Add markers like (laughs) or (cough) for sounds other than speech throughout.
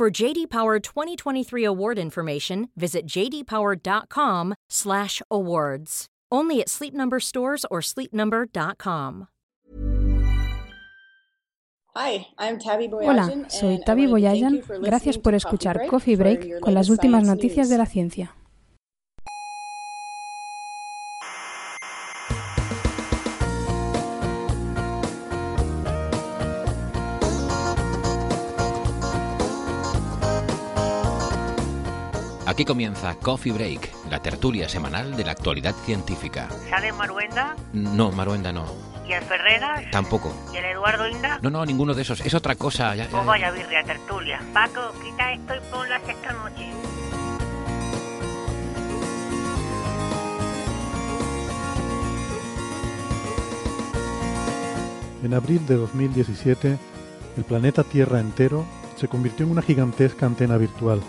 For JD Power 2023 award information, visit jdpower.com/awards. Only at Sleep Number stores or sleepnumber.com. Hi, I'm Tabby Boyajan. Hola, soy Tavi Boyajan. Gracias por escuchar Coffee Break con las últimas noticias de la ciencia. Aquí comienza Coffee Break, la tertulia semanal de la actualidad científica. ¿Sale Maruenda? No, Maruenda no. ¿Y el Ferreras? Tampoco. ¿Y el Eduardo Inda? No, no, ninguno de esos. Es otra cosa. Ya, Pues vaya birria tertulia. Paco, quita esto y ponla esta noche. En abril de 2017, el planeta Tierra entero se convirtió en una gigantesca antena virtual.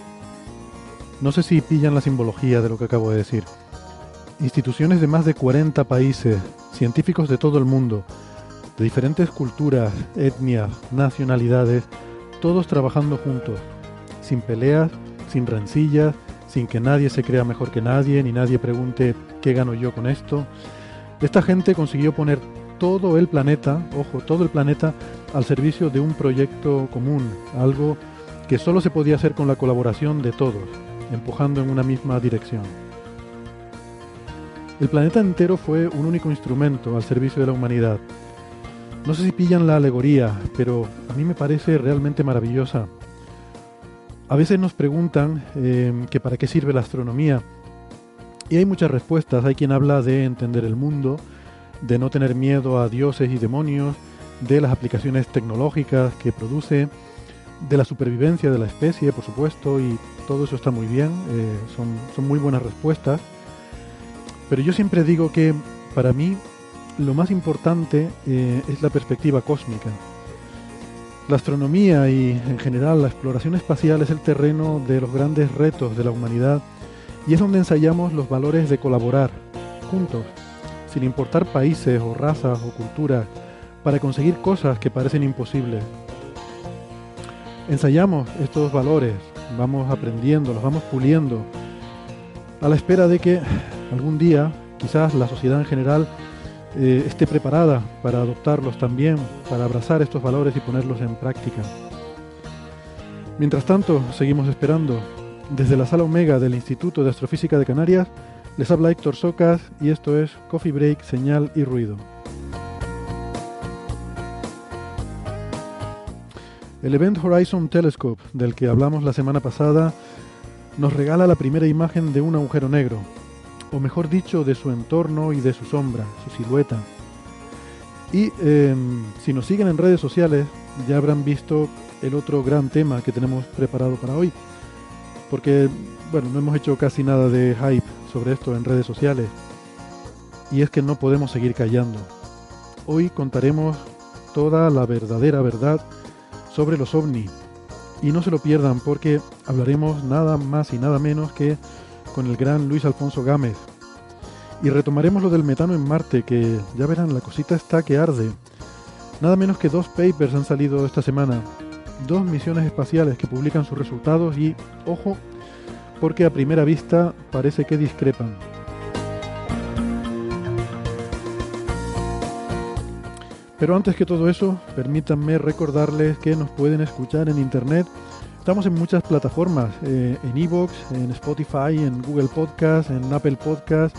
No sé si pillan la simbología de lo que acabo de decir. Instituciones de más de 40 países, científicos de todo el mundo, de diferentes culturas, etnias, nacionalidades, todos trabajando juntos, sin peleas, sin rencillas, sin que nadie se crea mejor que nadie, ni nadie pregunte qué gano yo con esto. Esta gente consiguió poner todo el planeta, ojo, todo el planeta al servicio de un proyecto común, algo que solo se podía hacer con la colaboración de todos, empujando en una misma dirección. El planeta entero fue un único instrumento al servicio de la humanidad. No sé si pillan la alegoría, pero a mí me parece realmente maravillosa. A veces nos preguntan eh, que para qué sirve la astronomía. Y hay muchas respuestas. Hay quien habla de entender el mundo, de no tener miedo a dioses y demonios, de las aplicaciones tecnológicas que produce, de la supervivencia de la especie, por supuesto, y todo eso está muy bien, eh, son, son muy buenas respuestas. Pero yo siempre digo que para mí lo más importante eh, es la perspectiva cósmica. La astronomía y en general la exploración espacial es el terreno de los grandes retos de la humanidad y es donde ensayamos los valores de colaborar juntos, sin importar países o razas o culturas, para conseguir cosas que parecen imposibles. Ensayamos estos valores, vamos aprendiendo, los vamos puliendo, a la espera de que algún día quizás la sociedad en general eh, esté preparada para adoptarlos también, para abrazar estos valores y ponerlos en práctica. Mientras tanto, seguimos esperando. Desde la sala Omega del Instituto de Astrofísica de Canarias, les habla Héctor Socas y esto es Coffee Break, Señal y Ruido. El Event Horizon Telescope, del que hablamos la semana pasada, nos regala la primera imagen de un agujero negro, o mejor dicho, de su entorno y de su sombra, su silueta. Y eh, si nos siguen en redes sociales, ya habrán visto el otro gran tema que tenemos preparado para hoy. Porque, bueno, no hemos hecho casi nada de hype sobre esto en redes sociales. Y es que no podemos seguir callando. Hoy contaremos toda la verdadera verdad sobre los ovni. Y no se lo pierdan porque hablaremos nada más y nada menos que con el gran Luis Alfonso Gámez. Y retomaremos lo del metano en Marte, que ya verán, la cosita está que arde. Nada menos que dos papers han salido esta semana. Dos misiones espaciales que publican sus resultados y, ojo, porque a primera vista parece que discrepan. Pero antes que todo eso, permítanme recordarles que nos pueden escuchar en internet. Estamos en muchas plataformas, eh, en Evox, en Spotify, en Google Podcast, en Apple Podcast,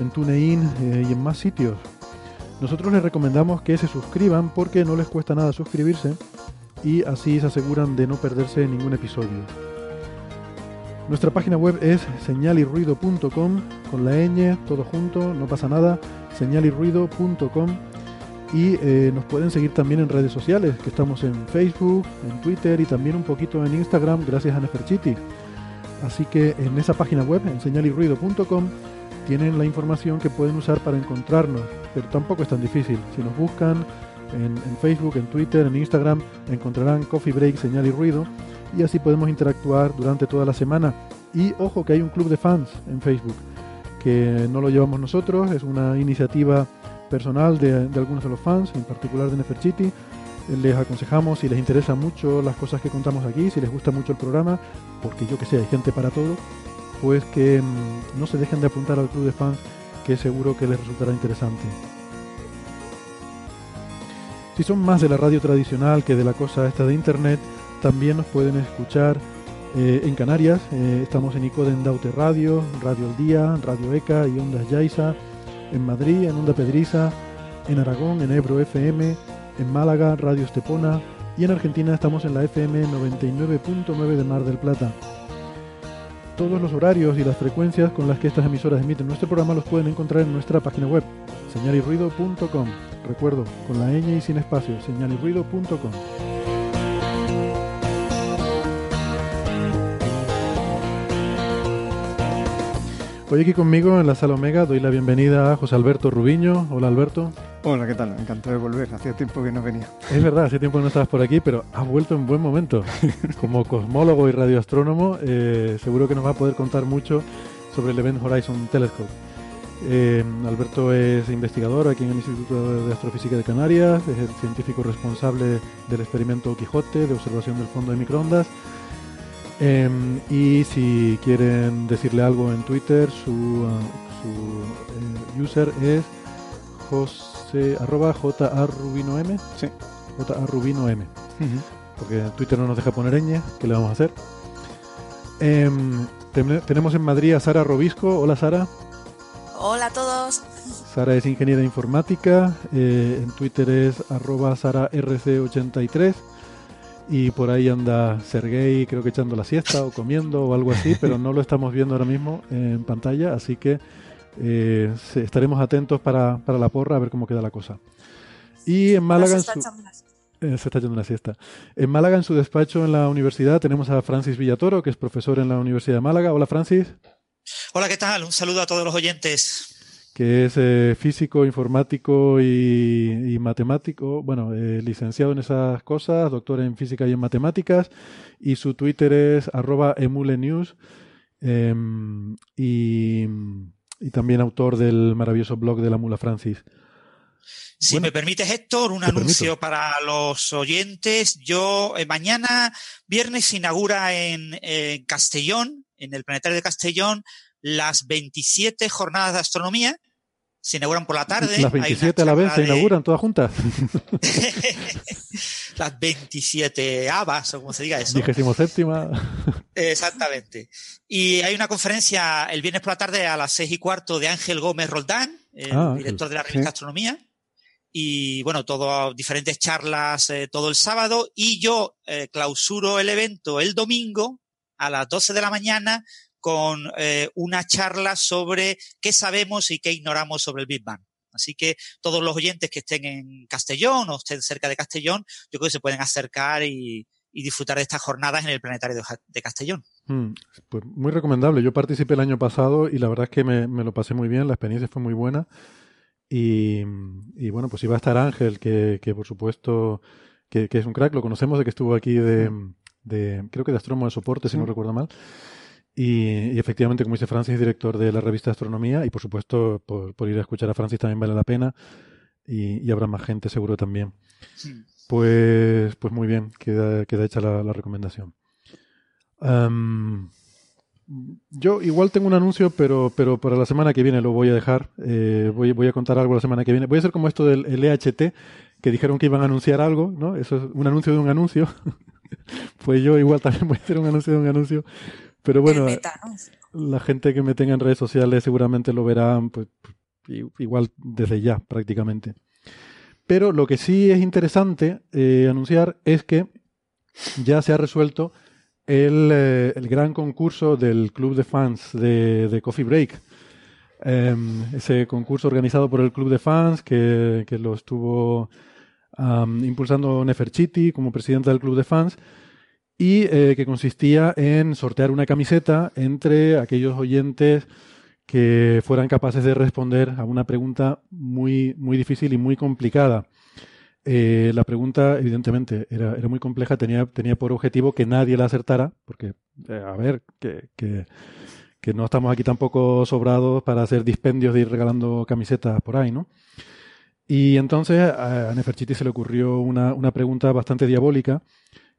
en TuneIn eh, y en más sitios. Nosotros les recomendamos que se suscriban porque no les cuesta nada suscribirse y así se aseguran de no perderse ningún episodio. Nuestra página web es señalirruido.com con la ñ, todo junto, no pasa nada, señalirruido.com y eh, nos pueden seguir también en redes sociales, que estamos en Facebook, en Twitter y también un poquito en Instagram, gracias a Neferchiti. Así que en esa página web, en señalirruido.com, tienen la información que pueden usar para encontrarnos, pero tampoco es tan difícil. Si nos buscan en, Facebook, en Twitter, en Instagram, encontrarán Coffee Break, Señal y Ruido, y así podemos interactuar durante toda la semana. Y ojo que hay un club de fans en Facebook, que no lo llevamos nosotros, es una iniciativa personal de, algunos de los fans, en particular de Neferchiti. Les aconsejamos si les interesan mucho las cosas que contamos aquí, si les gusta mucho el programa, porque yo que sé, hay gente para todo, pues que mm, no se dejen de apuntar al club de fans, que seguro que les resultará interesante. Si son más de la radio tradicional que de la cosa esta de internet, también nos pueden escuchar eh, en Canarias. Eh, estamos en Icoden Daute Radio, Radio El Día, Radio ECA y Ondas Yaiza. En Madrid, en Onda Pedriza. En Aragón, en Ebro FM. En Málaga, Radio Estepona. Y en Argentina estamos en la FM 99.9 de Mar del Plata. Todos los horarios y las frecuencias con las que estas emisoras emiten nuestro programa los pueden encontrar en nuestra página web, señalirruido.com. Recuerdo, con la ñ y sin espacio, señalirruido.com. Hoy aquí conmigo en la sala Omega doy la bienvenida a José Alberto Rubiño. Hola Alberto. Hola, ¿qué tal? Encantado de volver. Hacía tiempo que no venía. Es verdad, hace tiempo que no estabas por aquí, pero has vuelto en buen momento. (laughs) Como cosmólogo y radioastrónomo, eh, seguro que nos va a poder contar mucho sobre el Event Horizon Telescope. Eh, Alberto es investigador aquí en el Instituto de Astrofísica de Canarias, es el científico responsable del experimento Quijote de observación del fondo de microondas Em, y si quieren decirle algo en Twitter, su, uh, su eh, user es jose, arroba jarubinom. Sí. jarubinom. Porque Twitter no nos deja poner ñ, ¿qué le vamos a hacer? Em, tenemos en Madrid a Sara Robisco. Hola Sara. Hola a todos. Sara es ingeniera informática. Eh, en Twitter es arroba sararc83 y por ahí anda Sergey creo que echando la siesta o comiendo o algo así, pero no lo estamos viendo ahora mismo en pantalla, así que eh, estaremos atentos para, para, la porra a ver cómo queda la cosa. Y en Málaga... Eh, se está echando una siesta. En Málaga, en su despacho en la universidad, tenemos a Francis Villatoro, que es profesor en la Universidad de Málaga. Hola, Francis. Hola, ¿qué tal? Un saludo a todos los oyentes que es eh, físico, informático y, matemático, bueno, eh, licenciado en esas cosas, doctor en física y en matemáticas, y su Twitter es arroba emulenews, em, y, también autor del maravilloso blog de la Mula Francis. Si me permites, Héctor, un anuncio para los oyentes. Yo, eh, mañana, viernes, se inaugura en Castellón, en el Planetario de Castellón, las 27 jornadas de astronomía se inauguran por la tarde. Las 27 a la vez se inauguran todas juntas. (laughs) Las 27 habas, o como se diga eso. Vigésimo séptima. Exactamente. Y hay una conferencia el viernes por la tarde a las seis y cuarto de Ángel Gómez Roldán, el ah, director de la revista Astronomía. Y bueno, todo, diferentes charlas eh, todo el sábado. Y yo eh, clausuro el evento el domingo a las 12 de la mañana con eh, una charla sobre qué sabemos y qué ignoramos sobre el Big Bang. Así que todos los oyentes que estén en Castellón o estén cerca de Castellón, yo creo que se pueden acercar y, disfrutar de estas jornadas en el Planetario de, Castellón. Hmm, pues muy recomendable. Yo participé el año pasado y la verdad es que me, lo pasé muy bien, la experiencia fue muy buena. Y, bueno, pues iba a estar Ángel, que, por supuesto que, es un crack, lo conocemos de que estuvo aquí de, creo que de astrónomo de soporte, si no recuerdo mal. Y, efectivamente, como dice Francis, director de la revista Astronomía, y por supuesto, por, ir a escuchar a Francis también vale la pena, y, habrá más gente seguro también. Pues, pues muy bien, queda, queda hecha la, recomendación. yo igual tengo un anuncio, pero, pero para la semana que viene lo voy a dejar. Eh, voy, voy a contar algo la semana que viene. Voy a hacer como esto del EHT, que dijeron que iban a anunciar algo, ¿no? Eso es un anuncio de un anuncio. (laughs) pues yo igual también voy a hacer un anuncio de un anuncio. Pero bueno, la gente que me tenga en redes sociales seguramente lo verán pues, igual desde ya prácticamente. Pero lo que sí es interesante eh, anunciar es que ya se ha resuelto el, eh, gran concurso del club de fans de, Coffee Break. Em, ese concurso organizado por el club de fans que, lo estuvo impulsando Neferchiti como presidente del club de fans y eh, que consistía en sortear una camiseta entre aquellos oyentes que fueran capaces de responder a una pregunta muy, muy difícil y muy complicada. Eh, la pregunta, evidentemente, era, era, muy compleja, tenía, tenía por objetivo que nadie la acertara, porque, eh, a ver, que, que, que, no estamos aquí tampoco sobrados para hacer dispendios de ir regalando camisetas por ahí, ¿no? Y entonces a Neferchiti se le ocurrió una, una pregunta bastante diabólica,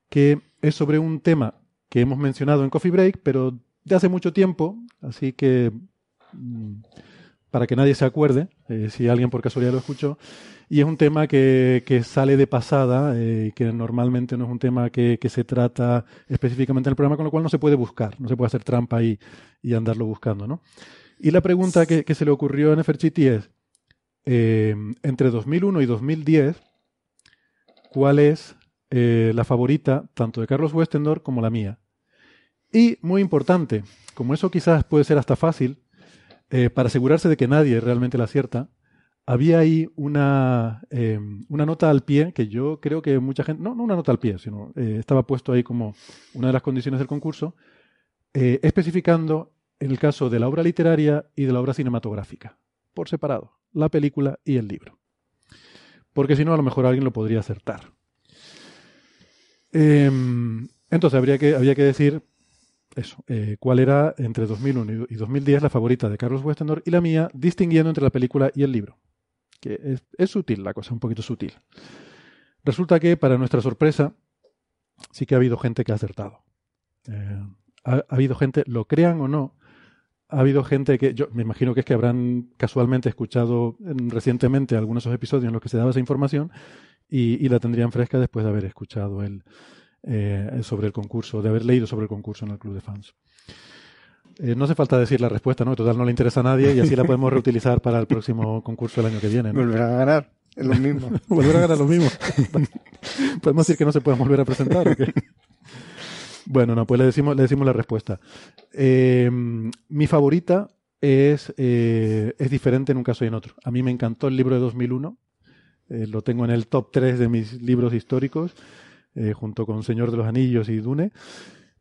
que es sobre un tema que hemos mencionado en Coffee Break, pero de hace mucho tiempo, así que Mm, para que nadie se acuerde, eh, si alguien por casualidad lo escuchó, y es un tema que, que sale de pasada, eh, que normalmente no es un tema que, que, se trata específicamente en el programa, con lo cual no se puede buscar, no se puede hacer trampa y, y andarlo buscando. ¿no? Y la pregunta que, que se le ocurrió a Neferchiti es, eh, entre 2001 y 2010, ¿cuál es la favorita tanto de Carlos Westendor como la mía? Y muy importante, como eso quizás puede ser hasta fácil, eh, para asegurarse de que nadie realmente la acierta, había ahí una, em, una nota al pie que yo creo que mucha gente, no, no una nota al pie, sino eh, estaba puesto ahí como una de las condiciones del concurso, eh, especificando en el caso de la obra literaria y de la obra cinematográfica, por separado, la película y el libro. Porque si no, a lo mejor alguien lo podría acertar. Em, entonces habría que, que decir eso, eh, cuál era entre 2001 y 2010 la favorita de Carlos Westendor y la mía, distinguiendo entre la película y el libro. Que es, sutil la cosa, un poquito sutil. Resulta que, para nuestra sorpresa, sí que ha habido gente que ha acertado. Eh, ha, habido gente, lo crean o no, ha habido gente que, yo me imagino que es que habrán casualmente escuchado recientemente algunos de esos episodios en los que se daba esa información y, y la tendrían fresca después de haber escuchado el, eh, sobre el concurso, de haber leído sobre el concurso en el club de fans. Eh, no hace falta decir la respuesta, ¿no? Total no le interesa a nadie y así la podemos reutilizar para el próximo concurso del año que viene. Volver a ganar, es lo mismo. (laughs) volver a ganar lo mismo. (laughs) podemos decir que no se puede volver a presentar. bueno, no, pues le decimos, le decimos la respuesta. Eh, mi favorita es, es diferente en un caso y en otro. A mí me encantó el libro de 2001. Lo tengo en el top 3 de mis libros históricos. Eh, junto con Señor de los Anillos y Dune.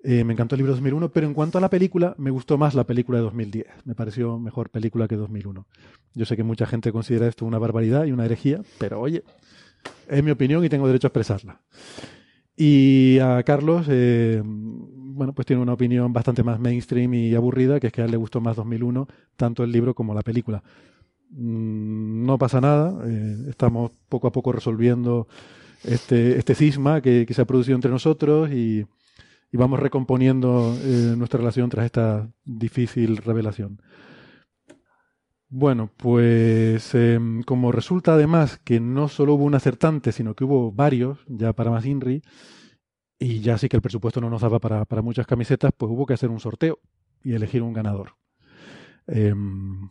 Eh, me encantó el libro 2001, pero en cuanto a la película, me gustó más la película de 2010. Me pareció mejor película que 2001. Yo sé que mucha gente considera esto una barbaridad y una herejía, pero oye, es mi opinión y tengo derecho a expresarla. Y a Carlos, eh, bueno, pues tiene una opinión bastante más mainstream y aburrida, que es que a él le gustó más 2001, tanto el libro como la película. Mm, no pasa nada, estamos poco a poco resolviendo este, este cisma que, se ha producido entre nosotros y, vamos recomponiendo eh, nuestra relación tras esta difícil revelación. Bueno, pues em, como resulta además que no solo hubo un acertante, sino que hubo varios, ya para más INRI, y ya sí que el presupuesto no nos daba para, para muchas camisetas, pues hubo que hacer un sorteo y elegir un ganador. Em,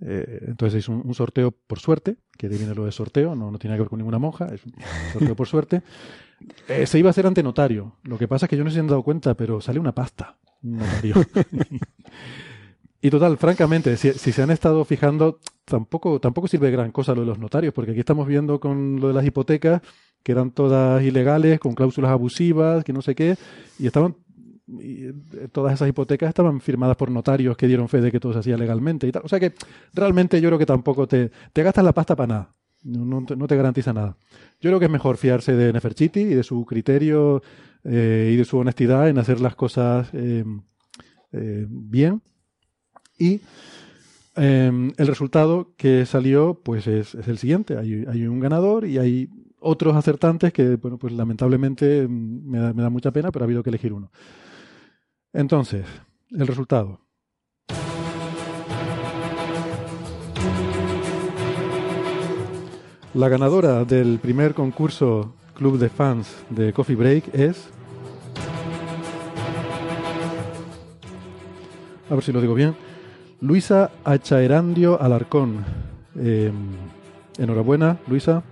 eh, entonces es un, sorteo por suerte, que viene lo de sorteo, no, no tiene que ver con ninguna monja, es un sorteo por suerte. (laughs) Eh, se iba a hacer ante notario. Lo que pasa es que yo no sé si han dado cuenta, pero sale una pasta, un notario. (laughs) y total, francamente, si, se han estado fijando, tampoco, tampoco sirve gran cosa lo de los notarios, porque aquí estamos viendo con lo de las hipotecas, que eran todas ilegales, con cláusulas abusivas, que no sé qué, y estaban eh, todas esas hipotecas estaban firmadas por notarios que dieron fe de que todo se hacía legalmente y tal. O sea que realmente yo creo que tampoco te, te gastas la pasta para nada. No, te, garantiza nada. Yo creo que es mejor fiarse de Neferchiti y de su criterio eh, y de su honestidad en hacer las cosas em, eh, bien. Y em, el resultado que salió pues es, el siguiente. Hay, hay, un ganador y hay otros acertantes que, bueno, pues lamentablemente em, me da, me da mucha pena, pero ha habido que elegir uno. Entonces, el resultado. La ganadora del primer concurso Club de Fans de Coffee Break es... A ver si lo digo bien. Luisa Achaerandio Alarcón. Eh, enhorabuena, Luisa.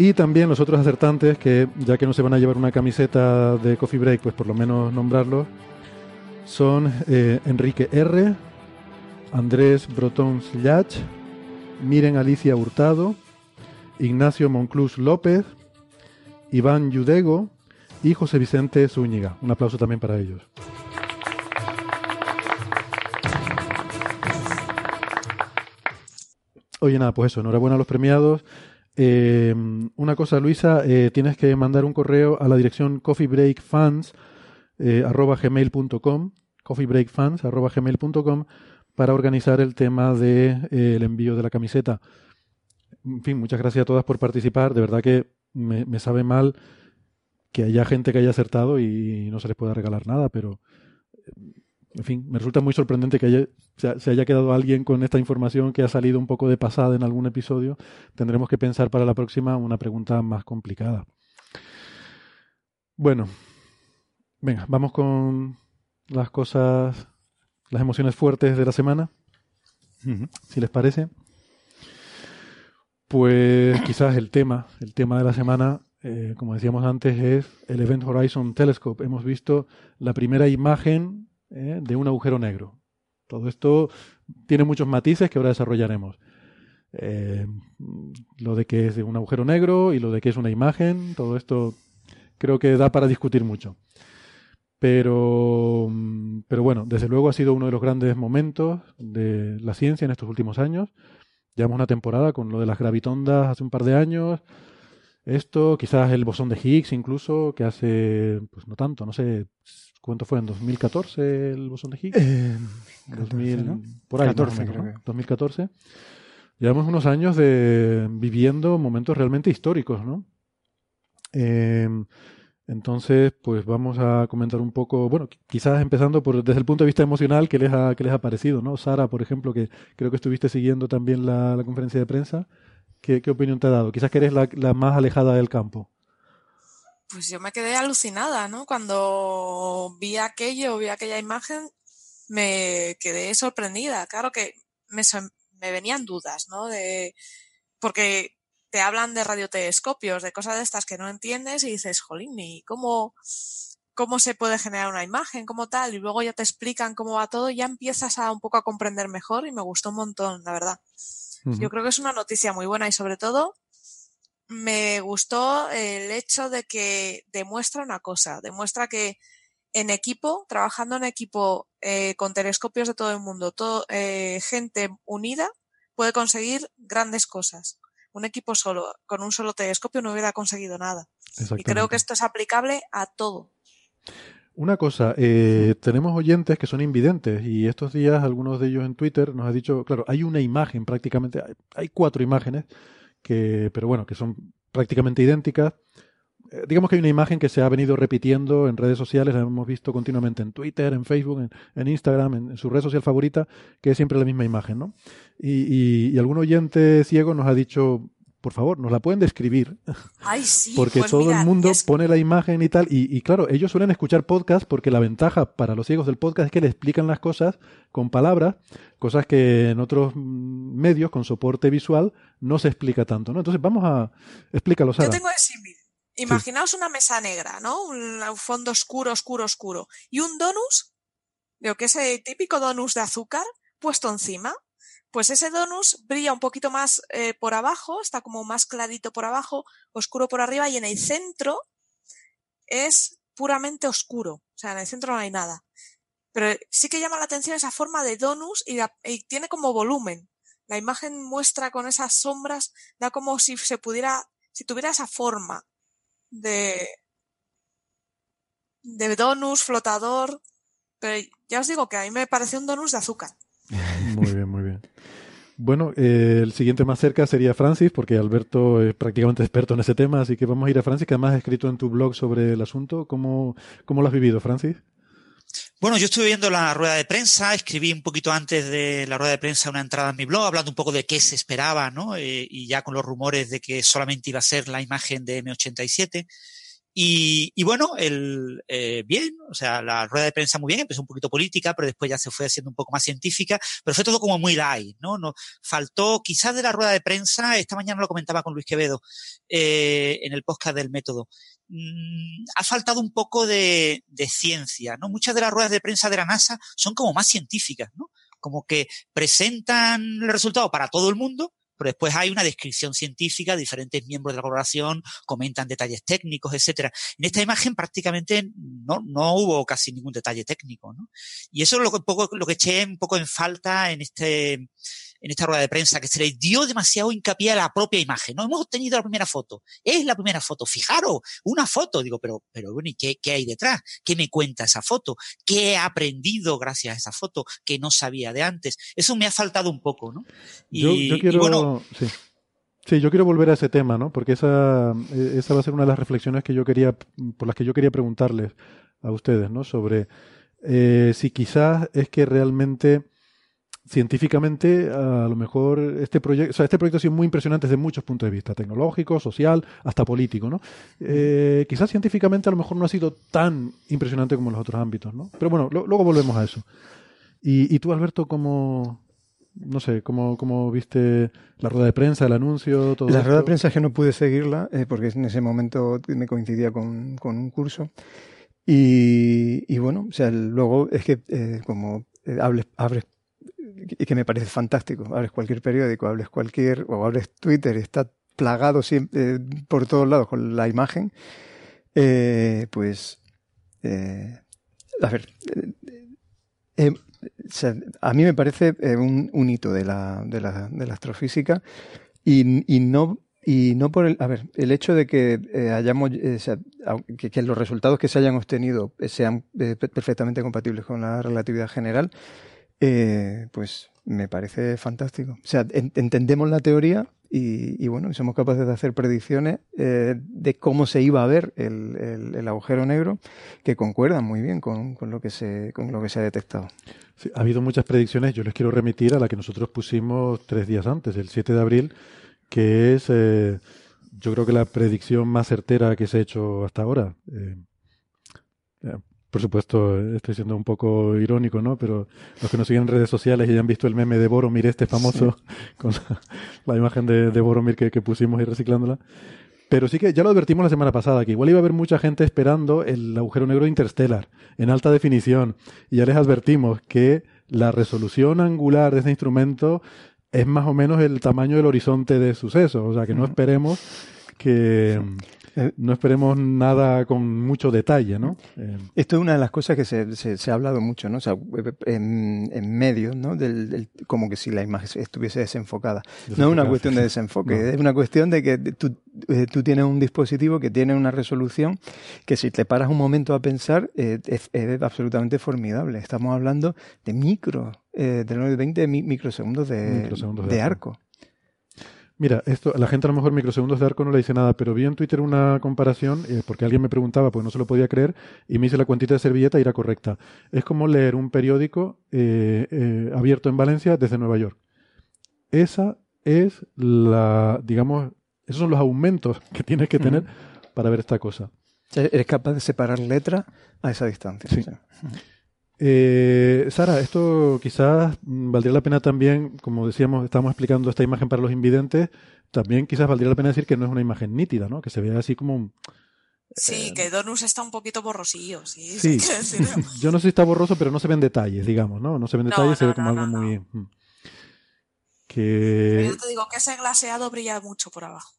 Y también los otros acertantes, que ya que no se van a llevar una camiseta de Coffee Break, pues por lo menos nombrarlos, son eh, Enrique R., Andrés Brotón Llach, Miren Alicia Hurtado, Ignacio Monclús López, Iván Yudego y José Vicente Zúñiga. Un aplauso también para ellos. Oye, nada, pues eso, enhorabuena a los premiados. Eh, una cosa, Luisa, eh, tienes que mandar un correo a la dirección coffeebreakfans.gmail.com eh, coffeebreakfans.gmail.com para organizar el tema del de, el envío de la camiseta. En fin, muchas gracias a todas por participar. De verdad que me sabe mal que haya gente que haya acertado y no se les pueda regalar nada, pero en fin, me resulta muy sorprendente que se, haya quedado alguien con esta información que ha salido un poco de pasada en algún episodio. Tendremos que pensar para la próxima una pregunta más complicada. Bueno, venga, vamos con las cosas, las emociones fuertes de la semana, si les parece. Pues (coughs) quizás el tema, el tema de la semana, eh, como decíamos antes, es el Event Horizon Telescope. Hemos visto la primera imagen ¿eh? de un agujero negro. Todo esto tiene muchos matices que ahora desarrollaremos. Eh, lo de que es un agujero negro y lo de que es una imagen, todo esto creo que da para discutir mucho. Pero, pero bueno, desde luego ha sido uno de los grandes momentos de la ciencia en estos últimos años. Llevamos una temporada con lo de las gravitondas hace un par de años. Esto, quizás el bosón de Higgs incluso, que hace, pues no tanto, no sé, ¿Cuánto fue? ¿En 2014 el bosón de Higgs? Eh, por ahí, 14, 2014. Llevamos unos años de viviendo momentos realmente históricos, ¿no? Em, entonces, pues vamos a comentar un poco, bueno, quizás empezando por desde el punto de vista emocional, ¿qué les ha, qué les ha parecido, ¿no? Sara, por ejemplo, que creo que estuviste siguiendo también la, conferencia de prensa, ¿qué, opinión te ha dado? Quizás que eres la más alejada del campo pues yo me quedé alucinada, ¿no? Cuando vi aquello, vi aquella imagen, me quedé sorprendida. Claro que me, me venían dudas, ¿no? De, porque te hablan de radiotelescopios, de cosas de estas que no entiendes y dices, jolín, ¿y cómo, cómo se puede generar una imagen, como tal? Y luego ya te explican cómo va todo y ya empiezas a un poco a comprender mejor y me gustó un montón, la verdad. Yo creo que es una noticia muy buena y sobre todo me gustó el hecho de que demuestra una cosa, demuestra que en equipo, trabajando en equipo eh, con telescopios de todo el mundo, todo, eh, gente unida puede conseguir grandes cosas. Un equipo solo, con un solo telescopio no hubiera conseguido nada. Y creo que esto es aplicable a todo. Una cosa, eh, tenemos oyentes que son invidentes y estos días algunos de ellos en Twitter nos ha dicho, claro, hay una imagen prácticamente, hay cuatro imágenes que, pero bueno, que son prácticamente idénticas. Eh, digamos que hay una imagen que se ha venido repitiendo en redes sociales, la hemos visto continuamente en Twitter, en Facebook, en, Instagram, en, su red social favorita, que es siempre la misma imagen, ¿no? Y, y algún oyente ciego nos ha dicho, por favor, nos la pueden describir. Ay, sí, porque pues todo el mundo pone la imagen y tal. Y, claro, ellos suelen escuchar podcast porque la ventaja para los ciegos del podcast es que le explican las cosas con palabras, cosas que en otros medios con soporte visual no se explica tanto, ¿no? Entonces vamos a explícalo, Sara. Yo tengo de Imaginaos una mesa negra, ¿no? Un fondo oscuro, oscuro, oscuro. Y un donus, digo que ese típico donus de azúcar puesto encima pues ese donus brilla un poquito más eh, por abajo, está como más clarito por abajo, oscuro por arriba y en el centro es puramente oscuro. O sea, en el centro no hay nada. Pero sí que llama la atención esa forma de donus y, tiene como volumen. La imagen muestra con esas sombras, da como si se pudiera, si tuviera esa forma de, de donus, flotador. Pero ya os digo que a mí me parece un donus de azúcar. (laughs) Muy bien, Bueno, eh, el siguiente más cerca sería Francis, porque Alberto es prácticamente experto en ese tema, así que vamos a ir a Francis, que además has escrito en tu blog sobre el asunto. ¿Cómo, cómo lo has vivido, Francis? Bueno, yo estuve viendo la rueda de prensa, escribí un poquito antes de la rueda de prensa una entrada en mi blog hablando un poco de qué se esperaba, ¿no? Eh, y ya con los rumores de que solamente iba a ser la imagen de M87. Y, y bueno, el, eh, bien, o sea, la rueda de prensa muy bien, empezó un poquito política, pero después ya se fue haciendo un poco más científica, pero fue todo como muy light, ¿no? no faltó quizás de la rueda de prensa, esta mañana lo comentaba con Luis Quevedo eh, en el podcast del método, mm, ha faltado un poco de, de ciencia, ¿no? Muchas de las ruedas de prensa de la NASA son como más científicas, ¿no? como que presentan el resultado para todo el mundo, pero después hay una descripción científica, diferentes miembros de la colaboración comentan detalles técnicos, etcétera. En esta imagen prácticamente no, no hubo casi ningún detalle técnico, ¿no? Y eso es lo que, poco, lo que eché un poco en falta en este, en esta rueda de prensa, que se le dio demasiado hincapié a la propia imagen. No hemos obtenido la primera foto. Es la primera foto. Fijaros, una foto. Digo, pero, pero bueno, ¿y qué, qué hay detrás? ¿Qué me cuenta esa foto? ¿Qué he aprendido gracias a esa foto que no sabía de antes? Eso me ha faltado un poco, ¿no? Y, yo, quiero, bueno, sí. Sí, yo quiero volver a ese tema, ¿no? Porque esa, esa va a ser una de las reflexiones que yo quería, por las que yo quería preguntarles a ustedes, ¿no? Sobre eh, si quizás es que realmente científicamente, a lo mejor este proyecto, o sea, este proyecto ha sido muy impresionante desde muchos puntos de vista, tecnológico, social, hasta político, ¿no? Eh, quizás científicamente a lo mejor no ha sido tan impresionante como en los otros ámbitos, ¿no? Pero bueno, luego volvemos a eso. Y, tú, Alberto, ¿cómo, no sé, cómo, cómo viste la rueda de prensa, el anuncio, todo La rueda de prensa es que no pude seguirla eh, porque en ese momento me coincidía con, con un curso. Y, y, bueno, o sea, luego es que eh, como hables, abres y que me parece fantástico. Hables cualquier periódico, hables cualquier, o hables Twitter, está plagado siempre, eh, por todos lados con la imagen, eh, pues, eh, a ver, a mí me parece un, hito de la, de la, de la astrofísica y, y, no y no por el, a ver, el hecho de que hayamos, que, que, los resultados que se hayan obtenido sean perfectamente compatibles con la relatividad general, eh, pues me parece fantástico. O sea, entendemos la teoría y, bueno, somos capaces de hacer predicciones eh, de cómo se iba a ver el, agujero negro que concuerdan muy bien con, lo que se, con lo que se ha detectado. ha habido muchas predicciones, yo les quiero remitir a la que nosotros pusimos tres días antes, el 7 de abril, que es, eh, yo creo que la predicción más certera que se ha hecho hasta ahora. Eh, por supuesto, estoy siendo un poco irónico, ¿no? Pero los que nos siguen en redes sociales y hayan visto el meme de Boromir, este famoso, (laughs) con la, imagen de, de Boromir que, pusimos y reciclándola. Pero sí que ya lo advertimos la semana pasada, que igual iba a haber mucha gente esperando el agujero negro interstellar en alta definición. Y ya les advertimos que la resolución angular de este instrumento es más o menos el tamaño del horizonte de sucesos. O sea, que no esperemos que, eh, no esperemos nada con mucho detalle, ¿no? Eh, Esto es una de las cosas que se, se, ha hablado mucho, ¿no? O sea, en, en medios, ¿no? Del, como que si la imagen estuviese desenfocada. No es una cuestión de desenfoque, es una cuestión de que tú, eh, tú, tienes un dispositivo que tiene una resolución que si te paras un momento a pensar es, es, absolutamente formidable. Estamos hablando de micro, de 20 microsegundos de, microsegundos de, arco. Mira, esto, la gente a lo mejor microsegundos de arco no le dice nada, pero vi en Twitter una comparación, eh, porque alguien me preguntaba, pues no se lo podía creer, y me hice la cuentita de servilleta y era correcta. Es como leer un periódico eh, eh, abierto en Valencia desde Nueva York. Esa es la, digamos, esos son los aumentos (laughs) que tienes que tener para ver esta cosa. eres capaz de separar letra a esa distancia. Sí. Eh, Sara, esto quizás valdría la pena también, como decíamos, estamos explicando esta imagen para los invidentes, también quizás valdría la pena decir que no es una imagen nítida, ¿no? Que se vea así como un... Sí, eh, que Donus está un poquito borrosillo, sí. sí. (laughs) Yo no sé si está borroso, pero no se ven detalles, digamos, ¿no? No se ven detalles, se ve como algo muy... Mm. Que... yo te digo que ese glaseado brilla mucho por abajo.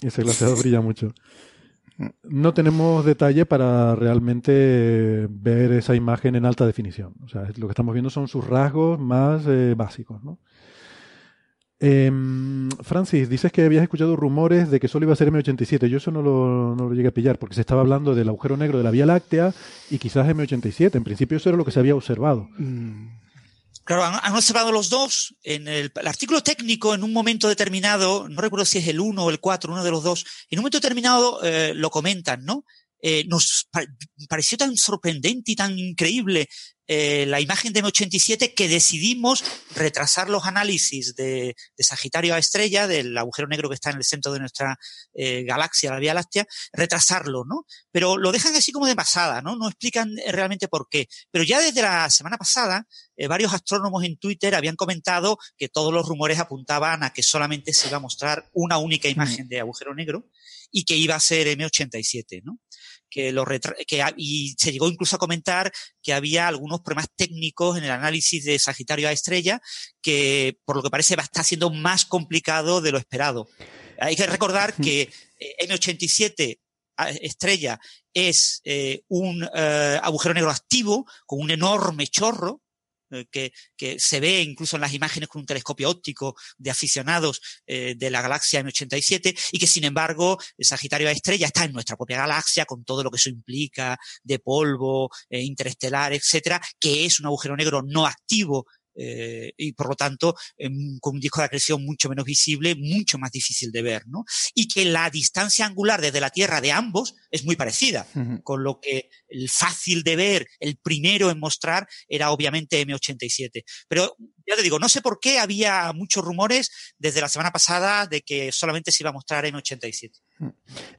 Ese glaseado brilla mucho (laughs) no tenemos detalle para realmente ver esa imagen en alta definición. O sea, lo que estamos viendo son sus rasgos más eh, básicos. ¿no? Em, Francis, dices que habías escuchado rumores de que solo iba a ser M87. Yo eso no lo, no lo llegué a pillar porque se estaba hablando del agujero negro de la Vía Láctea y quizás M87. En principio eso era lo que se había observado. Mm. Claro, han, observado los dos. En el, artículo técnico, en un momento determinado, no recuerdo si es el 1 o el 4, uno de los dos, en un momento determinado eh, lo comentan, ¿no? Eh, nos pareció tan sorprendente y tan increíble eh, la imagen de M87 que decidimos retrasar los análisis de, Sagitario a estrella, del agujero negro que está en el centro de nuestra eh, galaxia, la Vía Láctea, retrasarlo, ¿no? Pero lo dejan así como de pasada, ¿no? No explican realmente por qué. Pero ya desde la semana pasada eh, varios astrónomos en Twitter habían comentado que todos los rumores apuntaban a que solamente se iba a mostrar una única imagen de agujero negro y que iba a ser M87, ¿no? Que lo que, y se llegó incluso a comentar que había algunos problemas técnicos en el análisis de Sagitario a estrella que, por lo que parece, va a estar siendo más complicado de lo esperado. Hay que recordar que eh, M87 estrella es eh, un eh, agujero negro activo con un enorme chorro que, que, se ve incluso en las imágenes con un telescopio óptico de aficionados de la galaxia M87 y que sin embargo Sagitario A estrella está en nuestra propia galaxia con todo lo que eso implica de polvo interestelar, etcétera, que es un agujero negro no activo eh, y por lo tanto con un disco de acreción mucho menos visible, mucho más difícil de ver, ¿no? Y que la distancia angular desde la Tierra de ambos es muy parecida, con lo que el fácil de ver, el primero en mostrar, era obviamente M87. Pero ya te digo, no sé por qué había muchos rumores desde la semana pasada de que solamente se iba a mostrar M87.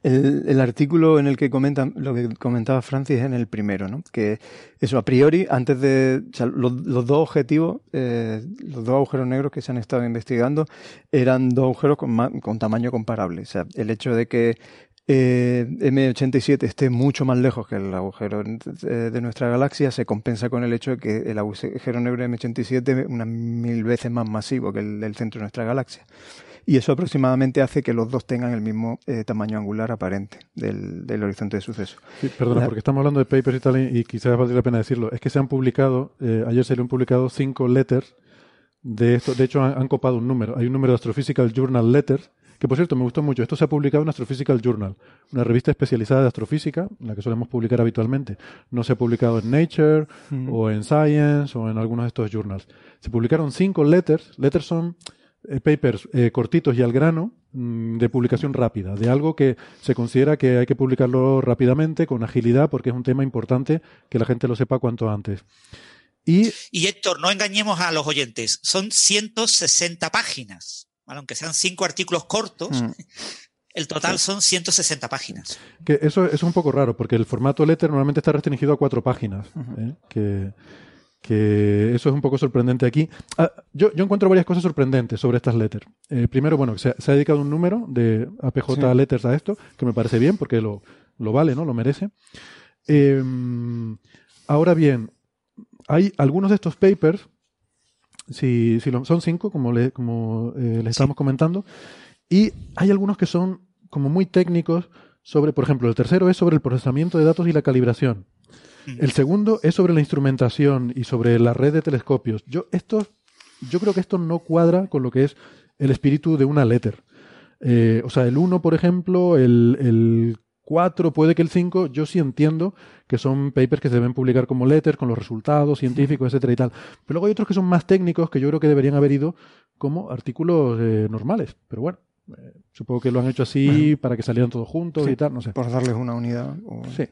El, artículo en el que comentan, lo que comentaba Francis en el primero, ¿no? Que eso, a priori, antes de. los, dos objetivos, eh, los dos agujeros negros que se han estado investigando, eran dos agujeros con tamaño comparable. O sea, el hecho de que eh, M87 esté mucho más lejos que el agujero de nuestra galaxia se compensa con el hecho de que el agujero negro M87 es unas mil veces más masivo que el del centro de nuestra galaxia. Y eso aproximadamente hace que los dos tengan el mismo eh, tamaño angular aparente del, horizonte de suceso. Sí, perdona, porque estamos hablando de papers y tal, y quizás valdría la pena decirlo. Es que se han publicado, eh, ayer se le han publicado cinco letters de esto. De hecho, han, han, copado un número. Hay un número de Astrophysical Journal Letters que por cierto me gustó mucho. Esto se ha publicado en Astrophysical Journal, una revista especializada de astrofísica, en la que solemos publicar habitualmente. No se ha publicado en Nature o en Science o en algunos de estos journals. Se publicaron cinco letters. Letters son eh, papers eh, cortitos y al grano mm, de publicación rápida, de algo que se considera que hay que publicarlo rápidamente, con agilidad, porque es un tema importante que la gente lo sepa cuanto antes. Y, y Héctor, no engañemos a los oyentes, son 160 páginas aunque sean cinco artículos cortos, mm. (laughs) el total son 160 páginas. Que eso, es un poco raro, porque el formato letter normalmente está restringido a cuatro páginas. ¿eh? que, eso es un poco sorprendente aquí. Ah, yo, encuentro varias cosas sorprendentes sobre estas letters. Eh, primero, bueno, se, se, ha dedicado un número de APJ Letters a esto, que me parece bien, porque lo, lo vale, ¿no? Lo merece. Em, ahora bien, hay algunos de estos papers si, si son cinco, como le, como, eh, les estamos comentando. Y hay algunos que son como muy técnicos sobre, por ejemplo, el tercero es sobre el procesamiento de datos y la calibración. El segundo es sobre la instrumentación y sobre la red de telescopios. Yo, esto, yo creo que esto no cuadra con lo que es el espíritu de una letter. Eh, o sea, el uno, por ejemplo, el, el 4, puede que el 5, yo sí entiendo que son papers que se deben publicar como letters, con los resultados científicos, etcétera y tal. Pero luego hay otros que son más técnicos que yo creo que deberían haber ido como artículos eh, normales. Pero bueno, eh, supongo que lo han hecho así para que salieran todos juntos y tal, no sé. Por darles una unidad. Sí.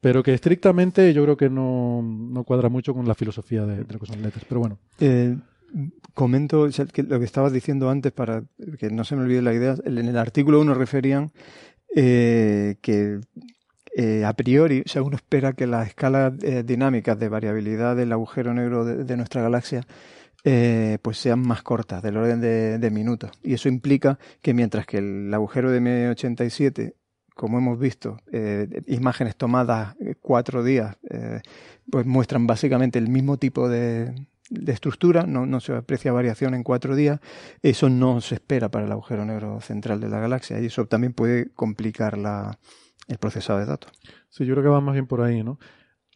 Pero que estrictamente yo creo que no, no cuadra mucho con la filosofía de, lo que son letters. Pero bueno. Eh, comento lo que estabas diciendo antes para que no se me olvide la idea. En el artículo 1 referían eh, que eh, a priori, o sea, uno espera que las escalas eh, dinámicas de variabilidad del agujero negro de, nuestra galaxia pues sean más cortas, del orden de, minutos. Y eso implica que mientras que el agujero de M87 como hemos visto, imágenes tomadas cuatro días, pues muestran básicamente el mismo tipo de, de estructura, no, no, se aprecia variación en cuatro días, eso no se espera para el agujero negro central de la galaxia y eso también puede complicar la, el procesado de datos. Sí, yo creo que va más bien por ahí, ¿no?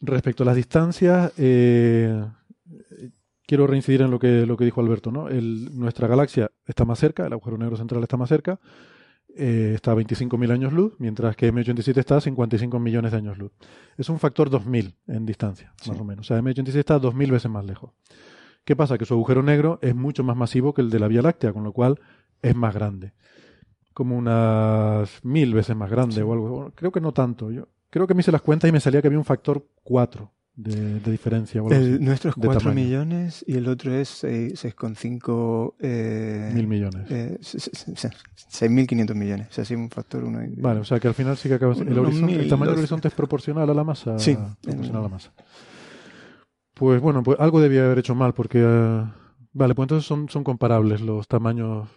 Respecto a las distancias, eh, quiero reincidir en lo que, lo que dijo Alberto, ¿no? El, nuestra galaxia está más cerca, el agujero negro central está más cerca, eh, está a 25.000 años luz, mientras que M87 está a 55 millones de años luz. Es un factor 2.000 en distancia, más o menos. O sea, M87 está 2.000 veces más lejos. ¿Qué pasa? Que su agujero negro es mucho más masivo que el de la Vía Láctea, con lo cual es más grande. Como unas mil veces más grande o algo. Creo que no tanto. Yo creo que me hice las cuentas y me salía que había un factor 4 de, diferencia. el, nuestro es 4 millones y el otro es 6,5 eh, mil millones. Eh, 6.500 millones. O sea, sí, un factor 1. Vale, o sea que al final sí que acaba. El, el, tamaño del horizonte es proporcional a la masa. Sí. Proporcional a la masa. Pues bueno, pues algo debía haber hecho mal porque... Eh, vale, pues entonces son, son comparables los tamaños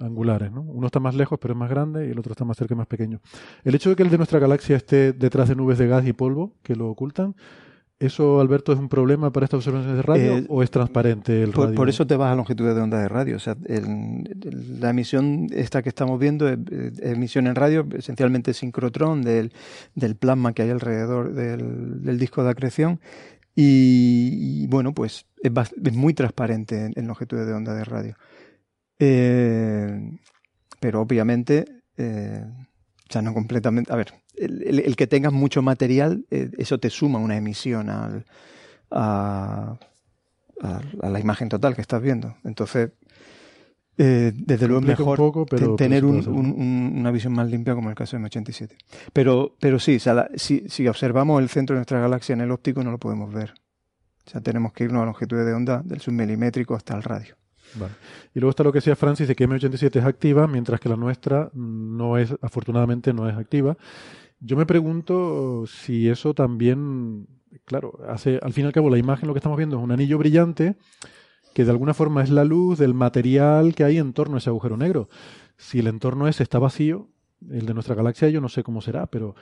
angulares, ¿no? Uno está más lejos pero es más grande y el otro está más cerca y más pequeño. El hecho de que el de nuestra galaxia esté detrás de nubes de gas y polvo que lo ocultan, ¿Eso, Alberto, es un problema para estas observaciones de radio eh, o es transparente el por, radio? Por eso te vas a longitudes de onda de radio. O sea, la emisión esta que estamos viendo es, emisión en radio, esencialmente sincrotrón del, del plasma que hay alrededor del, disco de acreción. Y, bueno, pues es, muy transparente en, longitudes de onda de radio. Eh, pero obviamente, eh, sea, no completamente. A ver, el, que tengas mucho material, eh, eso te suma una emisión al, a, la imagen total que estás viendo. Entonces, eh, desde luego es mejor tener una visión más limpia como el caso de M87. Pero, pero sí, si, observamos el centro de nuestra galaxia en el óptico no lo podemos ver. O sea, tenemos que irnos a longitud de onda del submilimétrico hasta el radio. Y luego está lo que decía Francis de que M87 es activa, mientras que la nuestra no es, afortunadamente no es activa. Yo me pregunto si eso también, claro, hace, al fin y al cabo la imagen lo que estamos viendo es un anillo brillante que de alguna forma es la luz del material que hay en torno a ese agujero negro. Si el entorno ese está vacío, el de nuestra galaxia yo no sé cómo será, pero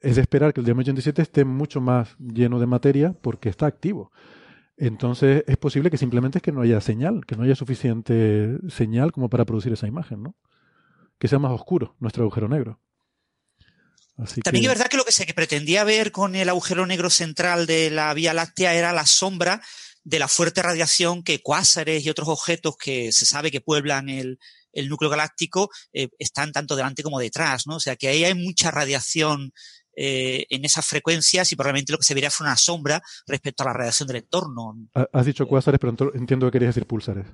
es de esperar que el de M87 esté mucho más lleno de materia porque está activo. Entonces es posible que simplemente es que no haya señal, que no haya suficiente señal como para producir esa imagen, ¿no? Que sea más oscuro nuestro agujero negro. También es verdad que lo que se pretendía ver con el agujero negro central de la Vía Láctea era la sombra de la fuerte radiación que cuásares y otros objetos que se sabe que pueblan el, núcleo galáctico eh, están tanto delante como detrás, ¿no? O sea que ahí hay mucha radiación eh, en esas frecuencias y probablemente lo que se vería fue una sombra respecto a la radiación del entorno. Has dicho cuásares, pero entiendo que querías decir pulsares.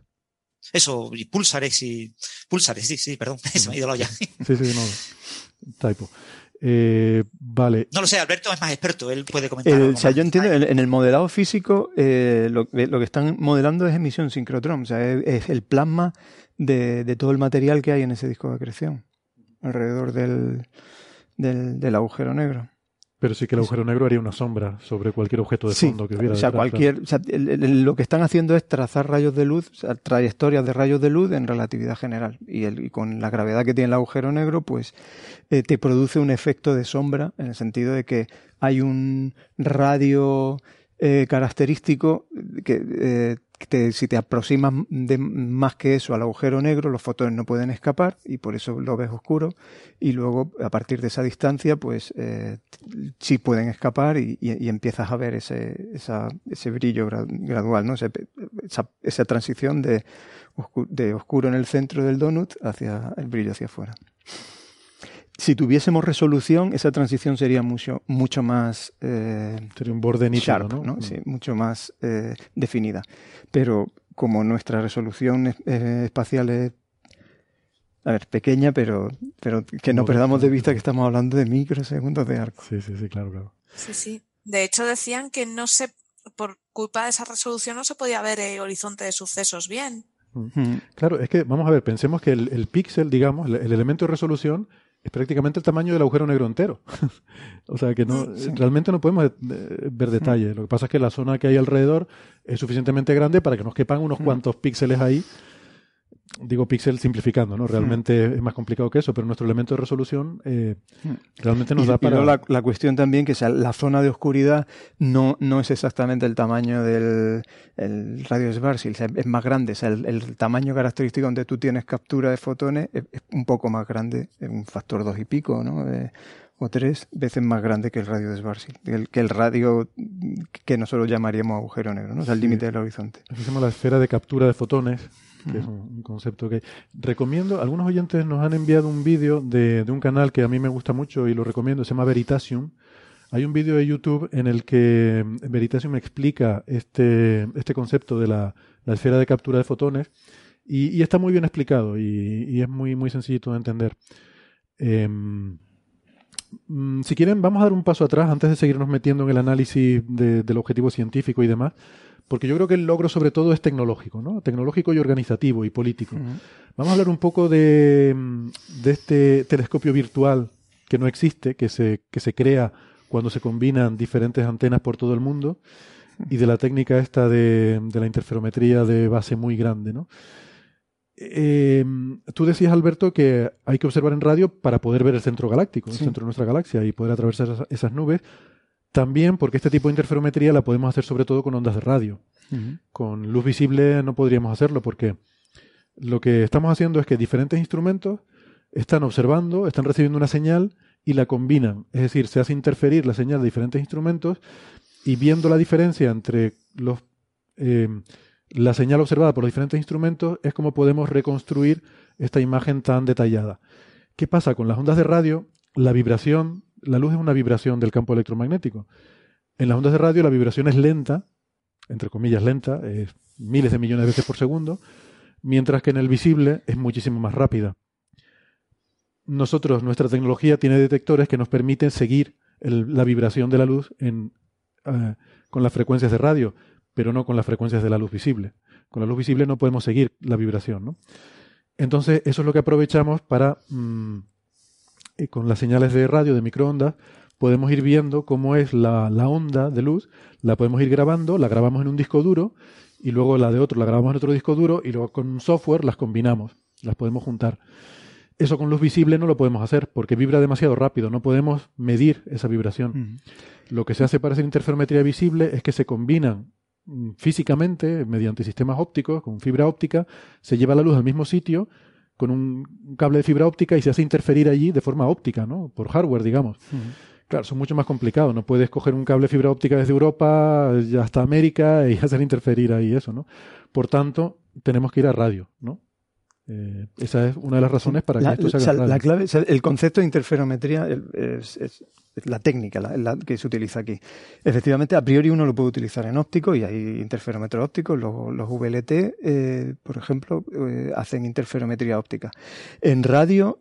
Eso, y pulsares y... Pulsares, sí, sí, perdón, (laughs) se me ha ido la olla. Sí, sí, no. Typo. Eh, vale. No lo sé, Alberto es más experto, él puede comentar. o sea, yo entiendo, en, el modelado físico, eh, lo, que están modelando es emisión sincrotrón, o sea, es, el plasma de, todo el material que hay en ese disco de acreción, alrededor del, del agujero negro. Pero sí que el agujero negro haría una sombra sobre cualquier objeto de fondo que hubiera. O sea, cualquier, lo que están haciendo es trazar rayos de luz, trayectorias de rayos de luz en relatividad general. Y, el, con la gravedad que tiene el agujero negro, pues eh, te produce un efecto de sombra en el sentido de que hay un radio eh, característico que eh, si te aproximas más que eso al agujero negro, los fotones no pueden escapar y por eso lo ves oscuro. Y luego, a partir de esa distancia, pues eh, sí pueden escapar y, empiezas a ver ese, ese brillo gradual, ¿no? esa, esa, transición de, de oscuro en el centro del donut hacia el brillo hacia afuera si tuviésemos resolución, esa transición sería mucho, mucho más. Eh, sería un borde sharp, ¿no? Sí, mucho más eh, definida. Pero como nuestra resolución espacial es. A ver, pequeña, pero, pero que no perdamos de vista que estamos hablando de microsegundos de arco. Sí, sí, sí, claro, claro. Sí, sí. De hecho, decían que no se, por culpa de esa resolución no se podía ver el horizonte de sucesos bien. Mm. Claro, es que, vamos a ver, pensemos que el, el píxel, digamos, el elemento de resolución es prácticamente el tamaño del agujero negro entero. (laughs) o sea que no, realmente no podemos eh, ver detalle. Lo que pasa es que la zona que hay alrededor es suficientemente grande para que nos quepan unos cuantos píxeles ahí digo píxel simplificando, ¿no? Realmente es más complicado que eso, pero nuestro elemento de resolución eh, realmente nos da para... la, la, cuestión también que sea, la zona de oscuridad no, no es exactamente el tamaño del el radio de Schwarzschild, es más grande, o sea, el, tamaño característico donde tú tienes captura de fotones es, un poco más grande, es un factor dos y pico, ¿no? O tres veces más grande que el radio de Schwarzschild, que el radio que nosotros llamaríamos agujero negro, ¿no? o sea, el límite del horizonte. Eso se llama la esfera de captura de fotones, que es un, concepto que recomiendo. Algunos oyentes nos han enviado un vídeo de, un canal que a mí me gusta mucho y lo recomiendo, se llama Veritasium. Hay un vídeo de YouTube en el que Veritasium explica este, este concepto de la, esfera de captura de fotones y, está muy bien explicado y, es muy, muy sencillito de entender. Em, si quieren, vamos a dar un paso atrás antes de seguirnos metiendo en el análisis del objetivo científico y demás porque yo creo que el logro sobre todo es tecnológico, ¿no? Tecnológico y organizativo y político. Vamos a hablar un poco de, de, este telescopio virtual que no existe, que se, que se crea cuando se combinan diferentes antenas por todo el mundo y de la técnica esta de, la interferometría de base muy grande, ¿no? Eh, tú decías, Alberto, que hay que observar en radio para poder ver el centro galáctico, el centro de nuestra galaxia y poder atravesar esas, nubes. También porque este tipo de interferometría la podemos hacer sobre todo con ondas de radio. Con luz visible no podríamos hacerlo porque lo que estamos haciendo es que diferentes instrumentos están observando, están recibiendo una señal y la combinan. Es decir, se hace interferir la señal de diferentes instrumentos y viendo la diferencia entre los, eh, la señal observada por los diferentes instrumentos es como podemos reconstruir esta imagen tan detallada. ¿Qué pasa con las ondas de radio? La vibración, la luz es una vibración del campo electromagnético. En las ondas de radio la vibración es lenta, entre comillas lenta, es miles de millones de veces por segundo, mientras que en el visible es muchísimo más rápida. Nosotros, nuestra tecnología tiene detectores que nos permiten seguir la vibración de la luz en, eh, con las frecuencias de radio, pero no con las frecuencias de la luz visible. Con la luz visible no podemos seguir la vibración. ¿no? Entonces, eso es lo que aprovechamos para, mm, eh, con las señales de radio, de microondas, podemos ir viendo cómo es la, onda de luz, la podemos ir grabando, la grabamos en un disco duro y luego la de otro la grabamos en otro disco duro y luego con un software las combinamos, las podemos juntar. Eso con luz visible no lo podemos hacer porque vibra demasiado rápido, no podemos medir esa vibración. Lo que se hace para hacer interferometría visible es que se combinan físicamente, mediante sistemas ópticos, con fibra óptica, se lleva la luz al mismo sitio con un cable de fibra óptica y se hace interferir allí de forma óptica, ¿no? Por hardware, digamos. Claro, son mucho más complicados. No puedes coger un cable de fibra óptica desde Europa hasta América y (laughs) hacer interferir ahí eso, ¿no? Por tanto, tenemos que ir a radio, ¿no? Eh, esa es una de las razones para que esto se haga. la clave, el concepto de interferometría es, la técnica la, que se utiliza aquí. Efectivamente, a priori uno lo puede utilizar en óptico y hay interferómetros ópticos. Los, los VLT, eh, por ejemplo, eh, hacen interferometría óptica. En radio,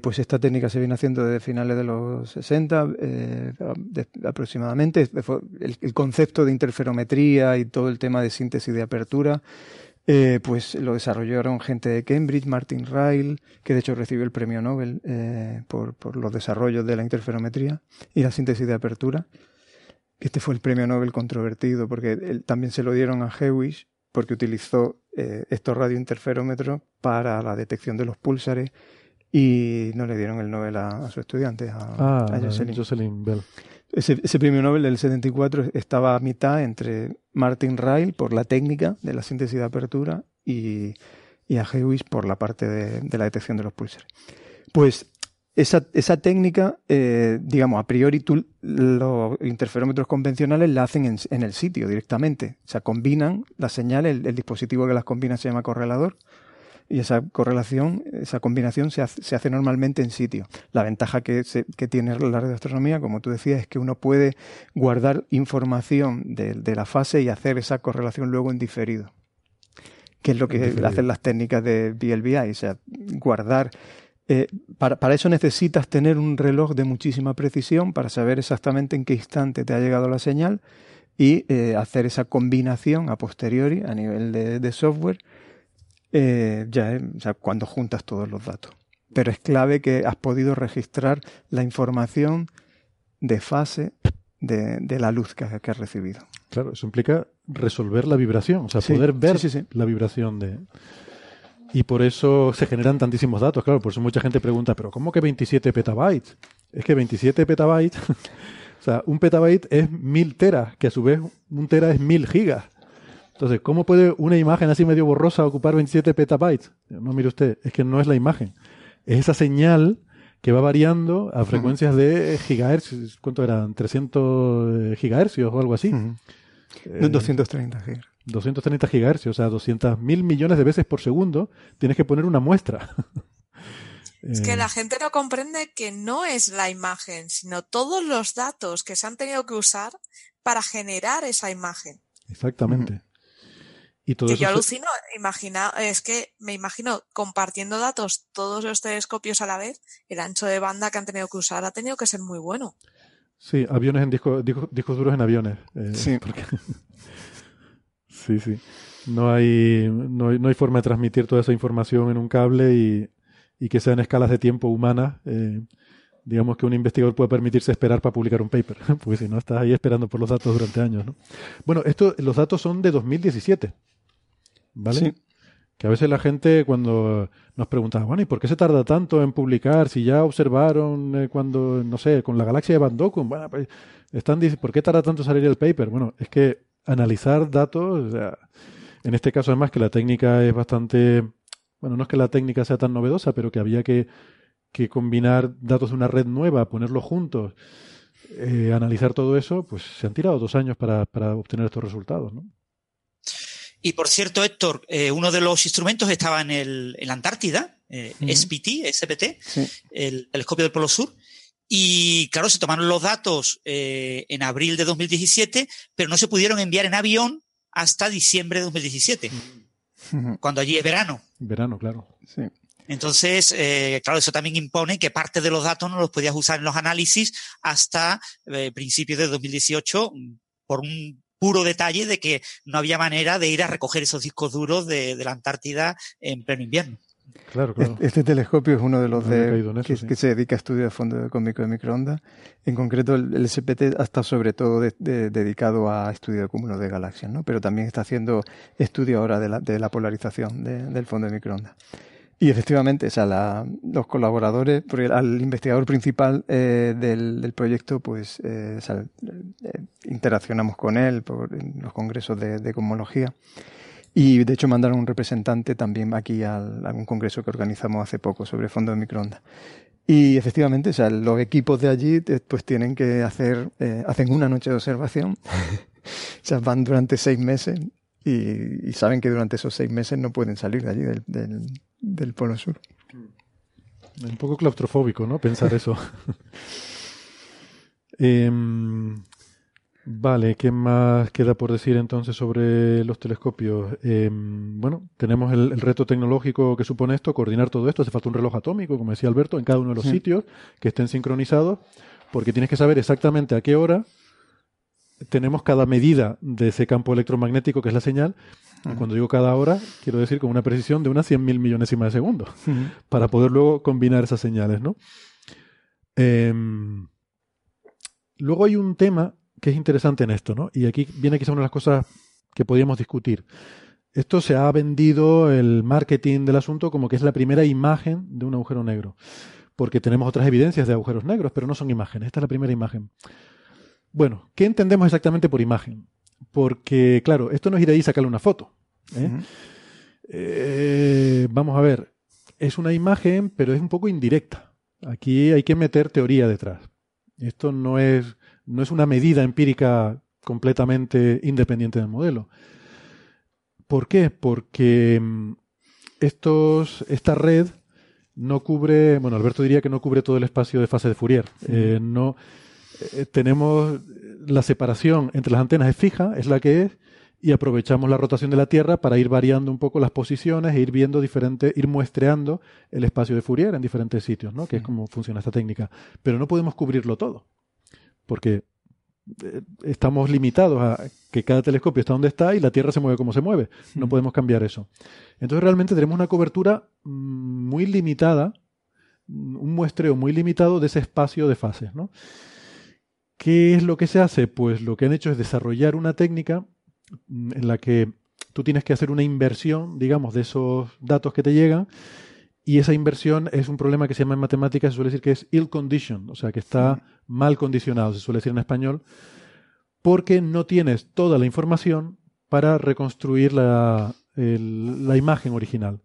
pues esta técnica se viene haciendo desde finales de los 60 aproximadamente. el concepto de interferometría y todo el tema de síntesis de apertura eh, pues lo desarrollaron gente de Cambridge, Martin Ryle, que de hecho recibió el premio Nobel eh, por, por, los desarrollos de la interferometría y la síntesis de apertura. Este fue el premio Nobel controvertido porque también se lo dieron a Hewish porque utilizó eh, estos radiointerferómetros para la detección de los púlsares y no le dieron el Nobel a, su estudiante, a, ah, Jocelyn Bell. Ese, premio Nobel del 74 estaba a mitad entre Martin Ryle por la técnica de la síntesis de apertura y, a Hewish por la parte de, la detección de los pulsares. Pues esa, técnica, eh, digamos, a priori los interferómetros convencionales la hacen en, el sitio directamente. O sea, combinan las señales, el dispositivo que las combina se llama correlador, y esa correlación, esa combinación se hace, normalmente en sitio. La ventaja que, tiene la radioastronomía, como tú decías, es que uno puede guardar información de, la fase y hacer esa correlación luego en diferido, que es lo que hacen las técnicas de VLBI, o sea, guardar eh, para, eso necesitas tener un reloj de muchísima precisión para saber exactamente en qué instante te ha llegado la señal y eh, hacer esa combinación a posteriori a nivel de software eh, ya, eh, cuando juntas todos los datos. Pero es clave que has podido registrar la información de fase de, la luz que, has recibido. Claro, eso implica resolver la vibración, o sea, poder ver la vibración de... Y por eso se generan tantísimos datos, claro, por eso mucha gente pregunta, pero ¿cómo que 27 petabytes? Es que 27 petabytes, (laughs) o sea, un petabyte es mil teras, que a su vez un tera es mil gigas. Entonces, ¿cómo puede una imagen así medio borrosa ocupar 27 petabytes? No, mire usted, es que no es la imagen. Es esa señal que va variando a frecuencias de gigahercios. ¿Cuánto eran? ¿300 eh, gigahercios o algo así? 230 eh, gigahercios. 230 gigahercios, o sea, 200 mil millones de veces por segundo, tienes que poner una muestra. (laughs) Es que la gente no comprende que no es la imagen, sino todos los datos que se han tenido que usar para generar esa imagen. Exactamente que yo alucino, imagina, es que me imagino compartiendo datos todos los telescopios a la vez, el ancho de banda que han tenido que usar ha tenido que ser muy bueno. Sí, aviones en discos duros en aviones. Eh, sí. (laughs) sí, sí. No hay, no hay, forma de transmitir toda esa información en un cable y, y que sean escalas de tiempo humanas. Eh, digamos que un investigador puede permitirse esperar para publicar un paper, (laughs) porque si no estás ahí esperando por los datos durante años. ¿no? Bueno, esto, los datos son de 2017, ¿vale? Sí. Que a veces la gente cuando nos pregunta, bueno, ¿y por qué se tarda tanto en publicar? Si ya observaron eh, cuando, no sé, con la galaxia de Van bueno, pues están diciendo, ¿por qué tarda tanto salir el paper? Bueno, es que analizar datos, en este caso además que la técnica es bastante, bueno, no es que la técnica sea tan novedosa, pero que había que que combinar datos de una red nueva, ponerlos juntos, eh, analizar todo eso, pues se han tirado dos años para, obtener estos resultados. ¿no? Y por cierto, Héctor, eh, uno de los instrumentos estaba en, el, en la Antártida, eh, SPT, SPT, el telescopio del Polo Sur. Y claro, se tomaron los datos en abril de 2017, pero no se pudieron enviar en avión hasta diciembre de 2017, cuando allí es verano. Verano, claro. Sí. Entonces, eh, claro, eso también impone que parte de los datos no los podías usar en los análisis hasta eh, principios de 2018 por un puro detalle de que no había manera de ir a recoger esos discos duros de, la Antártida en pleno invierno. Claro, claro. Este, este telescopio es uno de los de, que, se dedica a estudiar el fondo cósmico de microondas. En concreto, el, SPT estado sobre todo dedicado a estudio de cúmulos de galaxias, ¿no? pero también está haciendo estudio ahora de la, de la polarización del fondo de microondas. Y efectivamente, o sea, los colaboradores, al investigador principal eh, del, proyecto, pues eh, eh, interaccionamos con él por, en los congresos de, de, cosmología. Y de hecho mandaron un representante también aquí a un congreso que organizamos hace poco sobre fondos de microondas. Y efectivamente, o sea, los equipos de allí pues tienen que hacer, hacen una noche de observación. (laughs) o sea, van durante seis meses y, saben que durante esos seis meses no pueden salir de allí del Polo Sur. Un poco claustrofóbico, ¿no? Pensar eso. (laughs) Em, vale, ¿qué más queda por decir entonces sobre los telescopios? Em, bueno, tenemos el, reto tecnológico que supone esto, coordinar todo esto. Hace falta un reloj atómico, como decía Alberto, en cada uno de los sitios que estén sincronizados, porque tienes que saber exactamente a qué hora tenemos cada medida de ese campo electromagnético que es la señal cuando digo cada hora, quiero decir con una precisión de unas 100.000 millonésimas de segundo, para poder luego combinar esas señales, ¿no? Em, luego hay un tema que es interesante en esto, ¿no? Y aquí viene quizá una de las cosas que podríamos discutir. Esto se ha vendido el marketing del asunto como que es la primera imagen de un agujero negro, porque tenemos otras evidencias de agujeros negros, pero no son imágenes. Esta es la primera imagen. Bueno, ¿qué entendemos exactamente por imagen? Porque, claro, esto no es ir ahí y sacarle una foto. ¿eh? Eh, vamos a ver, es una imagen, pero es un poco indirecta. Aquí hay que meter teoría detrás. Esto no es, no es una medida empírica completamente independiente del modelo. ¿Por qué? Porque mm, estos, esta red no cubre, bueno, Alberto diría que no cubre todo el espacio de fase de Fourier. Eh, no, tenemos la separación entre las antenas es fija, es la que es, y aprovechamos la rotación de la Tierra para ir variando un poco las posiciones e ir viendo diferentes, ir muestreando el espacio de Fourier en diferentes sitios, ¿no? Que es como funciona esta técnica. Pero no podemos cubrirlo todo, porque eh, estamos limitados a que cada telescopio está donde está y la Tierra se mueve como se mueve. No podemos cambiar eso. Entonces realmente tenemos una cobertura mm, muy limitada, un muestreo muy limitado de ese espacio de fases, ¿no? ¿Qué es lo que se hace? Pues lo que han hecho es desarrollar una técnica mm, en la que tú tienes que hacer una inversión, digamos, de esos datos que te llegan, y esa inversión es un problema que se llama en matemáticas, se suele decir que es ill conditioned, o sea, que está mal condicionado, se suele decir en español, porque no tienes toda la información para reconstruir la, la imagen original.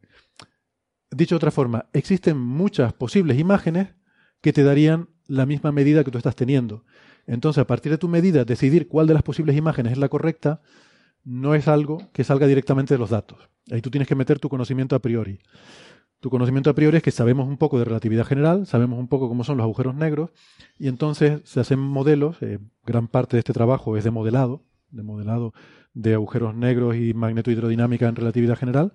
Dicho de otra forma, existen muchas posibles imágenes que te darían la misma medida que tú estás teniendo. Entonces, a partir de tu medida, decidir cuál de las posibles imágenes es la correcta no es algo que salga directamente de los datos. Ahí tú tienes que meter tu conocimiento a priori. Tu conocimiento a priori es que sabemos un poco de relatividad general, sabemos un poco cómo son los agujeros negros, y entonces se hacen modelos, eh, gran parte de este trabajo es de modelado, de modelado de agujeros negros y magnetohidrodinámica en relatividad general,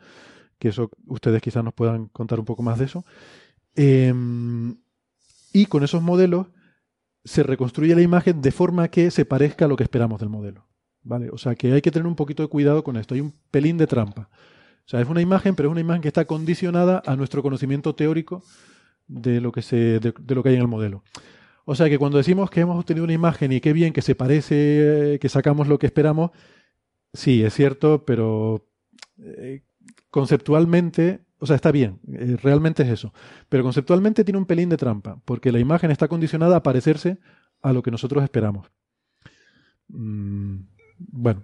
que eso ustedes quizás nos puedan contar un poco más de eso. Em, y con esos modelos se reconstruye la imagen de forma que se parezca a lo que esperamos del modelo. ¿Vale? O sea que hay que tener un poquito de cuidado con esto. Hay un pelín de trampa. O sea, es una imagen, pero es una imagen que está condicionada a nuestro conocimiento teórico de lo que se, de, lo que hay en el modelo. O sea que cuando decimos que hemos obtenido una imagen y qué bien que se parece, que sacamos lo que esperamos, sí, es cierto, pero eh, conceptualmente, o sea, está bien, eh, realmente es eso, pero conceptualmente tiene un pelín de trampa, porque la imagen está condicionada a parecerse a lo que nosotros esperamos. Mm, bueno,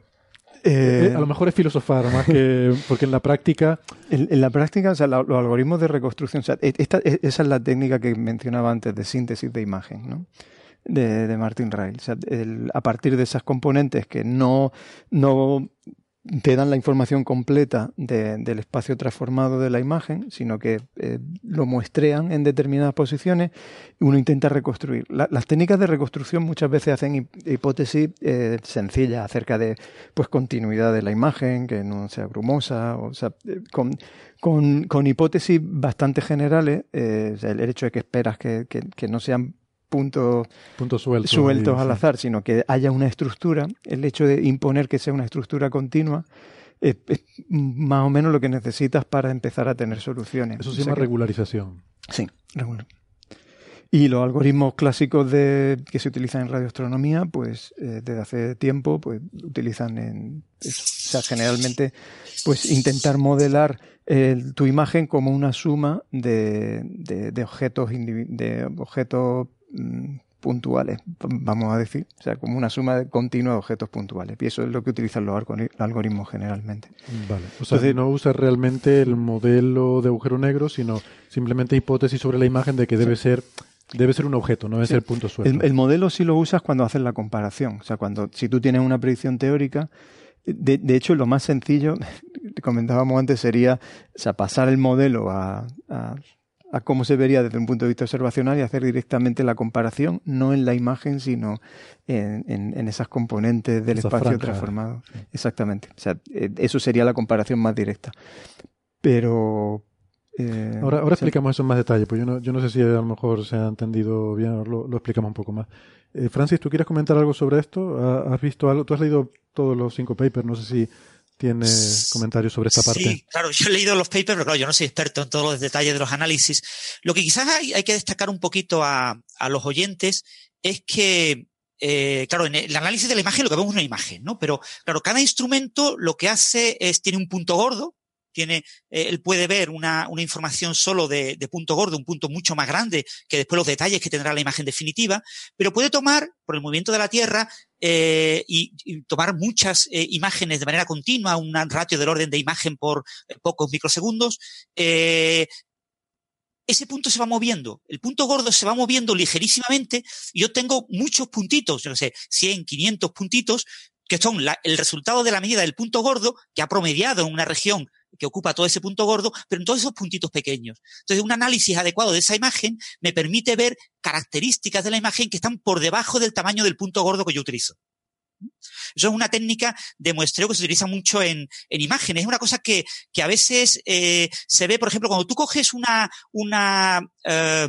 eh, a lo mejor es filosofar más que (laughs) porque en la práctica en, la práctica o sea, los algoritmos de reconstrucción o sea, e, esta, e, esa es la técnica que mencionaba antes de síntesis de imagen ¿no? de, de Martin Ryle o sea, a partir de esas componentes que no no te dan la información completa del espacio transformado de la imagen, sino que eh, lo muestrean en determinadas posiciones y uno intenta reconstruir. las técnicas de reconstrucción muchas veces hacen hipótesis eh, sencillas acerca de pues continuidad de la imagen, que no sea brumosa, o sea, eh, con, con, hipótesis bastante generales, el hecho de que esperas que, que no sean puntos, sueltos, al azar, sino que haya una estructura, el hecho de imponer que sea una estructura continua, es, más o menos lo que necesitas para empezar a tener soluciones. Eso se llama regularización. Sí, regular. Y los algoritmos clásicos de, que se utilizan en radioastronomía, pues eh, desde hace tiempo, pues utilizan en, o sea, generalmente, pues intentar modelar tu imagen como una suma de, de, de objetos, de objetos puntuales, vamos a decir, o sea, como una suma continua de objetos puntuales. Y eso es lo que utilizan los algoritmos generalmente. Vale. O sea, no usa realmente el modelo de agujero negro, sino simplemente hipótesis sobre la imagen de que debe ser debe ser un objeto, no debe ser punto suelto. El, modelo sí lo usas cuando haces la comparación. O sea, cuando si tú tienes una predicción teórica, de, de hecho, lo más sencillo, (laughs) comentábamos antes, sería o sea, pasar el modelo a, a a cómo se vería desde un punto de vista observacional y hacer directamente la comparación, no en la imagen, sino en, en, esas componentes del espacio transformado. Exactamente. O sea, eh, eso sería la comparación más directa. Pero... Eh, ahora ahora explicamos eso en más detalle, pues yo no, yo no sé si a lo mejor se ha entendido bien, ahora lo, lo explicamos un poco más. Eh, Francis, ¿tú quieres comentar algo sobre esto? ¿Has visto algo? Tú has leído todos los cinco papers, no sé si tiene comentarios sobre esta parte. Sí, claro, yo he leído los papers, pero claro, yo no soy experto en todos los detalles de los análisis. Lo que quizás hay, hay que destacar un poquito a, a los oyentes es que, eh, claro, en el análisis de la imagen lo que vemos es una imagen, ¿no? Pero, claro, cada instrumento lo que hace es, tiene un punto gordo, tiene, eh, él puede ver una, una información solo de, de, punto gordo, un punto mucho más grande que después los detalles que tendrá la imagen definitiva, pero puede tomar, por el movimiento de la Tierra, eh, y, y, tomar muchas eh, imágenes de manera continua, un ratio del orden de imagen por eh, pocos microsegundos, ese punto se va moviendo. El punto gordo se va moviendo ligerísimamente y yo tengo muchos puntitos, yo no sé, 100, 500 puntitos, que son la, el resultado de la medida del punto gordo que ha promediado en una región que ocupa todo ese punto gordo, pero en todos esos puntitos pequeños. Entonces, un análisis adecuado de esa imagen me permite ver características de la imagen que están por debajo del tamaño del punto gordo que yo utilizo. Eso es una técnica de muestreo que se utiliza mucho en, en imágenes. Es una cosa que, que a veces eh, se ve, por ejemplo, cuando tú coges una, una, eh,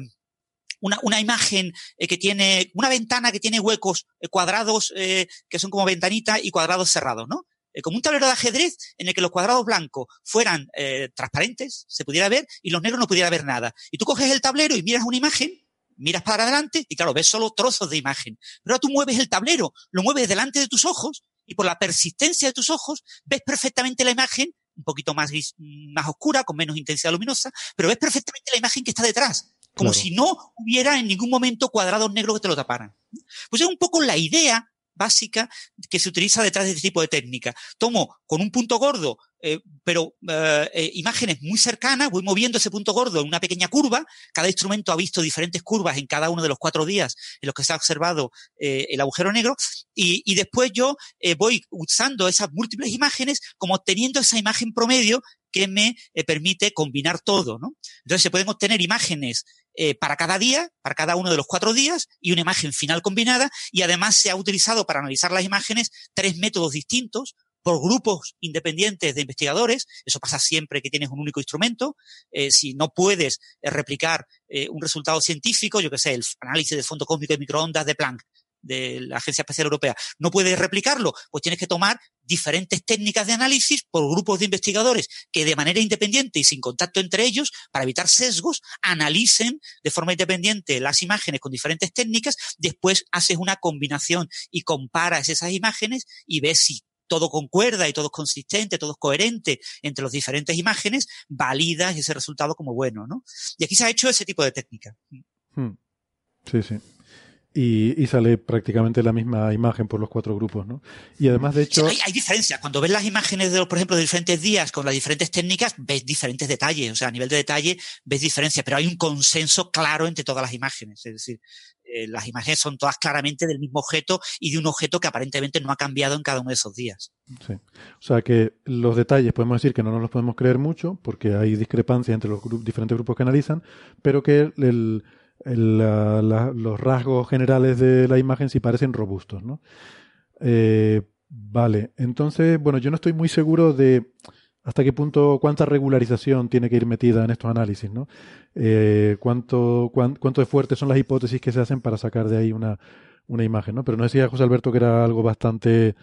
una, una, imagen eh, que tiene, una ventana que tiene huecos eh, cuadrados eh, que son como ventanita y cuadrados cerrados, ¿no? Eh, como un tablero de ajedrez en el que los cuadrados blancos fueran eh, transparentes, se pudiera ver, y los negros no pudiera ver nada. Y tú coges el tablero y miras una imagen, miras para adelante y claro, ves solo trozos de imagen. Pero ahora tú mueves el tablero, lo mueves delante de tus ojos y por la persistencia de tus ojos ves perfectamente la imagen, un poquito más, más oscura, con menos intensidad luminosa, pero ves perfectamente la imagen que está detrás. Como si no hubiera en ningún momento cuadrados negros que te lo taparan. Pues es un poco la idea básica que se utiliza detrás de este tipo de técnica. Tomo con un punto gordo, eh, pero eh, eh, imágenes muy cercanas, voy moviendo ese punto gordo en una pequeña curva. Cada instrumento ha visto diferentes curvas en cada uno de los cuatro días en los que se ha observado el agujero negro. Y, después yo voy usando esas múltiples imágenes como obteniendo esa imagen promedio que me permite combinar todo, ¿no? Entonces se pueden obtener imágenes para cada día, para cada uno de los cuatro días, y una imagen final combinada, y además se ha utilizado para analizar las imágenes tres métodos distintos por grupos independientes de investigadores, eso pasa siempre que tienes un único instrumento, eh, si no puedes eh, replicar eh, un resultado científico, yo que sé, el análisis del fondo cósmico de microondas de Planck, de la Agencia Espacial Europea, no puedes replicarlo, pues tienes que tomar diferentes técnicas de análisis por grupos de investigadores que de manera independiente y sin contacto entre ellos, para evitar sesgos, analicen de forma independiente las imágenes con diferentes técnicas, después haces una combinación y comparas esas imágenes y ves si todo concuerda y todo es consistente, todo es coherente entre las diferentes imágenes, validas ese resultado como bueno, ¿no? Y aquí se ha hecho ese tipo de técnica. Hmm. Sí, sí y, sale prácticamente la misma imagen por los cuatro grupos, ¿no? Y además, de hecho... hay, diferencias. Cuando ves las imágenes, de, por ejemplo, de diferentes días con las diferentes técnicas, ves diferentes detalles. O sea, a nivel de detalle ves diferencias, pero hay un consenso claro entre todas las imágenes. Es decir, eh, las imágenes son todas claramente del mismo objeto y de un objeto que aparentemente no ha cambiado en cada uno de esos días. Sí. O sea que los detalles podemos decir que no nos los podemos creer mucho porque hay discrepancias entre los diferentes grupos que analizan, pero que los rasgos generales de la imagen sí parecen robustos, ¿no? Eh, vale, entonces, bueno, yo no estoy muy seguro de hasta qué punto, cuánta regularización tiene que ir metida en estos análisis, ¿no? Eh, cuánto, cuánto de fuertes son las hipótesis que se hacen para sacar de ahí una, una imagen, ¿no? Pero no decía José Alberto que era algo bastante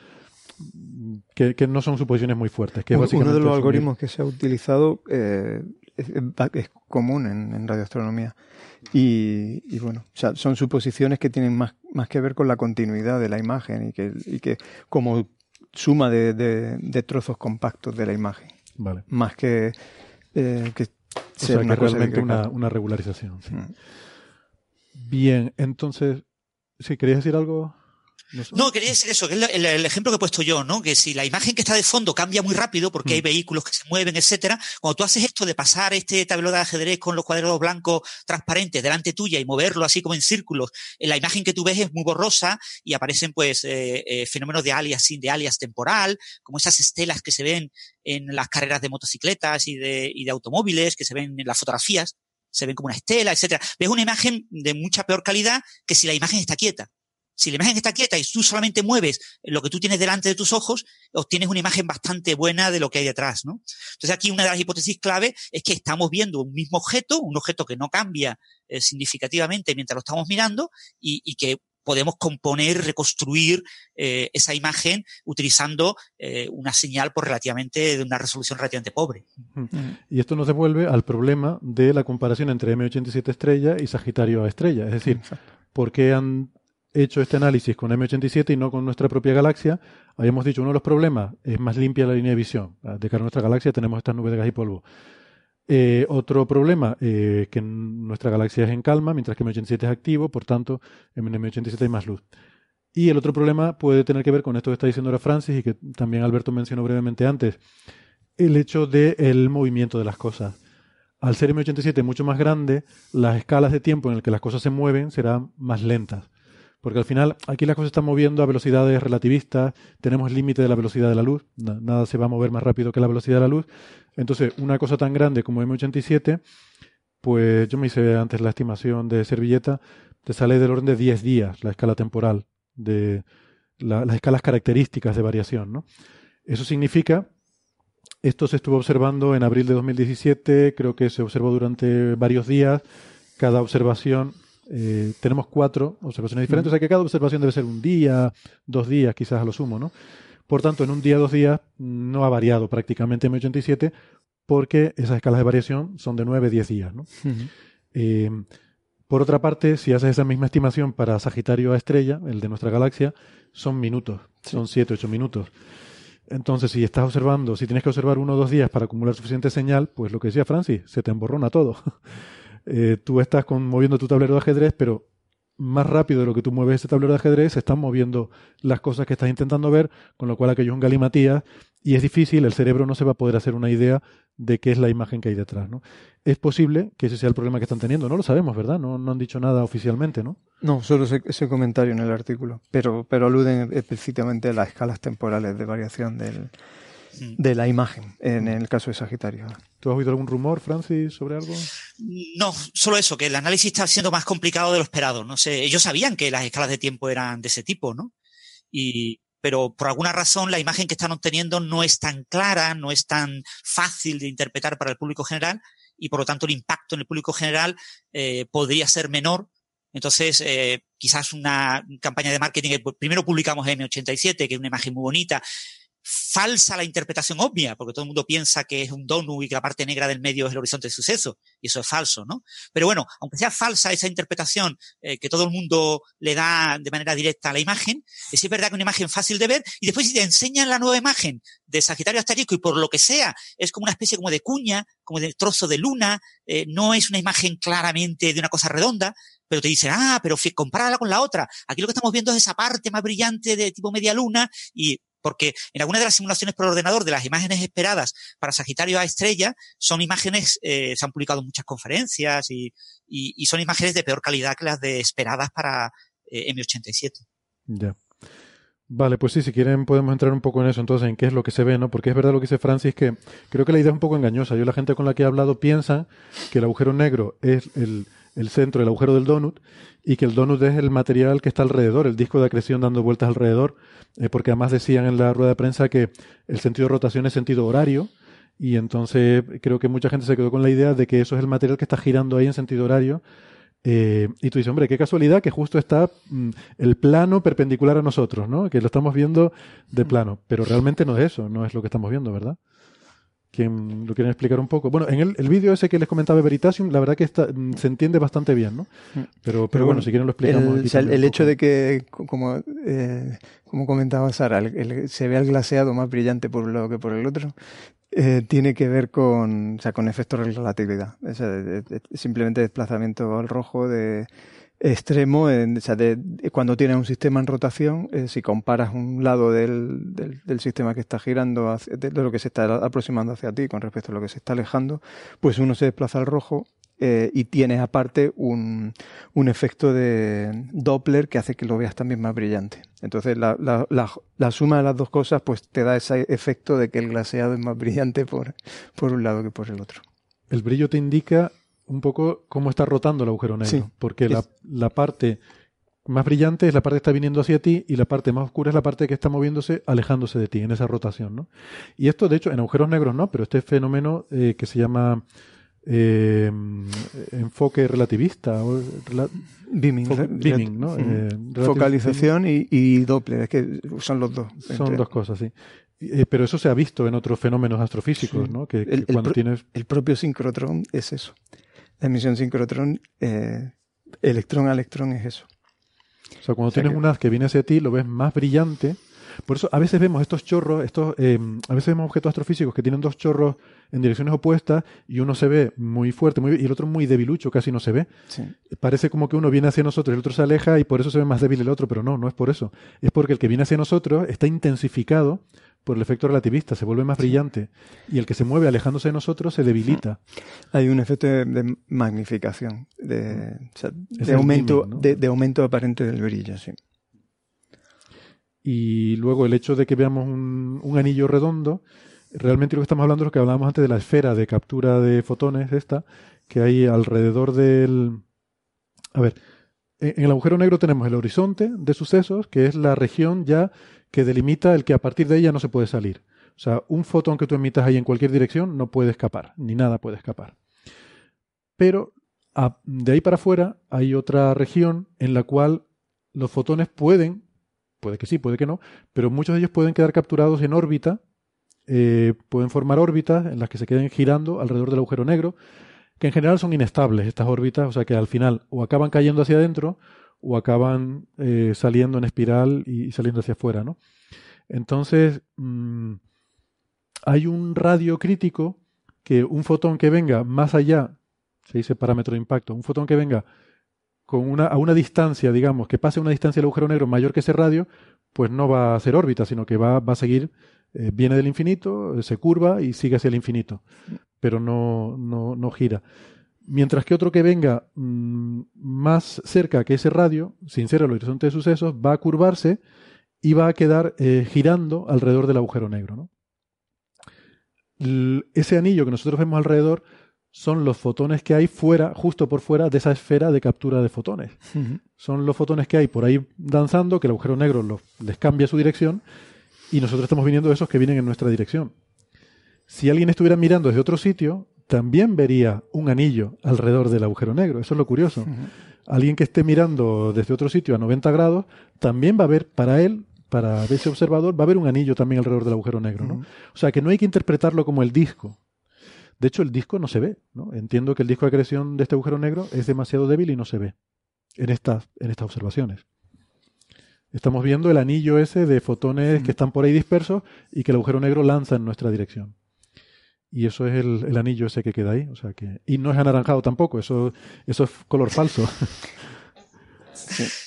que, no son suposiciones muy fuertes. Que Uno de los algoritmos que se ha utilizado eh, es, común en radioastronomía y, bueno, o sea, son suposiciones que tienen más, más que ver con la continuidad de la imagen y que, y que como suma de, de, trozos compactos de la imagen. Vale. Más que, eh, que sea, una realmente una, una, regularización. Mm. Bien, entonces, ¿sí querías decir algo? No, quería decir eso, que es el, ejemplo que he puesto yo, ¿no? Que si la imagen que está de fondo cambia muy rápido porque hay mm. vehículos que se mueven, etcétera, cuando tú haces esto de pasar este tablero de ajedrez con los cuadrados blancos transparentes delante tuya y moverlo así como en círculos, eh, la imagen que tú ves es muy borrosa y aparecen pues eh, eh, fenómenos de alias, de alias temporal, como esas estelas que se ven en las carreras de motocicletas y de, y de automóviles, que se ven en las fotografías, se ven como una estela, etcétera. Ves una imagen de mucha peor calidad que si la imagen está quieta. Si la imagen está quieta y tú solamente mueves lo que tú tienes delante de tus ojos, obtienes una imagen bastante buena de lo que hay detrás, ¿no? Entonces aquí una de las hipótesis clave es que estamos viendo un mismo objeto, un objeto que no cambia eh, significativamente mientras lo estamos mirando y, que podemos componer, reconstruir eh, esa imagen utilizando eh, una señal por relativamente de una resolución relativamente pobre. Y esto nos devuelve al problema de la comparación entre M87 estrella y Sagitario A estrella. Es decir, ¿por qué han hecho este análisis con M87 y no con nuestra propia galaxia, habíamos dicho uno de los problemas es más limpia la línea de visión. De cara a nuestra galaxia tenemos estas nubes de gas y polvo. Eh, otro problema, eh, que nuestra galaxia es en calma, mientras que M87 es activo, por tanto, en M87 hay más luz. Y el otro problema puede tener que ver con esto que está diciendo ahora Francis y que también Alberto mencionó brevemente antes, el hecho del movimiento de las cosas. Al ser M87 mucho más grande, las escalas de tiempo en las que las cosas se mueven serán más lentas. Porque al final aquí las cosas están moviendo a velocidades relativistas, tenemos el límite de la velocidad de la luz, nada se va a mover más rápido que la velocidad de la luz. Entonces, una cosa tan grande como M87, pues yo me hice antes la estimación de servilleta, te sale del orden de 10 días la escala temporal de las escalas características de variación. ¿no? Eso significa, esto se estuvo observando en abril de 2017, creo que se observó durante varios días, cada observación eh, tenemos cuatro observaciones diferentes, o sea que cada observación debe ser un día, dos días, quizás a lo sumo, ¿no? Por tanto, en un día, dos días, no ha variado prácticamente M87 porque esas escalas de variación son de 9, 10 días, ¿no? Eh, por otra parte, si haces esa misma estimación para Sagitario a estrella, el de nuestra galaxia, son minutos, son 7, 8 minutos. Entonces, si estás observando, si tienes que observar uno o dos días para acumular suficiente señal, pues lo que decía Francis, se te emborrona todo. (laughs) Eh, tú estás con, moviendo tu tablero de ajedrez, pero más rápido de lo que tú mueves ese tablero de ajedrez, se están moviendo las cosas que estás intentando ver, con lo cual aquello es un galimatías y es difícil, el cerebro no se va a poder hacer una idea de qué es la imagen que hay detrás. ¿no? Es posible que ese sea el problema que están teniendo, no lo sabemos, ¿verdad? No, no han dicho nada oficialmente, ¿no? No, solo ese, ese, comentario en el artículo, pero, pero aluden explícitamente a las escalas temporales de variación del. De la imagen en el caso de Sagitario. ¿Tú has oído algún rumor, Francis, sobre algo? No, solo eso, que el análisis está siendo más complicado de lo esperado. No sé, ellos sabían que las escalas de tiempo eran de ese tipo, ¿no? Y, pero por alguna razón la imagen que están obteniendo no es tan clara, no es tan fácil de interpretar para el público general y por lo tanto el impacto en el público general eh, podría ser menor Entonces, eh, quizás una campaña de marketing, primero publicamos M87, que es una imagen muy bonita, falsa la interpretación obvia, porque todo el mundo piensa que es un donut y que la parte negra del medio es el horizonte de suceso, y eso es falso, ¿no? Pero bueno, aunque sea falsa esa interpretación eh, que todo el mundo le da de manera directa a la imagen, es verdad que una imagen fácil de ver, y después si te enseñan la nueva imagen de Sagitario Asterisco y por lo que sea, es como una especie como de cuña, como de trozo de luna, eh, no es una imagen claramente de una cosa redonda, pero te dicen, ah, pero compárala con la otra. Aquí lo que estamos viendo es esa parte más brillante de tipo media luna y porque en algunas de las simulaciones por ordenador de las imágenes esperadas para Sagitario a estrella son imágenes, eh, se han publicado muchas conferencias y, son imágenes de peor calidad que las de esperadas para eh, M87. Ya. Vale, pues sí, si quieren podemos entrar un poco en eso entonces, en qué es lo que se ve, ¿no? Porque es verdad lo que dice Francis, que creo que la idea es un poco engañosa. Yo la gente con la que he hablado piensa que el agujero negro es el, el centro, el agujero del donut, y que el donut es el material que está alrededor, el disco de acreción dando vueltas alrededor, eh, porque además decían en la rueda de prensa que el sentido de rotación es sentido horario, y entonces creo que mucha gente se quedó con la idea de que eso es el material que está girando ahí en sentido horario. Eh, y tú dices, hombre, qué casualidad que justo está mm, el plano perpendicular a nosotros, ¿no? Que lo estamos viendo de plano, pero realmente no es eso, no es lo que estamos viendo, ¿verdad? ¿Quién lo quieren explicar un poco. Bueno, en el, el vídeo ese que les comentaba Veritasium, la verdad que está, mm, se entiende bastante bien, ¿no? Mm. Pero, pero, bueno, si quieren lo explicamos. El, el hecho de que, como, eh, como comentaba Sara, se vea el glaseado más brillante por un lado que por el otro, eh, tiene que ver con, o sea, con efectos de relatividad. simplemente desplazamiento al rojo de extremo, en, o sea, de, cuando tienes un sistema en rotación, eh, si comparas un lado del, del, sistema que está girando, hacia, de, lo que se está aproximando hacia ti con respecto a lo que se está alejando, pues uno se desplaza al rojo eh, y tienes aparte un, un, efecto de Doppler que hace que lo veas también más brillante. Entonces la, la, la, la, suma de las dos cosas pues te da ese efecto de que el glaseado es más brillante por, por un lado que por el otro. El brillo te indica un poco cómo está rotando el agujero negro. porque la, la, parte más brillante es la parte que está viniendo hacia ti y la parte más oscura es la parte que está moviéndose, alejándose de ti, en esa rotación. ¿no? Y esto, de hecho, en agujeros negros no, pero este fenómeno eh, que se llama eh, enfoque relativista o beaming, ¿no? Eh, Focalización y, y, Doppler, es que son los dos. Son dos cosas, sí. pero eso se ha visto en otros fenómenos astrofísicos, ¿no? Que, cuando tienes... el propio sincrotrón es eso. La emisión sincrotrón, eh, electrón a electrón es eso. O sea, cuando tienes un haz que viene hacia ti, lo ves más brillante. Por eso a veces vemos estos chorros, estos, eh, a veces vemos objetos astrofísicos que tienen dos chorros en direcciones opuestas y uno se ve muy fuerte muy, y el otro muy debilucho, casi no se ve. Parece como que uno viene hacia nosotros y el otro se aleja y por eso se ve más débil el otro, pero no, no es por eso. Es porque el que viene hacia nosotros está intensificado por el efecto relativista, se vuelve más brillante. Y el que se mueve alejándose de nosotros se debilita. Hay un efecto de, magnificación, de, aumento, de, aumento aparente del brillo, sí. Y luego el hecho de que veamos un, un, anillo redondo, realmente lo que estamos hablando es lo que hablábamos antes de la esfera de captura de fotones, esta, que hay alrededor del... A ver, en el agujero negro tenemos el horizonte de sucesos, que es la región ya que delimita el que a partir de ella no se puede salir. O sea, un fotón que tú emitas ahí en cualquier dirección no puede escapar, ni nada puede escapar. Pero de ahí para afuera hay otra región en la cual los fotones pueden, puede que sí, puede que no, pero muchos de ellos pueden quedar capturados en órbita, eh, pueden formar órbitas en las que se queden girando alrededor del agujero negro, que en general son inestables estas órbitas, o sea que al final o acaban cayendo hacia adentro o acaban eh, saliendo en espiral y saliendo hacia afuera, ¿no? Entonces, mm, hay un radio crítico que un fotón que venga más allá, se dice parámetro de impacto, un fotón que venga con una, a una distancia, digamos, que pase una distancia del agujero negro mayor que ese radio, pues no va a hacer órbita, sino que va, va a seguir, eh, viene del infinito, se curva y sigue hacia el infinito, pero no, no, no gira. Mientras que otro que venga mm, más cerca que ese radio, sin ser el horizonte de sucesos, va a curvarse y va a quedar eh, girando alrededor del agujero negro. ¿no? ese anillo que nosotros vemos alrededor son los fotones que hay fuera, justo por fuera de esa esfera de captura de fotones. Son los fotones que hay por ahí danzando, que el agujero negro les cambia su dirección y nosotros estamos viniendo esos que vienen en nuestra dirección. Si alguien estuviera mirando desde otro sitio, también vería un anillo alrededor del agujero negro. Eso es lo curioso. alguien que esté mirando desde otro sitio a 90 grados, también va a ver para él, para ese observador, va a haber un anillo también alrededor del agujero negro. ¿no? O sea que no hay que interpretarlo como el disco. De hecho, el disco no se ve. ¿no? Entiendo que el disco de acreción de este agujero negro es demasiado débil y no se ve en estas, en estas observaciones. Estamos viendo el anillo ese de fotones que están por ahí dispersos y que el agujero negro lanza en nuestra dirección. Y eso es el, anillo ese que queda ahí. O sea que, y no es anaranjado tampoco, eso, eso es color falso. (laughs)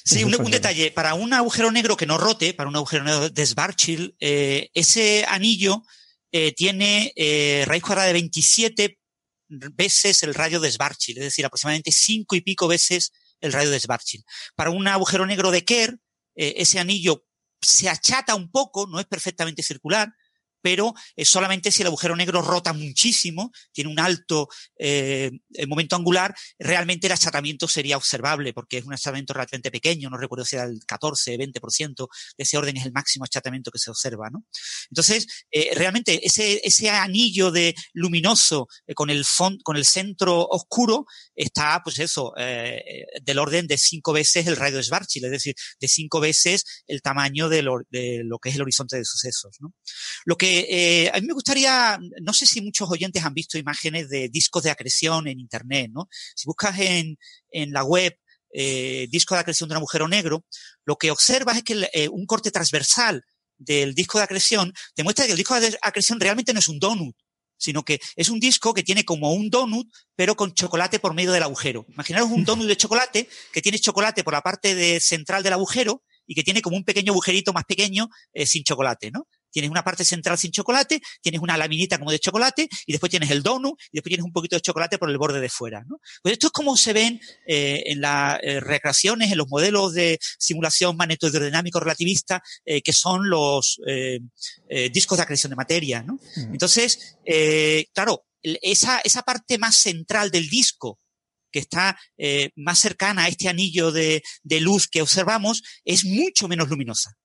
Sí, un, detalle. Para un agujero negro que no rote, para un agujero negro de Schwarzschild, eh, ese anillo eh, tiene eh, raíz cuadrada de 27 veces el radio de Schwarzschild, es decir, aproximadamente 5 y pico veces el radio de Schwarzschild. Para un agujero negro de Kerr, eh, ese anillo se achata un poco, no es perfectamente circular, pero eh, solamente si el agujero negro rota muchísimo, tiene un alto eh, momento angular, realmente el achatamiento sería observable, porque es un achatamiento relativamente pequeño, no recuerdo si era el 14, 20%, de ese orden es el máximo achatamiento que se observa, ¿no? Entonces, eh, realmente ese, anillo de luminoso con el con el centro oscuro está, pues eso, del orden de cinco veces el radio de Schwarzschild, es decir, de cinco veces el tamaño de lo, de lo que es el horizonte de sucesos, ¿no? Lo que eh, a mí me gustaría, no sé si muchos oyentes han visto imágenes de discos de acreción en Internet, ¿no? Si buscas en, en la web eh, disco de acreción de un agujero negro, lo que observas es que eh, un corte transversal del disco de acreción te muestra que el disco de acreción realmente no es un donut, sino que es un disco que tiene como un donut, pero con chocolate por medio del agujero. Imaginaros un donut de (laughs) chocolate que tiene chocolate por la parte de central del agujero y que tiene como un pequeño agujerito más pequeño sin chocolate, ¿no? Tienes una parte central sin chocolate, tienes una laminita como de chocolate y después tienes el donut y después tienes un poquito de chocolate por el borde de fuera. ¿no? Pues esto es como se ven eh, en las eh, recreaciones, en los modelos de simulación magnetohidrodinámico relativista, eh, que son los discos de acreción de materia. ¿no? Mm. Entonces, claro, esa, esa parte más central del disco, que está más cercana a este anillo de, de, luz que observamos, es mucho menos luminosa.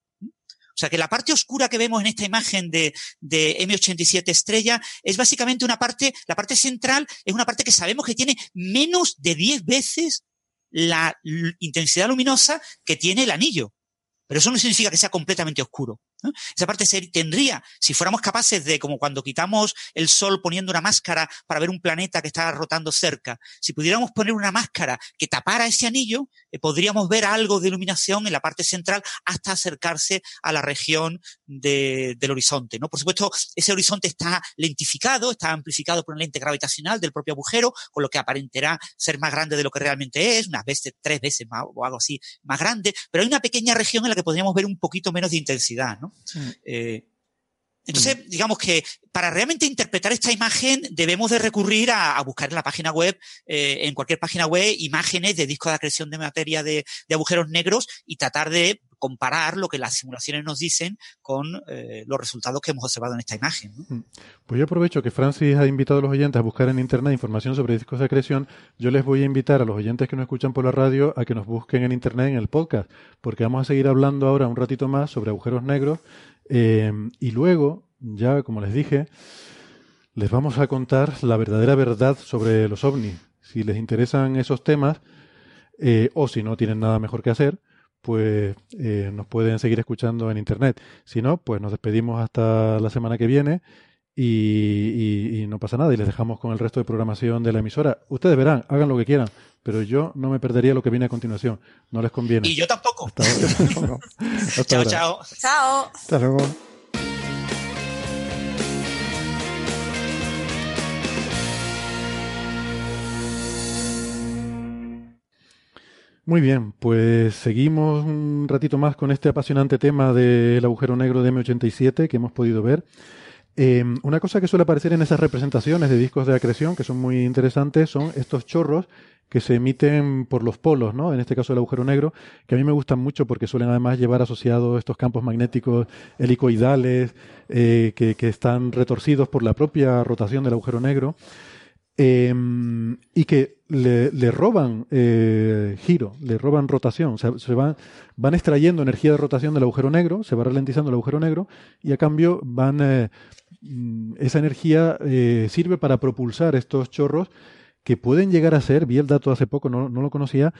O sea que la parte oscura que vemos en esta imagen de, de M87 estrella es básicamente una parte, la parte central es una parte que sabemos que tiene menos de 10 veces la intensidad luminosa que tiene el anillo. Pero eso no significa que sea completamente oscuro. Esa parte tendría, si fuéramos capaces de, como cuando quitamos el sol poniendo una máscara para ver un planeta que está rotando cerca, si pudiéramos poner una máscara que tapara ese anillo, eh, podríamos ver algo de iluminación en la parte central hasta acercarse a la región del horizonte. ¿no? Por supuesto, ese horizonte está lentificado, está amplificado por una lente gravitacional del propio agujero, con lo que aparentará ser más grande de lo que realmente es, unas veces, tres veces más, o algo así, más grande, pero hay una pequeña región en la que podríamos ver un poquito menos de intensidad. ¿no? Eh, entonces, digamos que para realmente interpretar esta imagen debemos de recurrir a, buscar en la página web, eh, en cualquier página web, imágenes de discos de acreción de materia de, agujeros negros y tratar de comparar lo que las simulaciones nos dicen con eh, los resultados que hemos observado en esta imagen. Mm. Pues yo aprovecho que Francis ha invitado a los oyentes a buscar en Internet información sobre discos de acreción. Yo les voy a invitar a los oyentes que nos escuchan por la radio a que nos busquen en Internet en el podcast, porque vamos a seguir hablando ahora un ratito más sobre agujeros negros eh, y luego, ya como les dije, les vamos a contar la verdadera verdad sobre los ovnis. Si les interesan esos temas, eh, o si no tienen nada mejor que hacer, pues eh, nos pueden seguir escuchando en Internet. Si no, pues nos despedimos hasta la semana que viene y, no pasa nada y les dejamos con el resto de programación de la emisora. Ustedes verán, hagan lo que quieran, pero yo no me perdería lo que viene a continuación. No les conviene. Y yo tampoco. (laughs) chao, chao. Chao. Hasta luego. Muy bien, pues seguimos un ratito más con este apasionante tema del agujero negro de M87 que hemos podido ver. Em, una cosa que suele aparecer en esas representaciones de discos de acreción, que son muy interesantes, son estos chorros que se emiten por los polos, ¿no? En este caso el agujero negro, que a mí me gustan mucho porque suelen además llevar asociados estos campos magnéticos helicoidales eh, que, están retorcidos por la propia rotación del agujero negro em, y que le, roban eh, giro, le roban rotación, o sea, se van, van extrayendo energía de rotación del agujero negro, se va ralentizando el agujero negro y a cambio van eh, Mm, esa energía eh, sirve para propulsar estos chorros que pueden llegar a ser, vi el dato hace poco, no, lo conocía,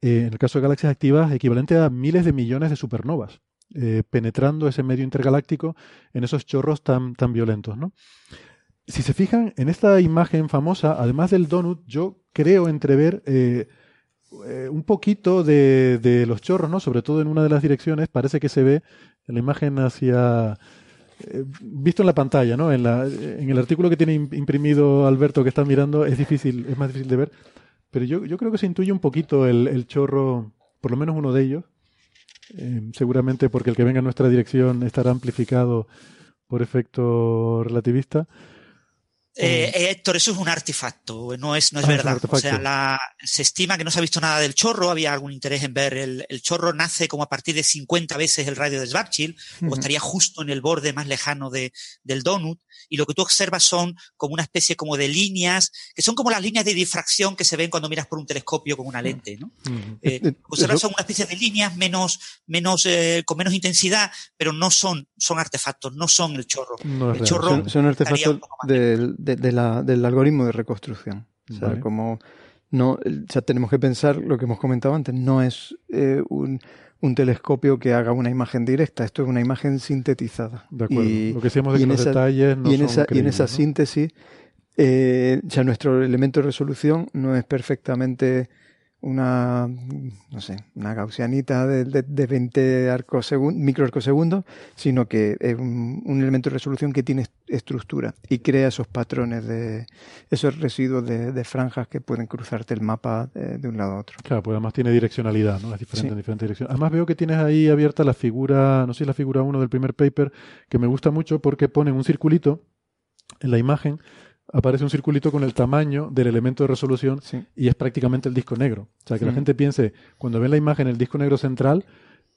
en el caso de galaxias activas, equivalente a miles de millones de supernovas, penetrando ese medio intergaláctico en esos chorros tan, tan violentos. ¿no? Si se fijan en esta imagen famosa, además del donut, yo creo entrever eh, un poquito de, de, los chorros, ¿no? sobre todo en una de las direcciones, parece que se ve la imagen hacia visto en la pantalla, ¿no? En, la, en el artículo que tiene imprimido Alberto que está mirando es difícil, es más difícil de ver, pero yo, yo creo que se intuye un poquito el, el chorro, por lo menos uno de ellos. Eh, seguramente porque el que venga en nuestra dirección estará amplificado por efecto relativista. Eh, eh, Héctor, eso es un artefacto, no es, no es ah, verdad. o sea, la, se estima que no se ha visto nada del chorro, había algún interés en ver. El, el chorro nace como a partir de 50 veces el radio de Schwarzschild, o estaría justo en el borde más lejano de, del donut, y lo que tú observas son como una especie como de líneas, que son como las líneas de difracción que se ven cuando miras por un telescopio con una lente, ¿no? Eh, observas son una especie de líneas menos, menos, eh, con menos intensidad, pero no son, son artefactos, no son el chorro. el chorro son, artefactos del de, la, del algoritmo de reconstrucción. O sea, como no, ya tenemos que pensar lo que hemos comentado antes, no es eh, un, un, telescopio que haga una imagen directa, esto es una imagen sintetizada. De acuerdo. Y, lo que decíamos de que los detalles no y en esa, y en esa síntesis, eh, ya nuestro elemento de resolución no es perfectamente una, no sé, una gaussianita de, de, 20 microarcosegundos, sino que es un, elemento de resolución que tiene estructura y crea esos patrones de esos residuos de, franjas que pueden cruzarte el mapa de, un lado a otro. Claro, pues además tiene direccionalidad, ¿no? Es diferente en diferentes direcciones. Además veo que tienes ahí abierta la figura, no sé si la figura 1 del primer paper, que me gusta mucho porque ponen un circulito en la imagen aparece un circulito con el tamaño del elemento de resolución y es prácticamente el disco negro. O sea, que la gente piense, cuando ve la imagen, el disco negro central,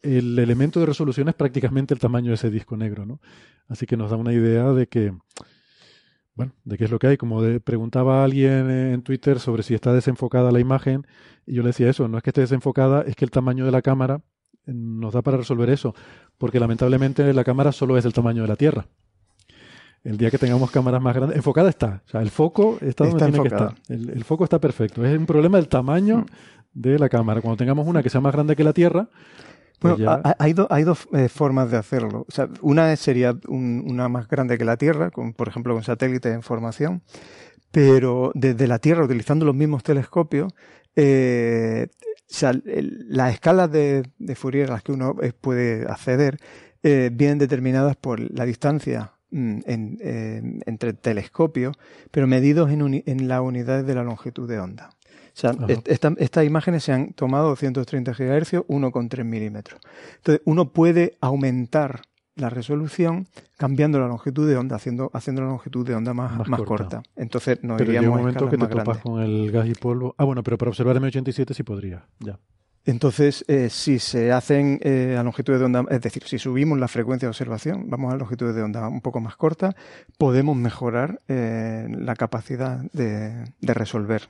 el elemento de resolución es prácticamente el tamaño de ese disco negro, ¿no? Así que nos da una idea de que, bueno, de qué es lo que hay. Como preguntaba alguien en Twitter sobre si está desenfocada la imagen, y yo le decía eso, no es que esté desenfocada, es que el tamaño de la cámara nos da para resolver eso, porque lamentablemente la cámara solo es del tamaño de la Tierra. El día que tengamos cámaras más grandes, enfocada está. O sea, el foco está donde tiene que estar. El, foco está perfecto. Es un problema del tamaño mm. de la cámara. Cuando tengamos una que sea más grande que la Tierra. Pues bueno, hay, hay dos eh, formas de hacerlo. O sea, una sería una más grande que la Tierra, con, por ejemplo con satélites en formación, pero desde la Tierra, utilizando los mismos telescopios, eh, o sea, las escalas de, Fourier a las que uno eh, puede acceder vienen determinadas por la distancia Mm, en, entre telescopios, pero medidos en, en las unidades de la longitud de onda. O sea, estas imágenes se han tomado 230 GHz, 1,3 milímetros. Entonces, uno puede aumentar la resolución cambiando la longitud de onda, haciendo, haciendo la longitud de onda más, más, corta. Entonces, no pero iríamos un momento que te topas con el gas y polvo. Ah, bueno, pero para observar M87 sí podría, ya. Entonces, eh, si se hacen eh, a longitud de onda, es decir, si subimos la frecuencia de observación, vamos a longitudes de onda un poco más corta, podemos mejorar eh, la capacidad de, resolver.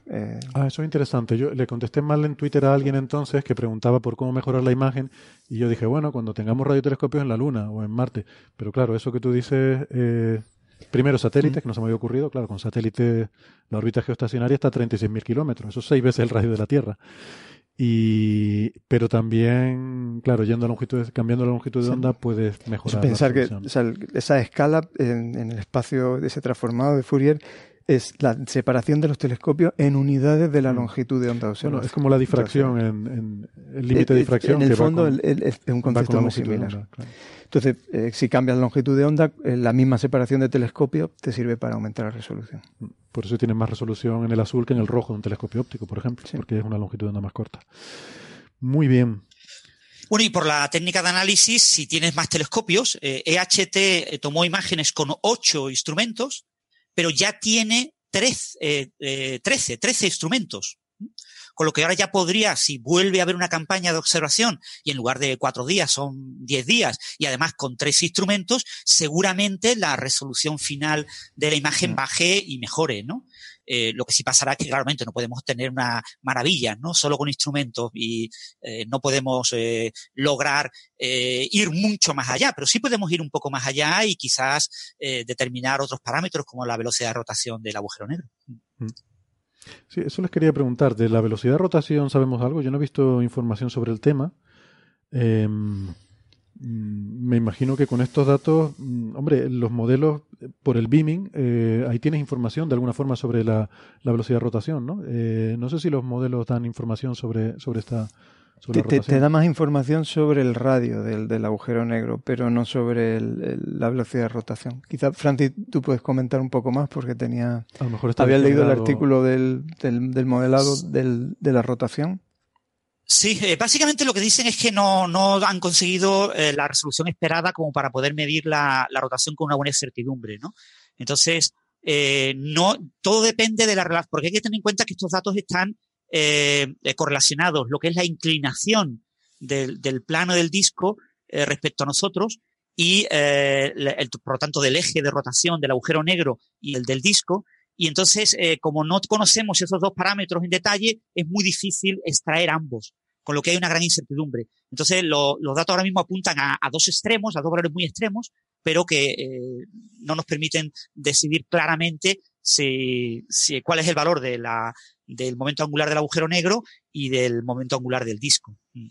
Ah, eso es interesante. Yo le contesté mal en Twitter a alguien entonces que preguntaba por cómo mejorar la imagen y yo dije, bueno, cuando tengamos radiotelescopios en la Luna o en Marte. Pero claro, eso que tú dices, primero satélites, que no se me había ocurrido, claro, con satélites la órbita geoestacionaria está a 36.000 kilómetros, eso es seis veces el radio de la Tierra. Y, pero también, claro, yendo a longitud, cambiando la longitud de onda puedes mejorar. pensar que esa escala en, en, el espacio de ese transformado de Fourier es la separación de los telescopios en unidades de la mm. longitud de onda observada. es como la difracción, en, el límite de eh, difracción. En el fondo es un concepto muy similar. Entonces, eh, si cambias la longitud de onda, eh, la misma separación de telescopio te sirve para aumentar la resolución. Por eso tienes más resolución en el azul que en el rojo de un telescopio óptico, por ejemplo, porque es una longitud de onda más corta. Muy bien. Bueno, y por la técnica de análisis, si tienes más telescopios, EHT e tomó imágenes con ocho instrumentos pero ya tiene 13, eh, 13, eh, instrumentos. Con lo que ahora ya podría, si vuelve a haber una campaña de observación y en lugar de cuatro días son diez días y además con tres instrumentos, seguramente la resolución final de la imagen baje y mejore, ¿no? Eh, lo que sí pasará es que claramente no podemos tener una maravilla, ¿no? Solo con instrumentos y eh, no podemos eh, lograr ir mucho más allá, pero sí podemos ir un poco más allá y quizás determinar otros parámetros como la velocidad de rotación del agujero negro. Mm. Sí, eso les quería preguntar. De la velocidad de rotación sabemos algo. Yo no he visto información sobre el tema. Em, mm, me imagino que con estos datos, mm, hombre, los modelos por el beaming, eh, ahí tienes información de alguna forma sobre la, velocidad de rotación, ¿no? Eh, no sé si los modelos dan información sobre, sobre esta, te, da más información sobre el radio del, del agujero negro, pero no sobre la velocidad de rotación. Quizá, Francis, tú puedes comentar un poco más porque tenía. A lo mejor había leído el artículo del, del, modelado del, de la rotación. Sí, eh, básicamente lo que dicen es que no, no han conseguido eh, la resolución esperada como para poder medir la, la, rotación con una buena certidumbre, ¿no? Entonces, eh, no, todo depende de la relación, porque hay que tener en cuenta que estos datos están eh, eh, correlacionados, lo que es la inclinación del, plano del disco eh, respecto a nosotros y, por lo tanto, del eje de rotación del agujero negro y el del disco. Y entonces, como no conocemos esos dos parámetros en detalle, es muy difícil extraer ambos, con lo que hay una gran incertidumbre. Entonces, los datos ahora mismo apuntan a, dos extremos, a dos valores muy extremos, pero que no nos permiten decidir claramente si, cuál es el valor de la, del momento angular del agujero negro y del momento angular del disco. Mm.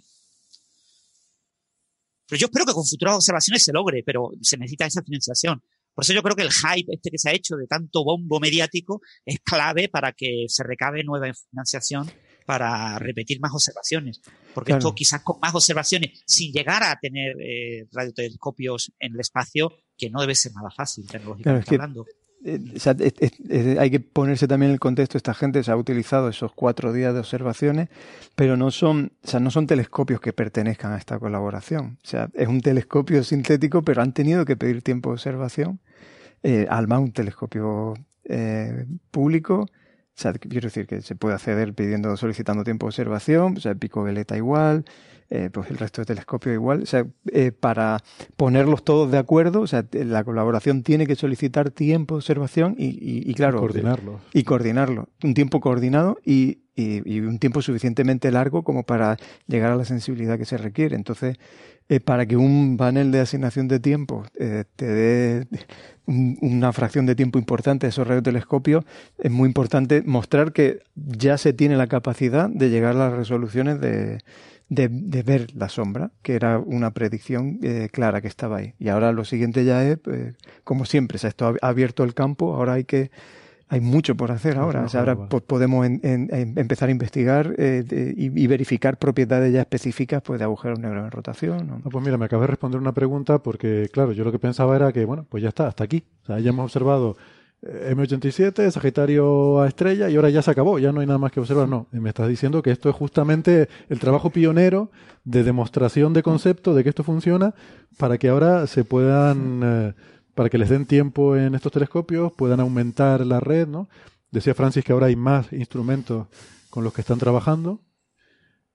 Pero yo espero que con futuras observaciones se logre, pero se necesita esa financiación. Por eso yo creo que el hype este que se ha hecho de tanto bombo mediático es clave para que se recabe nueva financiación para repetir más observaciones. Porque esto quizás con más observaciones, sin llegar a tener eh, radiotelescopios en el espacio, que no debe ser nada fácil, tecnológicamente hablando. Eh, hay que ponerse también en el contexto. Esta gente se ha utilizado esos cuatro días de observaciones, pero no son, o sea, no son telescopios que pertenezcan a esta colaboración. O sea, es un telescopio sintético, pero han tenido que pedir tiempo de observación. Eh, Alma, un telescopio eh, público. Quiero decir que se puede acceder pidiendo, solicitando tiempo de observación. O sea, Pico Veleta igual. Eh, pues el resto de telescopios igual. O sea, eh, para ponerlos todos de acuerdo, o sea, la colaboración tiene que solicitar tiempo de observación y, y, claro. coordinarlo. Y coordinarlo. Un tiempo coordinado y, y, un tiempo suficientemente largo como para llegar a la sensibilidad que se requiere. Entonces, eh, para que un panel de asignación de tiempo te dé una fracción de tiempo importante a esos radiotelescopios, es muy importante mostrar que ya se tiene la capacidad de llegar a las resoluciones de, de, de, ver la sombra, que era una predicción eh, clara que estaba ahí. Y ahora lo siguiente ya es, eh, como siempre, se ha abierto el campo, ahora hay que hay mucho por hacer ahora. ahora podemos empezar a investigar eh, y, verificar propiedades ya específicas pues, de agujeros negros en rotación. pues mira, me acabas de responder una pregunta porque, claro, yo lo que pensaba era que, bueno, pues ya está, hasta aquí. O sea, ya hemos observado M87, Sagitario a estrella y ahora ya se acabó, ya no hay nada más que observar. No, me estás diciendo que esto es justamente el trabajo pionero de demostración de concepto de que esto funciona para que ahora se puedan, eh, para que les den tiempo en estos telescopios, puedan aumentar la red, ¿no? Decía Francis que ahora hay más instrumentos con los que están trabajando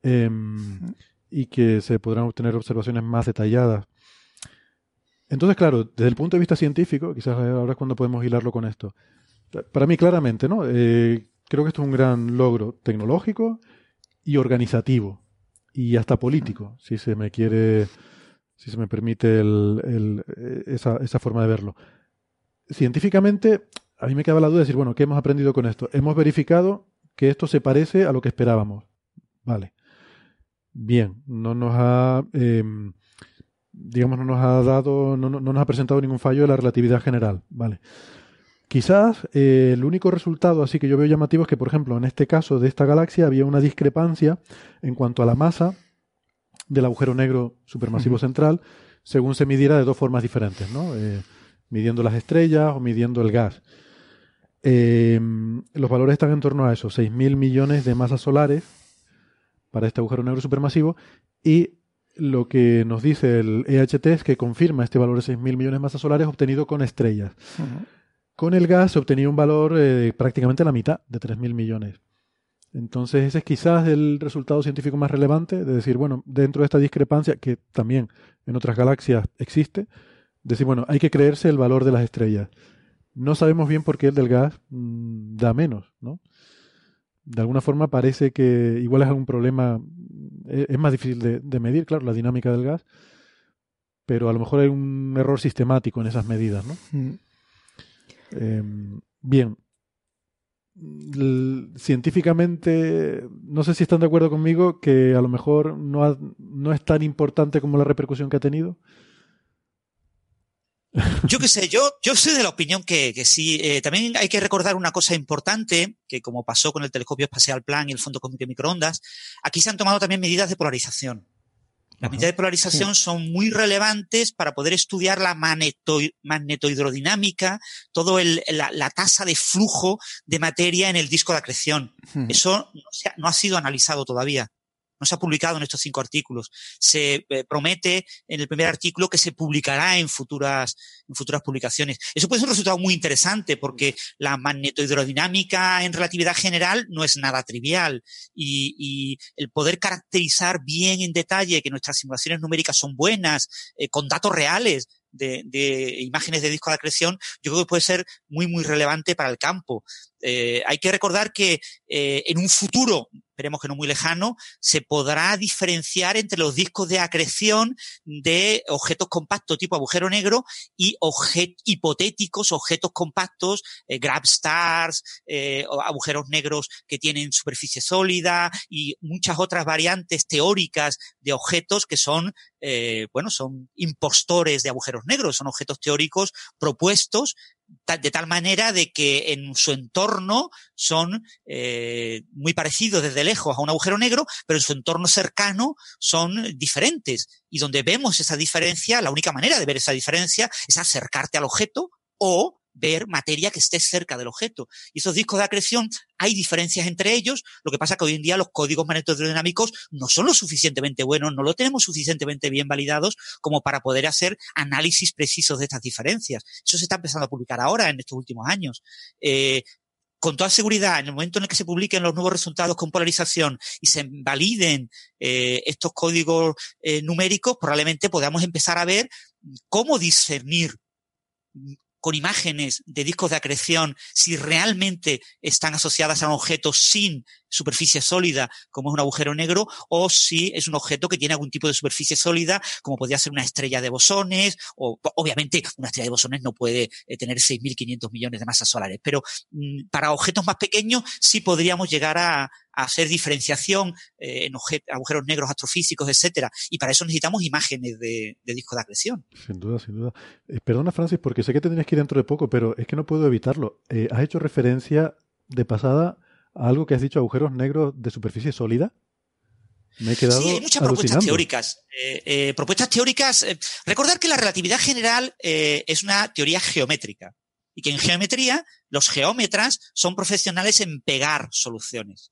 em, y que se podrán obtener observaciones más detalladas entonces, claro, desde el punto de vista científico, quizás ahora es cuando podemos hilarlo con esto. Para mí, claramente, ¿no? Eh, creo que esto es un gran logro tecnológico y organizativo y hasta político, si se me quiere, si se me permite esa, esa forma de verlo. Científicamente, a mí me queda la duda de decir, bueno, ¿qué hemos aprendido con esto? Hemos verificado que esto se parece a lo que esperábamos. Vale. Bien, no nos ha em, digamos, no nos ha dado, no, nos ha presentado ningún fallo de la relatividad general, ¿vale? Quizás eh, el único resultado así que yo veo llamativo es que, por ejemplo, en este caso de esta galaxia había una discrepancia en cuanto a la masa del agujero negro supermasivo central, según se midiera de dos formas diferentes, ¿no? Eh, midiendo las estrellas o midiendo el gas. Eh, los valores están en torno a eso, 6.000 millones de masas solares para este agujero negro supermasivo y lo que nos dice el EHT es que confirma este valor de 6.000 millones de masas solares obtenido con estrellas. Con el gas se obtenía un valor eh, prácticamente la mitad de 3.000 millones. Entonces ese es quizás el resultado científico más relevante, de decir, bueno, dentro de esta discrepancia, que también en otras galaxias existe, decir, bueno, hay que creerse el valor de las estrellas. No sabemos bien por qué el del gas mm, da menos, ¿no? De alguna forma parece que igual es algún problema es más difícil de, medir, claro, la dinámica del gas, pero a lo mejor hay un error sistemático en esas medidas, ¿no? Mm. Em, bien. científicamente, no sé si están de acuerdo conmigo, que a lo mejor no, no es tan importante como la repercusión que ha tenido. Yo qué sé, yo, yo soy de la opinión que, que sí. Eh, también hay que recordar una cosa importante, que como pasó con el telescopio espacial Plan y el Fondo Cósmico de Microondas, aquí se han tomado también medidas de polarización. Las medidas de polarización son muy relevantes para poder estudiar la magneto, magnetohidrodinámica, todo el, la, tasa de flujo de materia en el disco de acreción. Eso no, no ha sido analizado todavía no se ha publicado en estos cinco artículos. Se eh, promete en el primer artículo que se publicará en futuras, en futuras publicaciones. Eso puede ser un resultado muy interesante porque la magnetohidrodinámica en relatividad general no es nada trivial y, el poder caracterizar bien en detalle que nuestras simulaciones numéricas son buenas, eh, con datos reales, de, imágenes de disco de acreción, yo creo que puede ser muy, muy relevante para el campo. Eh, hay que recordar que en un futuro esperemos que no muy lejano, se podrá diferenciar entre los discos de acreción de objetos compactos tipo agujero negro y hipotéticos objetos compactos, eh, grab stars, eh, agujeros negros que tienen superficie sólida y muchas otras variantes teóricas de objetos que son, eh, bueno, son impostores de agujeros negros, son objetos teóricos propuestos de tal manera de que en su entorno son eh, muy parecidos desde lejos a un agujero negro, pero en su entorno cercano son diferentes. Y donde vemos esa diferencia, la única manera de ver esa diferencia es acercarte al objeto o ver materia que esté cerca del objeto. Y esos discos de acreción, hay diferencias entre ellos, lo que pasa que hoy en día los códigos magnetodinámicos no son lo suficientemente buenos, no lo tenemos suficientemente bien validados como para poder hacer análisis precisos de estas diferencias. Eso se está empezando a publicar ahora, en estos últimos años. Eh, con toda seguridad, en el momento en el que se publiquen los nuevos resultados con polarización y se validen eh, estos códigos eh, numéricos, probablemente podamos empezar a ver cómo discernir con imágenes de discos de acreción si realmente están asociadas a un objeto sin superficie sólida, como es un agujero negro, o si es un objeto que tiene algún tipo de superficie sólida, como podría ser una estrella de bosones, o obviamente una estrella de bosones no puede eh, tener 6.500 millones de masas solares, pero mm, para objetos más pequeños sí podríamos llegar a, hacer diferenciación eh, en agujeros negros astrofísicos, etcétera, y para eso necesitamos imágenes de, de discos de acreción. Sin duda, sin duda. Eh, perdona, Francis, porque sé que te tienes que ir dentro de poco, pero es que no puedo evitarlo. has hecho referencia de pasada algo que has dicho, agujeros negros de superficie sólida. Me he quedado sí, hay muchas propuestas teóricas. Eh, eh, propuestas teóricas. Eh, recordar que la relatividad general es una teoría geométrica y que en geometría los geómetras son profesionales en pegar soluciones.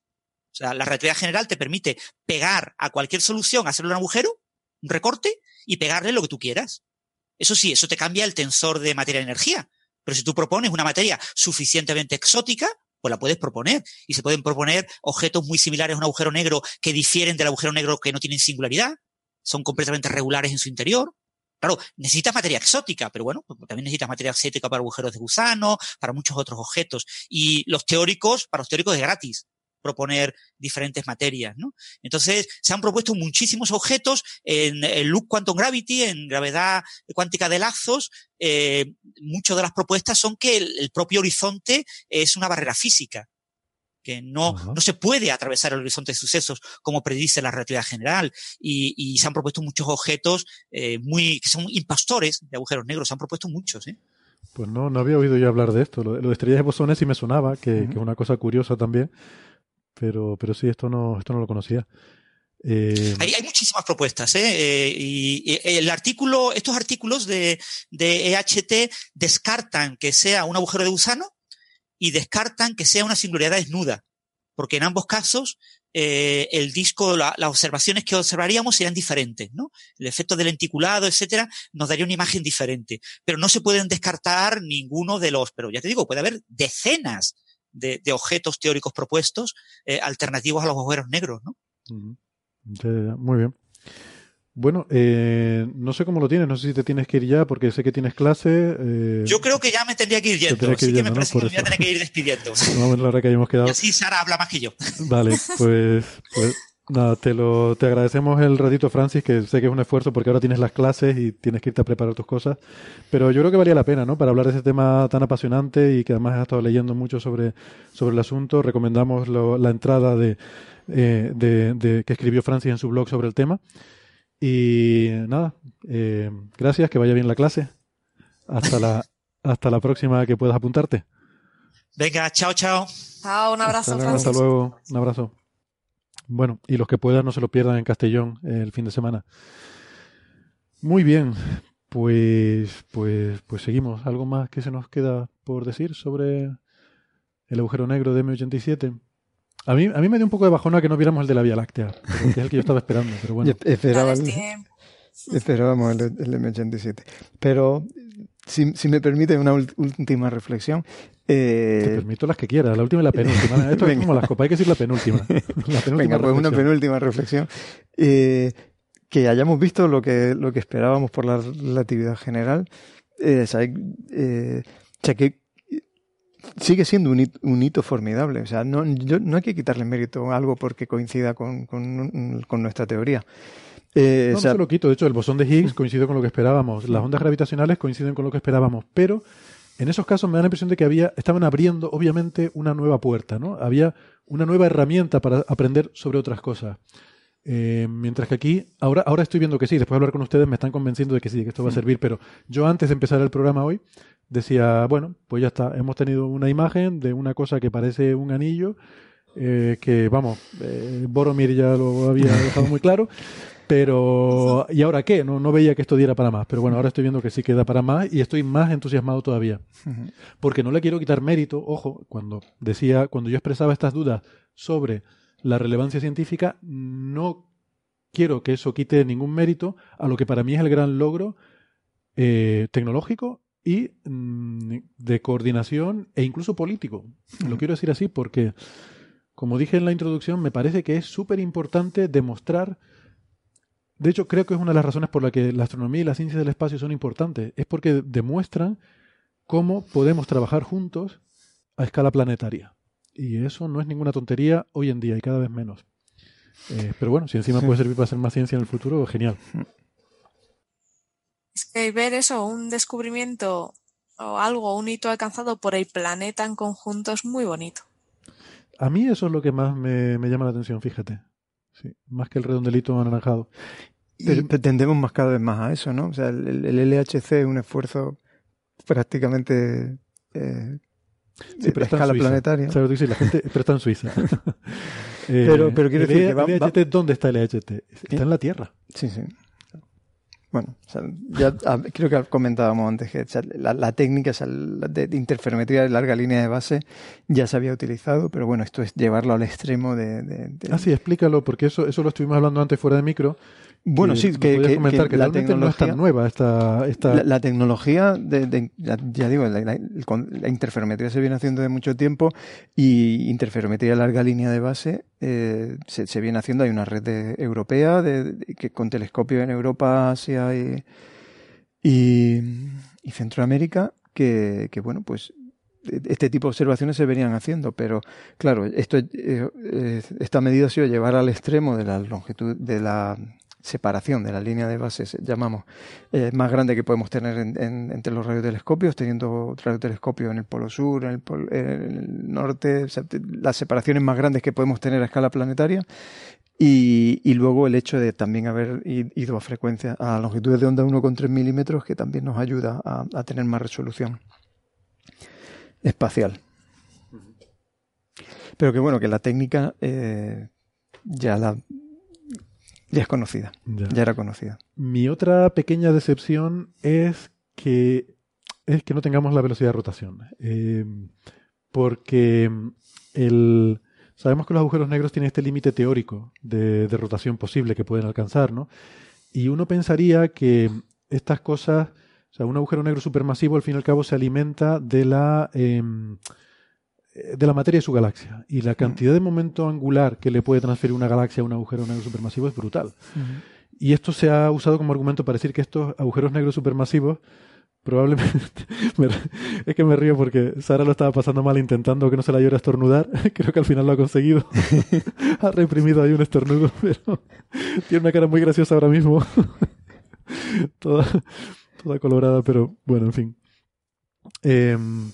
O sea, la relatividad general te permite pegar a cualquier solución, hacerle un agujero, un recorte y pegarle lo que tú quieras. Eso sí, eso te cambia el tensor de materia-energía. Pero si tú propones una materia suficientemente exótica, pues la puedes proponer. Y se pueden proponer objetos muy similares a un agujero negro que difieren del agujero negro que no tienen singularidad, son completamente regulares en su interior. Claro, necesitas materia exótica, pero bueno, pues también necesitas materia exótica para agujeros de gusano, para muchos otros objetos. Y los teóricos, para los teóricos es gratis proponer diferentes materias, ¿no? Entonces, se han propuesto muchísimos objetos en, el Loop Quantum Gravity, en gravedad cuántica de lazos. Eh, muchas de las propuestas son que el, propio horizonte es una barrera física que no, no se puede atravesar el horizonte de sucesos como predice la relatividad general. Y, y se han propuesto muchos objetos eh, muy, que son impastores de agujeros negros, se han propuesto muchos, ¿eh? Pues no, no había oído yo hablar de esto. Lo, de estrellas de bosones sí me sonaba, que, que es una cosa curiosa también pero, pero sí, esto no, esto no lo conocía. Eh, hay, hay, muchísimas propuestas, ¿eh? ¿eh? y, el artículo, estos artículos de, de EHT descartan que sea un agujero de gusano y descartan que sea una singularidad desnuda, porque en ambos casos eh, el disco, las observaciones que observaríamos serían diferentes, ¿no? El efecto del lenticulado, etcétera, nos daría una imagen diferente. Pero no se pueden descartar ninguno de los, pero ya te digo, puede haber decenas de, objetos teóricos propuestos eh, alternativos a los agujeros negros, ¿no? Muy bien. Bueno, eh, no sé cómo lo tienes, no sé si te tienes que ir ya porque sé que tienes clase. Eh, Yo creo que ya me tendría que ir yendo, así que me parece que me voy a tener que ir despidiendo. (laughs) Vamos, la hora que hayamos quedado. Y así Sara habla más que yo. Vale, pues, pues Nada, te, lo, te agradecemos el ratito, Francis, que sé que es un esfuerzo porque ahora tienes las clases y tienes que irte a preparar tus cosas. Pero yo creo que valía la pena, ¿no? Para hablar de ese tema tan apasionante y que además has estado leyendo mucho sobre, sobre el asunto. Recomendamos la entrada de, eh, de, que escribió Francis en su blog sobre el tema. Y nada, eh, gracias, que vaya bien la clase. Hasta la, (laughs) hasta la próxima que puedas apuntarte. Venga, chao, chao. Chao, un abrazo. Hasta, hasta luego, un abrazo. Bueno, y los que puedan no se lo pierdan en Castellón el fin de semana. Muy bien, pues, pues, pues seguimos. ¿Algo más que se nos queda por decir sobre el agujero negro de M87? A mí, a mí me dio un poco de bajona que no viéramos el de la Vía Láctea, que es el que yo estaba esperando, pero (laughs) bueno. (laughs) esperábamos el, el M87. Pero si, si me permite una última reflexión, eh... Te permito las que quieras, la última y la penúltima. (laughs) Esto es como las copas, hay que decir la penúltima. (laughs) La penúltima Venga, pues una penúltima reflexión. Eh, que hayamos visto lo que, lo que esperábamos por la relatividad general. Eh, o, sea, eh, o sea, que sigue siendo un hito, un hito formidable. O sea, no, yo, no hay que quitarle mérito a algo porque coincida con, con, con nuestra teoría. Eh, no, no se lo quito. De hecho, el bosón de Higgs (laughs) coincide con lo que esperábamos. Las ondas gravitacionales coinciden con lo que esperábamos. Pero en esos casos me da la impresión de que había, estaban abriendo, obviamente, una nueva puerta, ¿no? Había una nueva herramienta para aprender sobre otras cosas. Eh, mientras que aquí, ahora, ahora estoy viendo que sí, después de hablar con ustedes me están convenciendo de que sí, que esto va a servir, pero yo antes de empezar el programa hoy decía, bueno, pues ya está, hemos tenido una imagen de una cosa que parece un anillo, eh, que vamos, eh, Boromir ya lo había dejado muy claro, (laughs) pero, ¿y ahora qué? No, no veía que esto diera para más, pero bueno, ahora estoy viendo que sí queda para más y estoy más entusiasmado todavía. Porque no le quiero quitar mérito, ojo, cuando decía, cuando yo expresaba estas dudas sobre la relevancia científica, no quiero que eso quite ningún mérito a lo que para mí es el gran logro eh, tecnológico y mm, de coordinación e incluso político. Lo quiero decir así porque, como dije en la introducción, me parece que es súper importante demostrar de hecho, creo que es una de las razones por las que la astronomía y la ciencia del espacio son importantes. Es porque demuestran cómo podemos trabajar juntos a escala planetaria. Y eso no es ninguna tontería hoy en día y cada vez menos. Eh, pero bueno, si encima puede servir para hacer más ciencia en el futuro, genial. Es que ver eso, un descubrimiento o algo, un hito alcanzado por el planeta en conjunto es muy bonito. A mí eso es lo que más me, me llama la atención, fíjate. Sí, más que el redondelito anaranjado. Pero tendemos más cada vez más a eso, ¿no? O sea, el, LHC es un esfuerzo prácticamente eh, sí, pero escala planetaria. sí, la gente, pero está en Suiza. (laughs) eh, pero, pero quiero decir que va, LHT, ¿dónde está el LHT? Está en la Tierra. Sí, sí. Bueno, o sea, ya creo que comentábamos antes que la, técnica de interferometría de larga línea de base ya se había utilizado, pero bueno, esto es llevarlo al extremo de... de Ah, sí, explícalo, porque eso, eso lo estuvimos hablando antes fuera de micro, bueno, sí, que, que, comentar que, la tecnología no es tan nueva esta, esta... La, tecnología de, ya, digo la, interferometría se viene haciendo de mucho tiempo y interferometría larga línea de base eh, se, viene haciendo. Hay una red europea de, que con telescopio en Europa Asia y, y, Centroamérica que, bueno pues este tipo de observaciones se venían haciendo, pero claro, esto eh, esta medida ha sido llevar al extremo de la longitud de la separación de la línea de bases, llamamos, eh, más grande que podemos tener entre los radiotelescopios, teniendo radiotelescopios en el polo sur, en el, norte, las separaciones más grandes que podemos tener a escala planetaria. Y, luego el hecho de también haber ido a frecuencia, a longitudes de onda 1,3 milímetros, que también nos ayuda a, tener más resolución espacial. Pero que bueno, que la técnica eh, ya la ya es conocida, ya. era conocida. Mi otra pequeña decepción es que, es que no tengamos la velocidad de rotación. Eh, porque el, sabemos que los agujeros negros tienen este límite teórico de, rotación posible que pueden alcanzar, ¿no? Y uno pensaría que estas cosas, o sea, un agujero negro supermasivo al fin y al cabo se alimenta de la... Em, eh, de la materia de su galaxia. Y la cantidad de momento angular que le puede transferir una galaxia a un agujero negro supermasivo es brutal. Y esto se ha usado como argumento para decir que estos agujeros negros supermasivos probablemente (laughs) es que me río porque Sara lo estaba pasando mal intentando que no se la llore a estornudar. (laughs) Creo que al final lo ha conseguido. (laughs) ha reprimido ahí un estornudo, pero tiene una cara muy graciosa ahora mismo. toda, toda colorada, pero bueno, en fin. Em,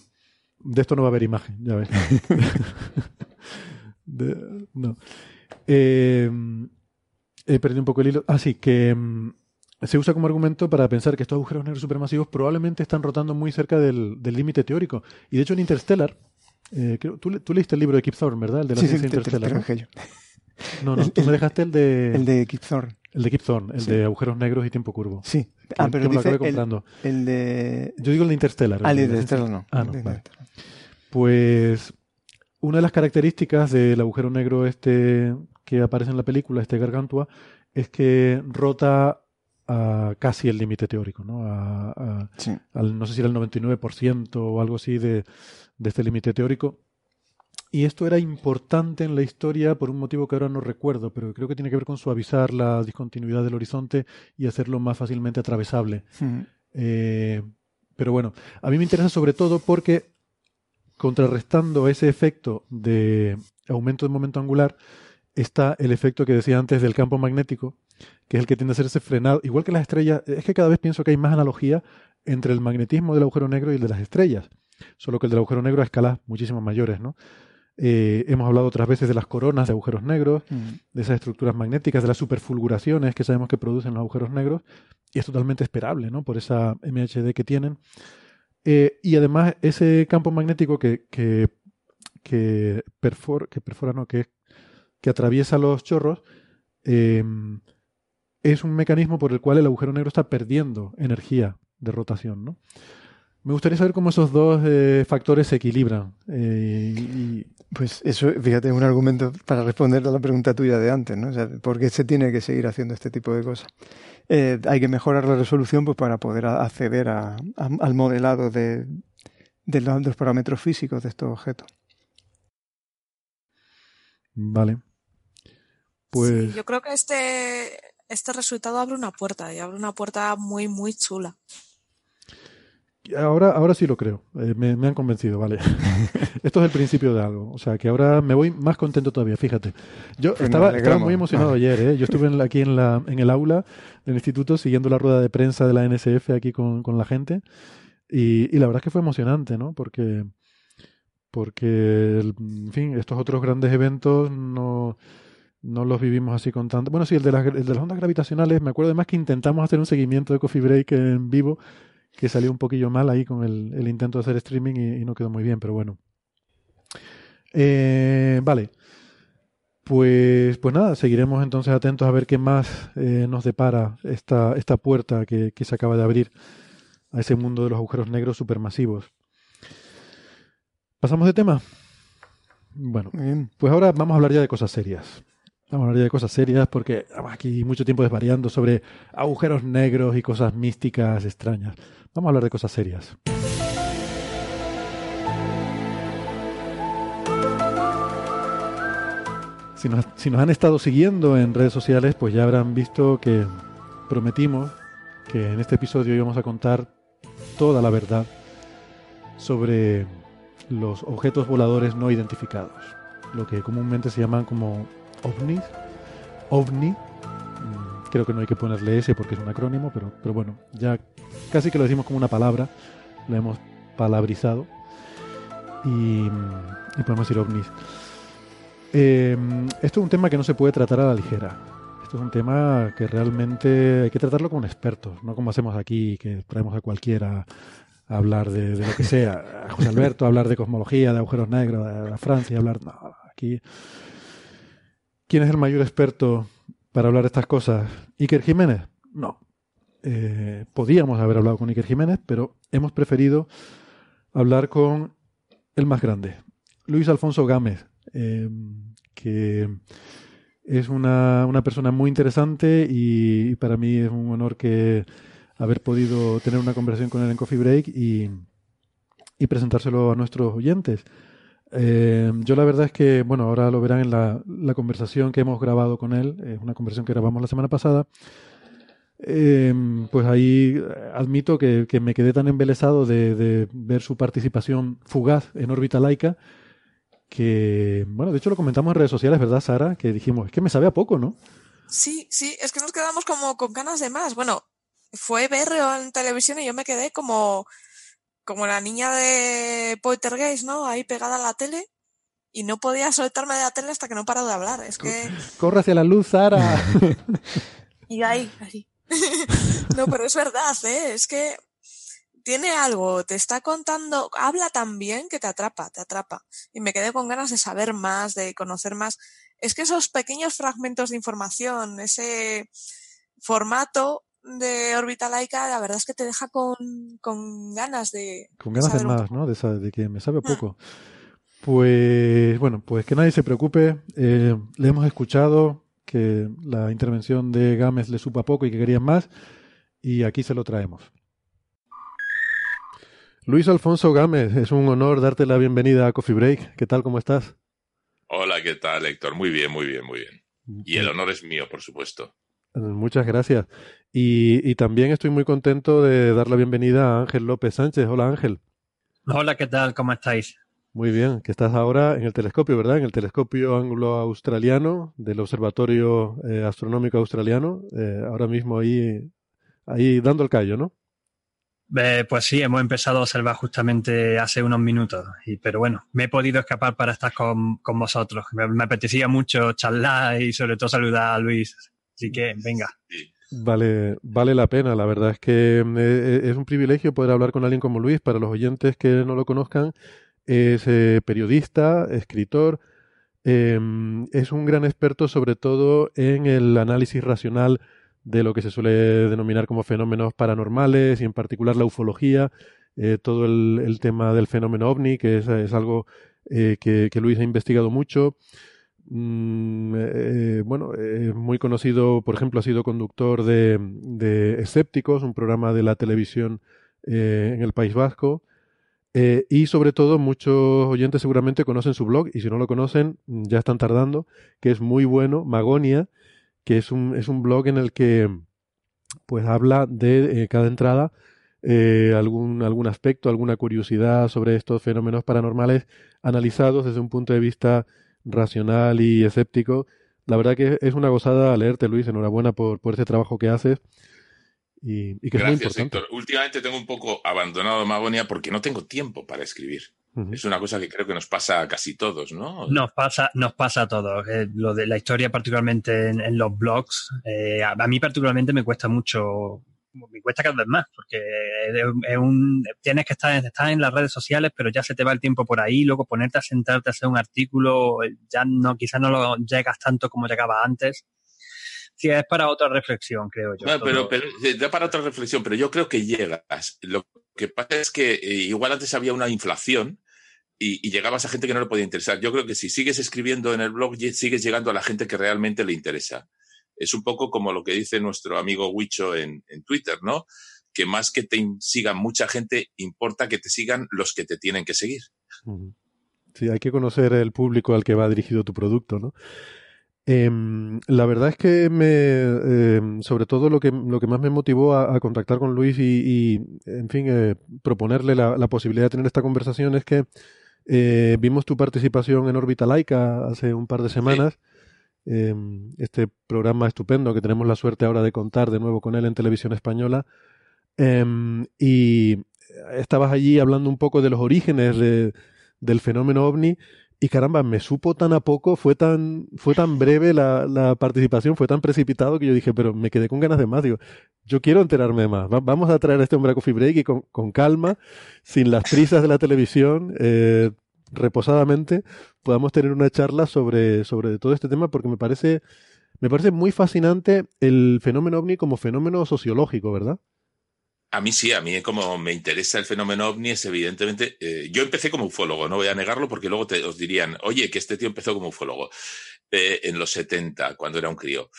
de esto no va a haber imagen, ya ves. (laughs) no. Em, he perdido un poco el hilo. Ah, sí, que em, se usa como argumento para pensar que estos agujeros negros supermasivos probablemente están rotando muy cerca del límite teórico. Y de hecho en Interstellar, eh, tú, tú, leíste el libro de Kip Thorne, ¿verdad? El de la ciencia interstellar. ¿no? no, tú me dejaste el de... El de Kip Thorne. El de Kip Thorne, el de agujeros negros y tiempo curvo. Sí. Ah, pero dice comprando. El, de... Yo digo el de Interstellar. Ah, el de Interstellar no. Ah, no, Pues una de las características del agujero negro este que aparece en la película, este Gargantua, es que rota a casi el límite teórico, ¿no? A, al, no sé si era el 99% o algo así de, de este límite teórico. Y esto era importante en la historia por un motivo que ahora no recuerdo, pero creo que tiene que ver con suavizar la discontinuidad del horizonte y hacerlo más fácilmente atravesable. Eh, pero bueno, a mí me interesa sobre todo porque contrarrestando ese efecto de aumento de momento angular está el efecto que decía antes del campo magnético, que es el que tiende a hacerse frenado, igual que las estrellas, es que cada vez pienso que hay más analogía entre el magnetismo del agujero negro y el de las estrellas, solo que el del agujero negro a escalas muchísimo mayores, ¿no? Eh, hemos hablado otras veces de las coronas de agujeros negros, mm. de esas estructuras magnéticas, de las superfulguraciones que sabemos que producen los agujeros negros, y es totalmente esperable, ¿no? Por esa MHD que tienen. Eh, y además, ese campo magnético que, que, que, perfora, que perfora, no, que, que atraviesa los chorros, eh, es un mecanismo por el cual el agujero negro está perdiendo energía de rotación, ¿no? Me gustaría saber cómo esos dos eh, factores se equilibran. Eh, y... Pues eso, fíjate, es un argumento para responder a la pregunta tuya de antes, ¿no? O sea, ¿por qué se tiene que seguir haciendo este tipo de cosas? Eh, hay que mejorar la resolución pues, para poder acceder al modelado de, los, parámetros físicos de estos objetos. Vale. Pues... yo creo que este, este resultado abre una puerta y abre una puerta muy, muy chula. Ahora, ahora sí lo creo. Eh, me, han convencido, vale. (laughs) Esto es el principio de algo. O sea, que ahora me voy más contento todavía, fíjate. Yo estaba, muy emocionado ayer, ¿eh? Yo estuve aquí en, la, en el aula del instituto siguiendo la rueda de prensa de la NSF aquí con, la gente. Y, la verdad es que fue emocionante, ¿no? Porque, porque, en fin, estos otros grandes eventos no, no los vivimos así con tanto. Bueno, sí, el de, las, el de las ondas gravitacionales, me acuerdo además que intentamos hacer un seguimiento de Coffee Break en vivo que salió un poquillo mal ahí con el, intento de hacer streaming y, no quedó muy bien, pero bueno. Eh, vale. Pues, pues nada, seguiremos entonces atentos a ver qué más eh, nos depara esta, esta puerta que, se acaba de abrir a ese mundo de los agujeros negros supermasivos. ¿Pasamos de tema? Bueno, pues ahora vamos a hablar ya de cosas serias. Vamos a hablar de cosas serias porque aquí mucho tiempo desvariando sobre agujeros negros y cosas místicas extrañas. Vamos a hablar de cosas serias. Si nos, si nos han estado siguiendo en redes sociales, pues ya habrán visto que prometimos que en este episodio íbamos a contar toda la verdad sobre los objetos voladores no identificados, lo que comúnmente se llaman como ovnis, ovni, Creo que no hay que ponerle ese porque es un acrónimo, pero, pero bueno, ya casi que lo decimos como una palabra, lo hemos palabrizado y, podemos decir ovnis. Em, esto es un tema que no se puede tratar a la ligera. Esto es un tema que realmente hay que tratarlo con expertos, no como hacemos aquí, que traemos a cualquiera a hablar de, lo que sea. A José Alberto a hablar de cosmología, de agujeros negros, de Francia, a hablar... No, aquí... ¿Quién es el mayor experto para hablar de estas cosas. ¿Iker Jiménez? No. Eh, podíamos haber hablado con Iker Jiménez, pero hemos preferido hablar con el más grande, Luis Alfonso Gámez, eh, que es una, persona muy interesante y, para mí es un honor que haber podido tener una conversación con él en Coffee Break y, y presentárselo a nuestros oyentes. Eh, yo la verdad es que, bueno, ahora lo verán en la, conversación que hemos grabado con él, es una conversación que grabamos la semana pasada. Em, pues ahí admito que, me quedé tan embelesado de, ver su participación fugaz en órbita laica que, bueno, de hecho lo comentamos en redes sociales, ¿verdad, Sara? Que dijimos, es que me sabe a poco, ¿no? Sí, sí, es que nos quedamos como con ganas de más. Bueno, fue verlo en televisión y yo me quedé como, como la niña de Poltergeist, ¿no? Ahí pegada a la tele y no podía soltarme de la tele hasta que no paró de hablar. Es que... Corre hacia la luz, Sara. (laughs) y ahí, así. (laughs) no, pero es verdad, ¿eh? Es que tiene algo, te está contando, habla tan bien que te atrapa, te atrapa. Y me quedé con ganas de saber más, de conocer más. Es que esos pequeños fragmentos de información, ese formato de órbita laica, la verdad es que te deja con, con ganas de. Con ganas de más, ¿no? De, que me sabe mm. poco. Pues bueno, pues que nadie se preocupe. Eh, le hemos escuchado que la intervención de Gámez le supa poco y que querían más, y aquí se lo traemos. Luis Alfonso Gámez, es un honor darte la bienvenida a Coffee Break. ¿Qué tal? ¿Cómo estás? Hola, ¿qué tal, Héctor? Muy bien, muy bien, muy bien. Y el honor es mío, por supuesto. Muchas gracias. Y, también estoy muy contento de dar la bienvenida a Ángel López Sánchez. Hola Ángel. Hola, ¿qué tal? ¿Cómo estáis? Muy bien, que estás ahora en el telescopio, ¿verdad? En el telescopio anglo-australiano del Observatorio eh, Astronómico Australiano, eh, ahora mismo ahí, ahí dando el callo, ¿no? Eh, pues sí, hemos empezado a observar justamente hace unos minutos, y, pero bueno, me he podido escapar para estar con, con vosotros. Me, me, apetecía mucho charlar y sobre todo saludar a Luis, así que venga. Vale, vale la pena, la verdad es que mm, eh, eh, es un privilegio poder hablar con alguien como Luis. Para los oyentes que no lo conozcan, es eh, periodista, escritor, em, es un gran experto sobre todo en el análisis racional de lo que se suele denominar como fenómenos paranormales y en particular la ufología, todo el, tema del fenómeno ovni, que es, algo que, que, Luis ha investigado mucho. Mm, eh, bueno, es muy conocido, por ejemplo, ha sido conductor de, de Escépticos, un programa de la televisión eh, en el País Vasco. Eh, y sobre todo, muchos oyentes seguramente conocen su blog, y si no lo conocen, ya están tardando, que es muy bueno, Magonia, que es un, es un blog en el que pues habla de cada entrada algún, algún aspecto, alguna curiosidad sobre estos fenómenos paranormales analizados desde un punto de vista racional y escéptico. La verdad que es una gozada leerte, Luis. Enhorabuena por, por ese trabajo que haces. Y, que Gracias, Héctor. Últimamente tengo un poco abandonado Magonia porque no tengo tiempo para escribir. Es una cosa que creo que nos pasa a casi todos, ¿no? Nos pasa, nos pasa a todos. Eh, lo de la historia, particularmente en, los blogs, eh, a, mí particularmente me cuesta mucho me cuesta cada vez más, porque es un, tienes que estar, en las redes sociales, pero ya se te va el tiempo por ahí, luego ponerte a sentarte a hacer un artículo, ya no, quizás no lo llegas tanto como llegaba antes. Sí, es para otra reflexión, creo yo. No, pero, pero da para otra reflexión, pero yo creo que llegas. Lo que pasa es que eh, igual antes había una inflación y, y, llegabas a gente que no le podía interesar. Yo creo que si sigues escribiendo en el blog, sigues llegando a la gente que realmente le interesa es un poco como lo que dice nuestro amigo Huicho en, Twitter, ¿no? Que más que te sigan mucha gente, importa que te sigan los que te tienen que seguir. Sí, hay que conocer el público al que va dirigido tu producto, ¿no? Em, la verdad es que me, em, sobre todo lo que, lo que más me motivó a, contactar con Luis y, en fin, eh, proponerle la, posibilidad de tener esta conversación es que eh, vimos tu participación en Orbita Laica hace un par de semanas. Em, este programa estupendo que tenemos la suerte ahora de contar de nuevo con él en televisión española. Em, y estabas allí hablando un poco de los orígenes del fenómeno ovni y caramba, me supo tan a poco, fue tan, fue tan breve la, participación, fue tan precipitado que yo dije, pero me quedé con ganas de más. Digo, yo quiero enterarme más. vamos a traer a este hombre a Coffee Break y con, calma, sin las prisas de la televisión, eh, reposadamente podamos tener una charla sobre, sobre todo este tema porque me parece, me parece muy fascinante el fenómeno ovni como fenómeno sociológico, ¿verdad? A mí sí, a mí como me interesa el fenómeno ovni es evidentemente, eh, yo empecé como ufólogo, no voy a negarlo porque luego te, os dirían, oye, que este tío empezó como ufólogo eh, en los 70, cuando era un crío.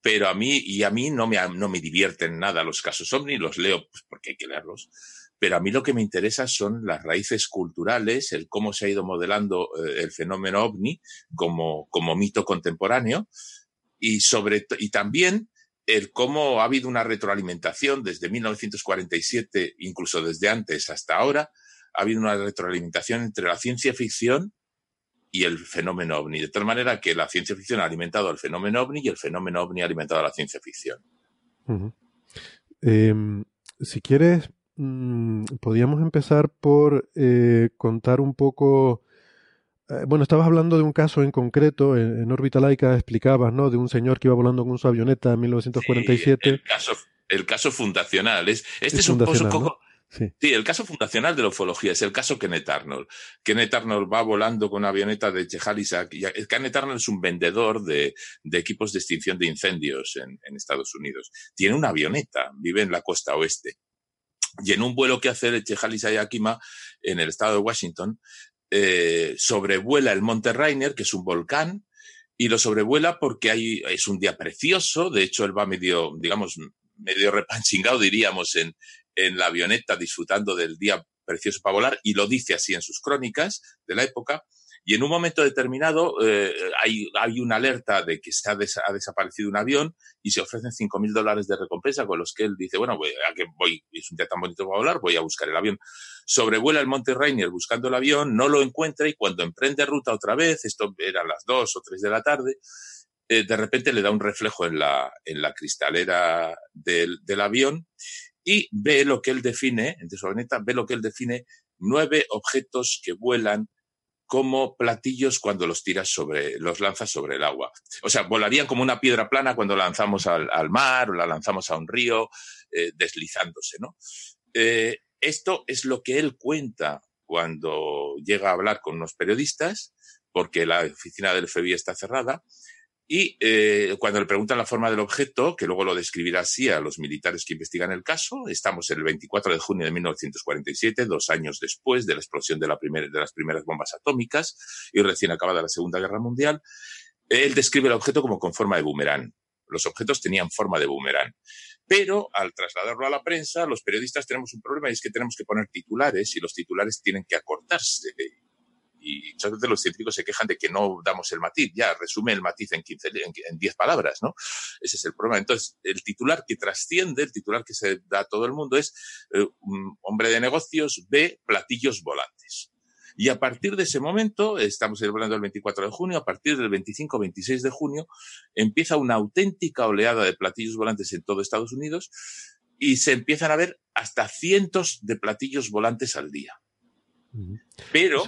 Pero a mí, y a mí no me, no me divierten nada los casos ovni, los leo pues, porque hay que leerlos pero a mí lo que me interesa son las raíces culturales, el cómo se ha ido modelando eh, el fenómeno ovni como, como mito contemporáneo y sobre y también el cómo ha habido una retroalimentación desde 1947, incluso desde antes hasta ahora, ha habido una retroalimentación entre la ciencia ficción y el fenómeno ovni, de tal manera que la ciencia ficción ha alimentado al fenómeno ovni y el fenómeno ovni ha alimentado a la ciencia ficción. Em, si quieres, mm, podríamos empezar por eh, contar un poco eh, bueno, estabas hablando de un caso en concreto, en, órbita laica explicabas, ¿no? De un señor que iba volando con su avioneta en 1947. el, caso, el caso fundacional. Es, este es, un poco... Sí. el caso fundacional de la ufología es el caso Kenneth Arnold. Kenneth Arnold va volando con una avioneta de Chehalisak. Kenneth Arnold es un vendedor de, equipos de extinción de incendios en, en, Estados Unidos. Tiene una avioneta, vive en la costa oeste. Y en un vuelo que hace de Chehalis Yakima, en el estado de Washington, eh, sobrevuela el Monte Rainer, que es un volcán, y lo sobrevuela porque hay, es un día precioso. De hecho, él va medio, digamos, medio repanchingado, diríamos, en, en la avioneta disfrutando del día precioso para volar, y lo dice así en sus crónicas de la época. Y en un momento determinado eh, hay, hay, una alerta de que se ha, desaparecido un avión y se ofrecen 5.000 dólares de recompensa con los que él dice, bueno, voy, a que voy, es un día tan bonito para volar, voy a buscar el avión. Sobrevuela el Monte Rainier buscando el avión, no lo encuentra y cuando emprende ruta otra vez, esto era las 2 o 3 de la tarde, eh, de repente le da un reflejo en la, en la cristalera del, del avión y ve lo que él define, en su ve lo que él define nueve objetos que vuelan como platillos cuando los tiras sobre, los lanzas sobre el agua. O sea, volarían como una piedra plana cuando la lanzamos al, mar o la lanzamos a un río, eh, deslizándose, ¿no? Eh, esto es lo que él cuenta cuando llega a hablar con unos periodistas, porque la oficina del FBI está cerrada, y eh, cuando le preguntan la forma del objeto, que luego lo describirá así a los militares que investigan el caso, estamos el 24 de junio de 1947, dos años después de la explosión de, la de las primeras bombas atómicas y recién acabada la Segunda Guerra Mundial. Él describe el objeto como con forma de boomerang. Los objetos tenían forma de boomerang. Pero al trasladarlo a la prensa, los periodistas tenemos un problema y es que tenemos que poner titulares y los titulares tienen que acortarse y muchas veces los científicos se quejan de que no damos el matiz, ya resume el matiz en 15, en 10 palabras, ¿no? Ese es el problema. Entonces, el titular que trasciende, el titular que se da a todo el mundo es eh, un hombre de negocios ve platillos volantes. Y a partir de ese momento, estamos celebrando el 24 de junio, a partir del 25-26 de junio, empieza una auténtica oleada de platillos volantes en todo Estados Unidos y se empiezan a ver hasta cientos de platillos volantes al día. Pero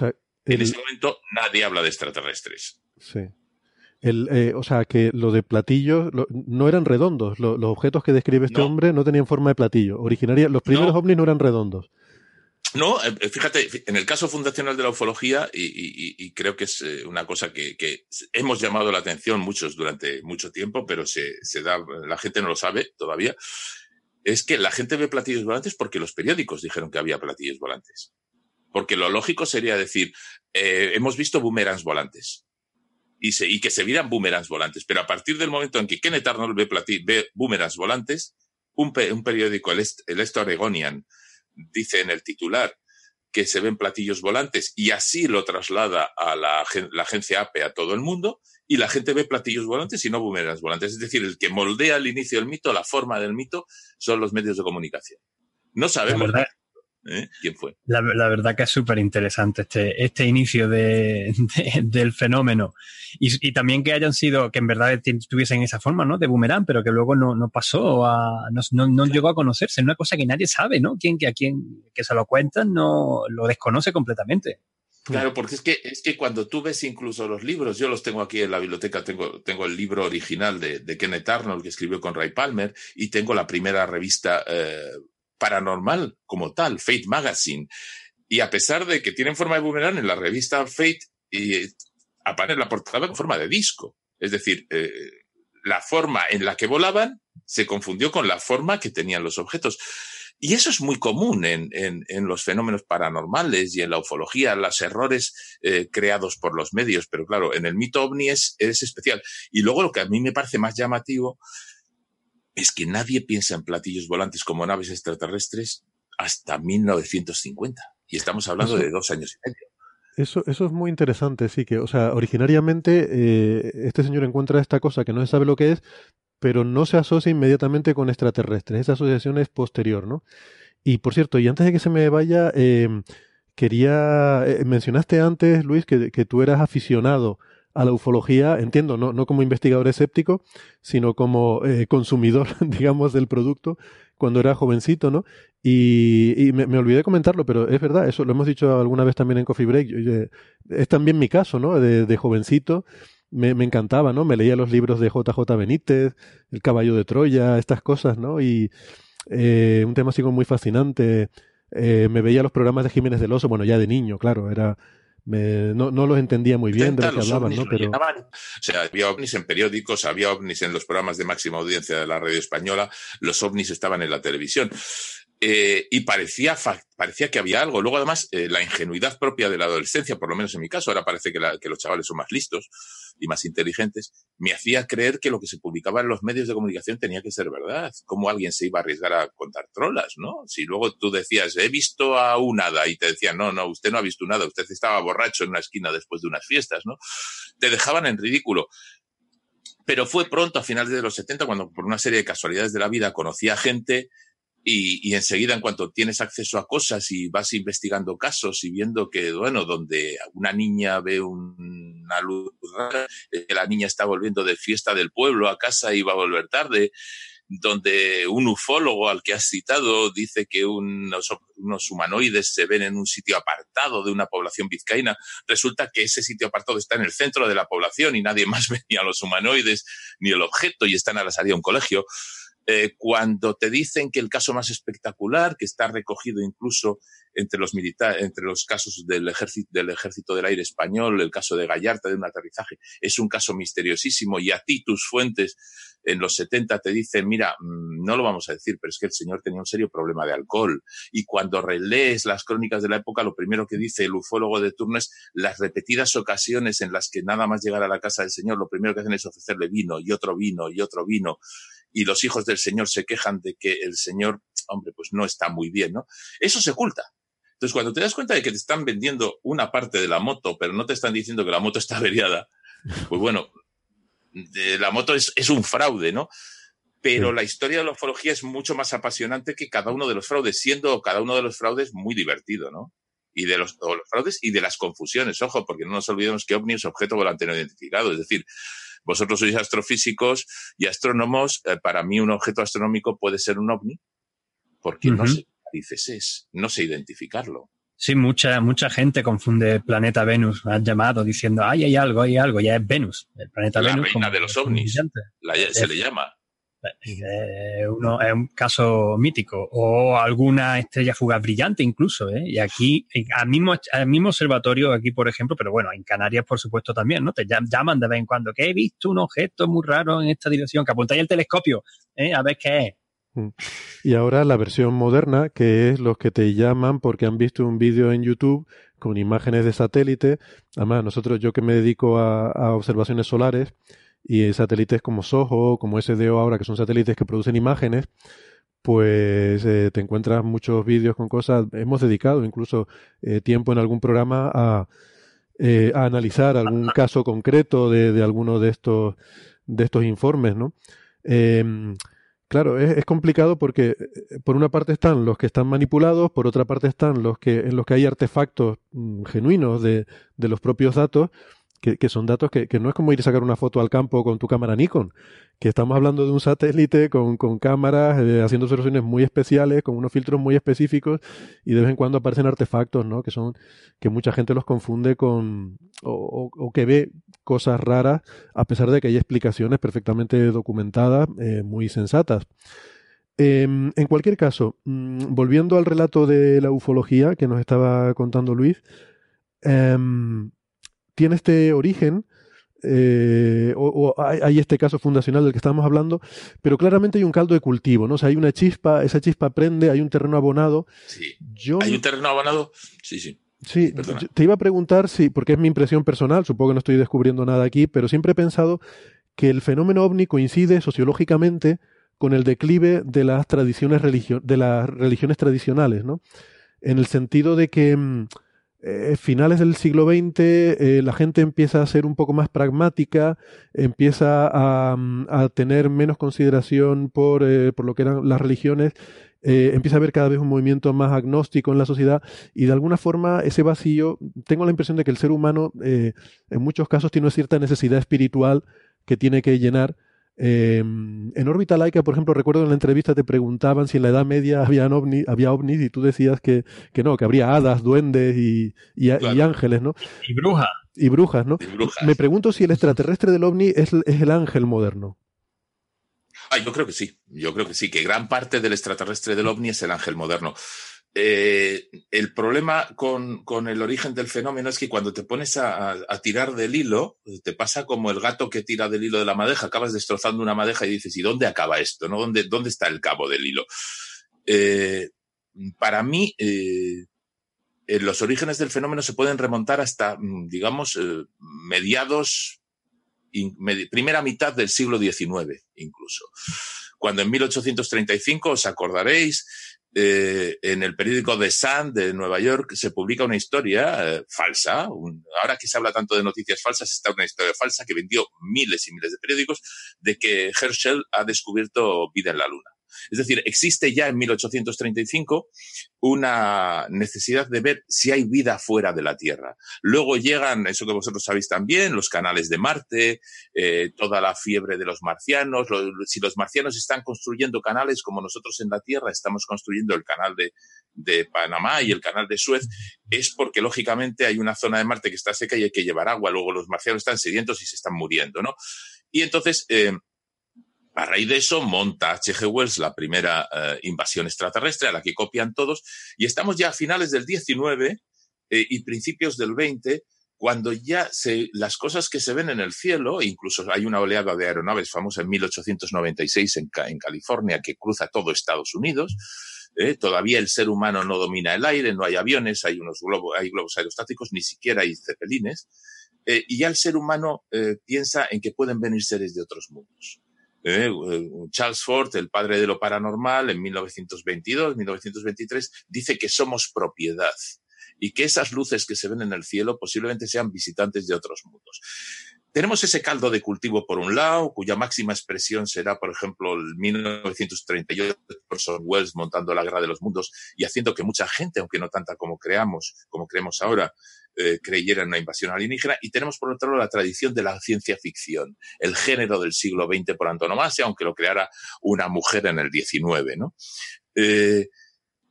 en ese momento nadie habla de extraterrestres. Sí. El, eh, o sea, que lo de platillos no eran redondos. los objetos que describe este hombre no tenían forma de platillo. Originaria, los primeros ovnis no eran redondos. No, eh, fíjate, en el caso fundacional de la ufología, y, creo que es eh, una cosa que, hemos llamado la atención muchos durante mucho tiempo, pero se, se, da, la gente no lo sabe todavía, es que la gente ve platillos volantes porque los periódicos dijeron que había platillos volantes. Porque lo lógico sería decir, eh, hemos visto boomerangs volantes. Y, y, que se vieran boomerangs volantes. Pero a partir del momento en que Kenneth Arnold ve, ve boomerangs volantes, un, periódico, el, Est, el Oregonian, dice en el titular que se ven platillos volantes y así lo traslada a la, la, agencia APE a todo el mundo y la gente ve platillos volantes y no boomerangs volantes. Es decir, el que moldea el inicio del mito, la forma del mito, son los medios de comunicación. No sabemos. ¿Eh? ¿Quién fue? La, verdad que es súper interesante este, este inicio de, del fenómeno. Y, también que hayan sido, que en verdad tuviesen esa forma, ¿no? De boomerang, pero que luego no, pasó, a, no, no, llegó a conocerse. Es una cosa que nadie sabe, ¿no? Quien, que a quien que se lo cuentan no lo desconoce completamente. Claro, porque es que, es que cuando tú ves incluso los libros, yo los tengo aquí en la biblioteca, tengo, tengo el libro original de, de Kenneth Arnold que escribió con Ray Palmer y tengo la primera revista eh, paranormal como tal, Fate Magazine. Y a pesar de que tienen forma de boomerang, en la revista Fate y, aparece la portada con forma de disco. Es decir, eh, la forma en la que volaban se confundió con la forma que tenían los objetos. Y eso es muy común en, en, los fenómenos paranormales y en la ufología, los errores eh, creados por los medios. Pero claro, en el mito ovni es, es especial. Y luego lo que a mí me parece más llamativo es que nadie piensa en platillos volantes como naves extraterrestres hasta 1950. Y estamos hablando de dos años y medio. Eso, eso es muy interesante, sí, que, o sea, originariamente eh, este señor encuentra esta cosa que no se sabe lo que es, pero no se asocia inmediatamente con extraterrestres. Esa asociación es posterior, ¿no? Y por cierto, y antes de que se me vaya, eh, quería. Eh, mencionaste antes, Luis, que, que, tú eras aficionado a la ufología, entiendo, no, no como investigador escéptico, sino como eh, consumidor, (laughs) digamos, del producto cuando era jovencito, ¿no? Y, me, me, olvidé comentarlo, pero es verdad, eso lo hemos dicho alguna vez también en Coffee Break. es también mi caso, ¿no? De, de jovencito me, me, encantaba, ¿no? Me leía los libros de JJ Benítez, El caballo de Troya, estas cosas, ¿no? Y eh, un tema así como muy fascinante. Eh, me veía los programas de Jiménez del Oso, bueno, ya de niño, claro, era... Me, no, no los entendía muy bien de lo que hablaban, ¿no? Pero... O sea, había ovnis en periódicos, había ovnis en los programas de máxima audiencia de la radio española, los ovnis estaban en la televisión. Eh, y parecía, parecía que había algo. Luego, además, eh, la ingenuidad propia de la adolescencia, por lo menos en mi caso, ahora parece que, la, que, los chavales son más listos y más inteligentes, me hacía creer que lo que se publicaba en los medios de comunicación tenía que ser verdad. ¿Cómo alguien se iba a arriesgar a contar trolas, no? Si luego tú decías, he visto a un hada, y te decían, no, no, usted no ha visto un hada, usted estaba borracho en una esquina después de unas fiestas, ¿no? Te dejaban en ridículo. Pero fue pronto, a finales de los 70, cuando por una serie de casualidades de la vida conocí a gente y, y, enseguida, en cuanto tienes acceso a cosas y vas investigando casos y viendo que, bueno, donde una niña ve una luz que la niña está volviendo de fiesta del pueblo a casa y va a volver tarde, donde un ufólogo al que has citado dice que unos, unos humanoides se ven en un sitio apartado de una población vizcaína, resulta que ese sitio apartado está en el centro de la población y nadie (laughs) más ve ni a los humanoides ni el objeto y están a la salida de un colegio. Eh, cuando te dicen que el caso más espectacular, que está recogido incluso entre los militares, entre los casos del ejército, del ejército del aire español, el caso de Gallarta de un aterrizaje, es un caso misteriosísimo y a ti tus fuentes en los 70 te dicen, mira, mm, no lo vamos a decir, pero es que el señor tenía un serio problema de alcohol. Y cuando relees las crónicas de la época, lo primero que dice el ufólogo de turno es las repetidas ocasiones en las que nada más llegar a la casa del señor, lo primero que hacen es ofrecerle vino y otro vino y otro vino y los hijos del Señor se quejan de que el Señor, hombre, pues no está muy bien, ¿no? Eso se oculta. Entonces, cuando te das cuenta de que te están vendiendo una parte de la moto, pero no te están diciendo que la moto está averiada, pues bueno, la moto es, es un fraude, ¿no? Pero la historia de la ufología es mucho más apasionante que cada uno de los fraudes, siendo cada uno de los fraudes muy divertido, ¿no? Y de los, los fraudes y de las confusiones, ojo, porque no nos olvidemos que OVNI es objeto volante no identificado, es decir, vosotros sois astrofísicos y astrónomos. Eh, para mí un objeto astronómico puede ser un ovni porque uh -huh. no sé dices es, no sé identificarlo. Sí, mucha, mucha gente confunde planeta Venus. Me han llamado diciendo, ay, hay algo, hay algo, ya es Venus. El planeta la Venus. reina de los ovnis. La, se le llama. Eh, uno, es un caso mítico o alguna estrella fugaz brillante incluso ¿eh? y aquí al mismo, al mismo observatorio aquí por ejemplo pero bueno en Canarias por supuesto también no te llaman de vez en cuando que he visto un objeto muy raro en esta dirección que apuntáis el telescopio ¿eh? a ver qué es y ahora la versión moderna, que es los que te llaman porque han visto un vídeo en YouTube con imágenes de satélite. Además, nosotros, yo que me dedico a, a observaciones solares, y satélites como SOHO, como SDO ahora, que son satélites que producen imágenes, pues eh, te encuentras muchos vídeos con cosas. Hemos dedicado incluso eh, tiempo en algún programa a, eh, a analizar algún caso concreto de, de, alguno de estos, de estos informes, ¿no? Eh, claro, es, es, complicado porque por una parte están los que están manipulados, por otra parte están los que en los que hay artefactos mm, genuinos de, de los propios datos que, son datos que, no es como ir a sacar una foto al campo con tu cámara Nikon, que estamos hablando de un satélite con, con cámaras, eh, haciendo observaciones muy especiales, con unos filtros muy específicos, y de vez en cuando aparecen artefactos, ¿no? Que son, que mucha gente los confunde con, o, o, que ve cosas raras, a pesar de que hay explicaciones perfectamente documentadas, eh, muy sensatas. Eh, en cualquier caso, mmm, volviendo al relato de la ufología que nos estaba contando Luis, eh, tiene este origen, eh, o, o hay, hay, este caso fundacional del que estamos hablando, pero claramente hay un caldo de cultivo, ¿no? O sea, hay una chispa, esa chispa prende, hay un terreno abonado. Sí. Yo, ¿Hay un terreno abonado? Sí, sí. Sí, te iba a preguntar si, porque es mi impresión personal, supongo que no estoy descubriendo nada aquí, pero siempre he pensado que el fenómeno ovni coincide sociológicamente con el declive de las tradiciones religio de las religiones tradicionales, ¿no? En el sentido de que mmm, eh, finales del siglo XX eh, la gente empieza a ser un poco más pragmática, empieza a, mm, tener menos consideración por, eh, por, lo que eran las religiones, empieza a haber cada vez un movimiento más agnóstico en la sociedad y de alguna forma ese vacío, tengo la impresión de que el ser humano en muchos casos tiene una cierta necesidad espiritual que tiene que llenar Em, en órbita laica, por ejemplo, recuerdo en la entrevista te preguntaban si en la Edad Media había, ovni, había ovnis y tú decías que, que, no, que habría hadas, duendes y, y, ángeles, ¿no? Y brujas. Y brujas, ¿no? Me pregunto si el extraterrestre del ovni es, es el ángel moderno. Ah, yo creo que sí, yo creo que sí, que gran parte del extraterrestre del ovni es el ángel moderno. Eh, el problema con, el origen del fenómeno es que cuando te pones a, tirar del hilo, te pasa como el gato que tira del hilo de la madeja, acabas destrozando una madeja y dices, ¿y dónde acaba esto? ¿Dónde, está el cabo del hilo? Eh, para mí, eh, los orígenes del fenómeno se pueden remontar hasta, mm, digamos, mediados, primera mitad del siglo XIX, incluso. Cuando en 1835, os acordaréis, eh, en el periódico The Sun de Nueva York se publica una historia eh, falsa. ahora que se habla tanto de noticias falsas, está una historia falsa que vendió miles y miles de periódicos de que Herschel ha descubierto vida en la Luna. Es decir, existe ya en 1835 una necesidad de ver si hay vida fuera de la Tierra. Luego llegan, eso que vosotros sabéis también, los canales de Marte, eh, toda la fiebre de los marcianos. si los marcianos están construyendo canales como nosotros en la Tierra estamos construyendo el canal de, Panamá y el canal de Suez, es porque lógicamente hay una zona de Marte que está seca y hay que llevar agua. Luego los marcianos están sedientos y se están muriendo, ¿no? Y entonces, eh, a raíz de eso monta H.G. Wells la primera eh, invasión extraterrestre a la que copian todos y estamos ya a finales del 19 eh, y principios del 20 cuando ya se, las cosas que se ven en el cielo, incluso hay una oleada de aeronaves famosa en 1896 en, en California que cruza todo Estados Unidos, eh, todavía el ser humano no domina el aire, no hay aviones, hay unos globos, hay globos aerostáticos, ni siquiera hay cepelines, y ya el ser humano piensa en que pueden venir seres de otros mundos. ¿Eh? Charles Ford, el padre de lo paranormal, en 1922, 1923, dice que somos propiedad y que esas luces que se ven en el cielo posiblemente sean visitantes de otros mundos. Tenemos ese caldo de cultivo por un lado, cuya máxima expresión será, por ejemplo, el 1938, Orson Welles montando la guerra de los mundos y haciendo que mucha gente, aunque no tanta como creamos, como creemos ahora, eh, creyera en una invasión alienígena. Y tenemos, por otro lado, la tradición de la ciencia ficción, el género del siglo XX por antonomasia, aunque lo creara una mujer en el XIX, ¿no? Eh,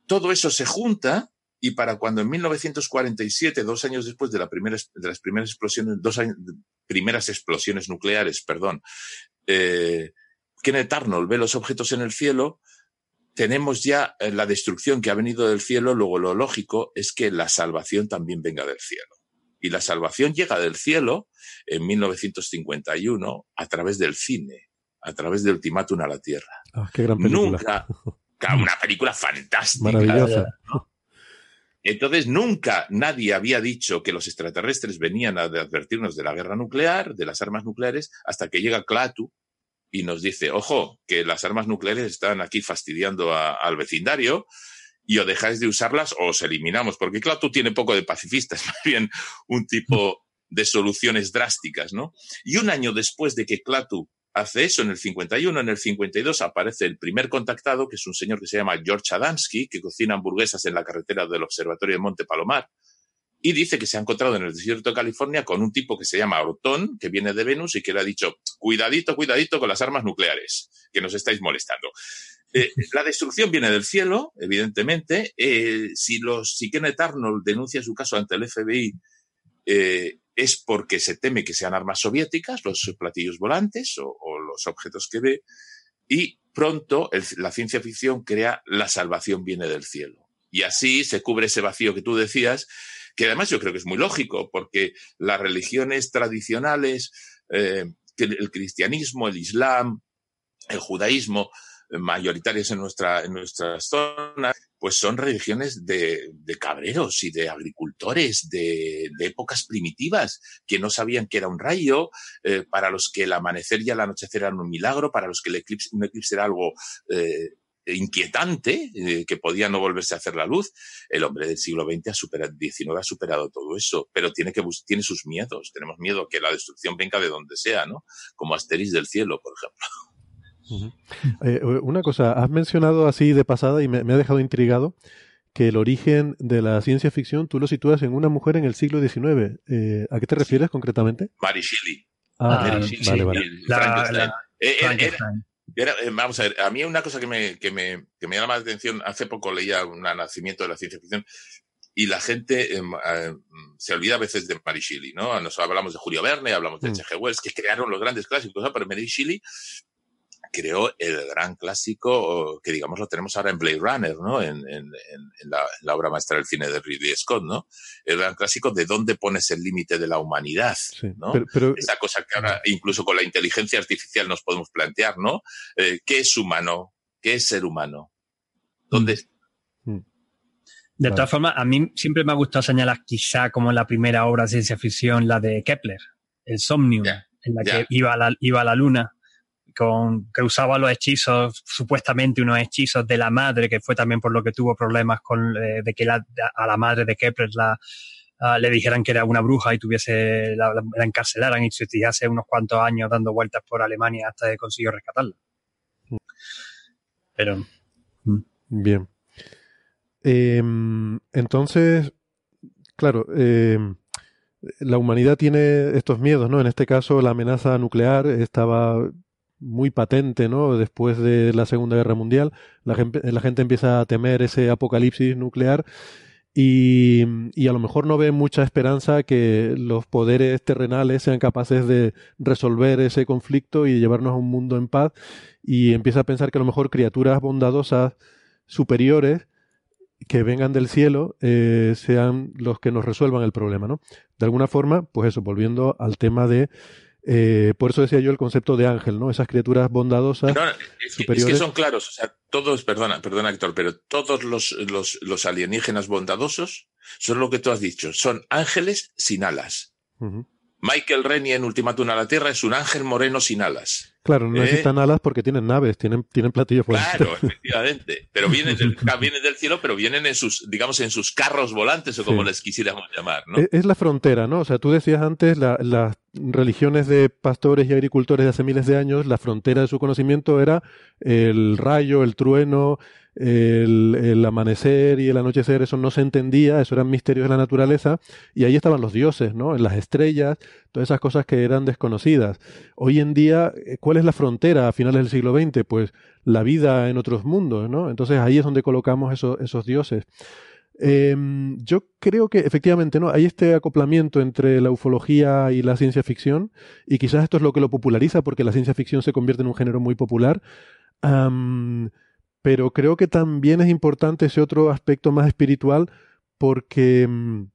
todo eso se junta y para cuando en 1947, dos años después de, de las primeras explosiones, dos primeras explosiones nucleares, perdón, eh, Kenneth Arnold ve los objetos en el cielo, tenemos ya eh, la destrucción que ha venido del cielo, luego lo lógico es que la salvación también venga del cielo. Y la salvación llega del cielo en 1951 a través del cine, a través de Ultimátum a la Tierra. Ah, qué gran película. Nunca, una película fantástica. Maravillosa. Entonces, nunca nadie había dicho que los extraterrestres venían a advertirnos de la guerra nuclear, de las armas nucleares, hasta que llega Clatu y nos dice, ojo, que las armas nucleares están aquí fastidiando al vecindario y o dejáis de usarlas o os eliminamos, porque claro, tú tiene poco de pacifistas, (laughs) más bien un tipo de soluciones drásticas, ¿no? Y un año después de que Clatu hace eso, en el 51, en el 52 aparece el primer contactado, que es un señor que se llama George Adamski, que cocina hamburguesas en la carretera del Observatorio de Monte Palomar, y dice que se ha encontrado en el desierto de California con un tipo que se llama Ortón, que viene de Venus y que le ha dicho, cuidadito, cuidadito con las armas nucleares, que nos estáis molestando. Eh, (laughs) la destrucción viene del cielo, evidentemente. Eh, si, los, si Kenneth Arnold denuncia su caso ante el FBI, eh, es porque se teme que sean armas soviéticas, los platillos volantes o, los objetos que ve. Y pronto la ciencia ficción crea la salvación viene del cielo. Y así se cubre ese vacío que tú decías que además yo creo que es muy lógico, porque las religiones tradicionales, eh, el cristianismo, el islam, el judaísmo, eh, mayoritarias en, nuestra, en nuestras zonas, pues son religiones de, cabreros y de agricultores de, épocas primitivas que no sabían que era un rayo, eh, para los que el amanecer y el anochecer eran un milagro, para los que el eclipse, un eclipse era algo inquietante, eh, que podía no volverse a hacer la luz. El hombre del siglo XX ha superado, XIX ha superado todo eso, pero tiene, que, tiene sus miedos. Tenemos miedo que la destrucción venga de donde sea, ¿no? Como Asteris del cielo, por ejemplo. Eh, una cosa, has mencionado así de pasada y me, ha dejado intrigado que el origen de la ciencia ficción tú lo sitúas en una mujer en el siglo XIX. Eh, ¿A qué te refieres concretamente? Mary Shelley. Ah, vale, vale. Eh, vamos a ver, a mí una cosa que me, que me, que me llama la atención, hace poco leía un nacimiento de la ciencia ficción y la gente em, eh, se olvida a veces de Mary Shelley, ¿no? Nos hablamos de Julio Verne, hablamos de mm. H.G. Wells, que crearon los grandes clásicos, ¿no? pero Mary Shelley creó el gran clásico que digamos lo tenemos ahora en Blade Runner, ¿no? En, en, en, la, obra maestra del cine de Ridley Scott, ¿no? El gran clásico de dónde pones el límite de la humanidad, ¿no? Esa cosa que ahora incluso con la inteligencia artificial nos podemos plantear, ¿no? Eh, ¿Qué es humano? ¿Qué es ser humano? ¿Dónde? Mm. De todas formas, a mí siempre me ha gustado señalar quizá como la primera obra de ciencia ficción, la de Kepler, el Somnium, en la que iba la, iba a la luna con, que usaba los hechizos, supuestamente unos hechizos de la madre, que fue también por lo que tuvo problemas con, eh, de que a la madre de Kepler le dijeran que era una bruja y tuviese, la, la encarcelaran y se hace unos cuantos años dando vueltas por Alemania hasta que consiguió rescatarla. Pero. Mm. Bien. Em, entonces, claro, em, la humanidad tiene estos miedos, ¿no? En este caso, la amenaza nuclear estaba muy patente, ¿no? Después de la Segunda Guerra Mundial, la gente, la gente empieza a temer ese apocalipsis nuclear y, y, a lo mejor no ve mucha esperanza que los poderes terrenales sean capaces de resolver ese conflicto y llevarnos a un mundo en paz y empieza a pensar que a lo mejor criaturas bondadosas superiores que vengan del cielo eh, sean los que nos resuelvan el problema, ¿no? De alguna forma, pues eso, volviendo al tema de eh, por eso decía yo el concepto de ángel, ¿no? Esas criaturas bondadosas. es, que, son claros, o sea, todos, perdona, perdona Héctor, pero todos los, los, los, alienígenas bondadosos son lo que tú has dicho, son ángeles sin alas. Michael Rennie en Ultimátum a la Tierra es un ángel moreno sin alas. Claro, no necesitan ¿Eh? alas porque tienen naves, tienen, tienen platillos Claro, (laughs) efectivamente. Pero vienen del, vienen del cielo, pero vienen en sus, digamos, en sus carros volantes o como les quisiéramos llamar, ¿no? Es, la frontera, ¿no? O sea, tú decías antes, las religiones de pastores y agricultores de hace miles de años, la frontera de su conocimiento era el rayo, el trueno, el, amanecer y el anochecer, eso no se entendía, eso eran misterios de la naturaleza, y ahí estaban los dioses, ¿no? En las estrellas, todas esas cosas que eran desconocidas. Hoy en día, eh, ¿cuál es la frontera a finales del siglo XX? Pues la vida en otros mundos, ¿no? Entonces ahí es donde colocamos esos dioses. Em, yo creo que efectivamente no hay este acoplamiento entre la ufología y la ciencia ficción y quizás esto es lo que lo populariza porque la ciencia ficción se convierte en un género muy popular pero creo que también es importante ese otro aspecto más espiritual porque mm,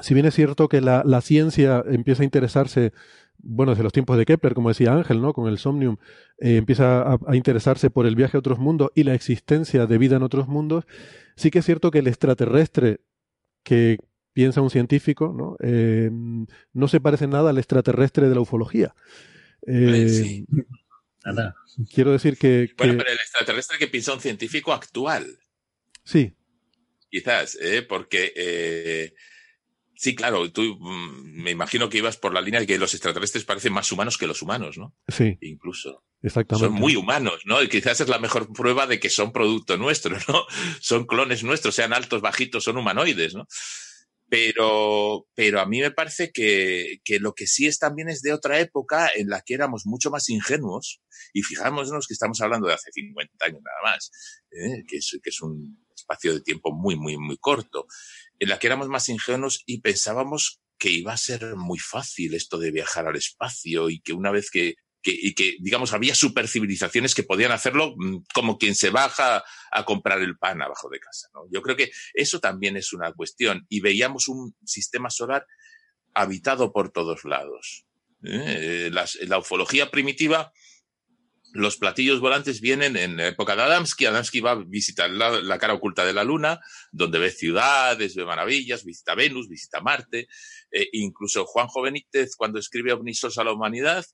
si bien es cierto que la, ciencia empieza a interesarse, bueno, desde los tiempos de Kepler, como decía Ángel, ¿no? Con el Somnium, eh, empieza a, interesarse por el viaje a otros mundos y la existencia de vida en otros mundos, sí que es cierto que el extraterrestre que piensa un científico, ¿no? Eh, no se parece nada al extraterrestre de la ufología. sí. Quiero decir que, Bueno, pero el extraterrestre que piensa un científico actual. Sí. Quizás, ¿eh? porque eh, sí, claro, tú mm, me imagino que ibas por la línea de que los extraterrestres parecen más humanos que los humanos, ¿no? Sí. Incluso. Exactamente. Son muy humanos, ¿no? Y quizás es la mejor prueba de que son producto nuestro, ¿no? (laughs) Son clones nuestros, sean altos, bajitos, son humanoides, ¿no? Pero, pero a mí me parece que, que lo que sí es también es de otra época en la que éramos mucho más ingenuos y fijámonos que estamos hablando de hace 50 años nada más, ¿eh? que, es, que es un espacio de tiempo muy, muy, muy corto, en la que éramos más ingenuos y pensábamos que iba a ser muy fácil esto de viajar al espacio y que una vez que y que, digamos, había supercivilizaciones que podían hacerlo mm, como quien se baja a comprar el pan abajo de casa. Yo creo que eso también es una cuestión. Y veíamos un sistema solar habitado por todos lados. ¿eh? la ufología primitiva, los platillos volantes vienen en la época de Adamski. Adamski va a visitar la, cara oculta de la Luna, donde ve ciudades, ve maravillas, visita Venus, visita Marte. Eh, incluso Juanjo Benítez, cuando escribe Omnisos a la humanidad,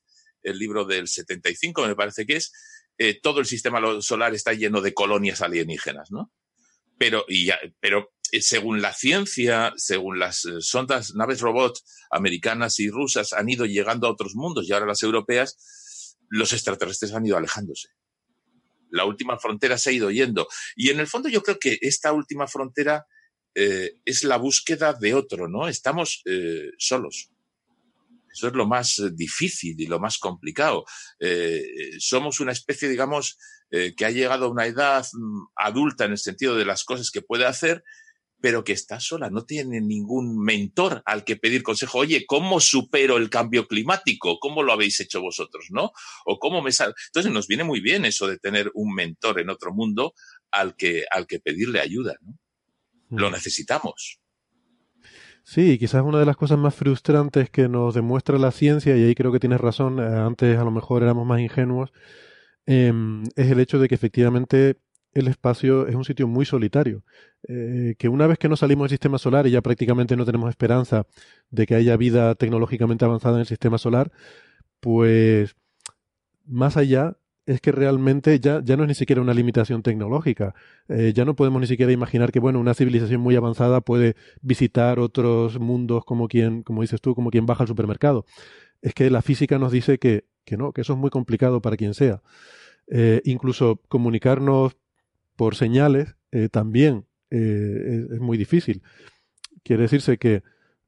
el libro del 75, me parece que es, eh, todo el sistema solar está lleno de colonias alienígenas, ¿no? Pero, y pero eh, según la ciencia, según las eh, sondas, naves robots americanas y rusas han ido llegando a otros mundos y ahora las europeas, los extraterrestres han ido alejándose. La última frontera se ha ido yendo. Y en el fondo yo creo que esta última frontera es la búsqueda de otro, ¿no? Estamos solos. Eso es lo más eh, difícil y lo más complicado. Eh, somos una especie, digamos, eh, que ha llegado a una edad mm, adulta en el sentido de las cosas que puede hacer, pero que está sola, no tiene ningún mentor al que pedir consejo. Oye, ¿cómo supero el cambio climático? ¿Cómo lo habéis hecho vosotros, no? O cómo me sal... Entonces nos viene muy bien eso de tener un mentor en otro mundo al que, al que pedirle ayuda, ¿no? Lo mm. necesitamos. Sí, quizás una de las cosas más frustrantes que nos demuestra la ciencia, y ahí creo que tienes razón, eh, antes a lo mejor éramos más ingenuos, em, es el hecho de que efectivamente el espacio es un sitio muy solitario. Eh, que una vez que no salimos del sistema solar y ya prácticamente no tenemos esperanza de que haya vida tecnológicamente avanzada en el sistema solar, pues más allá es que realmente ya, ya no es ni siquiera una limitación tecnológica. Eh, ya no podemos ni siquiera imaginar que, bueno, una civilización muy avanzada puede visitar otros mundos como quien, como dices tú, como quien baja al supermercado. Es que la física nos dice que, que no, que eso es muy complicado para quien sea. Eh, incluso comunicarnos por señales eh, también es muy difícil. Quiere decirse que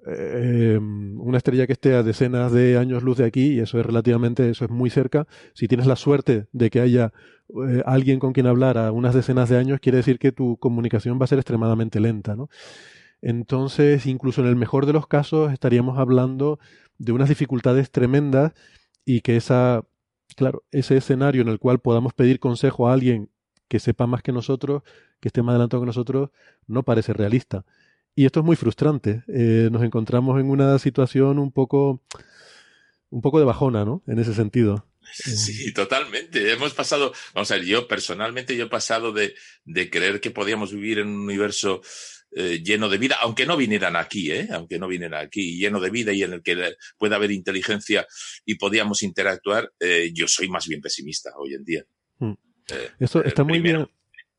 eh, una estrella que esté a decenas de años luz de aquí, y eso es relativamente, eso es muy cerca, si tienes la suerte de que haya eh, alguien con quien hablar a unas decenas de años, quiere decir que tu comunicación va a ser extremadamente lenta, ¿no? Entonces, incluso en el mejor de los casos, estaríamos hablando de unas dificultades tremendas y que esa, claro, ese escenario en el cual podamos pedir consejo a alguien que sepa más que nosotros, que esté más adelantado que nosotros, no parece realista. Y esto es muy frustrante. Eh, nos encontramos en una situación un poco, un poco de bajona, ¿no? En ese sentido. Sí, totalmente. Hemos pasado, vamos a ver, yo personalmente yo he pasado de, de creer que podíamos vivir en un universo eh, lleno de vida, aunque no vinieran aquí, ¿eh? aunque no vinieran aquí, lleno de vida y en el que pueda haber inteligencia y podíamos interactuar, eh, yo soy más bien pesimista hoy en día. Mm. Esto está muy bien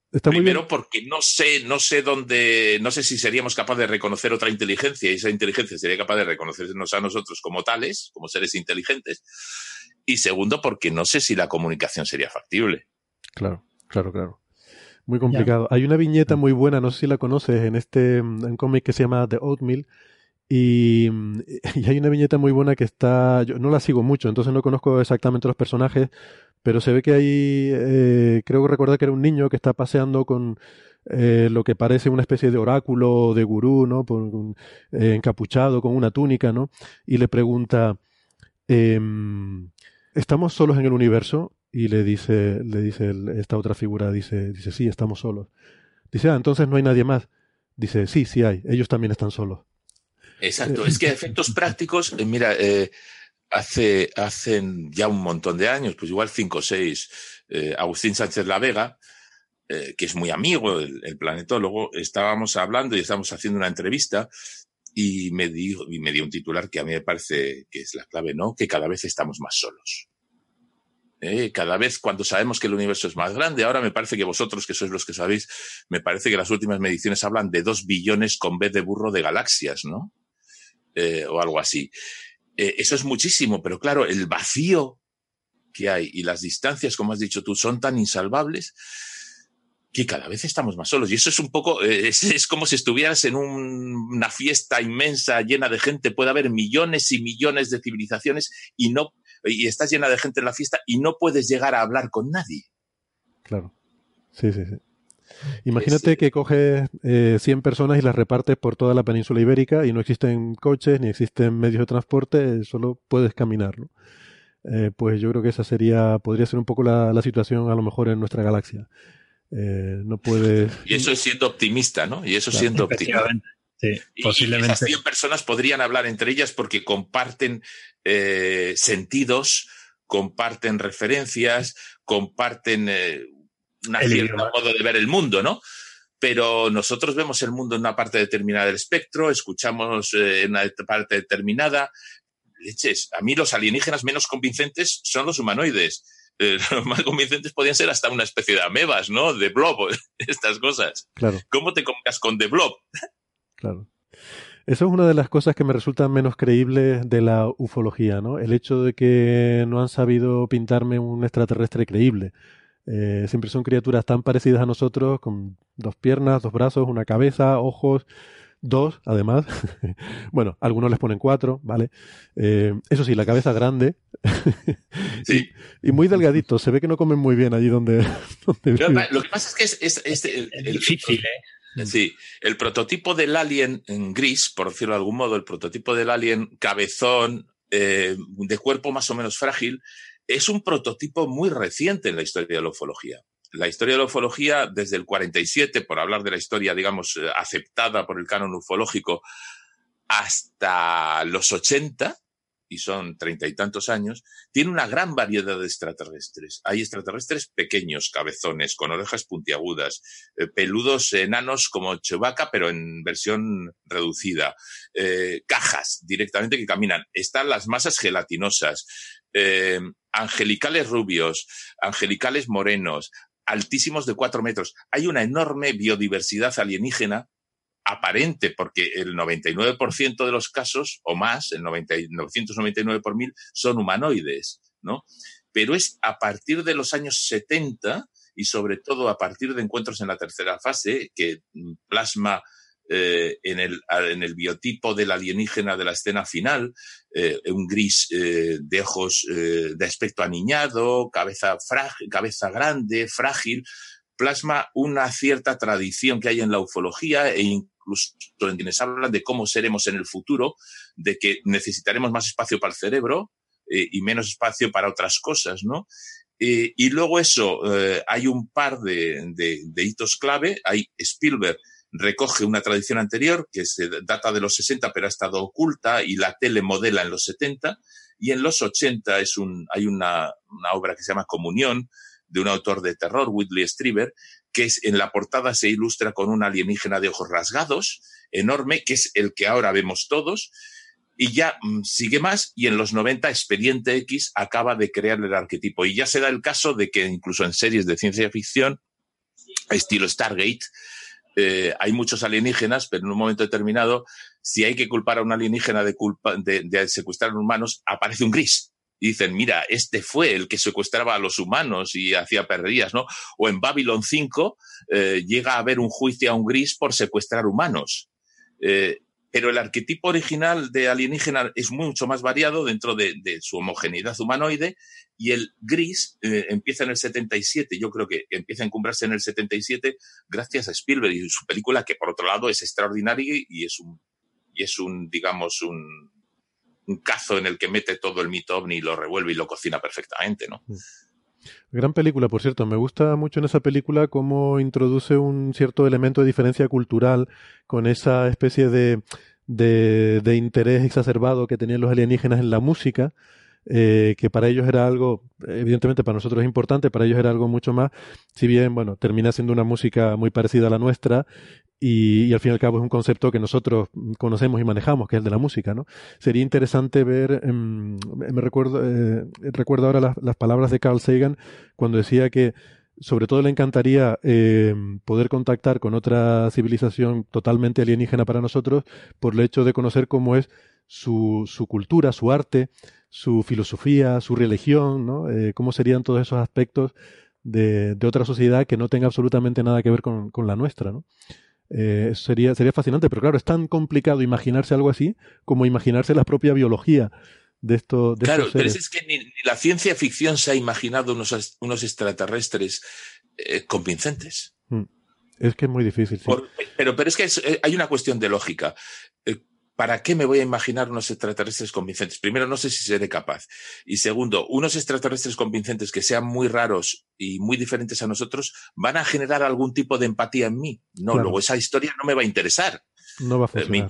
Primero porque no sé, no sé dónde, no sé si seríamos capaces de reconocer otra inteligencia y esa inteligencia sería capaz de reconocernos a nosotros como tales, como seres inteligentes. Y segundo porque no sé si la comunicación sería factible. Claro, claro, claro. Muy complicado. Hay una viñeta muy buena, no sé si la conoces, en este un cómic que se llama The Oatmeal. Y, (laughs) y, hay una viñeta muy buena que está, yo no la sigo mucho, entonces no conozco exactamente los personajes, pero se ve que hay, eh, creo que recuerda que era un niño que está paseando con eh, lo que parece una especie de oráculo de gurú, ¿no? Eh, encapuchado con una túnica, ¿no? Y le pregunta, em, ¿estamos solos en el universo? Y le dice, le dice esta otra figura, dice, dice, sí, estamos solos. Dice, ah, entonces no hay nadie más. Dice, sí, sí hay, ellos también están solos. Exacto, es que (laughs) efectos prácticos, mira, hace, hacen ya un montón de años, pues igual cinco o seis, eh, Agustín Sánchez La Vega, eh, que es muy amigo, el, planetólogo, estábamos hablando y estábamos haciendo una entrevista y me, dijo, y me dio un titular que a mí me parece que es la clave, ¿no? Que cada vez estamos más solos. ¿Eh? cada vez cuando sabemos que el universo es más grande, ahora me parece que vosotros, que sois los que sabéis, me parece que las últimas mediciones hablan de dos billones con vez de burro de galaxias, ¿no? o algo así. Eh, eso es muchísimo, pero claro, el vacío que hay y las distancias, como has dicho tú, son tan insalvables que cada vez estamos más solos. Y eso es un poco, eh, (laughs) es, como si estuvieras en una fiesta inmensa, llena de gente, puede haber millones y millones de civilizaciones y no, y estás llena de gente en la fiesta y no puedes llegar a hablar con nadie. Claro. Sí, sí, sí. Imagínate que coges eh, 100 personas y las repartes por toda la península ibérica y no existen coches ni existen medios de transporte, solo puedes caminar. Eh, pues yo creo que esa sería, podría ser un poco la, situación a lo mejor en nuestra galaxia. Eh, no puedes. Y eso es siendo optimista, ¿no? Y eso siendo optimista. Sí, posiblemente. esas 100 personas podrían hablar entre ellas porque comparten eh, sentidos, comparten referencias, comparten una cierta modo de ver el mundo, ¿no? Pero nosotros vemos el mundo en una parte determinada del espectro, escuchamos eh, en una parte determinada. Leches, a mí los alienígenas menos convincentes son los humanoides. eh, (laughs) los más convincentes podían ser hasta una especie de amebas, ¿no? De blob, (laughs) estas cosas. Claro. ¿Cómo te comunicas con The Blob? Claro. Eso es una de las cosas que me resultan menos creíbles de la ufología, ¿no? El hecho de que no han sabido pintarme un extraterrestre creíble. Eh, siempre son criaturas tan parecidas a nosotros, con dos piernas, dos brazos, una cabeza, ojos, dos, además. (laughs) bueno, algunos les ponen cuatro, ¿vale? Eh, eso sí, la cabeza grande. (laughs) sí. y, muy delgadito. Se ve que no comen muy bien allí donde. (laughs) lo que pasa es que es, difícil, ¿eh? Sí, el prototipo del alien en gris, por decirlo de algún modo, el prototipo del alien cabezón, eh, de cuerpo más o menos frágil, es un prototipo muy reciente en la historia de la ufología la historia de la ufología, desde el 47, por hablar de la historia, digamos, eh, aceptada por el canon ufológico, hasta los 80, y son treinta y tantos años, tiene una gran variedad de extraterrestres. Hay extraterrestres pequeños, cabezones, con orejas puntiagudas, eh, peludos enanos como Chewbacca, pero en versión reducida, eh, cajas directamente que caminan. Están las masas gelatinosas, angelicales rubios, angelicales morenos, altísimos de cuatro metros. Hay una enorme biodiversidad alienígena aparente, porque el 99% de los casos, o más, el 999 por mil, son humanoides, ¿no? Pero es a partir de los años 70 y sobre todo a partir de encuentros en la tercera fase, que plasma eh, en, el, en, el, biotipo del alienígena de la escena final, eh, un gris eh, de ojos de aspecto aniñado, cabeza, cabeza grande, frágil, plasma una cierta tradición que hay en la ufología e incluso en quienes hablan de cómo seremos en el futuro, de que necesitaremos más espacio para el cerebro y menos espacio para otras cosas, ¿no? y luego eso, hay un par de hitos clave. Hay Spielberg, recoge una tradición anterior que se data de los 60 pero ha estado oculta y la tele modela en los 70 y en los 80 es un, hay una, obra que se llama Comunión de un autor de terror, Whitley Strieber, que es, en la portada se ilustra con un alienígena de ojos rasgados, enorme, que es el que ahora vemos todos, y ya mm, sigue más, y en los 90 Expediente X acaba de crear el arquetipo. Y ya se da el caso de que incluso en series de ciencia ficción, estilo Stargate, eh, hay muchos alienígenas, pero en un momento determinado, si hay que culpar a un alienígena de, culpa, de, secuestrar humanos, aparece un gris. Y dicen, mira, este fue el que secuestraba a los humanos y hacía perderías, ¿no? O en Babylon 5 eh, llega a haber un juicio a un gris por secuestrar humanos. Eh, pero el arquetipo original de alienígena es mucho más variado dentro de, su homogeneidad humanoide y el gris eh, empieza en el 77, yo creo que empieza a encumbrarse en el 77 gracias a Spielberg y su película que por otro lado es extraordinaria y es un, y es un digamos, un, un cazo en el que mete todo el mito ovni y lo revuelve y lo cocina perfectamente, ¿no? Mm. Gran película, por cierto. Me gusta mucho en esa película cómo introduce un cierto elemento de diferencia cultural con esa especie de, de, de interés exacerbado que tenían los alienígenas en la música eh, que para ellos era algo, evidentemente para nosotros es importante, para ellos era algo mucho más, si bien, bueno, termina siendo una música muy parecida a la nuestra y, al fin y al cabo es un concepto que nosotros conocemos y manejamos, que es el de la música, ¿no? Sería interesante ver, em, me recuerdo, eh, recuerdo ahora las, palabras de Carl Sagan cuando decía que sobre todo le encantaría eh, poder contactar con otra civilización totalmente alienígena para nosotros por el hecho de conocer cómo es su, su cultura, su arte, su filosofía, su religión, ¿no? Eh, cómo serían todos esos aspectos de, de, otra sociedad que no tenga absolutamente nada que ver con, con la nuestra, ¿no? Eh, sería, sería fascinante, pero claro, es tan complicado imaginarse algo así como imaginarse la propia biología de esto. De claro, pero es que ni, la ciencia ficción se ha imaginado unos, unos extraterrestres eh, convincentes. Mm. Es que es muy difícil. pero, pero es que eh, hay una cuestión de lógica. ¿Para qué me voy a imaginar unos extraterrestres convincentes? Primero, no sé si seré capaz. Y segundo, unos extraterrestres convincentes que sean muy raros y muy diferentes a nosotros, ¿van a generar algún tipo de empatía en mí? No, luego esa historia no me va a interesar. No va a eh, funcionar.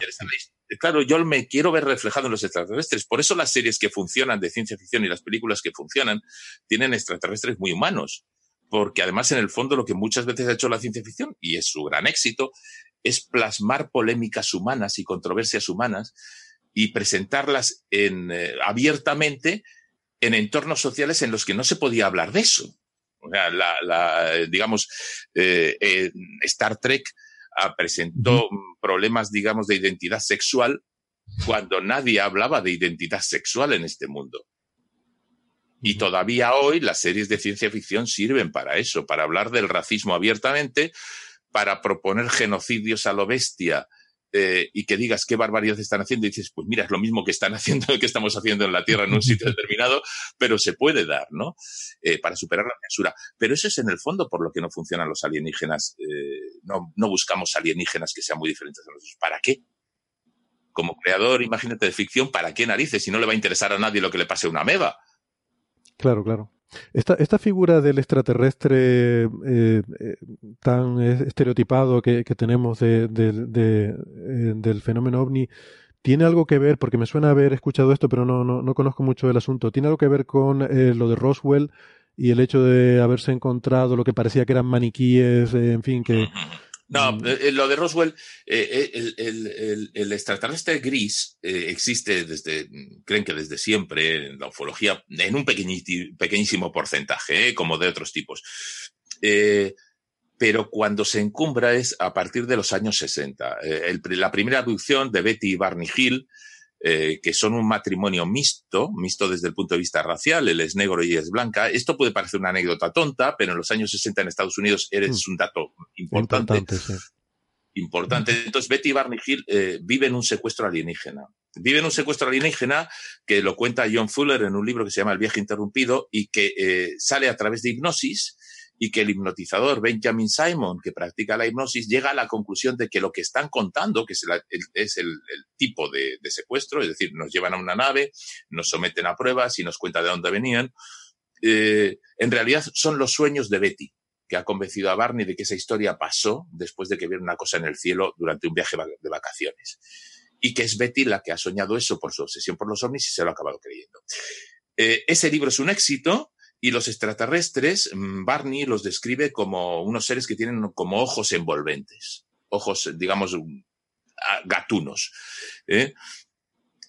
Claro, yo me quiero ver reflejado en los extraterrestres. Por eso las series que funcionan de ciencia ficción y las películas que funcionan tienen extraterrestres muy humanos porque además en el fondo lo que muchas veces ha hecho la ciencia ficción, y es su gran éxito, es plasmar polémicas humanas y controversias humanas y presentarlas en, eh, abiertamente en entornos sociales en los que no se podía hablar de eso. O sea, la, digamos, eh, eh, Star Trek presentó problemas, digamos, de identidad sexual cuando nadie hablaba de identidad sexual en este mundo. Y todavía hoy las series de ciencia ficción sirven para eso, para hablar del racismo abiertamente, para proponer genocidios a lo bestia, eh, y que digas qué barbaridad están haciendo y dices, pues mira, es lo mismo que están (laughs) haciendo, que estamos haciendo en la Tierra en un (laughs) sitio determinado, pero se puede dar, ¿no? Eh, para superar la censura. Pero eso es en el fondo por lo que no funcionan los alienígenas. Eh, no, no buscamos alienígenas que sean muy diferentes de nosotros. ¿Para qué? Como creador, imagínate, de ficción, ¿para qué narices? Si no le va a interesar a nadie lo que le pase a una meba. Claro, claro. Esta, esta figura del extraterrestre eh, eh, tan estereotipado que, tenemos de, eh, del fenómeno ovni, ¿tiene algo que ver, porque me suena haber escuchado esto, pero no, no, no conozco mucho el asunto, ¿tiene algo que ver con lo de Roswell y el hecho de haberse encontrado lo que parecía que eran maniquíes, en fin, que... No, mm. eh, eh, lo de Roswell, eh, el, extraterrestre gris existe desde, creen que desde siempre en la ufología, en un pequeñísimo porcentaje, como de otros tipos. pero cuando se encumbra es a partir de los años 60. la primera abducción de Betty y Barney Hill eh, que son un matrimonio mixto, mixto desde el punto de vista racial, él es negro y es blanca. Esto puede parecer una anécdota tonta, pero en los años 60 en Estados Unidos eres mm. un dato importante. Importante, Entonces, Betty Barney Hill eh, vive en un secuestro alienígena. Vive en un secuestro alienígena que lo cuenta John Fuller en un libro que se llama El viaje interrumpido y que eh, sale a través de hipnosis y que el hipnotizador Benjamin Simon, que practica la hipnosis, llega a la conclusión de que lo que están contando, que es, el, tipo de, secuestro, es decir, nos llevan a una nave, nos someten a pruebas y nos cuenta de dónde venían, eh, en realidad son los sueños de Betty, que ha convencido a Barney de que esa historia pasó después de que viera una cosa en el cielo durante un viaje de vacaciones. Y que es Betty la que ha soñado eso por su obsesión por los ovnis y se lo ha acabado creyendo. Eh, ese libro es un éxito, y los extraterrestres, mm, Barney los describe como unos seres que tienen como ojos envolventes, ojos, digamos, mm, gatunos. ¿eh?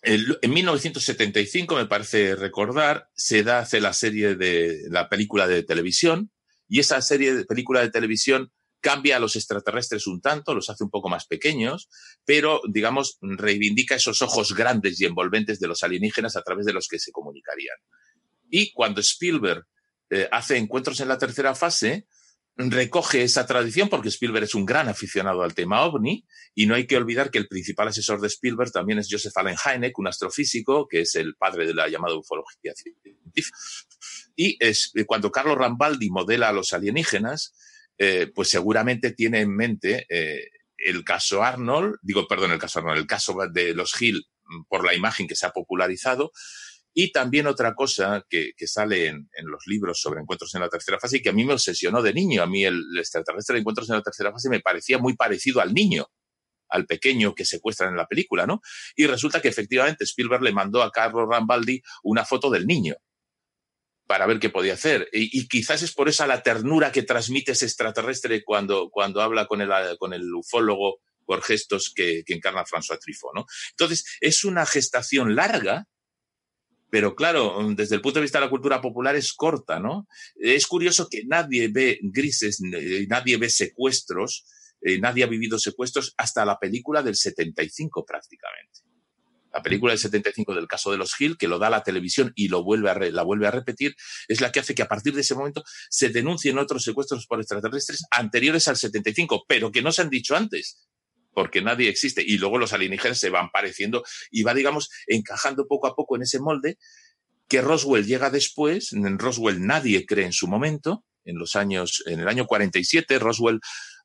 en 1975, me parece recordar, se da, hace la serie de la película de televisión, y esa serie de película de televisión cambia a los extraterrestres un tanto, los hace un poco más pequeños, pero, digamos, reivindica esos ojos grandes y envolventes de los alienígenas a través de los que se comunicarían. Y cuando Spielberg eh, hace encuentros en la tercera fase, recoge esa tradición porque Spielberg es un gran aficionado al tema ovni y no hay que olvidar que el principal asesor de Spielberg también es Joseph Allen Hynek, un astrofísico que es el padre de la llamada ufología científica. Y eh, cuando Carlos Rambaldi modela a los alienígenas, eh, pues seguramente tiene en mente el caso Arnold, digo, perdón, el caso Arnold, el caso de los Hill mm, por la imagen que se ha popularizado, y también otra cosa que, sale en, los libros sobre encuentros en la tercera fase y que a mí me obsesionó de niño. A mí el, extraterrestre encuentros en la tercera fase me parecía muy parecido al niño, al pequeño que secuestran en la película, ¿no? Y resulta que efectivamente Spielberg le mandó a Carlos Rambaldi una foto del niño para ver qué podía hacer. Y, quizás es por esa la ternura que transmite ese extraterrestre cuando, cuando habla con el, con el ufólogo por gestos que, que encarna François Truffaut, ¿no? Entonces, es una gestación larga, pero claro, desde el punto de vista de la cultura popular es corta, ¿no? Es curioso que nadie ve grises, nadie ve secuestros, eh, nadie ha vivido secuestros hasta la película del 75 prácticamente. La película del 75 del caso de los Hill, que lo da la televisión y lo vuelve a la vuelve a repetir, es la que hace que a partir de ese momento se denuncien otros secuestros por extraterrestres anteriores al 75, pero que no se han dicho antes porque nadie existe. Y luego los alienígenas se van pareciendo y va, digamos, encajando poco a poco en ese molde que Roswell llega después. En Roswell nadie cree en su momento. En los años, en el año 47, Roswell,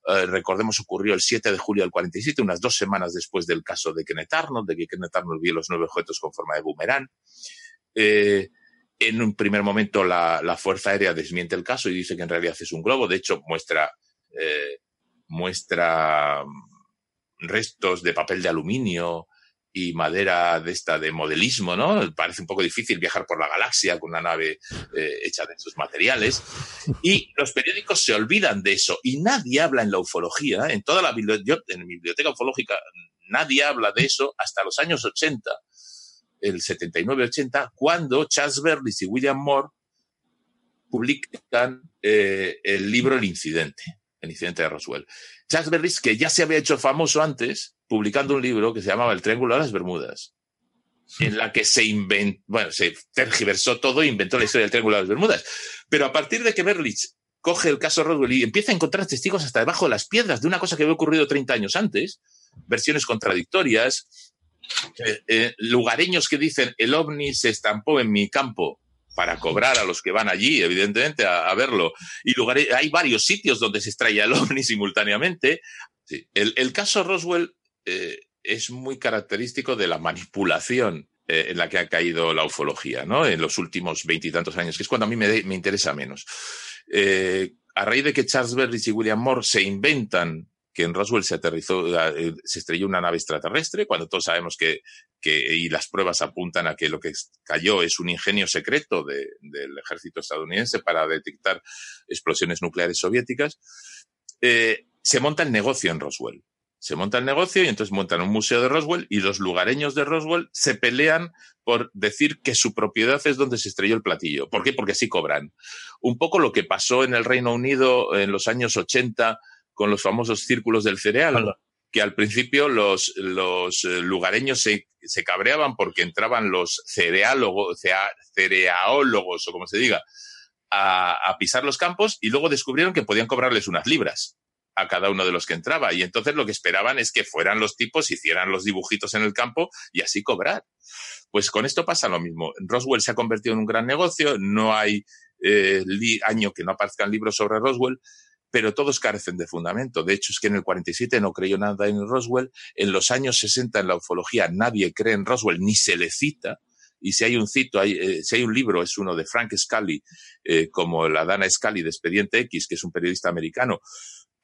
eh, recordemos, ocurrió el 7 de julio del 47, unas dos semanas después del caso de Kenneth Arnold, de que Kenneth Arnold vio los nueve objetos con forma de boomerang. Eh, en un primer momento la, Fuerza Aérea desmiente el caso y dice que en realidad es un globo. De hecho, muestra, eh, muestra restos de papel de aluminio y madera de esta de modelismo, ¿no? Parece un poco difícil viajar por la galaxia con una nave eh, hecha de esos materiales. Y los periódicos se olvidan de eso y nadie habla en la ufología, en toda la biblioteca ufológica, nadie habla de eso hasta los años 80. el 79-80, cuando Charles Berlis y William Moore publican eh, el libro El Incidente, el incidente de Roswell. Charles Berlis, que ya se había hecho famoso antes, publicando un libro que se llamaba El Triángulo de las Bermudas, en la que se inventó, bueno, se tergiversó todo e inventó la historia del Triángulo de las Bermudas. Pero a partir de que Berlis coge el caso Roswell y empieza a encontrar testigos hasta debajo de las piedras de una cosa que había ocurrido 30 años antes, versiones contradictorias, eh, eh, lugareños que dicen el ovni se estampó en mi campo para cobrar a los que van allí, evidentemente, a, verlo. Y hay varios sitios donde se extrae (laughs) el ovni simultáneamente. El, caso Roswell eh, es muy característico de la manipulación en la que ha caído la ufología, ¿no? En los últimos veintitantos años, que es cuando a mí me, interesa menos. Eh, a raíz de que Charles Berlitz y William Moore se inventan que en Roswell se aterrizó, eh, se estrelló una nave extraterrestre, cuando todos sabemos que, que, y las pruebas apuntan a que lo que cayó es un ingenio secreto del ejército estadounidense para detectar explosiones nucleares soviéticas, eh, se monta el negocio en Roswell se monta el negocio y entonces montan un museo de Roswell y los lugareños de Roswell se pelean por decir que su propiedad es donde se estrelló el platillo. ¿Por qué? Porque así cobran. Un poco lo que pasó en el Reino Unido en los años 80 con los famosos círculos del cereal, que al principio los, los eh, lugareños se, se, cabreaban porque entraban los cereálogos, cereálogos o como se diga, a, a pisar los campos y luego descubrieron que podían cobrarles unas libras a cada uno de los que entraba. Y entonces lo que esperaban es que fueran los tipos, hicieran los dibujitos en el campo y así cobrar. Pues con esto pasa lo mismo. Roswell se ha convertido en un gran negocio, no hay eh, año que no aparezcan libros sobre Roswell, pero todos carecen de fundamento. De hecho, es que en el 47 no creyó nada en Roswell, en los años 60 en la ufología nadie cree en Roswell ni se le cita. Y si hay un cito, hay, eh, si hay un libro, es uno de Frank Scully, eh, como la Dana Scully de Expediente X, que es un periodista americano,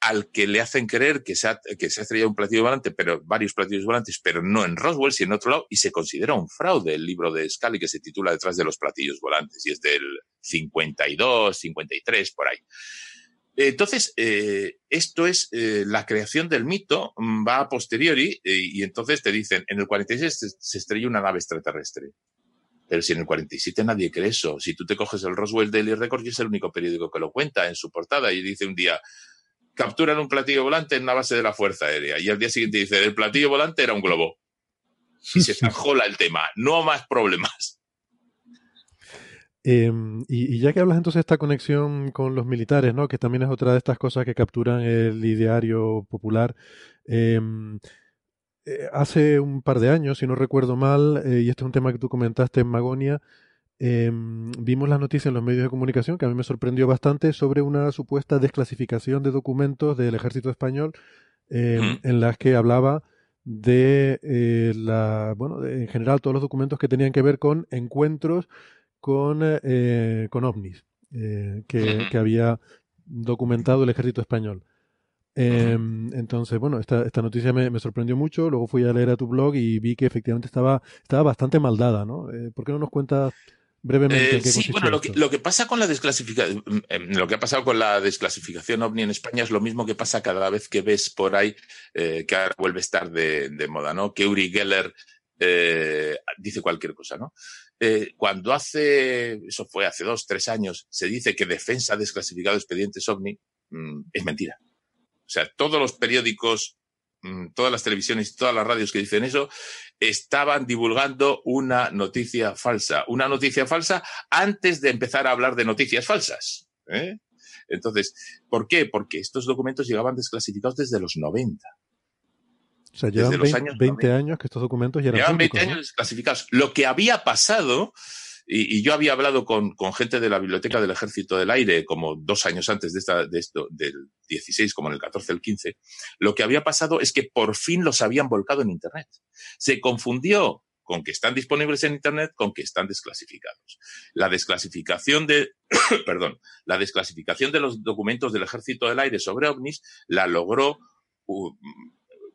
al que le hacen creer que se ha, que se ha estrellado un platillo volante, pero varios platillos volantes, pero no en Roswell, sino en otro lado, y se considera un fraude el libro de Scully que se titula Detrás de los platillos volantes, y es del 52, 53, por ahí. Entonces, eh, esto es eh, la creación del mito, mm, va a posteriori, eh, y entonces te dicen, en el 46 se estrelló una nave extraterrestre. Pero si en el 47 nadie cree eso, si tú te coges el Roswell Daily Record, y es el único periódico que lo cuenta en su portada, y dice un día, capturan un platillo volante en una base de la Fuerza Aérea. Y al día siguiente dice, el platillo volante era un globo. Y se (laughs) zanjola el tema. No más problemas. Em, y, ya que hablas entonces de esta conexión con los militares, ¿no? que también es otra de estas cosas que capturan el ideario popular, em, eh, hace un par de años, si no recuerdo mal, eh, y este es un tema que tú comentaste en Magonia, Em, vimos las noticias en los medios de comunicación, que a mí me sorprendió bastante, sobre una supuesta desclasificación de documentos del ejército español em, en las que hablaba de eh, la, bueno, en general todos los documentos que tenían que ver con encuentros con, eh, con ovnis eh, que, que, había documentado el ejército español. Em, entonces, bueno, esta, esta noticia me, me, sorprendió mucho. Luego fui a leer a tu blog y vi que efectivamente estaba, estaba bastante maldada, ¿no? ¿Por qué no nos cuentas brevemente. Eh, sí, bueno, lo que, lo que, pasa con la desclasificación, em, lo que ha pasado con la desclasificación ovni en España es lo mismo que pasa cada vez que ves por ahí eh, que ahora vuelve a estar de, de moda, ¿no? Que Uri Geller eh, dice cualquier cosa, ¿no? Eh, cuando hace, eso fue hace dos, tres años, se dice que Defensa desclasificado expedientes ovni, mm, es mentira. O sea, todos los periódicos Mm, todas las televisiones y todas las radios que dicen eso, estaban divulgando una noticia falsa. Una noticia falsa antes de empezar a hablar de noticias falsas. ¿eh? Entonces, ¿por qué? Porque estos documentos llegaban desclasificados desde los 90. O sea, llevan 20, años, 20 años que estos documentos ya eran Llevan 20 años desclasificados. Lo que había pasado y, yo había hablado con, con, gente de la Biblioteca del Ejército del Aire como dos años antes de, esta, de esto, del 16, como en el 14, el 15. Lo que había pasado es que por fin los habían volcado en Internet. Se confundió con que están disponibles en Internet con que están desclasificados. La desclasificación de, (coughs) perdón, la desclasificación de los documentos del Ejército del Aire sobre ovnis la logró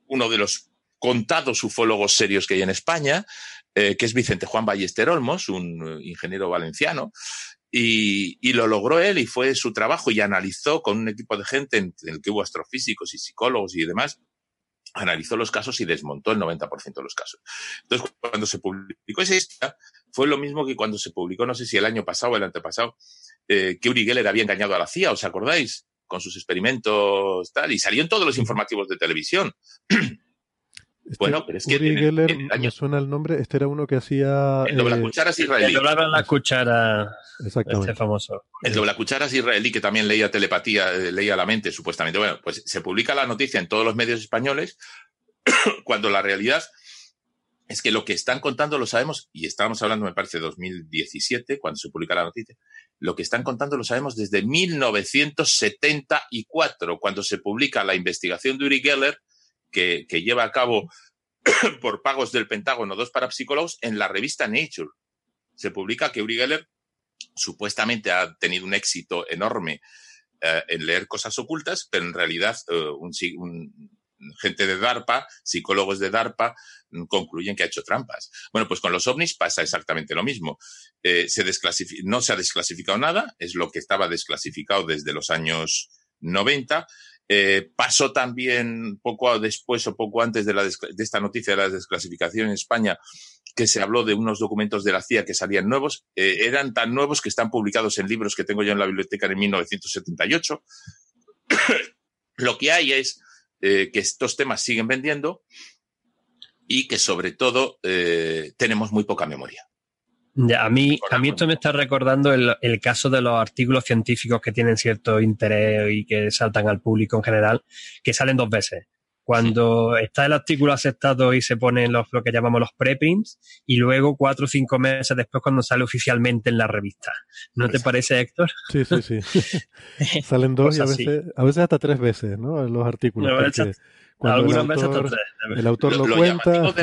uno de los contados ufólogos serios que hay en España, eh, que es Vicente Juan Ballester Olmos, un eh, ingeniero valenciano, y, lo logró él y fue su trabajo y analizó con un equipo de gente en, el que hubo astrofísicos y psicólogos y demás, analizó los casos y desmontó el 90% de los casos. Entonces, cuando se publicó esa historia, fue lo mismo que cuando se publicó, no sé si el año pasado o el antepasado, eh, que Uri Geller había engañado a la CIA, ¿os acordáis? Con sus experimentos, tal, y salió en todos los informativos de televisión. (clears throat) Este, bueno, pero es que. Uri Geller, me suena el nombre, este era uno que hacía. El doble cucharas israelí. El doble la cuchara. Exactamente. Este famoso. El doble cucharas israelí que también leía telepatía, eh, leía la mente, supuestamente. Bueno, pues se publica la noticia en todos los medios españoles, (clears throat) cuando la realidad es que lo que están contando lo sabemos, y estábamos hablando, me parece, de 2017, cuando se publica la noticia, lo que están contando lo sabemos desde 1974, cuando se publica la investigación de Uri Geller que, lleva a cabo (coughs) por pagos del Pentágono dos parapsicólogos en la revista Nature. Se publica que Uri Geller supuestamente ha tenido un éxito enorme eh, en leer cosas ocultas, pero en realidad eh, un, gente de DARPA, psicólogos de DARPA, mm, concluyen que ha hecho trampas. Bueno, pues con los ovnis pasa exactamente lo mismo. Eh, se no se ha desclasificado nada, es lo que estaba desclasificado desde los años 90 eh, pasó también poco después o poco antes de, la de esta noticia de la desclasificación en España que se habló de unos documentos de la CIA que salían nuevos. Eh, eran tan nuevos que están publicados en libros que tengo yo en la biblioteca en 1978. (coughs) Lo que hay es eh, que estos temas siguen vendiendo y que sobre todo tenemos muy poca memoria a mí, a mí esto me está recordando el, caso de los artículos científicos que tienen cierto interés y que saltan al público en general, que salen dos veces. Cuando está el artículo aceptado y se ponen los, lo que llamamos los preprints, y luego cuatro o cinco meses después cuando sale oficialmente en la revista. ¿No te parece, Héctor? Sí, sí, sí. (laughs) Salen dos y a veces, a veces hasta tres veces, ¿no? Los artículos. algunas veces hasta tres. El autor lo, cuenta. Lo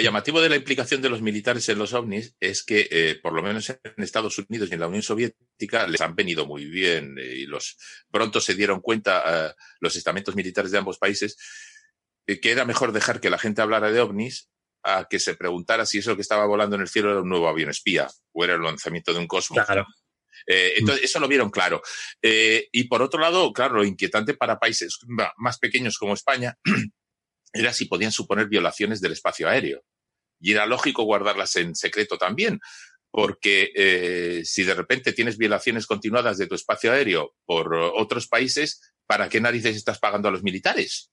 llamativo de la implicación de los militares en los ovnis es que, eh, por lo menos en Estados Unidos y en la Unión Soviética, les han venido muy bien eh, y los pronto se dieron cuenta eh, los estamentos militares de ambos países que era mejor dejar que la gente hablara de ovnis a que se preguntara si eso que estaba volando en el cielo era un nuevo avión espía o era el lanzamiento de un cosmos. Claro. entonces, eso lo vieron claro. y por otro lado, claro, lo inquietante para países más pequeños como España (clears throat) era si podían suponer violaciones del espacio aéreo. Y era lógico guardarlas en secreto también, porque eh, si de repente tienes violaciones continuadas de tu espacio aéreo por otros países, ¿para qué narices estás pagando a los militares?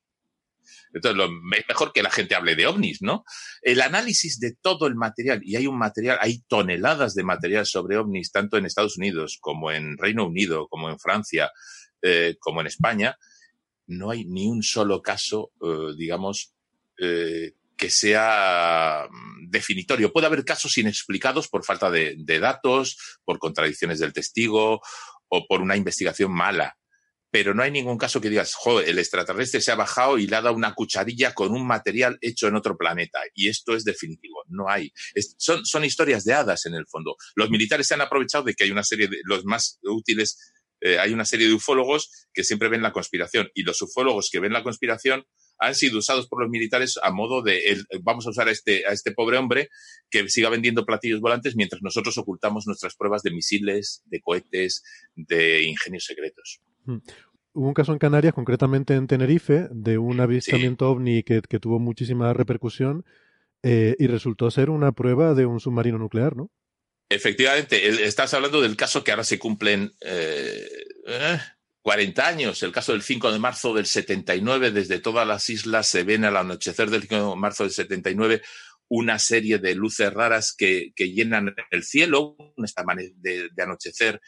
Entonces, lo, es mejor que la gente hable de ovnis, ¿no? El análisis de todo el material, y hay un material, hay toneladas de material sobre ovnis, tanto en Estados Unidos como en Reino Unido, como en Francia, eh, como en España, no hay ni un solo caso, eh, digamos, eh, que sea mm, definitorio. Puede haber casos inexplicados por falta de, datos, por contradicciones del testigo o por una investigación mala. Pero no hay ningún caso que digas, joder, el extraterrestre se ha bajado y le ha dado una cucharilla con un material hecho en otro planeta. Y esto es definitivo. No hay. son, son historias de hadas en el fondo. Los militares se han aprovechado de que hay una serie de los más útiles eh, hay una serie de ufólogos que siempre ven la conspiración y los ufólogos que ven la conspiración han sido usados por los militares a modo de vamos a usar a este, a este pobre hombre que siga vendiendo platillos volantes mientras nosotros ocultamos nuestras pruebas de misiles, de cohetes, de ingenios secretos. Hmm. Hubo un caso en Canarias, concretamente en Tenerife, de un avistamiento ovni que, tuvo muchísima repercusión eh, y resultó ser una prueba de un submarino nuclear, ¿no? Efectivamente, estás hablando del caso que ahora se cumplen 40 eh, años, el caso del 5 de marzo del 79, desde todas las islas se ven al anochecer del 5 de marzo del 79 una serie de luces raras que, llenan el cielo, esta manera de, anochecer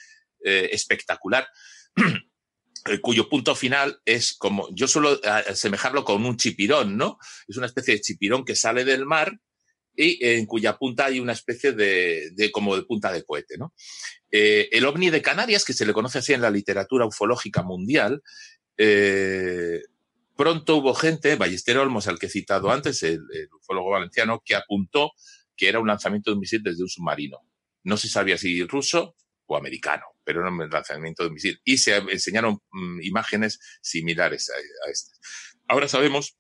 eh, espectacular, (clears throat) cuyo punto final es como, yo suelo asemejarlo con un chipirón, ¿no? Es una especie de chipirón que sale del mar y en cuya punta hay una especie de, de como de punta de cohete. ¿no? Eh, el ovni de Canarias, que se le conoce así en la literatura ufológica mundial, eh, pronto hubo gente, Ballester Olmos, al que he citado antes, el, ufólogo valenciano, que apuntó que era un lanzamiento de un misil desde un submarino. No se sabía si ruso o americano, pero era un lanzamiento de un misil. Y se enseñaron mm, imágenes similares a, a estas. Ahora sabemos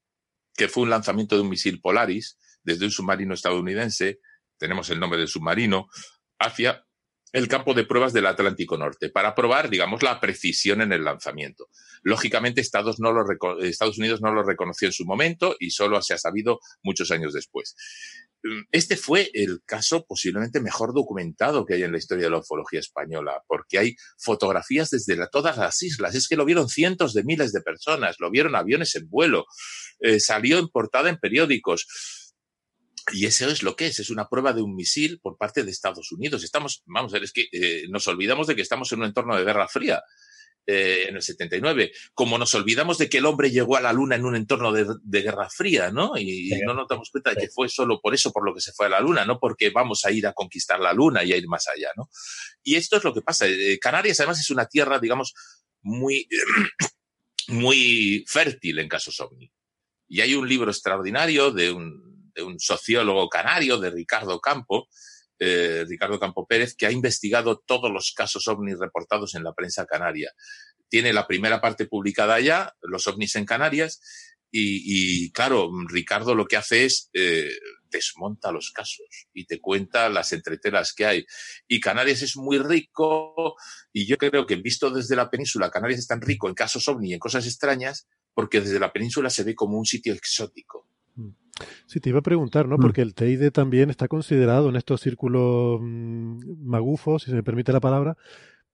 que fue un lanzamiento de un misil Polaris, desde un submarino estadounidense, tenemos el nombre del submarino, hacia el campo de pruebas del Atlántico Norte para probar, digamos, la precisión en el lanzamiento. Lógicamente, Estados, Unidos no lo reconoció en su momento y solo se ha sabido muchos años después. Este fue el caso posiblemente mejor documentado que hay en la historia de la ufología española, porque hay fotografías desde todas las islas. Es que lo vieron cientos de miles de personas, lo vieron aviones en vuelo, eh, salió en portada en periódicos y eso es lo que es, es una prueba de un misil por parte de Estados Unidos. Estamos, vamos a ver, es que eh, nos olvidamos de que estamos en un entorno de guerra fría. Eh, en el 79, como nos olvidamos de que el hombre llegó a la Luna en un entorno de, guerra fría, ¿no? Y, no nos damos cuenta de que fue solo por eso por lo que se fue a la Luna, no porque vamos a ir a conquistar la Luna y a ir más allá, ¿no? Y esto es lo que pasa. Eh, Canarias además es una tierra, digamos, muy, (clears throat) muy fértil en casos ovni. Y hay un libro extraordinario de un de un sociólogo canario, de Ricardo Campo, eh, Ricardo Campo Pérez, que ha investigado todos los casos ovnis reportados en la prensa canaria. Tiene la primera parte publicada ya, los ovnis en Canarias, y, claro, Ricardo lo que hace es eh, desmonta los casos y te cuenta las entretelas que hay. Y Canarias es muy rico, y yo creo que visto desde la península, Canarias es tan rico en casos ovni y en cosas extrañas, porque desde la península se ve como un sitio exótico. Sí, te iba a preguntar, ¿no? Mm. Porque el Teide también está considerado en estos círculos mm, magufos, si se me permite la palabra,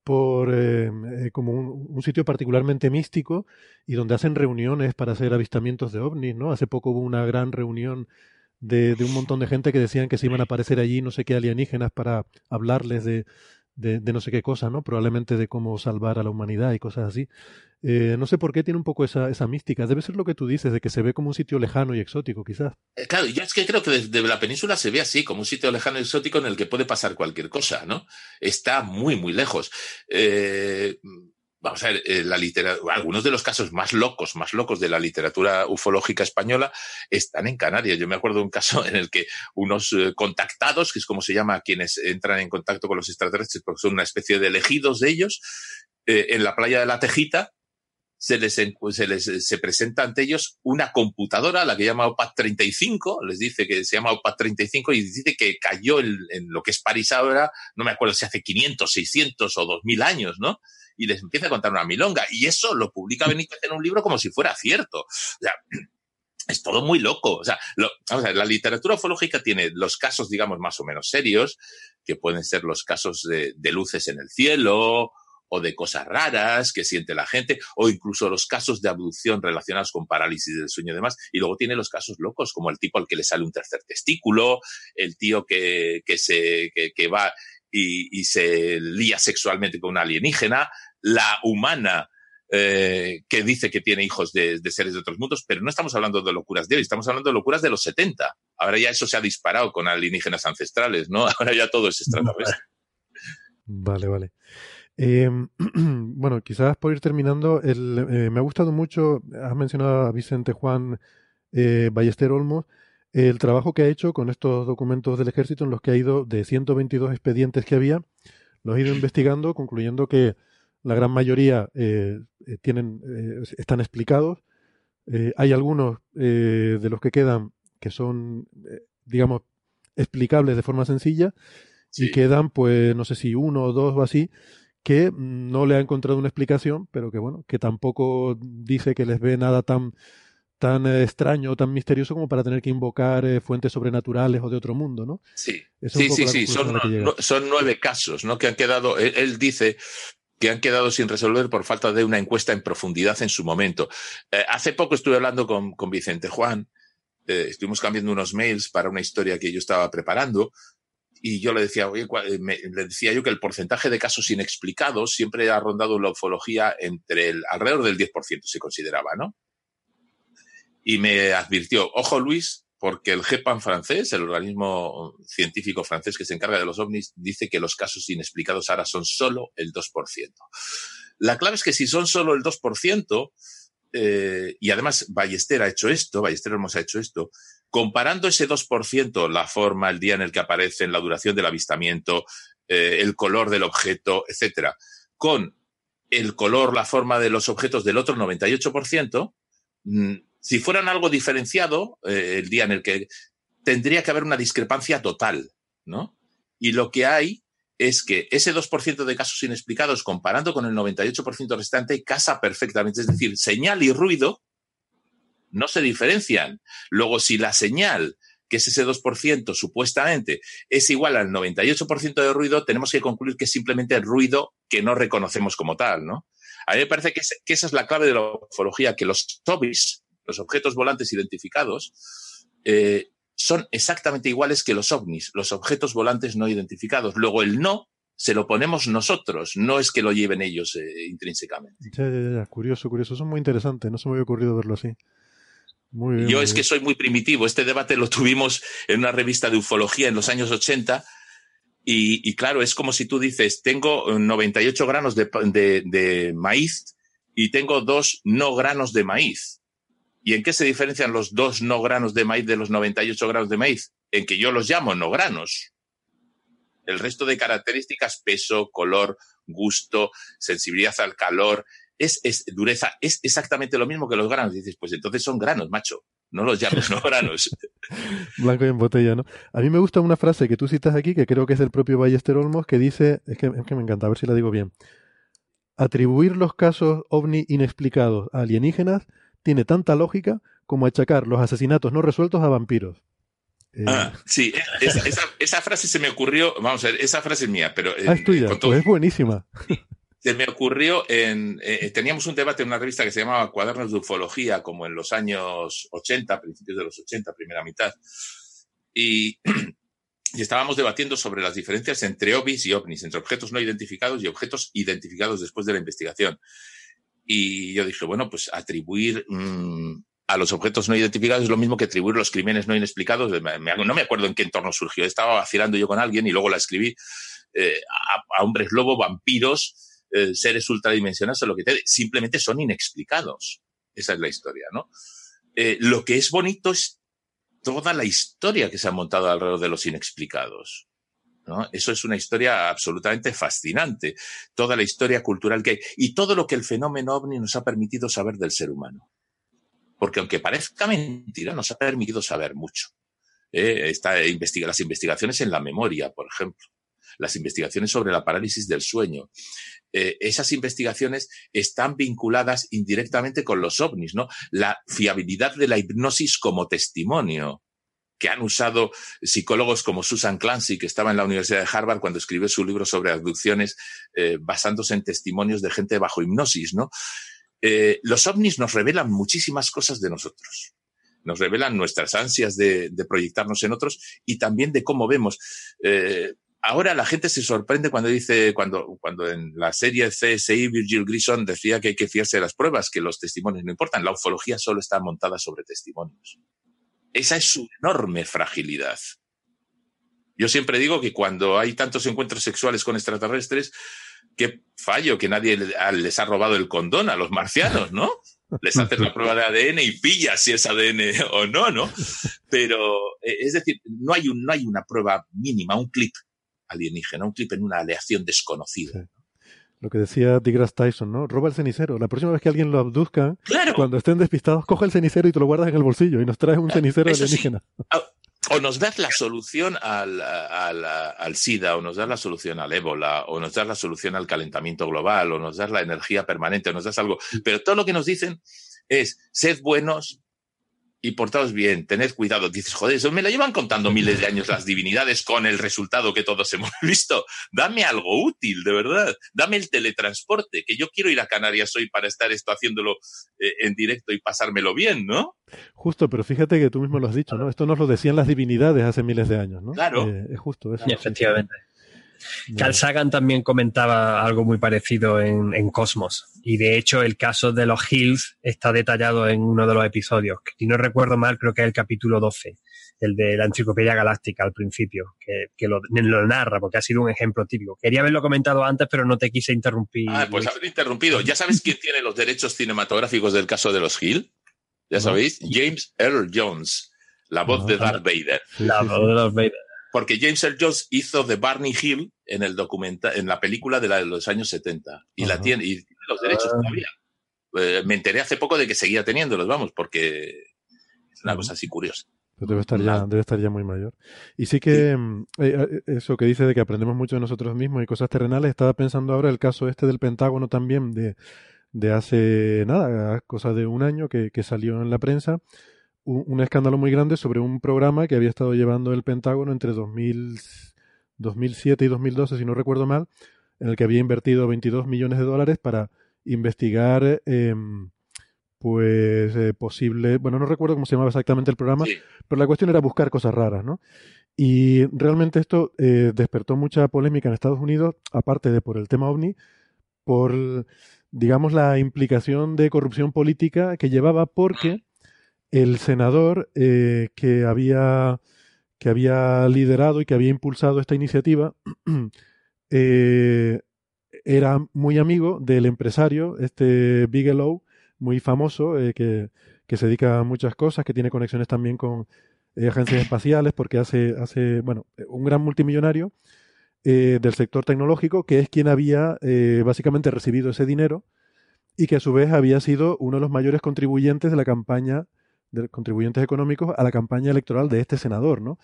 por eh, eh, como un, sitio particularmente místico y donde hacen reuniones para hacer avistamientos de ovnis, ¿no? Hace poco hubo una gran reunión de, de un montón de gente que decían que se iban a aparecer allí no sé qué alienígenas para hablarles de, de, no sé qué cosa, ¿no? Probablemente de cómo salvar a la humanidad y cosas así. Eh, no sé por qué tiene un poco esa, esa mística. Debe ser lo que tú dices, de que se ve como un sitio lejano y exótico, quizás. Eh, claro, yo es que creo que desde la península se ve así, como un sitio lejano y exótico en el que puede pasar cualquier cosa, ¿no? Está muy, muy lejos. Eh, vamos a ver, eh, la literatura, algunos de los casos más locos, más locos de la literatura ufológica española están en Canarias. Yo me acuerdo de un caso en el que unos eh, contactados, que es como se llama quienes entran en contacto con los extraterrestres, porque son una especie de elegidos de ellos, eh, en la playa de la Tejita, se les, se les se presenta ante ellos una computadora, la que llama OPAT 35, les dice que se llama OPAT 35 y dice que cayó en, en, lo que es París ahora, no me acuerdo si hace 500, 600 o 2000 años, ¿no? Y les empieza a contar una milonga. Y eso lo publica Benítez en un libro como si fuera cierto. O sea, es todo muy loco. O sea, la literatura ufológica tiene los casos, digamos, más o menos serios, que pueden ser los casos de, luces en el cielo o de cosas raras que siente la gente, o incluso los casos de abducción relacionados con parálisis del sueño y demás. Y luego tiene los casos locos, como el tipo al que le sale un tercer testículo, el tío que, que se, que, va y, se lía sexualmente con una alienígena, la humana eh, que dice que tiene hijos de, seres de otros mundos, pero no estamos hablando de locuras de hoy, estamos hablando de locuras de los 70. Ahora ya eso se ha disparado con alienígenas ancestrales, ¿no? (laughs) Ahora ya todo es extraterrestre. Vale, vale. Em, (clears throat) bueno, quizás por ir terminando, eh, me ha gustado mucho, has mencionado a Vicente Juan eh, Ballester Olmos, el trabajo que ha hecho con estos documentos del ejército en los que ha ido de 122 expedientes que había, los ha ido investigando, concluyendo que la gran mayoría eh, eh, tienen, eh, están explicados. hay algunos de los que quedan que son, digamos, explicables de forma sencilla y quedan, pues, no sé si uno o dos o así, que no le ha encontrado una explicación, pero que bueno, que tampoco dice que les ve nada tan tan extraño o tan misterioso como para tener que invocar fuentes sobrenaturales o de otro mundo, ¿no? Sí, sí, sí, sí. Son, son, nueve casos, ¿no? Que han quedado, él, dice, que han quedado sin resolver por falta de una encuesta en profundidad en su momento. Eh, hace poco estuve hablando con, con Vicente Juan, eh, estuvimos cambiando unos mails para una historia que yo estaba preparando y yo le decía, oye, eh, le decía yo que el porcentaje de casos inexplicados siempre ha rondado en la ufología entre el, alrededor del 10% se consideraba, ¿no? Y me advirtió, ojo Luis, porque el GEPAN francés, el organismo científico francés que se encarga de los ovnis, dice que los casos inexplicados ahora son solo el 2%. La clave es que si son solo el 2%, eh, y además Ballester ha hecho esto, Ballester hemos hecho esto, comparando ese 2%, la forma, el día en el que aparecen, la duración del avistamiento, eh, el color del objeto, etcétera, con el color, la forma de los objetos del otro 98%, si fueran algo diferenciado, eh, el día en el que tendría que haber una discrepancia total, ¿no? Y lo que hay es que ese 2% de casos inexplicados, comparando con el 98% restante, casa perfectamente. Es decir, señal y ruido no se diferencian. Luego, si la señal, que es ese 2% supuestamente, es igual al 98% de ruido, tenemos que concluir que es simplemente el ruido que no reconocemos como tal, ¿no? A mí me parece que, esa es la clave de la ufología, que los TOBIs, los objetos volantes identificados, eh, son exactamente iguales que los ovnis, los objetos volantes no identificados. Luego el no se lo ponemos nosotros, no es que lo lleven ellos eh, intrínsecamente. Ya, ya, ya, curioso, curioso. Eso es muy interesante, no se me había ocurrido verlo así. Yo es que soy muy primitivo. Este debate lo tuvimos en una revista de ufología en los años 80 y, claro, es como si tú dices, tengo 98 granos de, maíz y tengo dos no granos de maíz. ¿Y en qué se diferencian los dos no granos de maíz de los 98 granos de maíz? En que yo los llamo no granos. El resto de características, peso, color, gusto, sensibilidad al calor, es, dureza, es exactamente lo mismo que los granos. dices, pues entonces son granos, macho. No los llames, no granos. (laughs) Blanco y en botella, ¿no? A mí me gusta una frase que tú citas aquí, que creo que es del propio Ballester Olmos, que dice, es que, es que me encanta, a ver si la digo bien. Atribuir los casos ovni inexplicados a alienígenas tiene tanta lógica como achacar los asesinatos no resueltos a vampiros. Eh, ah, sí, esa, frase se me ocurrió, vamos a ver, esa frase es mía, pero... ah, es tuya, pues es buenísima (laughs) se me ocurrió en. Eh, teníamos un debate en una revista que se llamaba Cuadernos de Ufología, como en los años 80, principios de los 80, primera mitad. Y, (clears throat) y estábamos debatiendo sobre las diferencias entre OVNIs y OVNIs, entre objetos no identificados y objetos identificados después de la investigación. Y yo dije, bueno, pues atribuir mm, a los objetos no identificados es lo mismo que atribuir los crímenes no inexplicados. no me acuerdo en qué entorno surgió. Estaba vacilando yo con alguien y luego la escribí eh, a, a hombres lobo, vampiros eh, seres ultradimensionales o lo que te simplemente son inexplicados. Esa es la historia, ¿no? Eh, lo que es bonito es toda la historia que se ha montado alrededor de los inexplicados. Eso es una historia absolutamente fascinante. Toda la historia cultural que hay y todo lo que el fenómeno ovni nos ha permitido saber del ser humano. Porque aunque parezca mentira, nos ha permitido saber mucho. ¿eh? Investiga, las investigaciones en la memoria, por ejemplo las investigaciones sobre la parálisis del sueño. Eh, esas investigaciones están vinculadas indirectamente con los ovnis, ¿no? La fiabilidad de la hipnosis como testimonio que han usado psicólogos como Susan Clancy, que estaba en la Universidad de Harvard cuando escribió su libro sobre abducciones, eh, basándose en testimonios de gente bajo hipnosis, ¿no? Eh, los ovnis nos revelan muchísimas cosas de nosotros. Nos revelan nuestras ansias de, proyectarnos en otros y también de cómo vemos ahora la gente se sorprende cuando dice, cuando, cuando en la serie CSI Virgil Grison decía que hay que fiarse de las pruebas, que los testimonios no importan. La ufología solo está montada sobre testimonios. Esa es su enorme fragilidad. Yo siempre digo que cuando hay tantos encuentros sexuales con extraterrestres, qué fallo que nadie les ha robado el condón a los marcianos, ¿no? Les haces la prueba de ADN y pillas si es ADN o no, ¿no? Pero, eh, es decir, no hay, un, no hay una prueba mínima, un clip alienígena, un clip en una aleación desconocida. Lo que decía Tigras Tyson, ¿no? Roba el cenicero. La próxima vez que alguien lo abduzca, cuando estén despistados, coge el cenicero y te lo guardas en el bolsillo y nos traes un ah, cenicero alienígena. Ah, o nos das la solución al, al, SIDA, o nos das la solución al ébola, o nos das la solución al calentamiento global, o nos das la energía permanente, o nos das algo. Pero todo lo que nos dicen es, sed buenos, y portaos bien, tened cuidado. Dices, joder, eso me lo llevan contando miles de años las divinidades con el resultado que todos (laughs) hemos visto. Dame algo útil, de verdad. Dame el teletransporte, que yo quiero ir a Canarias hoy para estar esto haciéndolo eh, en directo y pasármelo bien, ¿no? Justo, pero fíjate que tú mismo lo has dicho, ¿no? Esto nos lo decían las divinidades hace miles de años, ¿no? Claro. Eh, es justo eso. efectivamente. Carl Sagan también comentaba algo muy parecido en, Cosmos. Y de hecho, el caso de los Hills está detallado en uno de los episodios. Si no recuerdo mal, creo que es el capítulo 12, el de la Enciclopedia Galáctica al principio, que, lo, narra, porque ha sido un ejemplo típico. Quería haberlo comentado antes, pero no te quise interrumpir. Ah, pues haber interrumpido. ¿Ya sabes quién tiene los derechos cinematográficos del caso de los Hills? ¿Ya sabéis? James Earl Jones, la voz de Darth Vader. La voz de Darth Vader. Porque James Earl Jones hizo de Barney Hill en el documental, en la película de, la, de los años 70. Y la tiene, y los derechos ah. todavía. Eh, me enteré hace poco de que seguía teniéndolos, vamos, porque es una cosa así curiosa. debe estar ya, debe estar ya muy mayor. Y sí que mm, eh, eh, eso que dice de que aprendemos mucho de nosotros mismos y cosas terrenales, estaba pensando ahora el caso este del Pentágono también de, de hace nada, cosa de un año que, que salió en la prensa, un, escándalo muy grande sobre un programa que había estado llevando el Pentágono entre 2000, 2007 y 2012, si no recuerdo mal, en el que había invertido 22 millones de dólares para investigar eh, pues eh, posible, bueno, no recuerdo cómo se llamaba exactamente el programa, pero la cuestión era buscar cosas raras, ¿no? Y realmente esto eh, despertó mucha polémica en Estados Unidos, aparte de por el tema ovni, por, digamos, la implicación de corrupción política que llevaba porque (clears throat) el senador eh, que había que había liderado y que había impulsado esta iniciativa (clears throat) era muy amigo del empresario, este Bigelow, muy famoso, eh, que, que, se dedica a muchas cosas, que tiene conexiones también con eh, agencias espaciales, porque hace, hace, bueno, un gran multimillonario eh, del sector tecnológico, que es quien había básicamente recibido ese dinero y que a su vez había sido uno de los mayores contribuyentes de la campaña, de contribuyentes económicos a la campaña electoral de este senador, ¿no?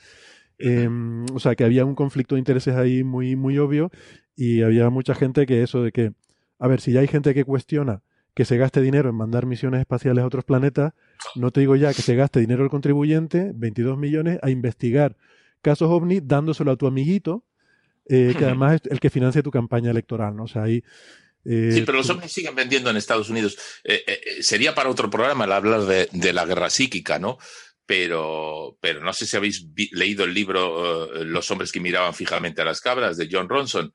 Em, o sea, que había un conflicto de intereses ahí muy, muy obvio y había mucha gente que eso de que, a ver, si ya hay gente que cuestiona que se gaste dinero en mandar misiones espaciales a otros planetas, no te digo ya que se gaste dinero el contribuyente, 22 millones, a investigar casos ovni dándoselo a tu amiguito, eh, que además es el que financia tu campaña electoral, ¿no? O sea, ahí... Eh, sí, pero los ovnis siguen vendiendo en Estados Unidos. Eh, sería para otro programa el hablar de, de, la guerra psíquica, ¿no? Pero, pero no sé si habéis leído el libro Los hombres que miraban fijamente a las cabras de John Ronson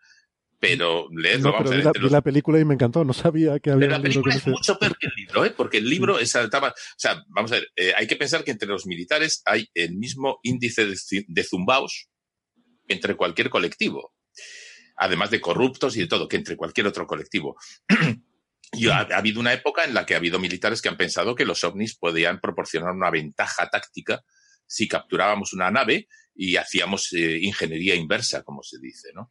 pero leedlo. No, pero vi, la, película y me encantó, no sabía que había. Pero la película es mucho peor que el libro, ¿eh? porque el libro es O sea, vamos a ver, eh, hay que pensar que entre los militares hay el mismo índice de, zumbaos entre cualquier colectivo, además de corruptos y de todo, que entre cualquier otro colectivo. (clears throat) Y ha, habido una época en la que ha habido militares que han pensado que los ovnis podían proporcionar una ventaja táctica si capturábamos una nave y hacíamos eh, ingeniería inversa, como se dice, ¿no?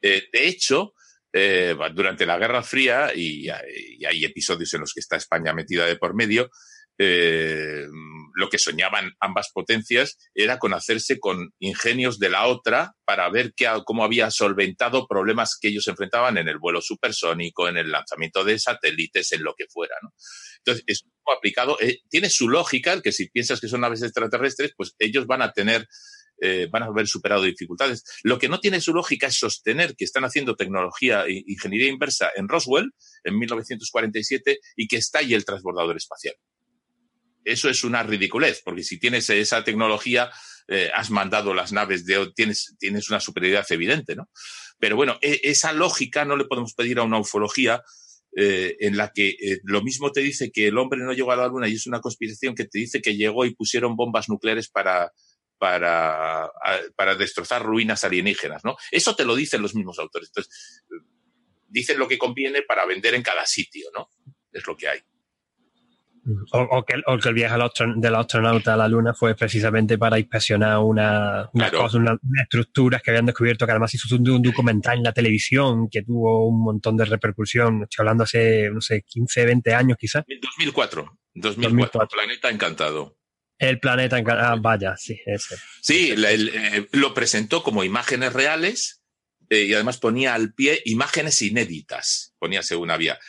Eh, de hecho, eh, durante la Guerra Fría, y, hay episodios en los que está España metida de por medio, eh, lo que soñaban ambas potencias era con hacerse con ingenios de la otra para ver cómo había solventado problemas que ellos enfrentaban en el vuelo supersónico, en el lanzamiento de satélites, en lo que fuera. Entonces, es aplicado, tiene su lógica, que si piensas que son naves extraterrestres, pues ellos van a tener eh, van a haber superado dificultades. Lo que no tiene su lógica es sostener que están haciendo tecnología e ingeniería inversa en Roswell en 1947 y que ahí el transbordador espacial. Eso es una ridiculez, porque si tienes esa tecnología, eh, has mandado las naves de tienes, tienes una superioridad evidente, ¿no? Pero bueno, e, esa lógica no le podemos pedir a una ufología eh, en la que lo mismo te dice que el hombre no llegó a la luna y es una conspiración que te dice que llegó y pusieron bombas nucleares para, para, para destrozar ruinas alienígenas, ¿no? Eso te lo dicen los mismos autores. Entonces, dicen lo que conviene para vender en cada sitio, ¿no? Es lo que hay. O, que, el viaje del astronauta a la Luna fue precisamente para inspeccionar una, unas estructuras que habían descubierto, que además hizo un, documental en la televisión que tuvo un montón de repercusión. Estoy hablando hace, no sé, 15, 20 años quizás. En 2004. 2004. Planeta Encantado. El planeta en ah, vaya, sí, ese. Sí, eh, lo presentó como imágenes reales eh, y además ponía al pie imágenes inéditas, ponía según había.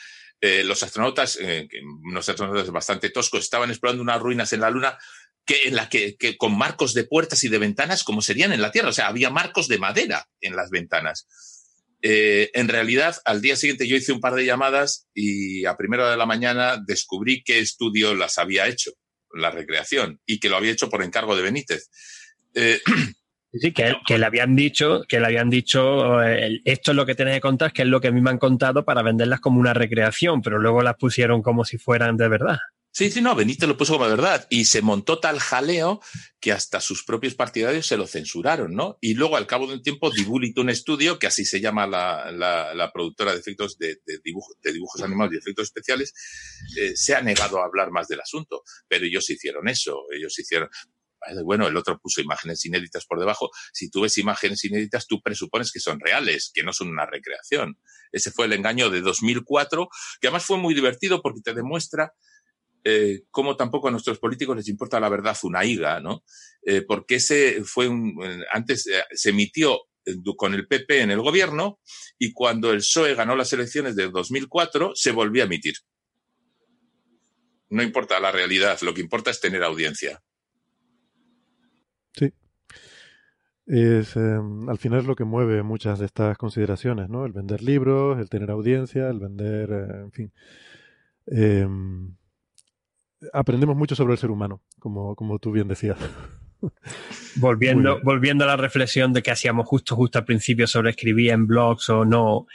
Eh, los astronautas, unos astronautas bastante toscos, estaban explorando unas ruinas en la Luna que, en la que, con marcos de puertas y de ventanas como serían en la Tierra. O sea, había marcos de madera en las ventanas. en realidad, al día siguiente yo hice un par de llamadas y a primera de la mañana descubrí qué estudio las había hecho la recreación y que lo había hecho por encargo de Benítez. Eh, (clears throat) sí, que, le habían dicho, que le habían dicho, eh, esto es lo que tienes que contar, que es lo que a mí me han contado para venderlas como una recreación, pero luego las pusieron como si fueran de verdad. Sí, sí, no, Benítez lo puso como verdad y se montó tal jaleo que hasta sus propios partidarios se lo censuraron, ¿no? Y luego al cabo de un tiempo Dibulito un estudio, que así se llama la, la, productora de efectos de, de, de dibujos animados y efectos especiales, eh, se ha negado a hablar más del asunto, pero ellos hicieron eso, ellos hicieron, bueno, el otro puso imágenes inéditas por debajo. Si tú ves imágenes inéditas, tú presupones que son reales, que no son una recreación. Ese fue el engaño de 2004, que además fue muy divertido porque te demuestra eh, cómo tampoco a nuestros políticos les importa la verdad una higa, ¿no? Eh, porque ese fue un, antes se emitió con el PP en el gobierno y cuando el PSOE ganó las elecciones del 2004 se volvió a emitir. No importa la realidad, lo que importa es tener audiencia. Sí. Es, em, al final es lo que mueve muchas de estas consideraciones, ¿no? El vender libros, el tener audiencia, el vender, eh, en fin. Em, aprendemos mucho sobre el ser humano, como, como tú bien decías. (laughs) Volviendo, volviendo a la reflexión de que hacíamos justo, justo al principio sobre escribir en blogs o no,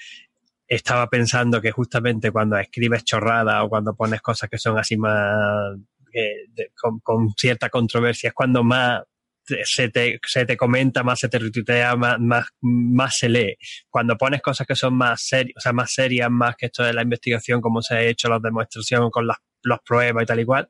estaba pensando que justamente cuando escribes chorrada o cuando pones cosas que son así más eh, con, cierta controversia es cuando más se te, se te comenta, más se te retuitea, más, más, más se lee. Cuando pones cosas que son más serias, o sea, más serias, más que esto de la investigación, como se ha hecho, la demostración con las, las pruebas y tal y cual,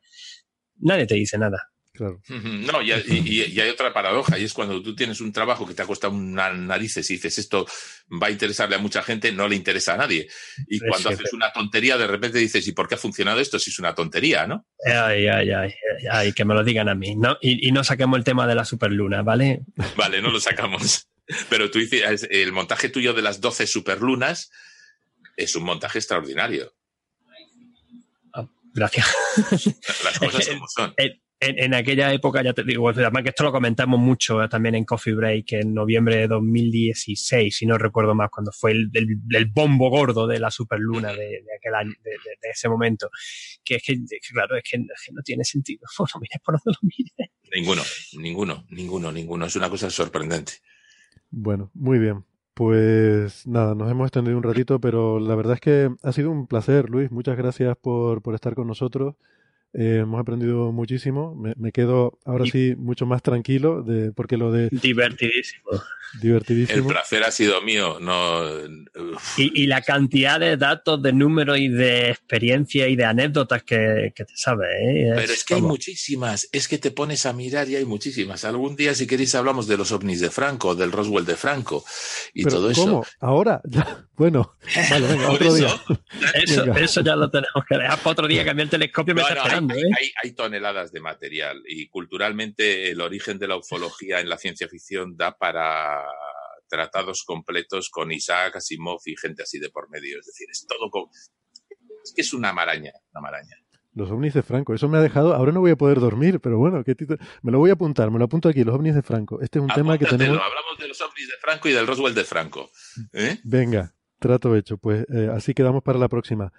nadie te dice nada. No, y, hay otra paradoja, y es cuando tú tienes un trabajo que te ha costado una narices y dices esto va a interesarle a mucha gente, no le interesa a nadie. Y cuando haces una tontería, de repente dices, ¿y por qué ha funcionado esto si es una tontería, no? Ay, ay, ay, ay, que me lo digan a mí. ¿no? Y, no saquemos el tema de la superluna, ¿vale? Vale, no lo sacamos. Pero tú dices, el montaje tuyo de las 12 superlunas es un montaje extraordinario. Ah, gracias. Las cosas como son en, aquella época, ya te digo, además que esto lo comentamos mucho eh, también en Coffee Break en noviembre de 2016, si no recuerdo más, cuando fue el, el, bombo gordo de la superluna de, de aquel año, de, ese momento. Que es que, claro, es que, no tiene sentido. (laughs) Bueno, mires por donde lo mires. Ninguno, ninguno, ninguno, ninguno. Es una cosa sorprendente. Bueno, muy bien. Pues nada, nos hemos extendido un ratito, pero la verdad es que ha sido un placer, Luis. Muchas gracias por, por estar con nosotros. Eh, hemos aprendido muchísimo. Me, quedo ahora sí mucho más tranquilo de, porque lo de... Divertidísimo. Divertidísimo. El placer ha sido mío. No... Y, la cantidad de datos, de números y de experiencia y de anécdotas que, te sabes. ¿eh? Pero es que hay muchísimas. Es que te pones a mirar y hay muchísimas. Algún día, si queréis, hablamos de los ovnis de Franco, del Roswell de Franco y todo eso. ¿Cómo? ¿Ahora? (laughs) Bueno, (laughs) vale, venga, otro día. Eso, ya lo tenemos que dejar para otro día, mí el telescopio me está esperando. Hay, ¿eh? hay, toneladas de material y culturalmente el origen de la ufología en la ciencia ficción da para tratados completos con Isaac Asimov y gente así de por medio. Es decir, es todo. Es que es una maraña, una maraña. Los ovnis de Franco, eso me ha dejado. Ahora no voy a poder dormir, pero bueno, ¿qué me lo voy a apuntar, me lo apunto aquí, los ovnis de Franco. Este es un tema que tenemos. Hablamos de los ovnis de Franco y del Roswell de Franco. ¿eh? Venga, Trato hecho, pues eh, así quedamos para la próxima.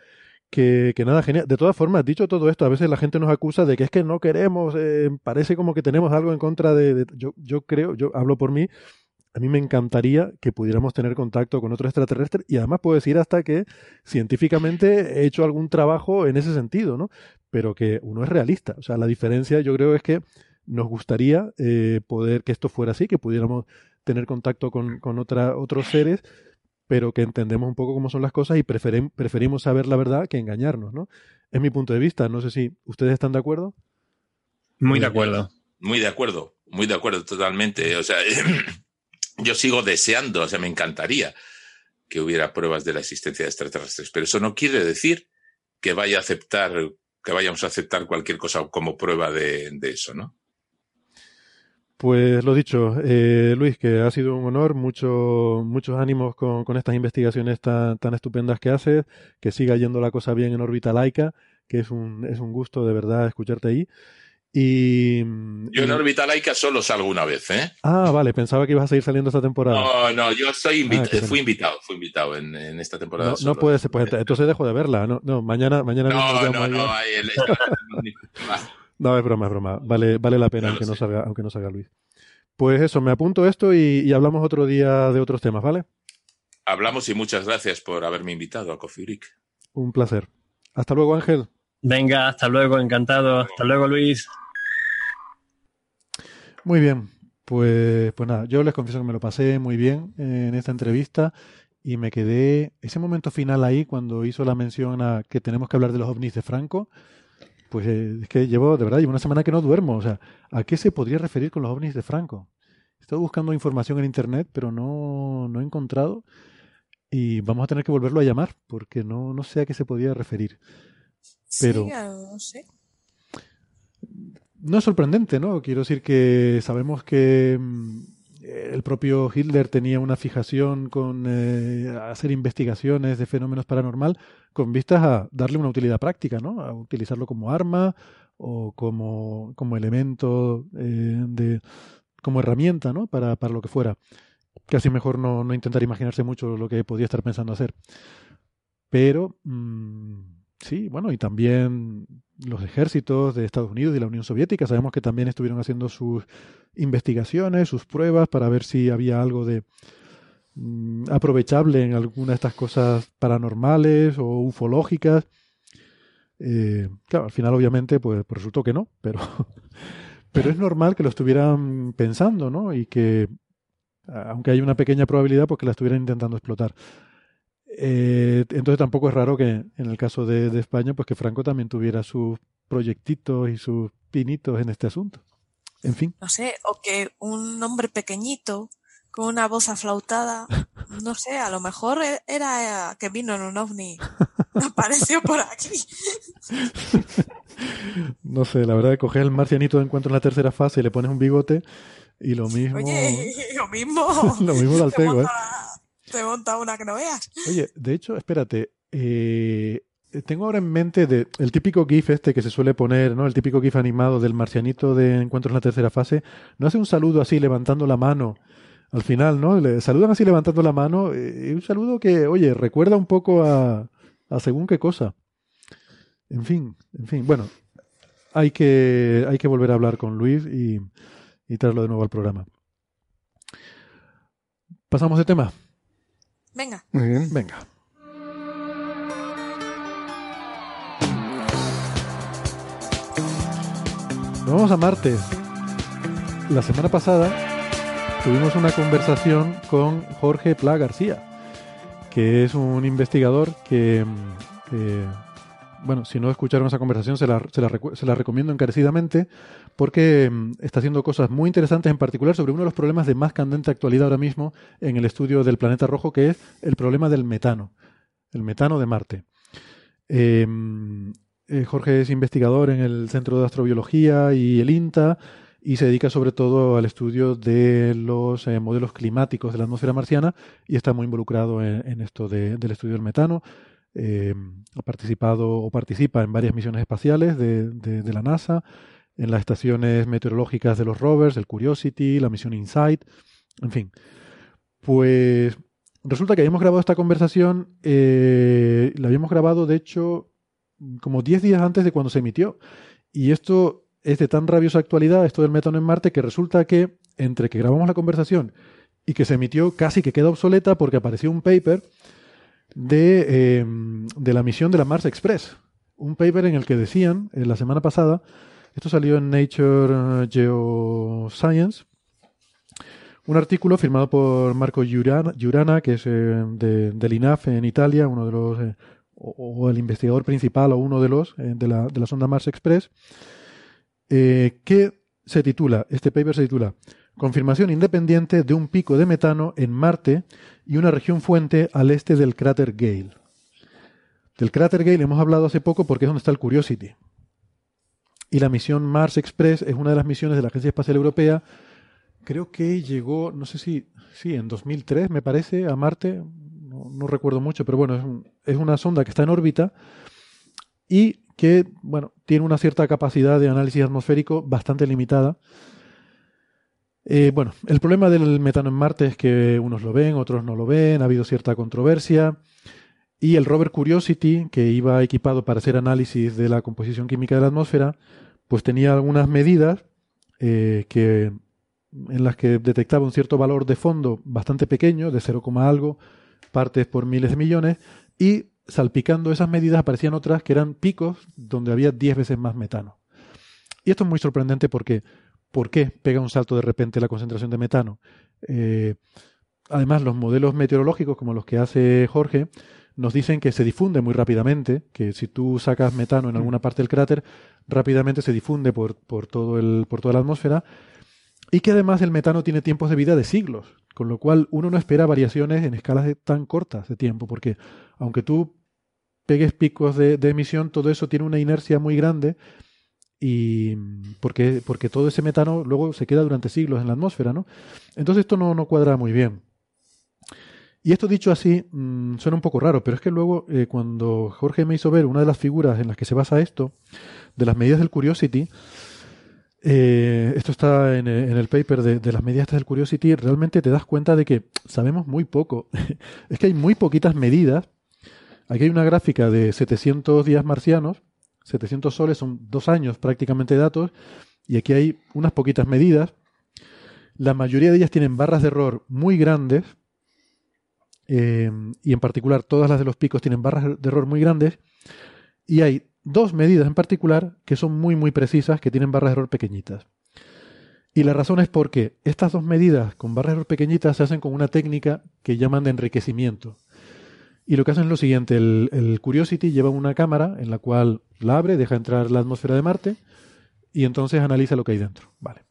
Que, que, nada, genial. De todas formas, dicho todo esto, a veces la gente nos acusa de que es que no queremos, eh, parece como que tenemos algo en contra de, yo, yo creo, yo hablo por mí, a mí me encantaría que pudiéramos tener contacto con otro extraterrestre y además puedo decir hasta que científicamente he hecho algún trabajo en ese sentido, ¿no? Pero que uno es realista. O sea, la diferencia yo creo es que nos gustaría eh, poder que esto fuera así, que pudiéramos tener contacto con, con otra, otros seres pero que entendemos un poco cómo son las cosas y preferimos saber la verdad que engañarnos, ¿no? Es mi punto de vista. No sé si ustedes están de acuerdo. Muy de acuerdo. Muy de acuerdo, muy de acuerdo, totalmente. O sea, (clears throat) yo sigo deseando, o sea, me encantaría que hubiera pruebas de la existencia de extraterrestres, pero eso no quiere decir que vaya a aceptar, que vayamos a aceptar cualquier cosa como prueba de eso, ¿no? Pues lo dicho, eh, Luis, que ha sido un honor, mucho, muchos ánimos con, con estas investigaciones tan, tan, estupendas que haces, que siga yendo la cosa bien en órbita laica, que es un, es un gusto de verdad escucharte ahí. Y, yo en órbita laica solo salgo una vez, ¿eh? Ah, vale, pensaba que ibas a seguir saliendo esta temporada. No, no, yo soy ah, fui invitado, fui invitado en, en esta temporada. No, no puede ser, pues entonces dejo de verla, no, no, mañana, mañana no, no, no, No, (laughs) es broma, es broma. Vale, vale la pena, aunque, no salga, aunque no salga Luis. Pues eso, me apunto esto y, hablamos otro día de otros temas, ¿vale? Hablamos y muchas gracias por haberme invitado a Coffee Break. Un placer. Hasta luego, Ángel. Venga, hasta luego, encantado. Hasta luego, Luis. Muy bien, pues, pues nada, yo les confieso que me lo pasé muy bien en esta entrevista y me quedé ese momento final ahí cuando hizo la mención a que tenemos que hablar de los ovnis de Franco pues eh, es que llevo, de verdad, llevo una semana que no duermo. O sea, ¿a qué se podría referir con los ovnis de Franco? Estoy buscando información en internet, pero no, no he encontrado. Y vamos a tener que volverlo a llamar, porque no, no sé a qué se podía referir. Pero, sí, no sé. no es sorprendente, ¿no? Quiero decir que sabemos que mm, el propio Hitler tenía una fijación con eh, hacer investigaciones de fenómenos paranormal con vistas a darle una utilidad práctica, ¿no? A utilizarlo como arma o como, como elemento eh, de como herramienta, ¿no? Para, para lo que fuera. Casi mejor no, no, intentar imaginarse mucho lo que podía estar pensando hacer. Pero mm, sí, bueno, y también los ejércitos de Estados Unidos y la Unión Soviética sabemos que también estuvieron haciendo sus investigaciones, sus pruebas para ver si había algo de mm, aprovechable en alguna de estas cosas paranormales o ufológicas. Eh, claro, al final obviamente pues, pues resultó que no, pero, (laughs) pero es normal que lo estuvieran pensando, ¿no? Y que, aunque hay una pequeña probabilidad, pues que la estuvieran intentando explotar. Eh, entonces tampoco es raro que en el caso de, de, España, pues que Franco también tuviera sus proyectitos y sus pinitos en este asunto. En fin. No sé, o que un hombre pequeñito con una voz aflautada, no sé, a lo mejor e, era que vino en un ovni, (laughs) apareció por aquí. no sé, la verdad, coges el marcianito de encuentro en la tercera fase y le pones un bigote y lo mismo. Oye, lo mismo. (laughs) lo mismo del pego, ¿eh? Te monta una que no veas. Oye, de hecho, espérate. Eh, tengo ahora en mente de, el típico GIF este que se suele poner, ¿no? El típico GIF animado del marcianito de Encuentros en la tercera fase. No hace un saludo así levantando la mano al final, ¿no? Le saludan así levantando la mano. Eh, un saludo que, oye, recuerda un poco a, a según qué cosa. En fin, en fin. Bueno, hay que, hay que volver a hablar con Luis y, y traerlo de nuevo al programa. ¿Pasamos de tema? Venga. Muy bien. Venga. vamos a Marte. La semana pasada tuvimos una conversación con Jorge Pla García, que es un investigador que, bueno, si no escucharon esa conversación, se la, se la, se la recomiendo encarecidamente, porque mm, está haciendo cosas muy interesantes, en particular sobre uno de los problemas de más candente actualidad ahora mismo en el estudio del planeta rojo, que es el problema del metano, el metano de Marte. Em, eh, Jorge es investigador en el Centro de Astrobiología y el INTA y se dedica sobre todo al estudio de los eh, modelos climáticos de la atmósfera marciana y está muy involucrado en, esto del estudio del metano. Eh, ha participado o participa en varias misiones espaciales de, la NASA, en las estaciones meteorológicas de los rovers, el Curiosity, la misión InSight, en fin. Pues resulta que habíamos grabado esta conversación, la habíamos grabado de hecho como 10 días antes de cuando se emitió. Y esto es de tan rabiosa actualidad, esto del metano en Marte, que resulta que entre que grabamos la conversación y que se emitió casi que queda obsoleta porque apareció un paper de, em, de la misión de la Mars Express. Un paper en el que decían, en la semana pasada, esto salió en Nature Geoscience, un artículo firmado por Marco Giurana, que es eh, de, del INAF en Italia, uno de los eh, o, el investigador principal o uno de los eh, de, la, de, la, sonda Mars Express, eh, que se titula, este paper se titula Confirmación independiente de un pico de metano en Marte y una región fuente al este del cráter Gale. Del cráter Gale hemos hablado hace poco porque es donde está el Curiosity. Y la misión Mars Express es una de las misiones de la Agencia Espacial Europea. Creo que llegó, no sé si, sí, en 2003 me parece, a Marte, no, recuerdo mucho, pero bueno, es, una sonda que está en órbita y que, bueno, tiene una cierta capacidad de análisis atmosférico bastante limitada. Eh, bueno, el problema del metano en Marte es que unos lo ven, otros no lo ven, ha habido cierta controversia. Y el rover Curiosity, que iba equipado para hacer análisis de la composición química de la atmósfera, pues tenía algunas medidas eh, que, en las que detectaba un cierto valor de fondo bastante pequeño, de 0, algo, partes por miles de millones, y salpicando esas medidas aparecían otras que eran picos donde había 10 veces más metano. Y esto es muy sorprendente porque ¿por qué pega un salto de repente la concentración de metano? Eh, además, los modelos meteorológicos, como los que hace Jorge, nos dicen que se difunde muy rápidamente, que si tú sacas metano en alguna parte del cráter, rápidamente se difunde por, por, todo el, por toda la atmósfera, y que además el metano tiene tiempos de vida de siglos, con lo cual uno no espera variaciones en escalas tan cortas de tiempo, porque aunque tú pegues picos de, emisión, todo eso tiene una inercia muy grande y porque, porque todo ese metano luego se queda durante siglos en la atmósfera, ¿no? Entonces esto no, no cuadra muy bien. Y esto dicho así mm, suena un poco raro, pero es que luego eh, cuando Jorge me hizo ver una de las figuras en las que se basa esto, de las medidas del Curiosity, eh, esto está en, el paper de, de, las medidas del Curiosity, realmente te das cuenta de que sabemos muy poco. (laughs) es que hay muy poquitas medidas. Aquí hay una gráfica de 700 días marcianos 700 soles son dos años prácticamente de datos, y aquí hay unas poquitas medidas. La mayoría de ellas tienen barras de error muy grandes, eh, y en particular todas las de los picos tienen barras de error muy grandes, y hay dos medidas en particular que son muy muy precisas, que tienen barras de error pequeñitas. Y la razón es porque estas dos medidas con barras de error pequeñitas se hacen con una técnica que llaman de enriquecimiento. Y lo que hacen es lo siguiente, el, Curiosity lleva una cámara en la cual la abre, deja entrar la atmósfera de Marte y entonces analiza lo que hay dentro. Vale.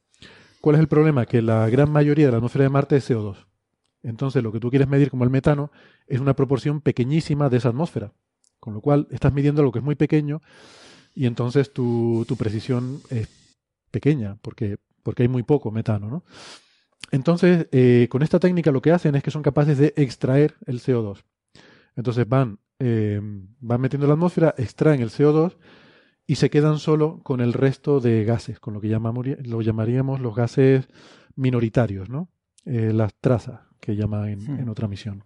¿Cuál es el problema? Que la gran mayoría de la atmósfera de Marte es CO2. Entonces lo que tú quieres medir como el metano es una proporción pequeñísima de esa atmósfera. Con lo cual estás midiendo lo que es muy pequeño y entonces tu, precisión es pequeña porque, porque hay muy poco metano. ¿no? Entonces, eh, con esta técnica lo que hacen es que son capaces de extraer el CO2. Entonces van, eh, van metiendo la atmósfera, extraen el CO2 y se quedan solo con el resto de gases, con lo que llamamos, lo llamaríamos los gases minoritarios, ¿no? Eh, las trazas, que llama en, en, otra misión.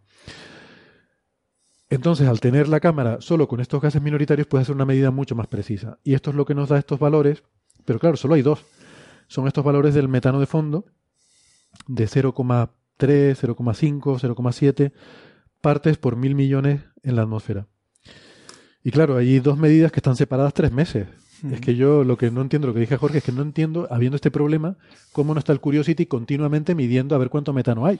Entonces, al tener la cámara solo con estos gases minoritarios, puede hacer una medida mucho más precisa. Y esto es lo que nos da estos valores, pero claro, solo hay dos. Son estos valores del metano de fondo, de 0,3, 0,5, 0,7 partes por mil millones en la atmósfera. Y claro, hay dos medidas que están separadas tres meses. Es que yo lo que no entiendo, lo que dije a Jorge, es que no entiendo, habiendo este problema, cómo no está el Curiosity continuamente midiendo a ver cuánto metano hay.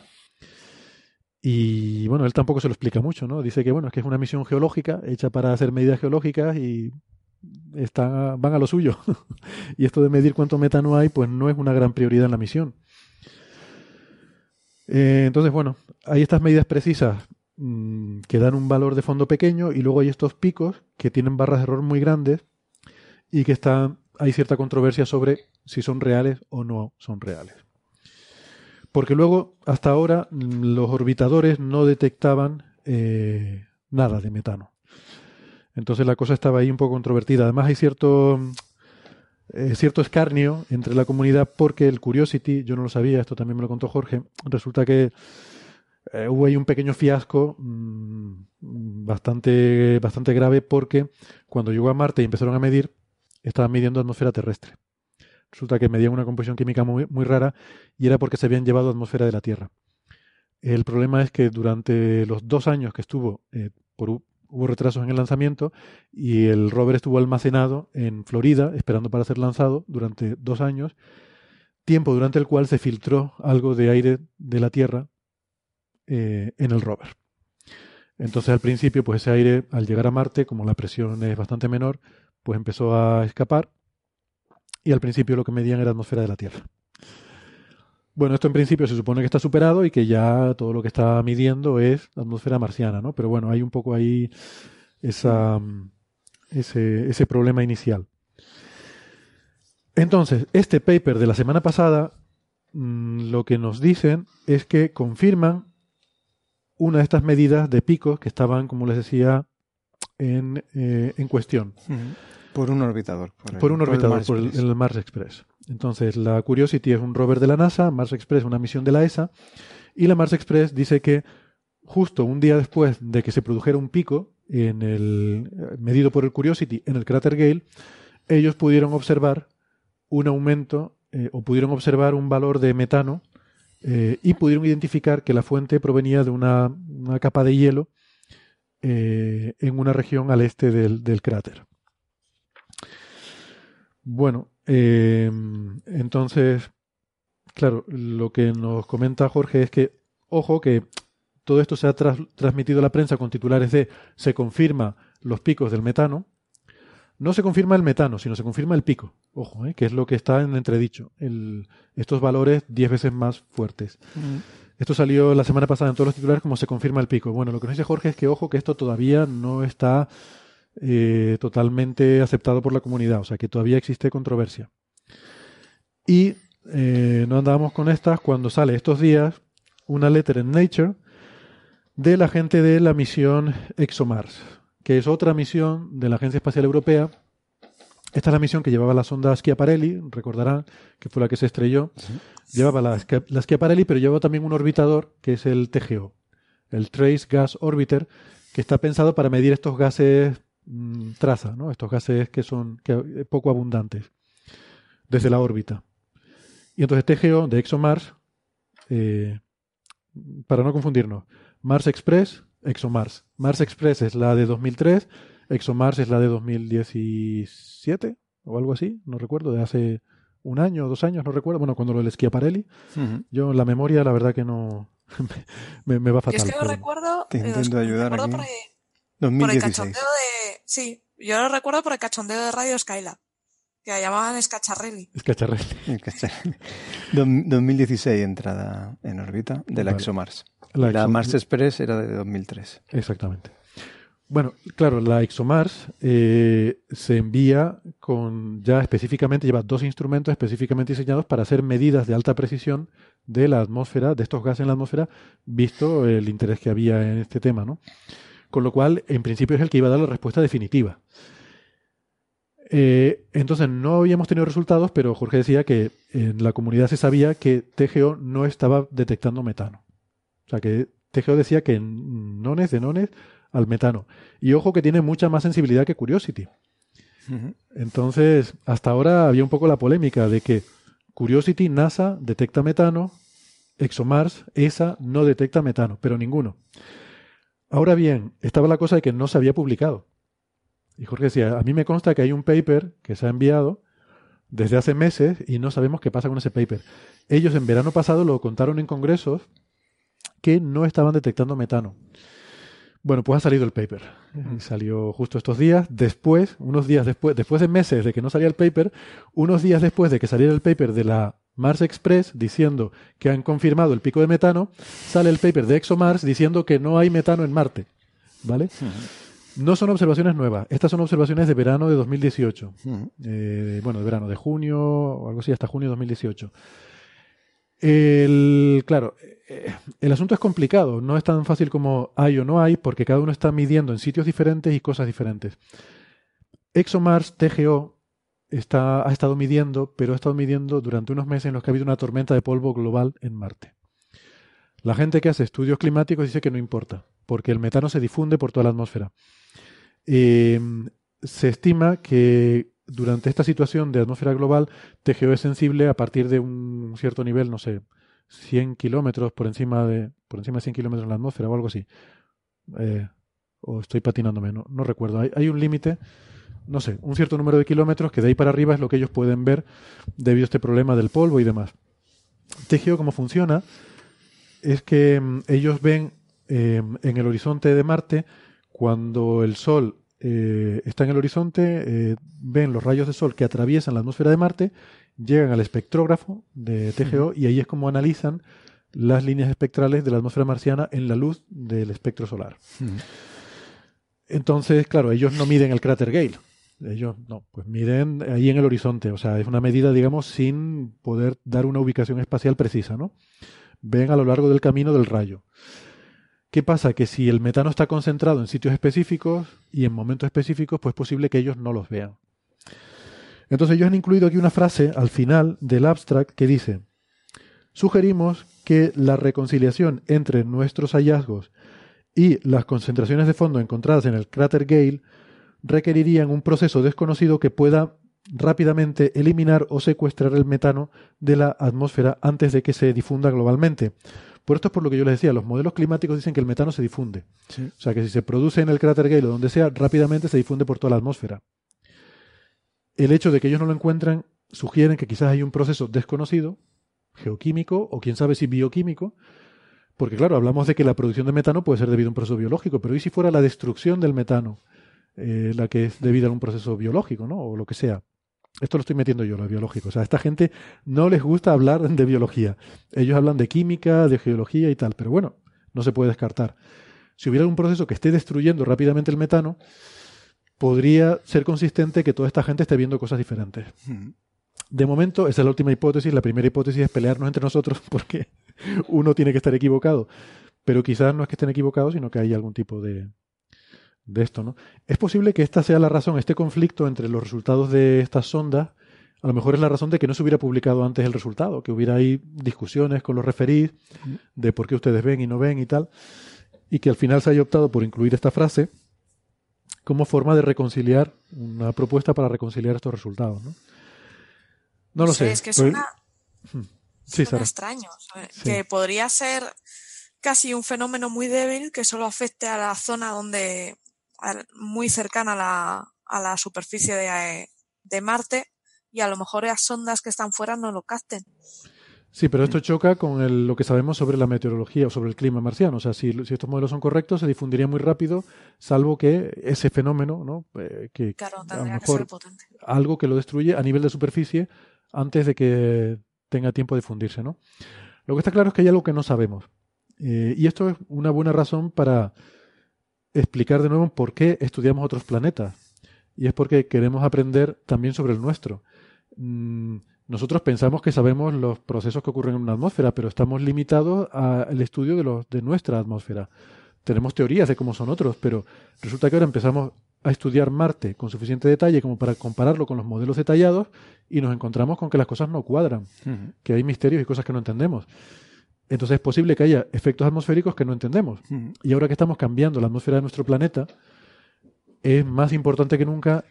Y bueno, él tampoco se lo explica mucho, ¿no? Dice que bueno, es que es una misión geológica hecha para hacer medidas geológicas y están, van a lo suyo. (laughs) y esto de medir cuánto metano hay, pues no es una gran prioridad en la misión. Eh, entonces, bueno, hay estas medidas precisas Mm, que dan un valor de fondo pequeño y luego hay estos picos que tienen barras de error muy grandes y que están, hay cierta controversia sobre si son reales o no son reales. Porque luego, hasta ahora, mm, los orbitadores no detectaban eh, nada de metano. Entonces la cosa estaba ahí un poco controvertida. Además hay cierto, eh, cierto escarnio entre la comunidad porque el Curiosity, yo no lo sabía, esto también me lo contó Jorge, resulta que eh, hubo ahí un pequeño fiasco mm, bastante, bastante grave porque cuando llegó a Marte y empezaron a medir, estaban midiendo atmósfera terrestre. Resulta que medían una composición química muy, muy rara y era porque se habían llevado atmósfera de la Tierra. El problema es que durante los dos años que estuvo, eh, por, hubo retrasos en el lanzamiento y el rover estuvo almacenado en Florida esperando para ser lanzado durante dos años, tiempo durante el cual se filtró algo de aire de la Tierra eh, en el rover. Entonces al principio, pues ese aire, al llegar a Marte, como la presión es bastante menor, pues empezó a escapar y al principio lo que medían era atmósfera de la Tierra. Bueno, esto en principio se supone que está superado y que ya todo lo que está midiendo es atmósfera marciana, ¿no? Pero bueno, hay un poco ahí ese, ese problema inicial. Entonces, este paper de la semana pasada, mm, lo que nos dicen es que confirman una de estas medidas de picos que estaban, como les decía, en, eh, en cuestión. Por un orbitador. Por, un orbitador, por el, Mars Express. Entonces, la Curiosity es un rover de la NASA, Mars Express una misión de la ESA, y la Mars Express dice que justo un día después de que se produjera un pico en el medido por el Curiosity en el cráter Gale, ellos pudieron observar un aumento eh, o pudieron observar un valor de metano eh, y pudieron identificar que la fuente provenía de una, capa de hielo eh, en una región al este del, cráter. Bueno, em, entonces, claro, lo que nos comenta Jorge es que, ojo, que todo esto se ha transmitido a la prensa con titulares de se confirma los picos del metano, no se confirma el metano, sino se confirma el pico. Ojo, ¿eh? que es lo que está en entredicho. El, estos valores 10 veces más fuertes. Mm. Esto salió la semana pasada en todos los titulares como se confirma el pico. Bueno, lo que nos dice Jorge es que, ojo, que esto todavía no está eh, totalmente aceptado por la comunidad, o sea que todavía existe controversia. Y eh, no andábamos con estas cuando sale estos días una letra en Nature de la gente de la misión ExoMars, que es otra misión de la Agencia Espacial Europea. Esta es la misión que llevaba la sonda Schiaparelli, recordarán que fue la que se estrelló. Llevaba la, la Schiaparelli, pero llevaba también un orbitador que es el TGO, el Trace Gas Orbiter, que está pensado para medir estos gases mm, traza, ¿no? estos gases que son eh, poco abundantes desde la órbita. Y entonces TGO de ExoMars, eh, para no confundirnos, Mars Express, ExoMars. Mars Express es la de 2003, ExoMars es la de 2017 o algo así, no recuerdo, de hace un año o dos años, no recuerdo. Bueno, cuando lo del Schiaparelli, yo la memoria, la verdad que no (laughs) me, va fatal. Yo es que lo recuerdo. Te intento ayudar Por, el, cachondeo de. Sí, yo lo recuerdo por el cachondeo de Radio Skylab que la llamaban Scacharrelli. Scacharrelli. 2016 (laughs) entrada en órbita de la ExoMars. La, Mars Express era de 2003. Exactamente. Bueno, claro, la ExoMars eh, se envía con ya específicamente, lleva dos instrumentos específicamente diseñados para hacer medidas de alta precisión de la atmósfera, de estos gases en la atmósfera, visto el interés que había en este tema, ¿no? Con lo cual, en principio es el que iba a dar la respuesta definitiva. Eh, entonces no habíamos tenido resultados, pero Jorge decía que en la comunidad se sabía que TGO no estaba detectando metano. O sea que TGO decía que nones de nones al metano. Y ojo que tiene mucha más sensibilidad que Curiosity. Entonces, hasta ahora había un poco la polémica de que Curiosity, NASA detecta metano, ExoMars, ESA no detecta metano, pero ninguno. Ahora bien, estaba la cosa de que no se había publicado. Y Jorge decía, a mí me consta que hay un paper que se ha enviado desde hace meses y no sabemos qué pasa con ese paper. Ellos en verano pasado lo contaron en congresos que no estaban detectando metano. Bueno, pues ha salido el paper. Salió justo estos días. Después, unos días después, después de meses de que no salía el paper, unos días después de que saliera el paper de la Mars Express diciendo que han confirmado el pico de metano, sale el paper de ExoMars diciendo que no hay metano en Marte. ¿Vale? No son observaciones nuevas. Estas son observaciones de verano de 2018. Eh, bueno, de verano, de junio o algo así, hasta junio de 2018. El, claro, eh, el asunto es complicado. No es tan fácil como hay o no hay, porque cada uno está midiendo en sitios diferentes y cosas diferentes. ExoMars TGO está, ha estado midiendo, pero ha estado midiendo durante unos meses en los que ha habido una tormenta de polvo global en Marte. La gente que hace estudios climáticos dice que no importa, porque el metano se difunde por toda la atmósfera. Em, se estima que durante esta situación de atmósfera global, TGO es sensible a partir de un cierto nivel, no sé, 100 kilómetros por encima de por encima de 100 kilómetros en la atmósfera o algo así. Eh, o estoy patinándome, no, recuerdo. Hay, un límite, no sé, un cierto número de kilómetros que de ahí para arriba es lo que ellos pueden ver debido a este problema del polvo y demás. TGO, ¿cómo funciona? Es que em, ellos ven em, en el horizonte de Marte cuando el Sol eh, está en el horizonte, eh, ven los rayos de Sol que atraviesan la atmósfera de Marte, llegan al espectrógrafo de TGO y ahí es como analizan las líneas espectrales de la atmósfera marciana en la luz del espectro solar. Entonces, claro, ellos no miden el cráter Gale. Ellos no, pues miden ahí en el horizonte. O sea, es una medida, digamos, sin poder dar una ubicación espacial precisa, ¿no? Ven a lo largo del camino del rayo. ¿Qué pasa? Que si el metano está concentrado en sitios específicos y en momentos específicos, pues es posible que ellos no los vean. Entonces ellos han incluido aquí una frase al final del abstract que dice, sugerimos que la reconciliación entre nuestros hallazgos y las concentraciones de fondo encontradas en el cráter Gale requerirían un proceso desconocido que pueda rápidamente eliminar o secuestrar el metano de la atmósfera antes de que se difunda globalmente. Por esto es por lo que yo les decía, los modelos climáticos dicen que el metano se difunde. O sea, que si se produce en el cráter Gale o donde sea, rápidamente se difunde por toda la atmósfera. El hecho de que ellos no lo encuentran sugiere que quizás hay un proceso desconocido, geoquímico o quién sabe si bioquímico, porque claro, hablamos de que la producción de metano puede ser debido a un proceso biológico, pero ¿y si fuera la destrucción del metano eh, la que es debida a un proceso biológico, ¿no? O lo que sea. Esto lo estoy metiendo yo, lo biológico. O sea, a esta gente no les gusta hablar (laughs) de biología. Ellos hablan de química, de geología y tal, pero bueno, no se puede descartar. Si hubiera un proceso que esté destruyendo rápidamente el metano, podría ser consistente que toda esta gente esté viendo cosas diferentes. De momento, esa es la última hipótesis. La primera hipótesis es pelearnos entre nosotros (laughs) porque uno tiene que estar equivocado. Pero quizás no es que estén equivocados, sino que hay algún tipo de, de esto, ¿no? Es posible que esta sea la razón, este conflicto entre los resultados de estas sondas, a lo mejor es la razón de que no se hubiera publicado antes el resultado, que hubiera ahí discusiones con los referís de por qué ustedes ven y no ven y tal, y que al final se haya optado por incluir esta frase como forma de reconciliar, una propuesta para reconciliar estos resultados, ¿no? No lo sé. Es que suena, sí, extraño. Que podría ser casi un fenómeno muy débil que solo afecte a la zona donde muy cercana a la, a la superficie de, de, Marte y a lo mejor las sondas que están fuera no lo capten. Sí, pero esto choca con el, lo que sabemos sobre la meteorología o sobre el clima marciano. O sea, si, si, estos modelos son correctos, se difundiría muy rápido, salvo que ese fenómeno, ¿no? Eh, que a lo mejor algo que lo destruye a nivel de superficie antes de que tenga tiempo de fundirse, ¿no? Lo que está claro es que hay algo que no sabemos. Eh, y esto es una buena razón para explicar de nuevo por qué estudiamos otros planetas. Y es porque queremos aprender también sobre el nuestro. Mm, nosotros pensamos que sabemos los procesos que ocurren en una atmósfera, pero estamos limitados al estudio de, los, de nuestra atmósfera. Tenemos teorías de cómo son otros, pero resulta que ahora empezamos a estudiar Marte con suficiente detalle como para compararlo con los modelos detallados y nos encontramos con que las cosas no cuadran, que hay misterios y cosas que no entendemos. Entonces es posible que haya efectos atmosféricos que no entendemos. Y ahora que estamos cambiando la atmósfera de nuestro planeta, es más importante que nunca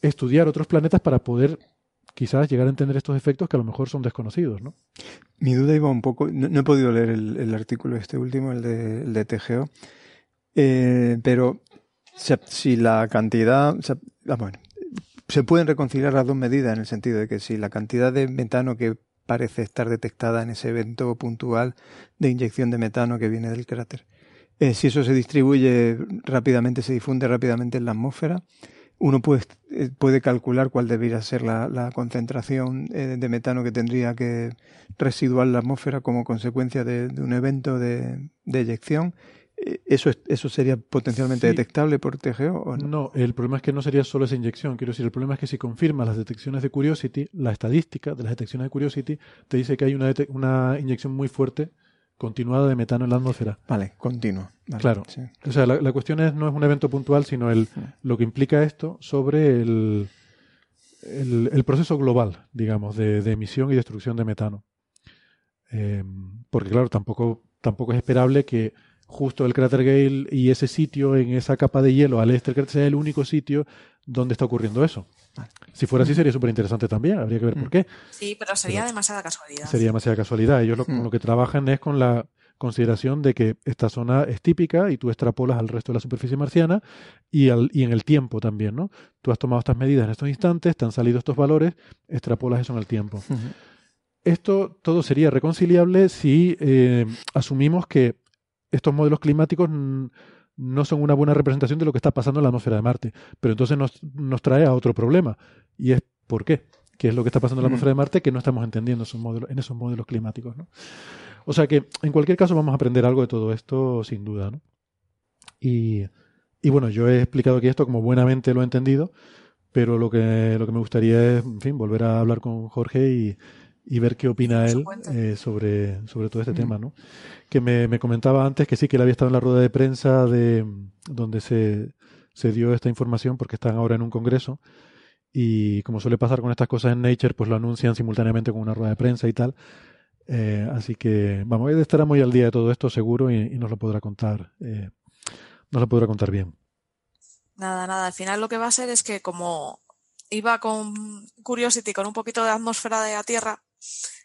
estudiar otros planetas para poder quizás llegar a entender estos efectos que a lo mejor son desconocidos, ¿no? Mi duda iba un poco, no, he podido leer el, artículo este último, el de, el de TGO, eh, pero si la cantidad, ah, bueno, se pueden reconciliar las dos medidas en el sentido de que si la cantidad de metano que parece estar detectada en ese evento puntual de inyección de metano que viene del cráter. Eh, si eso se distribuye rápidamente, se difunde rápidamente en la atmósfera, uno puede, eh, puede calcular cuál debería ser la, concentración eh, de metano que tendría que residuar la atmósfera como consecuencia de, un evento de, de eyección ¿Eso, ¿Eso sería potencialmente detectable por TGO o no? No, el problema es que no sería solo esa inyección. Quiero decir, el problema es que si confirmas las detecciones de Curiosity, la estadística de las detecciones de Curiosity te dice que hay una, una inyección muy fuerte continuada de metano en la atmósfera. Vale, continuo. claro. O sea, la, cuestión es, no es un evento puntual, sino el, lo que implica esto sobre el, el, proceso global, digamos, de, emisión y destrucción de metano. Eh, porque, claro, tampoco, tampoco es esperable que justo el cráter Gale y ese sitio en esa capa de hielo al este del cráter sea el único sitio donde está ocurriendo eso. Si fuera así sería súper interesante también, habría que ver por qué. Sí, pero sería demasiada casualidad. Sería demasiada casualidad. Ellos lo, lo que trabajan es con la consideración de que esta zona es típica y tú extrapolas al resto de la superficie marciana y, al, y en el tiempo también, ¿no? Tú has tomado estas medidas en estos instantes, te han salido estos valores, extrapolas eso en el tiempo. Esto todo sería reconciliable si eh, asumimos que estos modelos climáticos no son una buena representación de lo que está pasando en la atmósfera de Marte. Pero entonces nos, nos trae a otro problema. Y es ¿por qué? ¿Qué es lo que está pasando en la mm. atmósfera de Marte que no estamos entendiendo esos modelos, en esos modelos climáticos? ¿no? O sea que, en cualquier caso, vamos a aprender algo de todo esto, sin duda. ¿no? Y, y bueno, yo he explicado aquí esto como buenamente lo he entendido, pero lo que, lo que me gustaría es, en fin, volver a hablar con Jorge y, y ver qué opina él eh, sobre, sobre todo este tema, ¿no? Que me, me, comentaba antes que sí, que él había estado en la rueda de prensa de donde se, se dio esta información porque están ahora en un congreso y como suele pasar con estas cosas en Nature, pues lo anuncian simultáneamente con una rueda de prensa y tal. Eh, así que, vamos, él estará muy al día de todo esto seguro y, nos lo podrá contar, eh, nos lo podrá contar bien. Nada, nada, al final lo que va a ser es que como iba con Curiosity, con un poquito de atmósfera de la Tierra,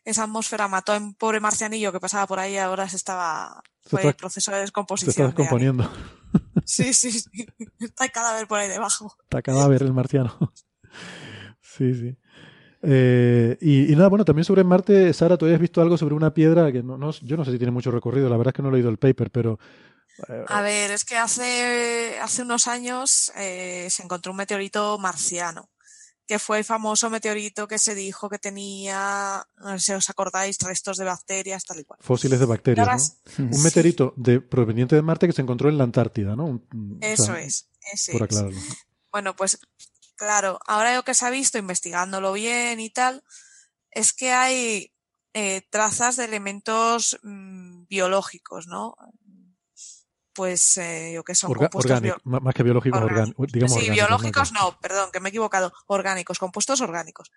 esa atmósfera mató a un pobre marcianillo que pasaba por ahí y ahora se estaba. Fue el proceso de descomposición. Se está descomponiendo. (laughs) Sí, sí, sí. Está el cadáver por ahí debajo. Está cadáver el marciano. (laughs) Sí, sí. Eh, y, nada, bueno, también sobre Marte, Sara, ¿tú has visto algo sobre una piedra que no, no, yo no sé si tiene mucho recorrido, la verdad es que no he leído el paper, pero... Eh, a ver, es que hace, hace unos años eh, se encontró un meteorito marciano que fue el famoso meteorito que se dijo que tenía, no sé si os acordáis, restos de bacterias, tal y cual. Fósiles de bacterias. ¿no? (laughs) Un meteorito de, proveniente de Marte que se encontró en la Antártida, ¿no? Eso es, ese Por aclararlo. Bueno, pues claro, ahora lo que se ha visto investigándolo bien y tal, es que hay eh, trazas de elementos mm, biológicos, ¿no? Pues eh, yo que son compuestos más que biológicos, orgánicos. digamos. Sí, biológicos no, perdón, que me he equivocado, orgánicos, compuestos orgánicos.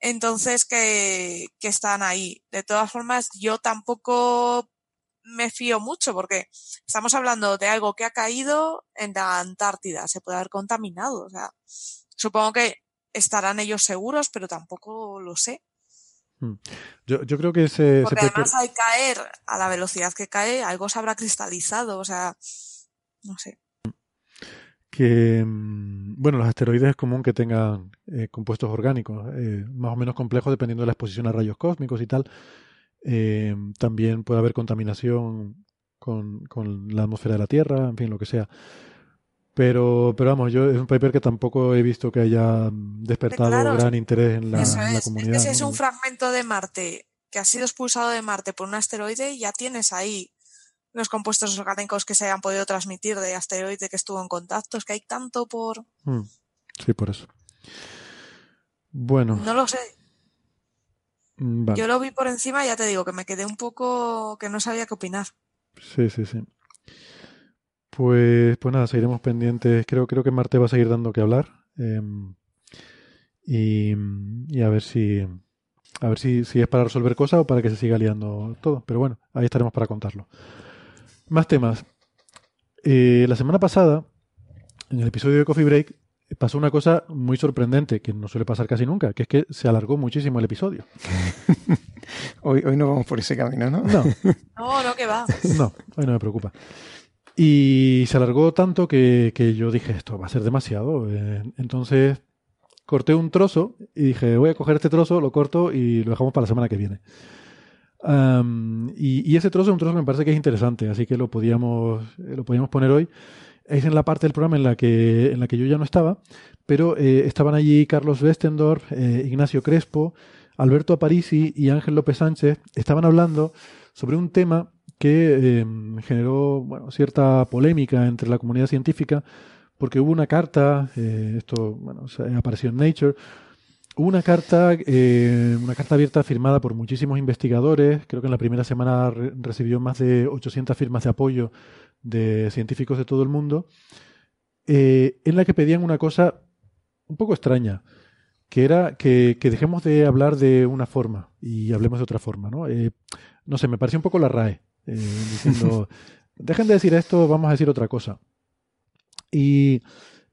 Entonces, que, que están ahí. De todas formas, yo tampoco me fío mucho porque estamos hablando de algo que ha caído en la Antártida, se puede haber contaminado. O sea, supongo que estarán ellos seguros, pero tampoco lo sé. Yo, yo creo que se. Porque además al caer a la velocidad que cae, algo se habrá cristalizado, o sea, no sé. Que, mm, bueno, los asteroides es común que tengan eh, compuestos orgánicos, eh, más o menos complejos dependiendo de la exposición a rayos cósmicos y tal. Eh, también puede haber contaminación con, con, la atmósfera de la Tierra, en fin, lo que sea. Pero, pero vamos, yo es un paper que tampoco he visto que haya despertado gran interés en la, comunidad. Es, es un fragmento de Marte que ha sido expulsado de Marte por un asteroide y ya tienes ahí los compuestos orgánicos que se hayan podido transmitir de asteroide que estuvo en contacto. Es que hay tanto por. Mm, sí, por eso. Bueno. No lo sé. Mm, Yo lo vi por encima y ya te digo que me quedé un poco que no sabía qué opinar. Sí, sí, sí. Pues, pues nada, seguiremos pendientes. Creo, creo que Marte va a seguir dando que hablar. Y, y, a ver si a ver si, si es para resolver cosas o para que se siga liando todo. Pero bueno, ahí estaremos para contarlo. Más temas. Eh, la semana pasada, en el episodio de Coffee Break, pasó una cosa muy sorprendente, que no suele pasar casi nunca, que es que se alargó muchísimo el episodio. (laughs) hoy, hoy no vamos por ese camino, ¿no? No. no, no, que va. No, hoy no me preocupa. Y se alargó tanto que, yo dije, esto va a ser demasiado. Eh, entonces corté un trozo y dije, voy a coger este trozo, lo corto y lo dejamos para la semana que viene. y, ese trozo es un trozo que me parece que es interesante, así que lo podíamos, eh, lo podíamos poner hoy es en la parte del programa en la que, en la que yo ya no estaba, pero eh, estaban allí Carlos Westendorf, Ignacio Crespo, Alberto Aparici y Ángel López Sánchez. Estaban hablando sobre un tema que em, generó bueno, cierta polémica entre la comunidad científica, porque hubo una carta, eh, esto bueno, apareció en Nature, hubo una carta, una carta abierta firmada por muchísimos investigadores, creo que en la primera semana recibió más de 800 firmas de apoyo de científicos de todo el mundo, eh, en la que pedían una cosa un poco extraña, que era que, dejemos de hablar de una forma y hablemos de otra forma. No, eh, no sé, me pareció un poco la RAE, eh, diciendo, (laughs) dejen de decir esto, vamos a decir otra cosa. Y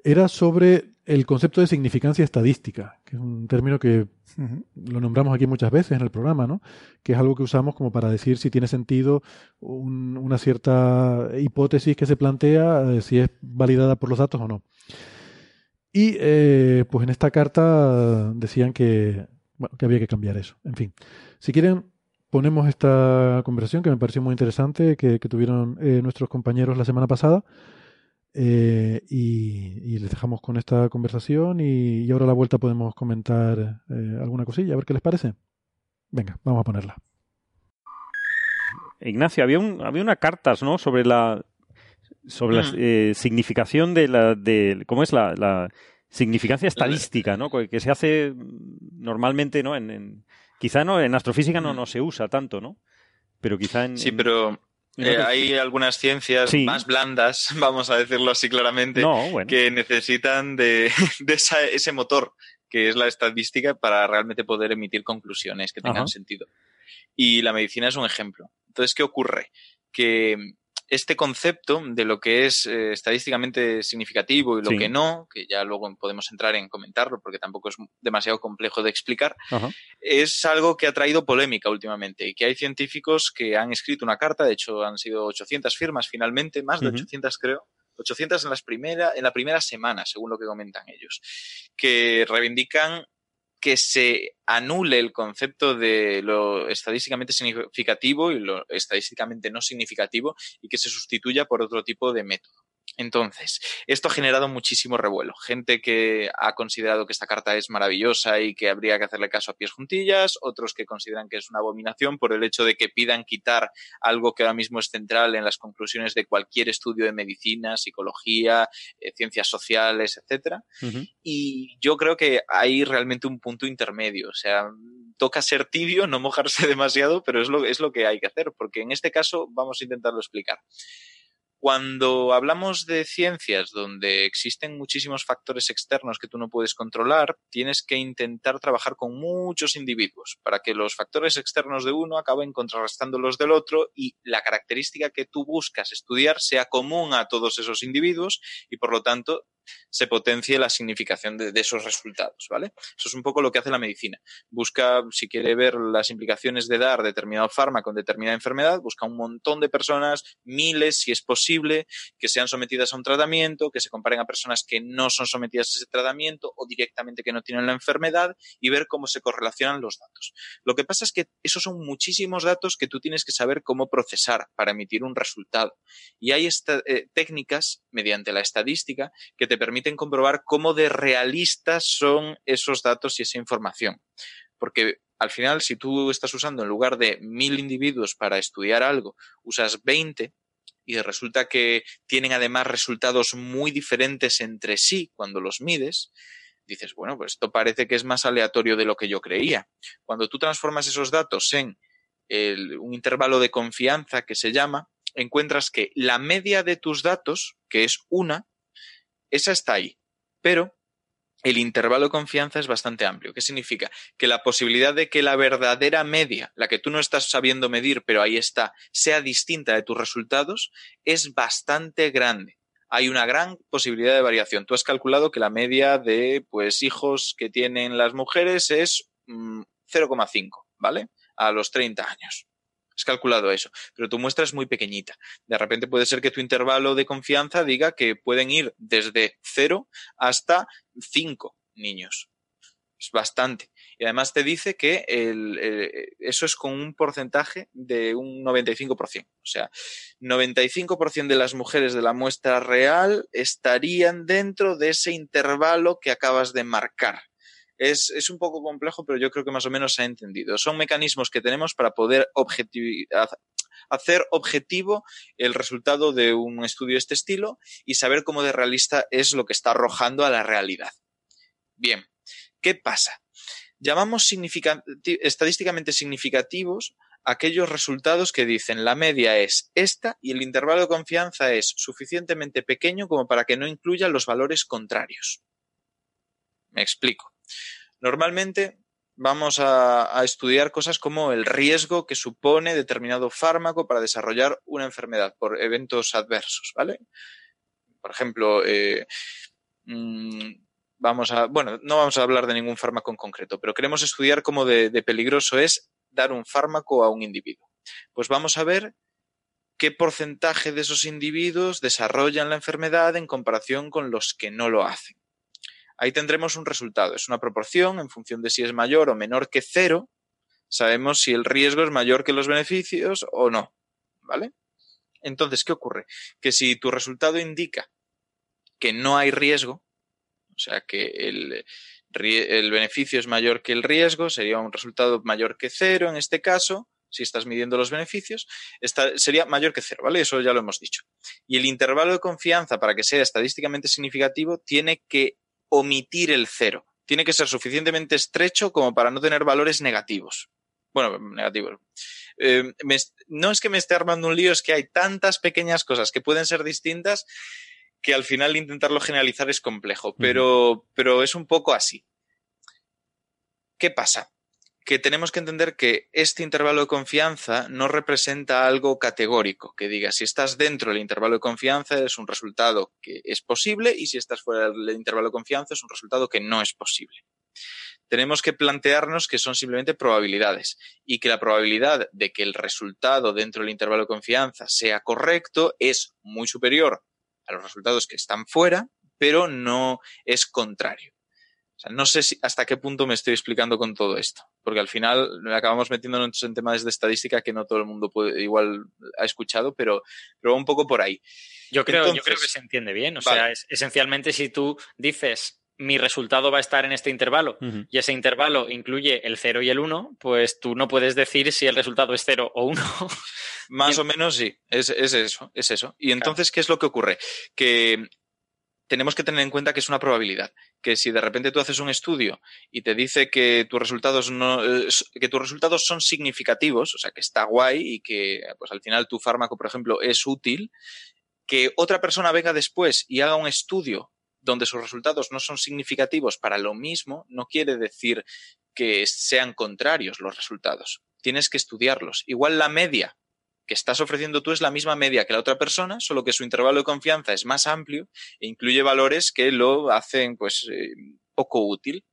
era sobre el concepto de significancia estadística, que es un término que lo nombramos aquí muchas veces en el programa, ¿no? que es algo que usamos como para decir si tiene sentido una cierta hipótesis que se plantea, eh, si es validada por los datos o no. Y eh, pues en esta carta decían que, que había que cambiar eso. En fin, si quieren, ponemos esta conversación que me pareció muy interesante, que, tuvieron eh, nuestros compañeros la semana pasada. Eh, y, les dejamos con esta conversación y, ahora a la vuelta podemos comentar eh, alguna cosilla, a ver qué les parece. Venga, vamos a ponerla. Ignacio, había, un, había una cartas ¿no? sobre la sobre la mm. eh, significación de la de cómo es la, la significancia estadística, ¿no? Que se hace normalmente, ¿no? En, quizá no en astrofísica no, mm. no se usa tanto, ¿no? Pero quizá en sí, pero eh, hay algunas ciencias más blandas, (laughs) vamos a decirlo así claramente, que necesitan de, (laughs) ese motor que es la estadística para realmente poder emitir conclusiones que tengan sentido. Y la medicina es un ejemplo. Entonces, ¿qué ocurre? Que este concepto de lo que es eh, estadísticamente significativo y lo que no, que ya luego podemos entrar en comentarlo porque tampoco es demasiado complejo de explicar, es algo que ha traído polémica últimamente y que hay científicos que han escrito una carta, de hecho han sido 800 firmas finalmente, más de 800 creo, 800 en, las primera, en la primera semana, según lo que comentan ellos, que reivindican que se anule el concepto de lo estadísticamente significativo y lo estadísticamente no significativo y que se sustituya por otro tipo de método. Entonces, esto ha generado muchísimo revuelo. Gente que ha considerado que esta carta es maravillosa y que habría que hacerle caso a pies juntillas, otros que consideran que es una abominación por el hecho de que pidan quitar algo que ahora mismo es central en las conclusiones de cualquier estudio de medicina, psicología, eh, ciencias sociales, etcétera. Y yo creo que hay realmente un punto intermedio. O sea, toca ser tibio, no mojarse (laughs) demasiado, pero es lo, es lo que hay que hacer, porque en este caso vamos a intentarlo explicar. Cuando hablamos de ciencias donde existen muchísimos factores externos que tú no puedes controlar, tienes que intentar trabajar con muchos individuos para que los factores externos de uno acaben contrarrestando los del otro y la característica que tú buscas estudiar sea común a todos esos individuos y por lo tanto se potencie la significación de, esos resultados, ¿vale? Eso es un poco lo que hace la medicina. Busca, si quiere ver las implicaciones de dar determinado fármaco en determinada enfermedad, busca un montón de personas, miles, si es posible, que sean sometidas a un tratamiento, que se comparen a personas que no son sometidas a ese tratamiento o directamente que no tienen la enfermedad y ver cómo se correlacionan los datos. Lo que pasa es que esos son muchísimos datos que tú tienes que saber cómo procesar para emitir un resultado. Y hay eh, técnicas mediante la estadística que te permiten comprobar cómo de realistas son esos datos y esa información. Porque al final, si tú estás usando en lugar de mil individuos para estudiar algo, usas 20 y resulta que tienen además resultados muy diferentes entre sí cuando los mides, dices, bueno, pues esto parece que es más aleatorio de lo que yo creía. Cuando tú transformas esos datos en un intervalo de confianza que se llama, encuentras que la media de tus datos, que es una, esa está ahí, pero el intervalo de confianza es bastante amplio. ¿Qué significa? Que la posibilidad de que la verdadera media, la que tú no estás sabiendo medir, pero ahí está, sea distinta de tus resultados, es bastante grande. Hay una gran posibilidad de variación. Tú has calculado que la media de pues hijos que tienen las mujeres es 0,5, mm, ¿vale? A los 30 años has calculado eso, pero tu muestra es muy pequeñita. De repente puede ser que tu intervalo de confianza diga que pueden ir desde 0 hasta 5 niños. Es bastante. Y además te dice que eso es con un porcentaje de un 95%. O sea, 95% de las mujeres de la muestra real estarían dentro de ese intervalo que acabas de marcar. Es, es, un poco complejo, pero yo creo que más o menos se ha entendido. Son mecanismos que tenemos para poder hacer objetivo el resultado de un estudio de este estilo y saber cómo de realista es lo que está arrojando a la realidad. Bien, ¿qué pasa? Llamamos estadísticamente significativos aquellos resultados que dicen la media es esta y el intervalo de confianza es suficientemente pequeño como para que no incluya los valores contrarios. Me explico. Normalmente vamos a, estudiar cosas como el riesgo que supone determinado fármaco para desarrollar una enfermedad por eventos adversos, ¿vale? Por ejemplo, eh, mm, vamos a, bueno, no vamos a hablar de ningún fármaco en concreto, pero queremos estudiar cómo de peligroso es dar un fármaco a un individuo. Pues vamos a ver qué porcentaje de esos individuos desarrollan la enfermedad en comparación con los que no lo hacen ahí tendremos un resultado. Es una proporción en función de si es mayor o menor que cero. Sabemos si el riesgo es mayor que los beneficios o no. ¿Vale? Entonces, ¿qué ocurre? Que si tu resultado indica que no hay riesgo, o sea, que el, beneficio es mayor que el riesgo, sería un resultado mayor que cero en este caso, si estás midiendo los beneficios, sería mayor que cero, ¿vale? Eso ya lo hemos dicho. Y el intervalo de confianza para que sea estadísticamente significativo tiene que omitir el cero. Tiene que ser suficientemente estrecho como para no tener valores negativos. Bueno, negativos. Eh, no es que me esté armando un lío, es que hay tantas pequeñas cosas que pueden ser distintas que al final intentarlo generalizar es complejo, pero, pero es un poco así. ¿Qué pasa? Que tenemos que entender que este intervalo de confianza no representa algo categórico, que diga si estás dentro del intervalo de confianza es un resultado que es posible y si estás fuera del intervalo de confianza es un resultado que no es posible. Tenemos que plantearnos que son simplemente probabilidades y que la probabilidad de que el resultado dentro del intervalo de confianza sea correcto es muy superior a los resultados que están fuera, pero no es contrario. O sea, no sé si, hasta qué punto me estoy explicando con todo esto, porque al final acabamos metiéndonos en temas de estadística que no todo el mundo puede, igual ha escuchado, pero, pero un poco por ahí. Yo creo, yo creo que se entiende bien. O sea, es, esencialmente si tú dices mi resultado va a estar en este intervalo y ese intervalo incluye el 0 y el 1, pues tú no puedes decir si el resultado es 0 o 1. Más o menos sí, es, eso, es eso. Y entonces, ¿qué es lo que ocurre? Que tenemos que tener en cuenta que es una probabilidad, que si de repente tú haces un estudio y te dice que tus resultados no que tus resultados son significativos, o sea, que está guay y que pues al final tu fármaco, por ejemplo, es útil, que otra persona venga después y haga un estudio donde sus resultados no son significativos para lo mismo, no quiere decir que sean contrarios los resultados. Tienes que estudiarlos. Igual la media que estás ofreciendo tú es la misma media que la otra persona, solo que su intervalo de confianza es más amplio e incluye valores que lo hacen pues eh, poco útil.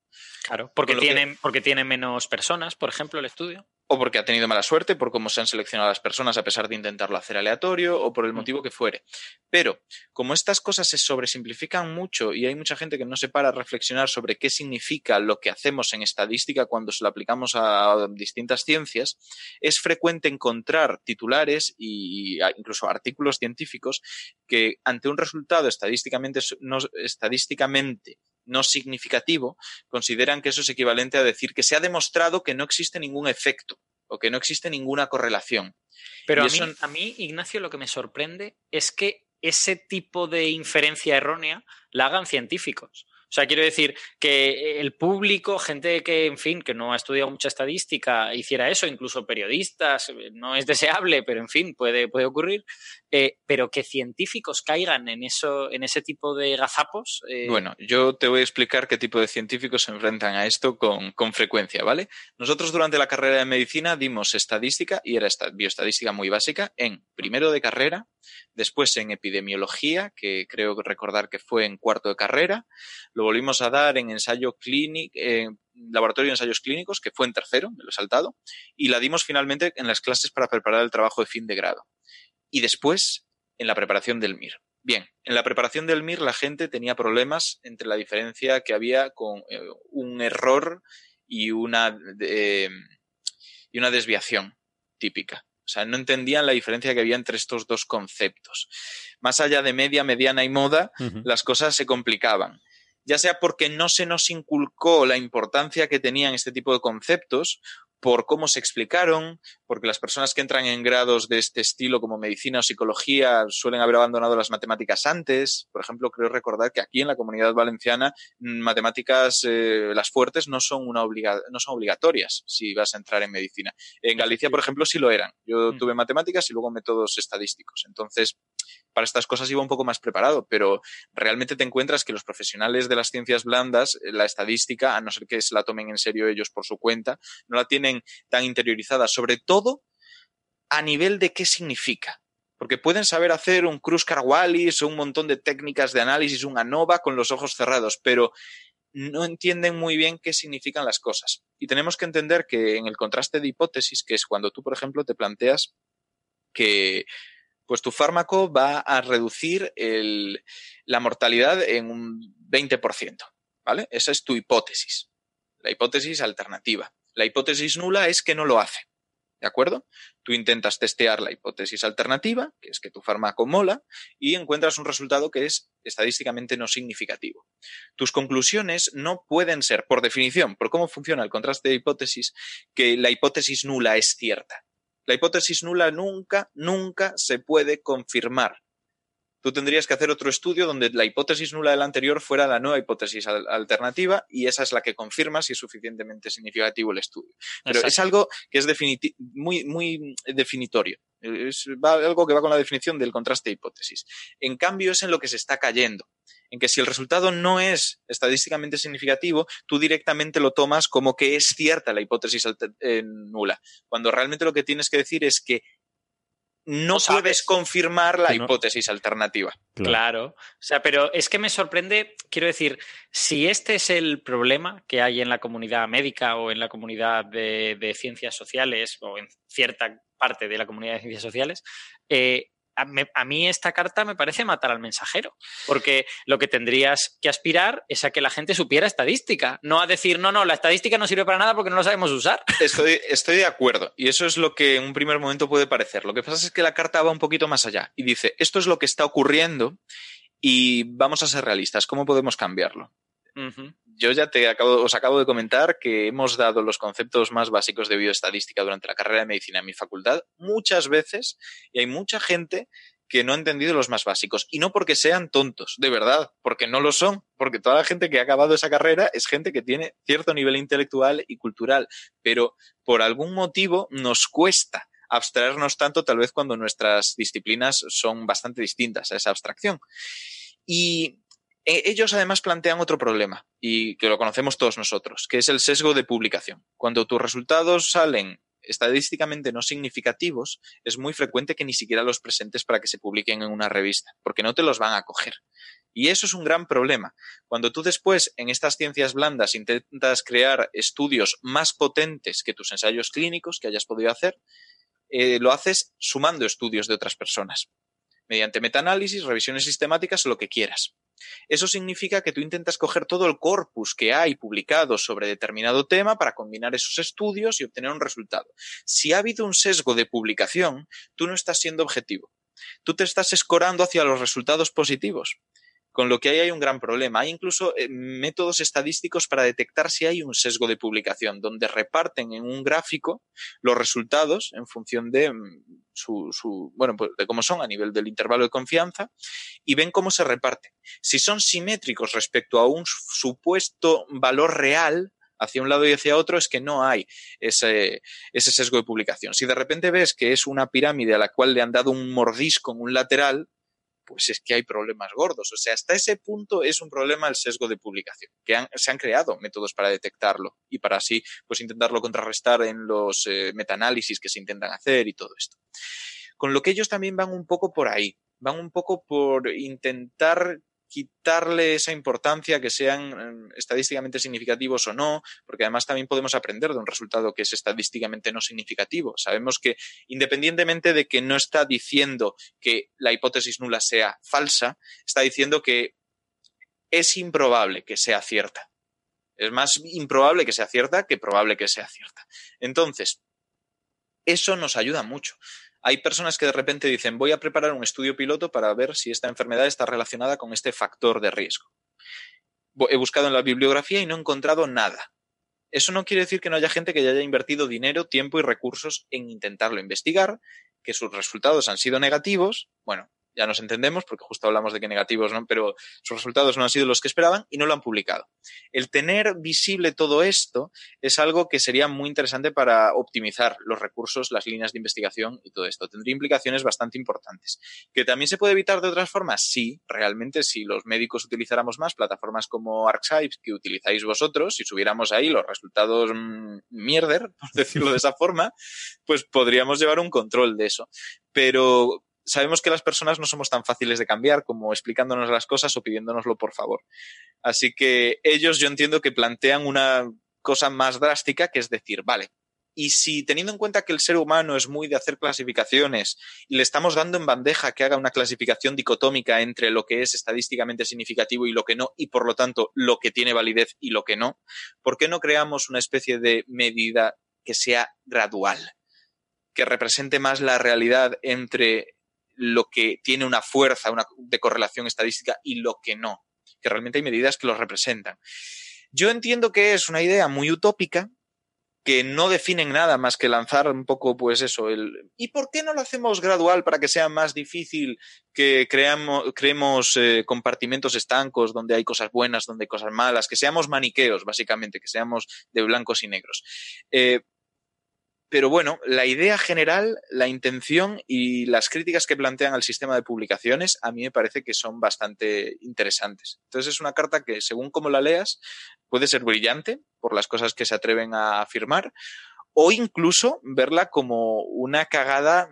Claro, porque tienen, porque tiene menos personas, por ejemplo, el estudio o porque ha tenido mala suerte, por cómo se han seleccionado las personas a pesar de intentarlo hacer aleatorio, o por el mm. motivo que fuere. Pero, como estas cosas se sobresimplifican mucho y hay mucha gente que no se para a reflexionar sobre qué significa lo que hacemos en estadística cuando se lo aplicamos a distintas ciencias, es frecuente encontrar titulares e incluso artículos científicos que ante un resultado estadísticamente no, estadísticamente no significativo, consideran que eso es equivalente a decir que se ha demostrado que no existe ningún efecto o que no existe ninguna correlación. Pero a, mí, Ignacio, lo que me sorprende es que ese tipo de inferencia errónea la hagan científicos. O sea, quiero decir que el público, gente que, en fin, que no ha estudiado mucha estadística, hiciera eso, incluso periodistas, eh, no es deseable, pero en fin, puede, puede ocurrir. Eh, pero que científicos caigan en eso, en ese tipo de gazapos. Eh, bueno, yo te voy a explicar qué tipo de científicos se enfrentan a esto con, con frecuencia, ¿vale? Nosotros durante la carrera de medicina dimos estadística y era bioestadística muy básica en primero de carrera, después en epidemiología, que creo recordar que fue en cuarto de carrera, lo volvimos a dar en ensayo clínico, laboratorio de ensayos clínicos, que fue en tercero, me lo he saltado, y la dimos finalmente en las clases para preparar el trabajo de fin de grado. Y después en la preparación del MIR. Bien, en la preparación del MIR la gente tenía problemas entre la diferencia que había con eh, un error y una, eh, y una desviación típica. O sea, no entendían la diferencia que había entre estos dos conceptos. Más allá de media, mediana y moda, las cosas se complicaban. Ya sea porque no se nos inculcó la importancia que tenían este tipo de conceptos, por cómo se explicaron, porque las personas que entran en grados de este estilo como medicina o psicología suelen haber abandonado las matemáticas antes. Por ejemplo, creo recordar que aquí en la comunidad valenciana mm, matemáticas, eh, las fuertes, no son, una no son obligatorias si vas a entrar en medicina. En Galicia, por ejemplo, sí lo eran. Yo mm. tuve matemáticas y luego métodos estadísticos. Entonces, para estas cosas iba un poco más preparado, pero realmente te encuentras que los profesionales de las ciencias blandas, eh, la estadística, a no ser que se la tomen en serio ellos por su cuenta, no la tienen tan interiorizada, sobre todo a nivel de qué significa. Porque pueden saber hacer un Kruskar-Wallis o un montón de técnicas de análisis, un ANOVA con los ojos cerrados, pero no entienden muy bien qué significan las cosas. Y tenemos que entender que en el contraste de hipótesis, que es cuando tú, por ejemplo, te planteas que pues tu fármaco va a reducir la mortalidad en un 20%, ¿vale? Esa es tu hipótesis, la hipótesis alternativa. La hipótesis nula es que no lo hace, ¿de acuerdo? Tú intentas testear la hipótesis alternativa, que es que tu fármaco mola, y encuentras un resultado que es estadísticamente no significativo. Tus conclusiones no pueden ser, por definición, por cómo funciona el contraste de hipótesis, que la hipótesis nula es cierta. La hipótesis nula nunca, nunca se puede confirmar. Tú tendrías que hacer otro estudio donde la hipótesis nula de la anterior fuera la nueva hipótesis alternativa y esa es la que confirma si es suficientemente significativo el estudio. Pero es algo que es muy, muy definitorio. Es algo que va con la definición del contraste de hipótesis. En cambio, es en lo que se está cayendo en que si el resultado no es estadísticamente significativo, tú directamente lo tomas como que es cierta la hipótesis eh, nula, cuando realmente lo que tienes que decir es que no, puedes confirmar la hipótesis alternativa. Claro. O sea, pero es que me sorprende, quiero decir, si este es el problema que hay en la comunidad médica o en la comunidad de, ciencias sociales o en cierta parte de la comunidad de ciencias sociales, eh, a, mí esta carta me parece matar al mensajero, porque lo que tendrías que aspirar es a que la gente supiera estadística, no a decir, no, no, la estadística no sirve para nada porque no lo sabemos usar. (laughs) Estoy, estoy de acuerdo, y eso es lo que en un primer momento puede parecer. Lo que pasa es que la carta va un poquito más allá y dice, esto es lo que está ocurriendo y vamos a ser realistas, ¿cómo podemos cambiarlo? Yo ya te acabo, os acabo de comentar que hemos dado los conceptos más básicos de bioestadística durante la carrera de medicina en mi facultad muchas veces y hay mucha gente que no ha entendido los más básicos. Y no porque sean tontos, de verdad, porque no lo son, porque toda la gente que ha acabado esa carrera es gente que tiene cierto nivel intelectual y cultural, pero por algún motivo nos cuesta abstraernos tanto tal vez cuando nuestras disciplinas son bastante distintas a esa abstracción. Y ellos además plantean otro problema, y que lo conocemos todos nosotros, que es el sesgo de publicación. Cuando tus resultados salen estadísticamente no significativos, es muy frecuente que ni siquiera los presentes para que se publiquen en una revista, porque no te los van a coger. Y eso es un gran problema. Cuando tú después en estas ciencias blandas intentas crear estudios más potentes que tus ensayos clínicos que hayas podido hacer, eh, lo haces sumando estudios de otras personas, mediante metaanálisis, revisiones sistemáticas, lo que quieras. Eso significa que tú intentas coger todo el corpus que hay publicado sobre determinado tema para combinar esos estudios y obtener un resultado. Si ha habido un sesgo de publicación, tú no estás siendo objetivo. Tú te estás escorando hacia los resultados positivos. Con lo que ahí hay un gran problema. Hay incluso eh, métodos estadísticos para detectar si hay un sesgo de publicación, donde reparten en un gráfico los resultados en función de mm, su, bueno, pues de cómo son a nivel del intervalo de confianza y ven cómo se reparten. Si son simétricos respecto a un supuesto valor real, hacia un lado y hacia otro es que no hay ese, ese, sesgo de publicación. Si de repente ves que es una pirámide a la cual le han dado un mordisco en un lateral, pues es que hay problemas gordos. O sea, hasta ese punto es un problema el sesgo de publicación, que se han creado métodos para detectarlo y para así pues intentarlo contrarrestar en los eh, metaanálisis que se intentan hacer y todo esto. Con lo que ellos también van un poco por ahí, van un poco por intentar quitarle esa importancia, que sean em, estadísticamente significativos o no, porque además también podemos aprender de un resultado que es estadísticamente no significativo. Sabemos que independientemente de que no está diciendo que la hipótesis nula sea falsa, está diciendo que es improbable que sea cierta. Es más improbable que sea cierta que probable que sea cierta. Entonces, eso nos ayuda mucho hay personas que de repente dicen voy a preparar un estudio piloto para ver si esta enfermedad está relacionada con este factor de riesgo. He buscado en la bibliografía y no he encontrado nada. Eso no quiere decir que no haya gente que ya haya invertido dinero, tiempo y recursos en intentarlo investigar, que sus resultados han sido negativos. Bueno, ya nos entendemos porque justo hablamos de que negativos, ¿no? Pero sus resultados no han sido los que esperaban y no lo han publicado. El tener visible todo esto es algo que sería muy interesante para optimizar los recursos, las líneas de investigación y todo esto. Tendría implicaciones bastante importantes. ¿Que también se puede evitar de otras formas? Sí, realmente si los médicos utilizáramos más plataformas como ArcSight que utilizáis vosotros, si subiéramos ahí los resultados mm, mierder, (laughs) por decirlo de esa forma, pues podríamos llevar un control de eso. Pero sabemos que las personas no somos tan fáciles de cambiar como explicándonos las cosas o pidiéndonoslo por favor. Así que ellos yo entiendo que plantean una cosa más drástica, que es decir, vale, y si teniendo en cuenta que el ser humano es muy de hacer clasificaciones y le estamos dando en bandeja que haga una clasificación dicotómica entre lo que es estadísticamente significativo y lo que no, y por lo tanto lo que tiene validez y lo que no, ¿por qué no creamos una especie de medida que sea gradual? que represente más la realidad entre lo que tiene una fuerza una, de correlación estadística y lo que no, que realmente hay medidas que lo representan. Yo entiendo que es una idea muy utópica, que no definen nada más que lanzar un poco, pues eso, el ¿y por qué no lo hacemos gradual para que sea más difícil que creamos, creemos eh, compartimentos estancos donde hay cosas buenas, donde hay cosas malas, que seamos maniqueos, básicamente, que seamos de blancos y negros? Eh, pero bueno, la idea general, la intención y las críticas que plantean al sistema de publicaciones a mí me parece que son bastante interesantes. Entonces es una carta que, según como la leas, puede ser brillante por las cosas que se atreven a afirmar o incluso verla como una cagada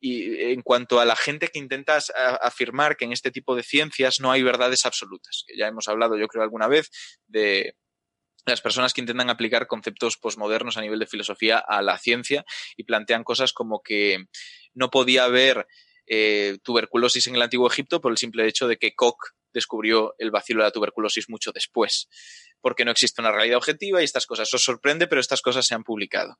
y en cuanto a la gente que intenta afirmar que en este tipo de ciencias no hay verdades absolutas, que ya hemos hablado yo creo alguna vez de las personas que intentan aplicar conceptos posmodernos a nivel de filosofía a la ciencia y plantean cosas como que no podía haber eh, tuberculosis en el antiguo Egipto por el simple hecho de que Koch descubrió el vacilo de la tuberculosis mucho después, porque no existe una realidad objetiva y estas cosas os sorprende, pero estas cosas se han publicado.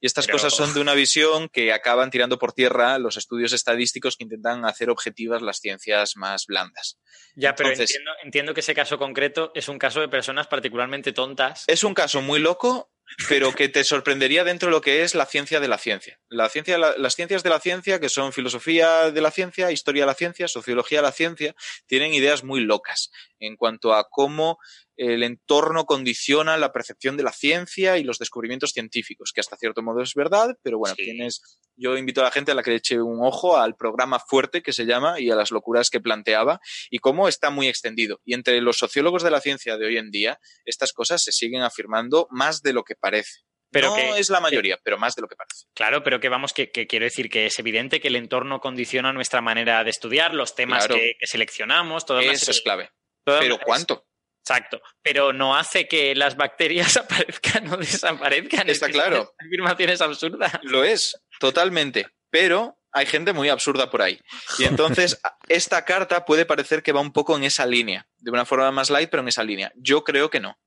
Y estas cosas son de una visión que acaban tirando por tierra los estudios estadísticos que intentan hacer objetivas las ciencias más blandas. Ya, pero entiendo, entiendo, que ese caso concreto es un caso de personas particularmente tontas. Es un caso muy loco pero que te sorprendería dentro de lo que es la ciencia de la ciencia. La ciencia las ciencias de la ciencia, que son filosofía de la ciencia, historia de la ciencia, sociología de la ciencia, tienen ideas muy locas en cuanto a cómo el entorno condiciona la percepción de la ciencia y los descubrimientos científicos, que hasta cierto modo es verdad, pero bueno, tienes, yo invito a la gente a la que le eche un ojo al programa fuerte que se llama y a las locuras que planteaba y cómo está muy extendido. Y entre los sociólogos de la ciencia de hoy en día, estas cosas se siguen afirmando más de lo que parece. Pero no es la mayoría, pero más de lo que parece. Claro, pero que vamos, que, quiero decir que es evidente que el entorno condiciona nuestra manera de estudiar, los temas que, seleccionamos, todo eso es clave. Pero ¿cuánto? Exacto, pero no hace que las bacterias (laughs) aparezcan o desaparezcan. Está claro. La afirmación es absurda. Lo es, totalmente. Pero hay gente muy absurda por ahí. Y entonces, (laughs) esta carta puede parecer que va un poco en esa línea, de una forma más light, pero en esa línea. Yo creo que no.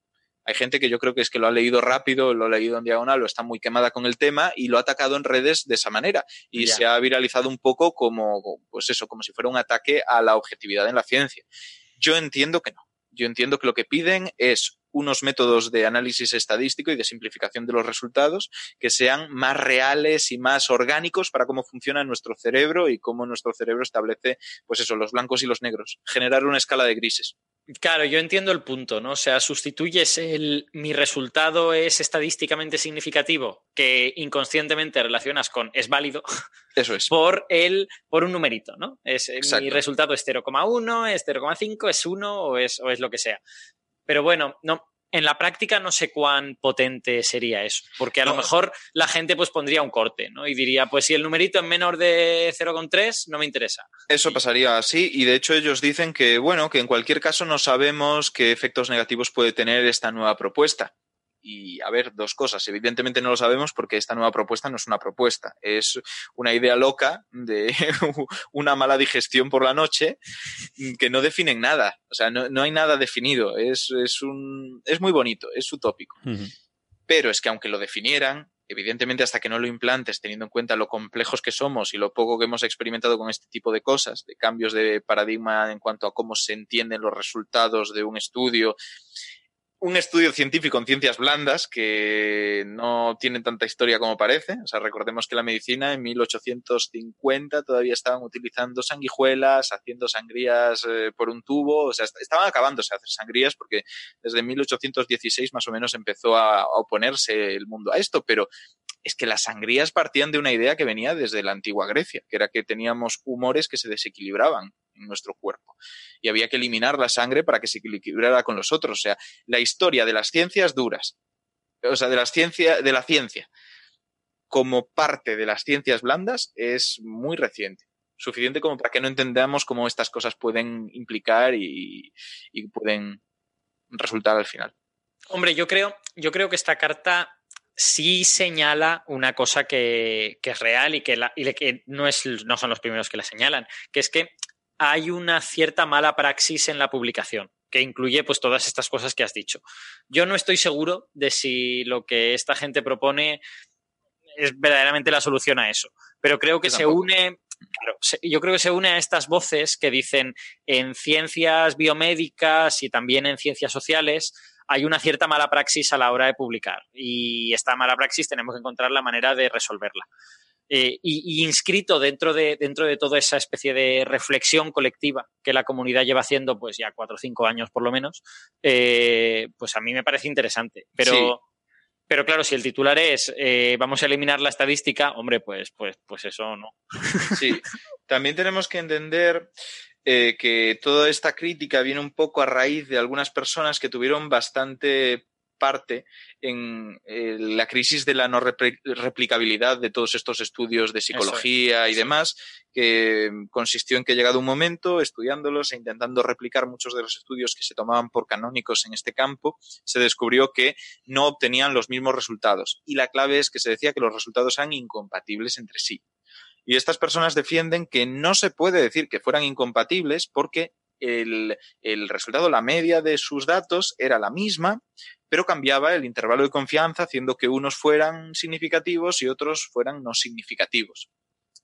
Hay gente que yo creo que es que lo ha leído rápido, lo ha leído en diagonal, o está muy quemada con el tema y lo ha atacado en redes de esa manera. Y se ha viralizado un poco como, pues eso, como si fuera un ataque a la objetividad en la ciencia. Yo entiendo que no. Yo entiendo que lo que piden es unos métodos de análisis estadístico y de simplificación de los resultados que sean más reales y más orgánicos para cómo funciona nuestro cerebro y cómo nuestro cerebro establece, pues eso, los blancos y los negros. Generar una escala de grises. Claro, yo entiendo el punto, ¿no? O sea, sustituyes el mi resultado es estadísticamente significativo, que inconscientemente relacionas con es válido. Eso es. Por el, por un numerito, ¿no? Es, mi resultado es 0,1, es 0,5, es 1 o es, o es lo que sea. Pero bueno, no, en la práctica no sé cuán potente sería eso, porque a lo mejor la gente pues pondría un corte, ¿no? Y diría, pues si el numerito es menor de 0,3, no me interesa. Eso pasaría así, y de hecho ellos dicen que, bueno, que en cualquier caso no sabemos qué efectos negativos puede tener esta nueva propuesta. Y a ver, dos cosas. Evidentemente no lo sabemos porque esta nueva propuesta no es una propuesta, es una idea loca de (laughs) una mala digestión por la noche que no definen nada. O sea, no, hay nada definido. Es, es, un, es muy bonito, es utópico. Pero es que aunque lo definieran, evidentemente hasta que no lo implantes, teniendo en cuenta lo complejos que somos y lo poco que hemos experimentado con este tipo de cosas, de cambios de paradigma en cuanto a cómo se entienden los resultados de un estudio un estudio científico en ciencias blandas que no tiene tanta historia como parece. O sea, recordemos que la medicina en 1850 todavía estaban utilizando sanguijuelas, haciendo sangrías eh, por un tubo. O sea, estaban acabándose a hacer sangrías porque desde 1816 más o menos empezó a oponerse el mundo a esto. Pero es que las sangrías partían de una idea que venía desde la antigua Grecia, que era que teníamos humores que se desequilibraban en nuestro cuerpo y había que eliminar la sangre para que se equilibrara con los otros. O sea, la historia de las ciencias duras, o sea, de, las de la ciencia como parte de las ciencias blandas es muy reciente. Suficiente como para que no entendamos cómo estas cosas pueden implicar y, pueden resultar al final. Hombre, yo creo, yo creo que esta carta sí señala una cosa que, es real y que, y que no, es, no son los primeros que la señalan, que es que hay una cierta mala praxis en la publicación que incluye pues todas estas cosas que has dicho. Yo no estoy seguro de si lo que esta gente propone es verdaderamente la solución a eso, pero creo que se une yo creo que se une a estas voces que dicen en ciencias biomédicas y también en ciencias sociales hay una cierta mala praxis a la hora de publicar y esta mala praxis tenemos que encontrar la manera de resolverla. Eh, y, inscrito dentro de, dentro de toda esa especie de reflexión colectiva que la comunidad lleva haciendo pues ya cuatro o cinco años por lo menos, eh, pues a mí me parece interesante. Pero, pero claro, si el titular es eh, vamos a eliminar la estadística, hombre, pues, pues, pues eso no. (laughs) Sí, también tenemos que entender que toda esta crítica viene un poco a raíz de algunas personas que tuvieron bastante parte en eh, la crisis de la no replicabilidad de todos estos estudios de psicología y demás, que consistió en que llegado un momento, estudiándolos e intentando replicar muchos de los estudios que se tomaban por canónicos en este campo, se descubrió que no obtenían los mismos resultados. Y la clave es que se decía que los resultados eran incompatibles entre sí. Y estas personas defienden que no se puede decir que fueran incompatibles porque el, el, resultado, la media de sus datos era la misma, pero cambiaba el intervalo de confianza, haciendo que unos fueran significativos y otros fueran no significativos.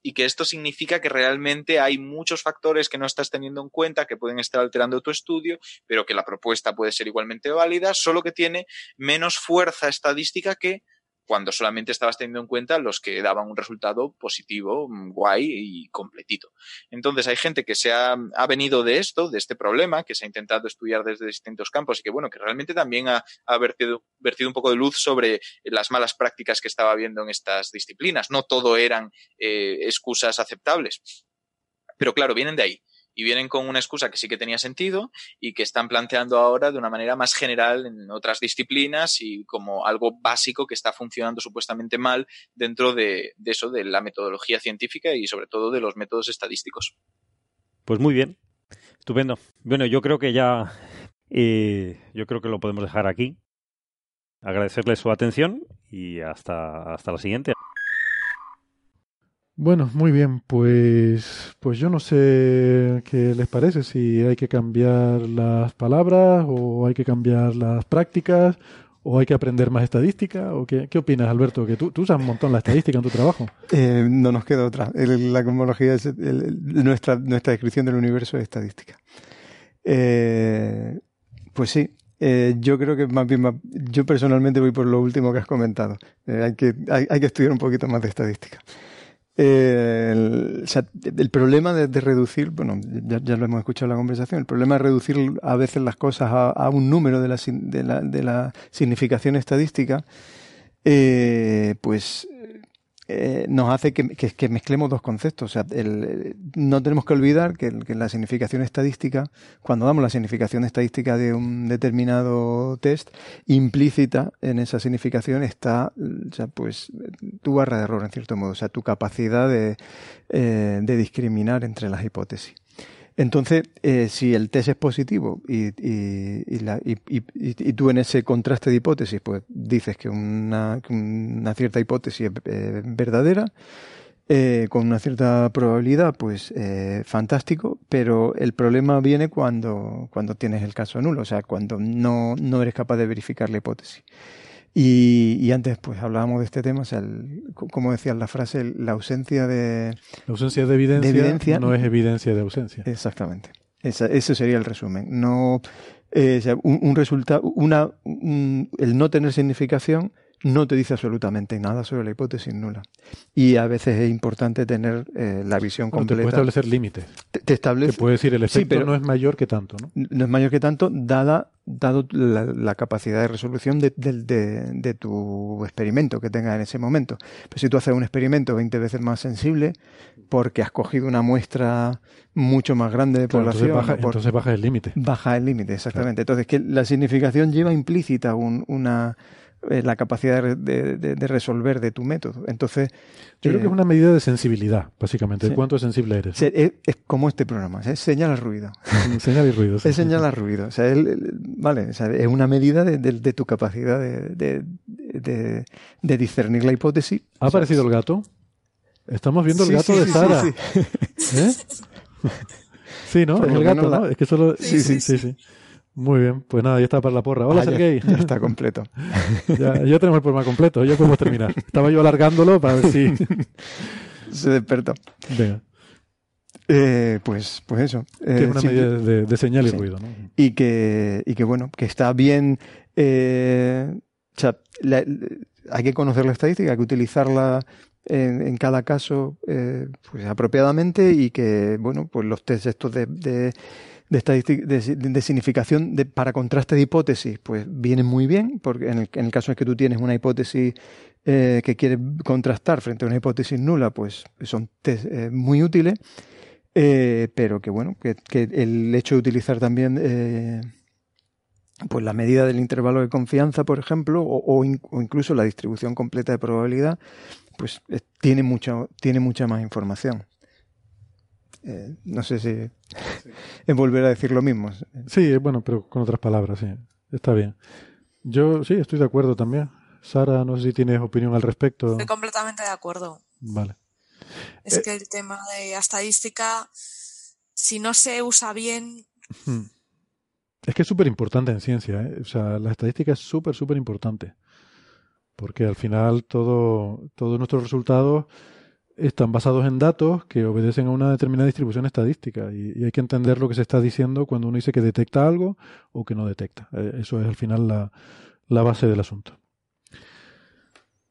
Y que esto significa que realmente hay muchos factores que no estás teniendo en cuenta que pueden estar alterando tu estudio, pero que la propuesta puede ser igualmente válida, solo que tiene menos fuerza estadística que cuando solamente estabas teniendo en cuenta los que daban un resultado positivo, mm, guay y completito. Entonces hay gente que se ha, venido de esto, de este problema, que se ha intentado estudiar desde distintos campos y que bueno, que realmente también ha, vertido, vertido, un poco de luz sobre las malas prácticas que estaba habiendo en estas disciplinas. No todo eran eh, excusas aceptables. Pero claro, vienen de ahí y vienen con una excusa que sí que tenía sentido y que están planteando ahora de una manera más general en otras disciplinas y como algo básico que está funcionando supuestamente mal dentro de, eso, de la metodología científica y sobre todo de los métodos estadísticos. Pues muy bien, estupendo. Bueno, yo creo que ya, eh, yo creo que lo podemos dejar aquí. Agradecerle su atención y hasta, hasta la siguiente. Bueno, muy bien, pues, pues yo no sé qué les parece, si hay que cambiar las palabras o hay que cambiar las prácticas o hay que aprender más estadística o qué, qué opinas, Alberto, que tú, usas un montón la estadística en tu trabajo. Eh, no nos queda otra. la cosmología es nuestra, nuestra descripción del universo es estadística. Eh, pues sí, eh, yo creo que más bien, yo personalmente voy por lo último que has comentado. hay, que, hay, hay que estudiar un poquito más de estadística. Eh, el, problema de, reducir, bueno, ya, lo hemos escuchado en la conversación, el problema de reducir a veces las cosas a, un número de la, de la, de la significación estadística, eh, pues eh, nos hace que, que, mezclemos dos conceptos. O sea, el, no tenemos que olvidar que, la significación estadística, cuando damos la significación estadística de un determinado test, implícita en esa significación está pues, tu barra de error, en cierto modo, o sea, tu capacidad de, eh, de discriminar entre las hipótesis. Entonces, eh, si el test es positivo y, y, tú en ese contraste de hipótesis pues dices que una, cierta hipótesis es verdadera, eh, con una cierta probabilidad, pues eh, fantástico, pero el problema viene cuando, cuando tienes el caso nulo, o sea, cuando no eres capaz de verificar la hipótesis. Y, antes, pues hablábamos de este tema, o sea, como decías la frase, la ausencia de. La ausencia de evidencia, no es evidencia de ausencia. Exactamente. ese sería el resumen. No, eh, un, resultado, una, el no tener significación no te dice absolutamente nada sobre la hipótesis nula. Y a veces es importante tener eh, la visión completa. Te puede establecer límites. Te, establece. Te puede decir el efecto pero no es mayor que tanto, ¿no? No es mayor que tanto, dada dado la, capacidad de resolución de, de, tu experimento que tengas en ese momento. Pero si tú haces un experimento 20 veces más sensible, porque has cogido una muestra mucho más grande de población. Entonces baja, el límite. Baja el límite, exactamente. Entonces, que la significación lleva implícita una eh, la capacidad de, de, resolver de tu método. Entonces, yo creo que es una medida de sensibilidad, básicamente, de cuánto sensible eres. Es, como este programa, es señala ruido. señala ruido. (laughs) Es señala ruido. O sea, vale, es una medida de, tu capacidad de, discernir la hipótesis. ¿Ha aparecido el gato? Estamos viendo el gato de Sara. Sí, ¿Eh? (laughs) sí ¿no? es el gato, ¿no? Es que solo... sí, sí. sí. Muy bien, pues nada, ya está para la porra. Hola, ah, Sergey. Ya, (laughs) está completo. (laughs) ya, tenemos el programa completo, ya podemos terminar. Estaba yo alargándolo para ver si. (laughs) Se despertó. Venga. Eh, pues, pues eso. es una eh, medida de, señal y ruido, ¿no? Y que, y que bueno, que está bien. Eh, o sea, hay que conocer la estadística, hay que utilizarla en, cada caso pues apropiadamente y que, bueno, pues los test estos de de, de, significación de, para contraste de hipótesis, pues viene muy bien, porque en el, en el caso de que tú tienes una hipótesis eh, que quieres contrastar frente a una hipótesis nula, pues son eh, muy útiles, eh, pero que bueno, que, que, el hecho de utilizar también pues la medida del intervalo de confianza, por ejemplo, o, o, incluso la distribución completa de probabilidad, pues tiene, mucho, tiene mucha más información. Eh, no sé si es volver a decir lo mismo. Sí, bueno, pero con otras palabras, sí. Está bien. Yo sí, estoy de acuerdo también. Sara, no sé si tienes opinión al respecto. Estoy completamente de acuerdo. Vale. Es eh, que el tema de estadística, si no se usa bien... Es que es súper importante en ciencia, ¿eh? o sea, la estadística es súper, súper importante, porque al final todo, todos nuestros resultados están basados en datos que obedecen a una determinada distribución estadística y, hay que entender lo que se está diciendo cuando uno dice que detecta algo o que no detecta. Eh, eso es al final la, la base del asunto.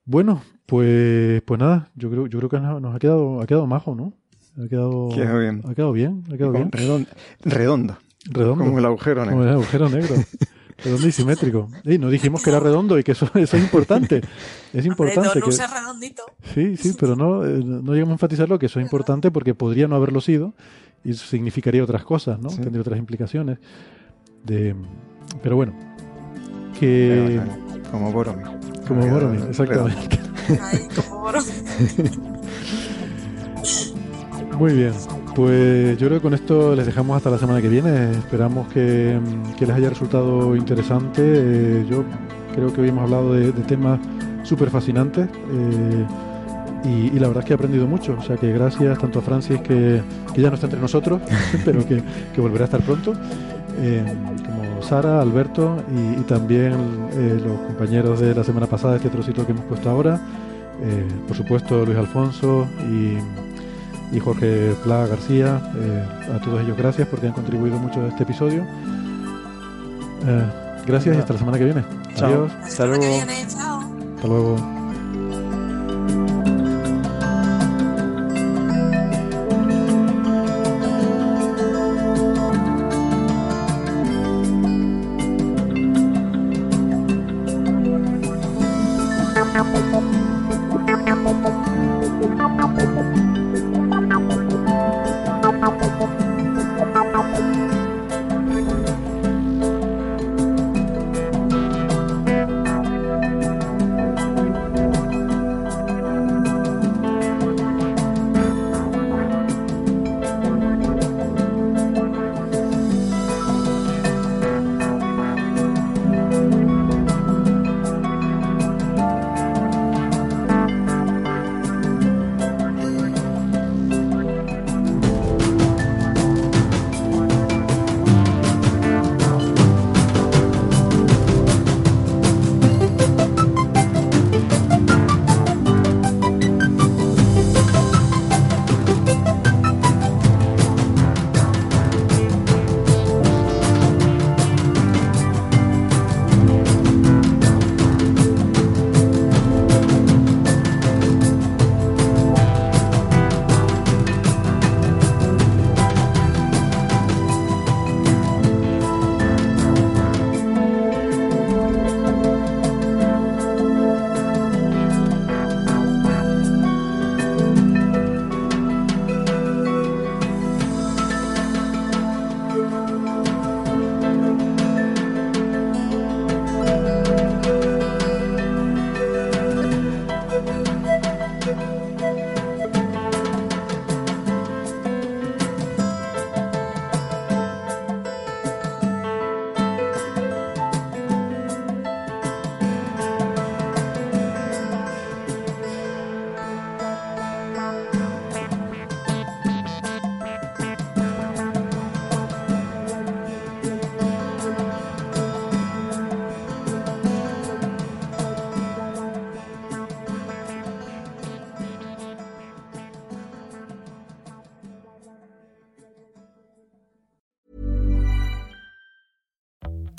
Bueno, pues, pues nada, yo creo, yo creo que nos ha quedado, ha quedado majo, ¿no? Ha quedado, bien. Ha quedado bien, ha quedado bien. Redondo. Redondo. Como el agujero negro. Como el agujero negro. (laughs) redondo y simétrico. Y no dijimos que era redondo y que eso, es importante. Es importante. que... redondito. Sí, sí, pero no, eh, no llegamos a enfatizarlo que eso es importante porque podría no haberlo sido y eso significaría otras cosas, ¿no? Tendría otras implicaciones. De... Pero bueno, que... Como Boromir. Como Boromir, exactamente. (laughs) Muy bien. Pues yo creo que con esto les dejamos hasta la semana que viene. Esperamos que, les haya resultado interesante. Eh, yo creo que hoy hemos hablado de, temas súper fascinantes. Eh, y, la verdad es que he aprendido mucho. O sea que gracias tanto a Francis, que, ya no está entre nosotros, (laughs) pero que, volverá a estar pronto, eh, como Sara, Alberto y, también los compañeros de la semana pasada, este trocito que hemos puesto ahora. por supuesto, Luis Alfonso y y Jorge Pla García. Eh, a todos ellos gracias porque han contribuido mucho a este episodio. Eh, gracias y hasta la semana que viene. Adiós. Hasta luego. Hasta luego.